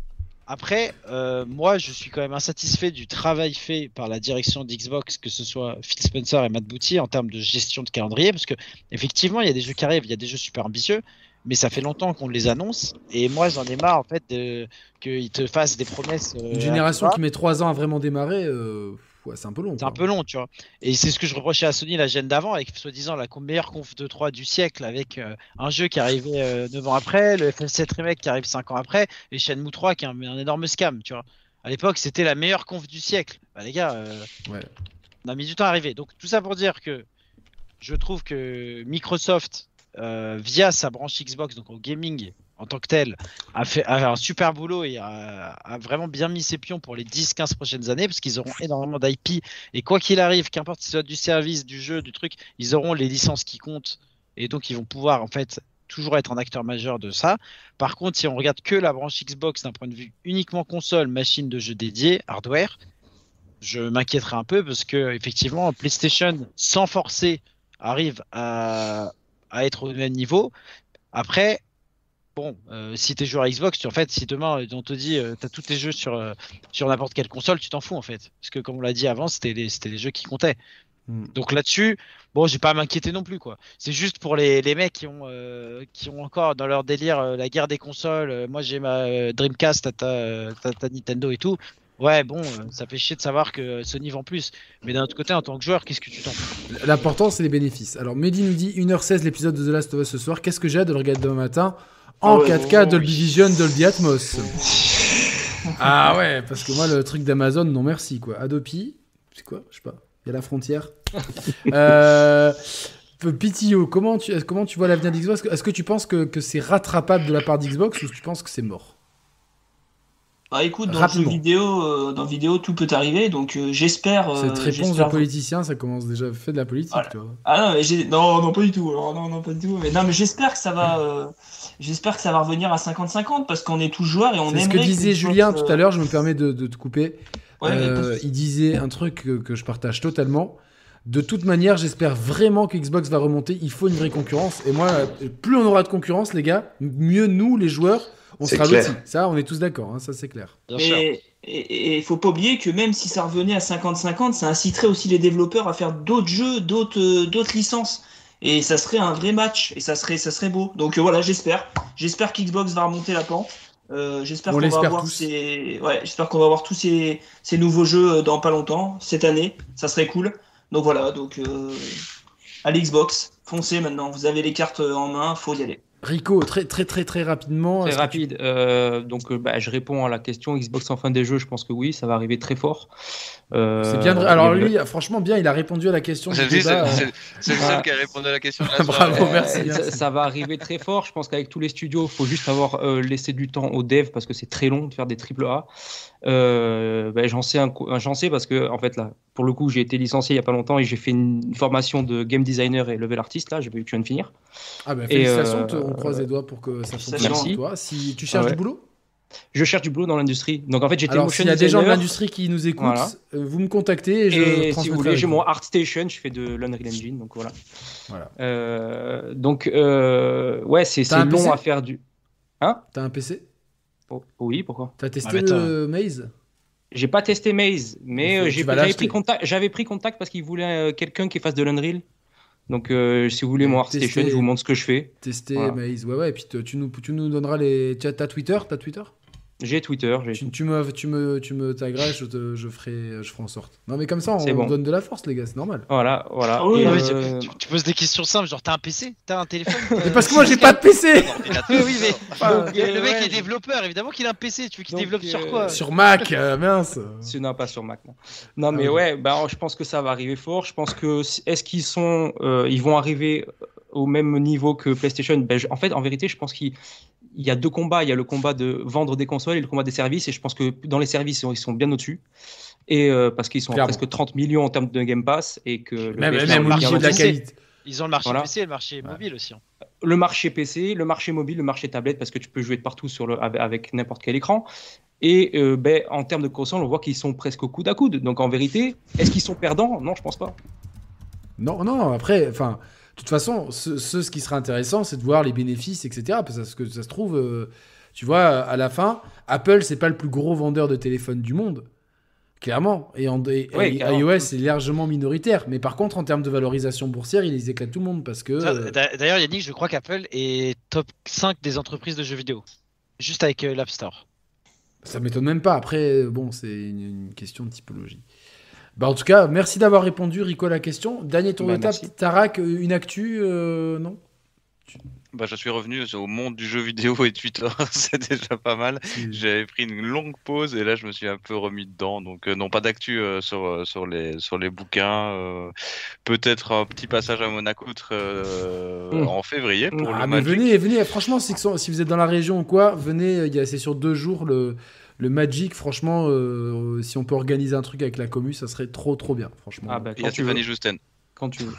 H: Après, euh, moi, je suis quand même insatisfait du travail fait par la direction d'Xbox, que ce soit Phil Spencer et Matt Booty, en termes de gestion de calendrier, parce que effectivement, il y a des jeux qui arrivent, il y a des jeux super ambitieux, mais ça fait longtemps qu'on les annonce, et moi, j'en ai marre en fait qu'ils te fassent des promesses. euh,
A: Une génération qui met 3 ans à vraiment démarrer, euh, ouais, c'est un peu long.
H: c'est un peu long, tu vois. Et c'est ce que je reprochais à Sony la gêne d'avant, avec soi-disant la meilleure conf de 3 du siècle, avec euh, un jeu qui arrivait 9 ans après, le FF7 Remake qui arrive 5 ans après, et Shenmue 3 qui est un, un énorme scam, tu vois. À l'époque, c'était la meilleure conf du siècle. Bah, les gars, euh,
A: Ouais.
H: on a mis du temps à arriver. Donc, tout ça pour dire que je trouve que Microsoft, euh, via sa branche Xbox, donc au gaming en tant que tel, a fait a un super boulot et a, vraiment bien mis ses pions pour les 10-15 prochaines années parce qu'ils auront énormément d'IP et quoi qu'il arrive, qu'importe si ce soit du service, du jeu, du truc, ils auront les licences qui comptent et donc ils vont pouvoir en fait toujours être un acteur majeur de ça. Par contre, si on regarde que la branche Xbox d'un point de vue uniquement console, machine de jeu dédiée, hardware, je m'inquiéterais un peu parce que effectivement PlayStation sans forcer arrive à être au même niveau. Après, bon, euh, si t'es joueur Xbox, tu, en fait, si demain euh, on te dit euh, t'as tous tes jeux sur euh, sur n'importe quelle console, tu t'en fous en fait, parce que comme on l'a dit avant, c'était les les jeux qui comptaient.
A: Mm.
H: Donc là-dessus, bon, j'ai pas à m'inquiéter non plus quoi. C'est juste pour les, les mecs qui ont euh, qui ont encore dans leur délire la guerre des consoles. moi j'ai ma Dreamcast, t'as ta, t'as ta Nintendo et tout. Ouais, bon, ça fait chier de savoir que Sony vend plus. Mais d'un autre côté, en tant que joueur, qu'est-ce que tu t'en fous?
A: L'important, c'est les bénéfices. Alors, Mehdi nous dit 1h16 l'épisode de The Last of Us ce soir. Qu'est-ce que j'ai hâte de le regarder demain matin? En
K: Ah ouais,
A: 4K
K: oh,
A: Dolby Vision, Dolby Atmos Ah ouais, parce que moi, le truc d'Amazon, non merci quoi. Adopi, c'est quoi? Je sais pas. Il y a la frontière. euh, PTO, comment tu, comment tu vois l'avenir d'Xbox? Est-ce que tu penses que, que c'est rattrapable de la part d'Xbox ou tu penses que c'est mort?
K: Bah écoute, dans le jeu
A: Rapidement.
K: vidéo, euh, dans vidéo, tout peut arriver, donc euh, j'espère. euh,
A: Cette réponse de politicien, ça commence déjà fait de la politique, tu vois.
K: Ah non, mais j'ai- non, non, pas du tout. Alors, non, non, pas du tout. Mais non, mais j'espère que ça va, euh, j'espère que ça va revenir à 50-50 parce qu'on est tous joueurs et on
A: C'est ce
K: aimerait.
A: que disait Julien
K: euh,
A: tout à l'heure, je me permets de, de te couper.
K: Ouais, mais
A: Euh, il disait un truc que, que je partage totalement. De toute manière, j'espère vraiment que Xbox va remonter. Il faut une vraie concurrence. Et moi, euh, plus on aura de concurrence, les gars, mieux nous, les joueurs, on sera lotis. Ça, on est tous d'accord. hein, ça, c'est clair.
K: Et il faut pas oublier que même si ça revenait à 50-50, ça inciterait aussi les développeurs à faire d'autres jeux, d'autres euh, d'autres licences. Et ça serait un vrai match et ça serait, ça serait beau. Donc euh, voilà, j'espère. J'espère qu'Xbox va remonter la pente. Euh, j'espère
A: On
K: qu'on va avoir
A: tous.
K: ces, ouais, j'espère qu'on va avoir tous ces, ces nouveaux jeux euh, dans pas longtemps, cette année. Ça serait cool. Donc voilà, donc euh, à l'Xbox, foncez maintenant. Vous avez les cartes en main, faut y aller.
A: Rico, très très très très rapidement.
N: Très
A: tu-
N: rapide. Euh, donc, euh, bah, je réponds à la question Xbox en fin des jeux. Je pense que oui, ça va arriver très fort. Euh,
A: C'est bien. de- Alors lui, franchement bien, il a répondu à la question.
C: C'est
A: du
C: lui,
A: débat,
C: c'est- le
N: Ah.
C: seul qui a répondu à la question. de la
A: Bravo,
C: soirée.
A: merci.
N: Euh, ça, ça va arriver très fort. Je pense qu'avec tous les studios, il faut juste avoir euh, laissé du temps aux devs parce que c'est très long de faire des triple A. Euh, ben, j'en sais j'en sais parce que en fait là, pour le coup, j'ai été licencié il y a pas longtemps et j'ai fait une formation de game designer et level artist là. Je viens de finir.
A: Ah
N: Et,
A: félicitations,
N: euh,
A: te- on croise les doigts pour que ça fonctionne
N: Merci.
A: pour toi. Si tu cherches
N: Ah ouais.
A: du boulot?
N: Je cherche du boulot dans l'industrie. Donc en fait, j'étais motion
A: s'il y a des gens de l'industrie qui nous écoutent,
N: Voilà.
A: euh, vous me contactez et je
N: Et si vous voulez, j'ai mon ArtStation, je fais de l'Unreal Engine, donc voilà.
A: Voilà.
N: Euh, donc euh, ouais, c'est long à faire du. Hein?
A: T'as un PC
N: Oh, Oui, pourquoi
A: T'as testé
H: Ah,
A: le Maze
N: J'ai pas testé Maze, mais euh, j'avais pris contact. J'avais pris contact parce qu'il voulait euh, quelqu'un qui fasse de l'Unreal. Donc euh, si vous voulez mon ArtStation, je vous montre ce que je fais.
A: Tester
N: Voilà.
A: Maze. Ouais ouais. Et puis te- tu nous tu nous donneras les. Tu as t'as Twitter T'as Twitter?
N: J'ai Twitter, j'ai
A: tu, tu me tu me tu me tagueras, je te- je ferai je ferai en sorte. Non mais comme ça on
N: bon.
A: donne de la force les gars, c'est normal.
N: Voilà, voilà.
K: Ah oui,
H: mais
N: euh,
H: tu, poses des questions simples, genre t'as un PC, t'as un téléphone?
A: Mais parce que moi j'ai pas de PC.
H: Oui, oui, mais
N: Enfin,
H: le
N: euh,
H: mec
N: ouais,
H: est développeur, évidemment qu'il a un PC. Tu veux qu'il développe sur
N: euh,
H: quoi?
A: Sur Mac, euh, mince.
N: C'est- Non, pas sur Mac. Non, non mais
A: Ah, ok.
N: ouais, bah, je pense que ça va arriver fort. Je pense que est-ce qu'ils sont, euh, ils vont arriver au même niveau que PlayStation Ben, je- En fait, en vérité, je pense qu'il il y a deux combats. Il y a le combat de vendre des consoles et le combat des services. Et je pense que dans les services, ils sont, bien au-dessus. Et euh, parce qu'ils sont à presque 30 millions en termes de Game Pass et que le,
A: Même,
N: PS4
A: même niveau de la qualité.
H: Ils ont le marché
N: Voilà.
H: PC et le marché mobile aussi. hein.
N: le marché PC, le marché mobile, le marché tablette, parce que tu peux jouer de partout sur le, avec, avec n'importe quel écran. Et euh, ben, en termes de console, on voit qu'ils sont presque au coude à coude. Donc en vérité, est-ce qu'ils sont perdants? Non, je pense pas.
A: Non, non, après, enfin, de toute façon, ce, ce, ce qui sera intéressant, c'est de voir les bénéfices, etc. Parce que ça se trouve, euh, tu vois, à la fin, Apple, c'est pas le plus gros vendeur de téléphones du monde. Clairement. Et, en, et-
N: Ouais,
A: et
N: carrément.
A: iOS est largement minoritaire. Mais par contre, en termes de valorisation boursière, ils éclatent tout le monde parce que. Euh,
H: D'ailleurs, Yannick, je crois qu'Apple est top 5 des entreprises de jeux vidéo. Juste avec euh, l'App Store.
A: Ça m'étonne même pas. Après, bon, c'est une, une question de typologie. Bah, en tout cas, merci d'avoir répondu, Rico, à la question. Dernier tour
N: Bah,
A: de table.
N: merci.
A: Tarak, euh, une actu euh, Non?
C: Bah, je suis revenu au monde du jeu vidéo et Twitter, c'est déjà pas mal. J'avais pris une longue pause et là je me suis un peu remis dedans. Donc euh, non, pas d'actu euh, sur, euh, sur, les, sur les bouquins. euh, Peut-être un petit passage à Monaco euh,
N: Mm.
C: en février pour
A: Ah,
C: le
A: mais
C: Magic.
A: venez, venez. Franchement, so- si vous êtes dans la région ou quoi, venez. euh, il y a- C'est sur deux jours le, le Magic. Franchement, euh, si on peut organiser un truc avec la commu, ça serait trop, trop bien. Franchement.
N: Ah, bah,
C: Il y a
N: quand tu veux.
C: Justen.
N: Quand tu veux.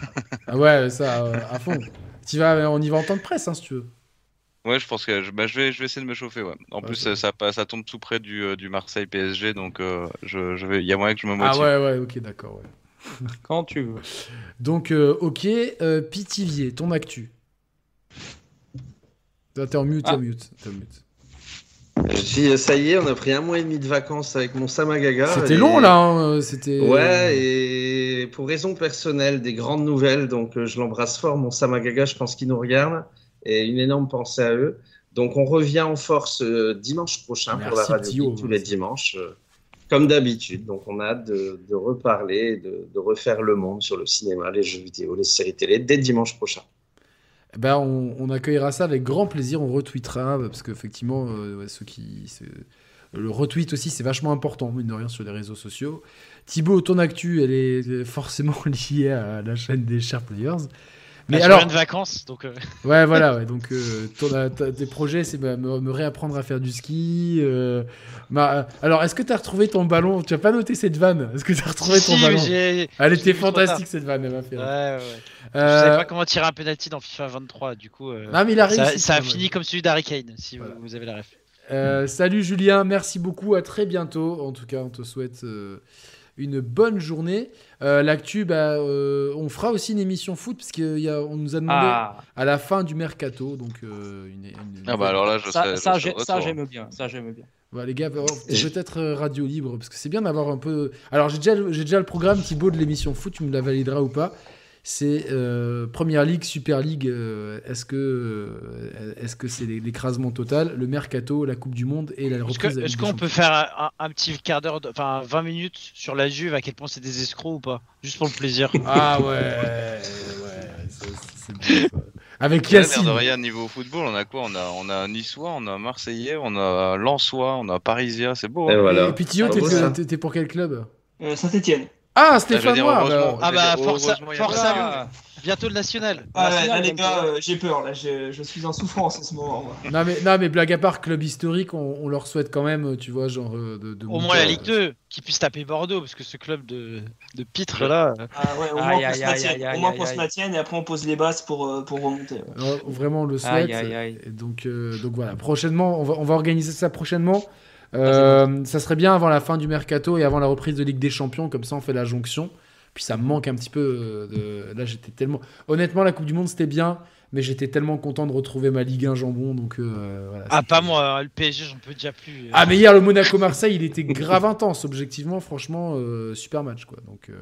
A: Ah ouais, ça, euh, à fond. Tu vas, on y va en temps de presse, hein, si tu veux.
C: Ouais, je pense que je, bah, je, vais, je vais essayer de me chauffer. Ouais. En
A: Ouais,
C: plus, ça, ça, ça tombe tout près du, euh, du Marseille PSG, donc euh, je, je vais, il y a moyen que je me
A: Ah
C: motive.
A: ouais, ouais, ok, d'accord. Ouais.
N: Quand tu veux.
A: Donc, euh, ok. Euh, Pitivier, ton actu. Ah, T'es en mute, t'es en
N: Ah.
A: mute. t'es en mute.
B: Je dis, ça y est, on a pris un mois et demi de vacances avec mon Samagaga.
A: C'était
B: et-
A: long là, hein, euh, c'était.
B: Ouais, et pour raison personnelle, des grandes nouvelles, donc euh, je l'embrasse fort, mon Samagaga, je pense qu'il nous regarde, et une énorme pensée à eux. Donc on revient en force euh, dimanche prochain pour la radio tous les dimanches, euh, comme d'habitude. Donc on a hâte de, de reparler, de, de refaire le monde sur le cinéma, les jeux vidéo, les séries télé, dès dimanche prochain.
A: Eh Ben, on, accueillera ça avec grand plaisir, on retweetera, parce qu'effectivement, euh, ouais, ceux qui. Le retweet aussi, c'est vachement important, mine de rien, sur les réseaux sociaux. Thibaut, ton actu, elle est forcément liée à la chaîne des Sharp Players. Mais
H: je
A: alors.
H: reviens de vacances, donc. euh,
A: Ouais, voilà, ouais, donc euh, ton- euh, tes projets, c'est bah, me, me réapprendre à faire du ski. euh, alors, est-ce que tu as retrouvé ton ballon? Tu as pas noté cette vanne? Est-ce que tu as retrouvé
H: Si,
A: ton ballon? Elle était fantastique cette vanne, elle m'a fait
H: Ouais, ouais, Je savais pas comment tirer un penalty dans FIFA 23, du coup. euh,
A: Ah, mais il a
H: ça,
A: réussi,
H: ça a fini comme celui d'Harry Kane, si vous, vous avez la ref.
A: Salut Julien, merci beaucoup, à très bientôt. En tout cas, on te souhaite une bonne journée. Euh, L'actu, bah, euh, on fera aussi une émission foot parce qu'on nous a demandé
N: Ah.
A: à la fin du mercato. Donc, euh, une, une-
C: Ah bah alors là, je
N: Ça, j'aime bien. Ça, j'aime bien.
A: Voilà, les gars, oh, peut-être euh, radio libre, parce que c'est bien d'avoir un peu. Alors, j'ai déjà, j'ai déjà le programme Thibaut de l'émission foot, tu me la valideras ou pas. C'est euh, Première Ligue, Super League. euh, est-ce que euh, est-ce que c'est l'écrasement total, le mercato, la Coupe du Monde et la
H: Est-ce
A: reprise de
H: est-ce qu'on peut faire un, un petit quart d'heure, de- enfin 20 minutes sur la Juve, à quel point c'est des escrocs ou pas? Juste pour le plaisir.
A: Ah ouais, ouais, c'est- c'est bien ça. Avec
C: de
A: Yacine.
C: rien, niveau football, on a quoi? On a, on a un Niçois, on a un Marseillais, on a un Lensois, on a un Parisien, c'est beau. hein.
A: Et puis Thio,
K: Ah,
A: t'es pour quel club?
K: Euh, Saint-Etienne.
A: Ah,
C: veux
A: Stéphane.
H: Ah bah,
C: dire,
H: force,
C: heureusement, il y a
H: force
C: pas-
H: à lui. Bientôt le national.
K: Ah, ouais, là, les gars, euh, j'ai peur. Là, je, je suis en souffrance en ce moment. moi.
A: Non mais, non mais blague à part, club historique, on, on leur souhaite quand même, tu vois, genre euh, de, de
H: Au moins la
A: euh,
H: Ligue 2, qui puisse taper Bordeaux, parce que ce club de, de pitre là. euh,
K: Ah ouais, au moins
N: Aïe,
K: qu'on se maintienne. et après on pose les bases pour, euh, pour remonter. ouais.
A: euh, vraiment on le souhaite.
N: Aïe, aïe, aïe.
A: Et donc, euh, donc voilà, prochainement, on va, on va organiser ça prochainement. Euh, ça serait bien avant la fin du mercato et avant la reprise de Ligue des Champions, comme ça on fait la jonction. Puis ça me manque un petit peu euh, de. Là j'étais tellement. Honnêtement, la Coupe du Monde c'était bien, mais j'étais tellement content de retrouver ma Ligue 1 jambon, donc euh, voilà.
H: Ah, pas moi, le PSG, j'en peux déjà plus. euh.
A: Ah mais hier le Monaco-Marseille il était grave intense, objectivement, franchement, euh, super match quoi. Donc, euh,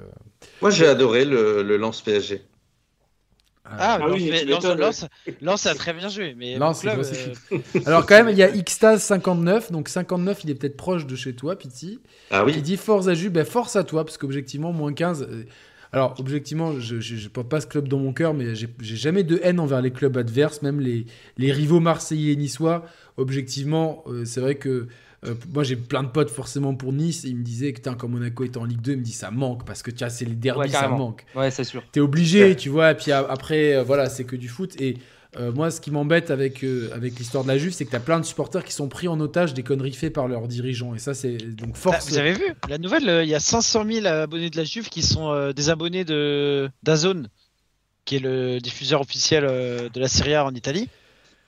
B: Moi, j'ai adoré le, le lance PSG.
H: Ah,
K: Ah oui,
H: Lens- Lens a très bien joué, mais
A: c'est
H: club, euh.
A: Alors quand même, il y a Xtaz59, donc 59, il est peut-être proche de chez toi, Piti.
B: Ah
A: Qui
B: oui.
A: dit force à Jules, ben force à toi, parce qu'objectivement, moins 15. euh, Alors, objectivement, je ne porte pas ce club dans mon cœur, mais j'ai j'ai jamais de haine envers les clubs adverses, même les, les rivaux marseillais et niçois. Objectivement, euh, c'est vrai que euh, moi j'ai plein de potes forcément pour Nice, et ils me disaient que quand Monaco est en Ligue 2, ils me disent ça manque, parce que tiens, c'est les derbys,
N: Ouais,
A: ça manque.
N: Ouais, c'est sûr.
A: T'es obligé, tu vois, et puis après, euh, voilà, c'est que du foot. Et euh, moi, ce qui m'embête avec, euh, avec l'histoire de la Juve, c'est que t'as plein de supporters qui sont pris en otage des conneries faites par leurs dirigeants. Et ça, c'est donc
H: Ah,
A: force.
H: Vous avez vu la nouvelle euh, Il y a 500 000 abonnés de la Juve qui sont euh, des abonnés de d'Azone, qui est le diffuseur officiel euh, de la Serie A en Italie.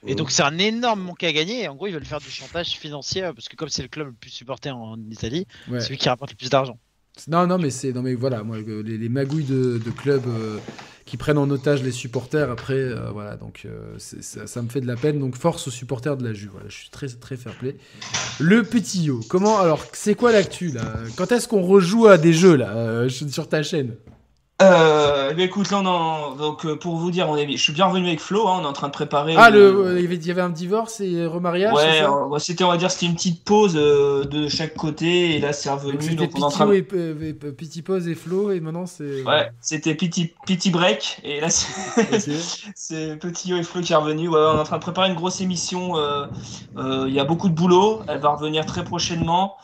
H: Et donc c'est un énorme manque à gagner. Et en gros, ils veulent faire du chantage financier parce que comme c'est le club le plus supporté en Italie,
A: Ouais.
H: c'est lui qui rapporte le plus d'argent.
A: Non, non, mais c'est. Non, mais voilà, moi, euh, les, les magouilles de, de clubs euh, qui prennent en otage les supporters, après, euh, voilà, donc euh, ça, ça me fait de la peine. Donc, force aux supporters de la Juve. Voilà, je suis très, très fair play. Le petit yo, comment. Alors, c'est quoi l'actu, là? Quand est-ce qu'on rejoue à des jeux, là, euh, sur ta chaîne?
K: Euh, bien, écoute, là, on en... donc, euh, pour vous dire, on est... je suis bien revenu avec Flo, hein, on est en train de préparer.
A: Ah,
K: le-
A: euh, il y avait- un divorce et remariage c'est
K: Ouais, euh, c'était, on va dire, c'était une petite pause euh, de chaque côté, et là, c'est revenu. Donc, on est en train
A: et, euh, Petit Pose et Flo, et maintenant c'est.
K: Ouais, c'était petit, petit break, et là, c'est c'est Petit Yo et Flo qui est revenu. Ouais, on est en train de préparer une grosse émission. euh, euh, Il y a beaucoup de boulot, elle va revenir très prochainement.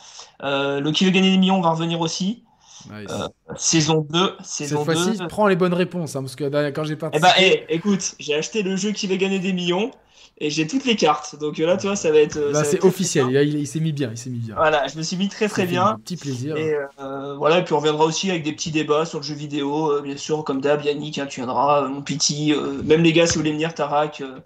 K: Euh, le qui veut gagner des millions va revenir aussi.
A: Nice.
K: Saison 2. Saison
A: Cette
K: 2.
A: fois-ci, prends les bonnes réponses, hein, parce que quand j'ai
K: Eh
A: participé.
K: ben, eh, écoute, j'ai acheté le jeu qui va gagner des millions et j'ai toutes les cartes. Donc euh, là, tu vois, ça va être. Va
A: c'est officiel. Il, il- il s'est mis bien. Il s'est mis bien.
K: Voilà, je me suis mis très très bien.
A: un Petit plaisir.
K: Et euh, voilà, et puis on reviendra aussi avec des petits débats sur le jeu vidéo, euh, bien sûr, comme d'hab, Yannick, hein, tu viendras, euh, mon petit, euh, même les gars, si vous voulez venir, Tarak, euh,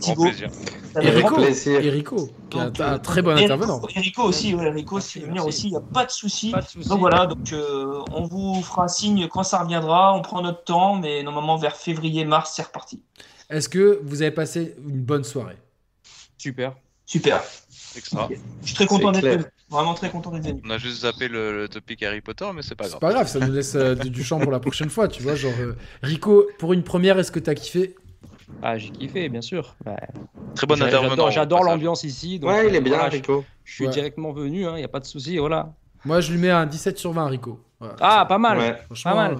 K: Thibaut.
C: grand plaisir.
K: Ça va
A: Et
K: être
A: Rico,
K: grand plaisir.
A: et Rico, qui est un, très bon intervenant.
K: Rico, et Rico aussi, ouais, Rico, si tu veux venir aussi, il n'y a pas de souci. Donc voilà, donc euh, on vous fera signe quand ça reviendra, on prend notre temps, mais normalement vers février-mars, c'est reparti.
A: Est-ce que vous avez passé une bonne soirée?
N: Super.
K: Super.
C: Extra.
K: Je suis très content
C: C'est
K: d'être venu. Vraiment très content d'être venu.
C: On a juste zappé le, le topic Harry Potter, mais c'est pas
A: C'est
C: grave.
A: pas grave, ça nous laisse euh, du du champ pour la prochaine fois, tu vois. Genre, euh, Rico, pour une première, est-ce que t'as kiffé?
N: Ah, j'ai kiffé, bien sûr.
C: Très bon
N: j'a-
C: intervenant,
N: J'adore, l'ambiance ici. donc,
B: Ouais, il est
N: euh,
B: bien,
N: voilà,
B: Rico.
N: Je suis
A: Ouais.
N: directement venu, il n'y a pas de souci, voilà.
A: Moi, je lui mets un 17 sur 20, Rico. Voilà.
N: Ah, pas mal.
B: Ouais.
A: Franchement,
N: Pas mal.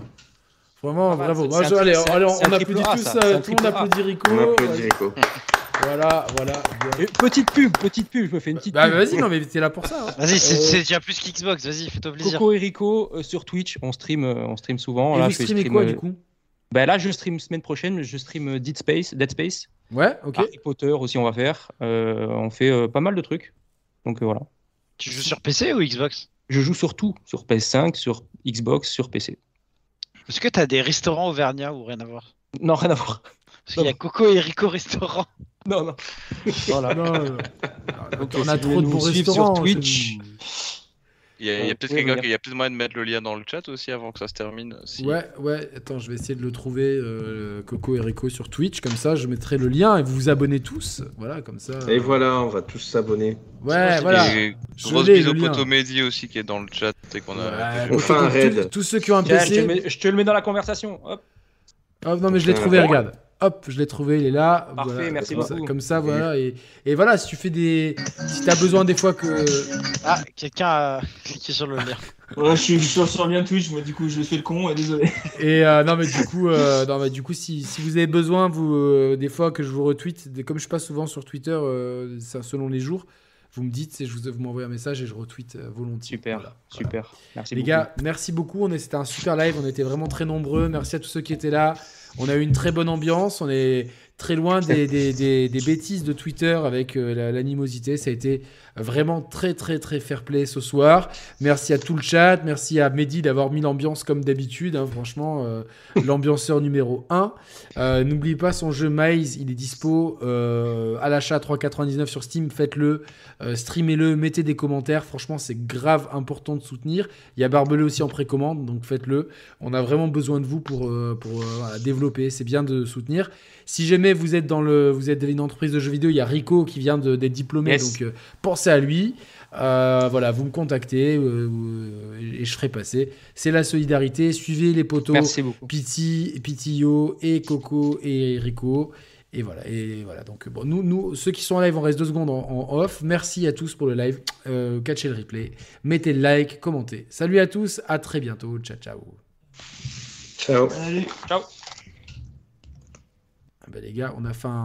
A: Vraiment,
N: Pas mal,
A: bravo. je-
N: un
A: allez, on applaudit
N: A,
A: tous,
N: ça,
A: euh, tout le monde applaudit Rico.
B: On applaudit Rico.
A: Voilà, voilà. bien.
N: Petite pub, petite pub, je me fais une petite
A: Bah,
N: pub.
A: vas-y, non, mais t'es là pour ça. hein.
H: Vas-y, c'est
N: Euh,
H: déjà plus qu'Xbox, vas-y, fais-toi plaisir.
N: Coco et Rico euh, sur Twitch, on stream, euh, on stream souvent.
A: Et
N: là,
A: vous
N: je stream,
A: quoi,
N: euh,
A: du coup?
N: Bah, Là, je stream semaine prochaine, je stream Dead Space, Dead Space.
A: Ouais, ok.
N: Harry Potter aussi, on va faire. Euh, on fait euh, pas mal de trucs. Donc euh, voilà.
H: Tu joues sur PC ou Xbox?
N: Je joue sur tout, sur PS5, sur Xbox, sur PC.
H: Est-ce que t'as des restaurants Auvergnat ou rien à voir?
N: Non, rien à voir.
H: Parce qu'il y a Coco et Rico restaurant.
N: Non, non.
A: Voilà. Non, non.
N: Donc,
A: on a trop de bons
N: suivre
A: restaurants.
N: sur Twitch.
C: Il y a, a
N: Ouais,
C: peut-être quelqu'un qui- a moyen de mettre le lien dans le chat aussi avant que ça se termine. si-
A: Ouais, ouais, attends, je vais essayer de le trouver, euh, Coco et Rico sur Twitch, comme ça je mettrai le lien et vous vous abonnez tous, voilà, comme ça.
B: Et voilà, on va tous s'abonner.
A: Ouais, voilà.
C: Et
A: Je lien.
C: poteau Mehdi aussi qui est dans le chat et qu'on a.
A: Ouais,
B: On fait un
A: tous-
B: raid.
A: Tous ceux qui ont un
N: Tiens, je, te
A: PC.
N: le mets, je te le mets dans la conversation. Hop.
A: Hop, non, mais je l'ai trouvé, regarde. Hop, je l'ai trouvé, il est là.
N: Parfait,
A: voilà,
N: merci
A: comme ça,
N: beaucoup.
A: comme ça, voilà. Et, et voilà, si tu fais des. Si t'as besoin des fois que.
H: Ah, quelqu'un a cliqué sur le lien.
K: Ouais, je suis je suis sur le lien Twitch, moi du coup je fais le con, et désolé.
A: Et euh, non mais du coup, euh, non, mais du coup, si, si vous avez besoin, vous, euh, des fois que je vous retweet, comme je passe souvent sur Twitter, euh, ça, selon les jours, vous me dites, et je vous, vous m'envoyez un message et je retweet volontiers.
N: Super,
A: Voilà.
N: super. Merci
A: Les
N: beaucoup.
A: gars, merci beaucoup. C'était un super live. On était vraiment très nombreux. Merci à tous ceux qui étaient là. On a eu une très bonne ambiance. On est très loin des, bêtises de Twitter avec euh, la- l'animosité. Ça a été vraiment très, très, très fair play ce soir. Merci à tout le chat. Merci à Mehdi d'avoir mis l'ambiance comme d'habitude. hein. Franchement, euh, l'ambianceur numéro 1. N'oubliez pas son jeu Maze. Il est dispo euh, à l'achat à 3,99 sur Steam. Faites-le. Euh, streamez-le, mettez des commentaires. Franchement, c'est grave important de soutenir. Il y a Barbelé aussi en précommande, donc faites-le. On a vraiment besoin de vous pour, euh, pour euh, voilà, développer. C'est bien de soutenir. Si jamais vous êtes dans le, vous êtes une entreprise de jeux vidéo, il y a Rico qui vient d'être diplômé,
N: Yes.
A: donc euh, pensez à lui. Euh, voilà, vous me contactez euh, euh, et je ferai passer. C'est la solidarité. Suivez les poteaux.
N: Merci beaucoup.
A: Piti, Pitio et Coco et Rico. Et voilà, et voilà. Donc bon, nous, nous, ceux qui sont en live, on reste deux secondes en, en off. Merci à tous pour le live. Euh, catchez le replay, mettez le like, commentez. Salut à tous, à très bientôt. Ciao, ciao.
B: Ciao.
K: Allez.
N: Ciao.
A: Ah ben, les gars, on a fait un.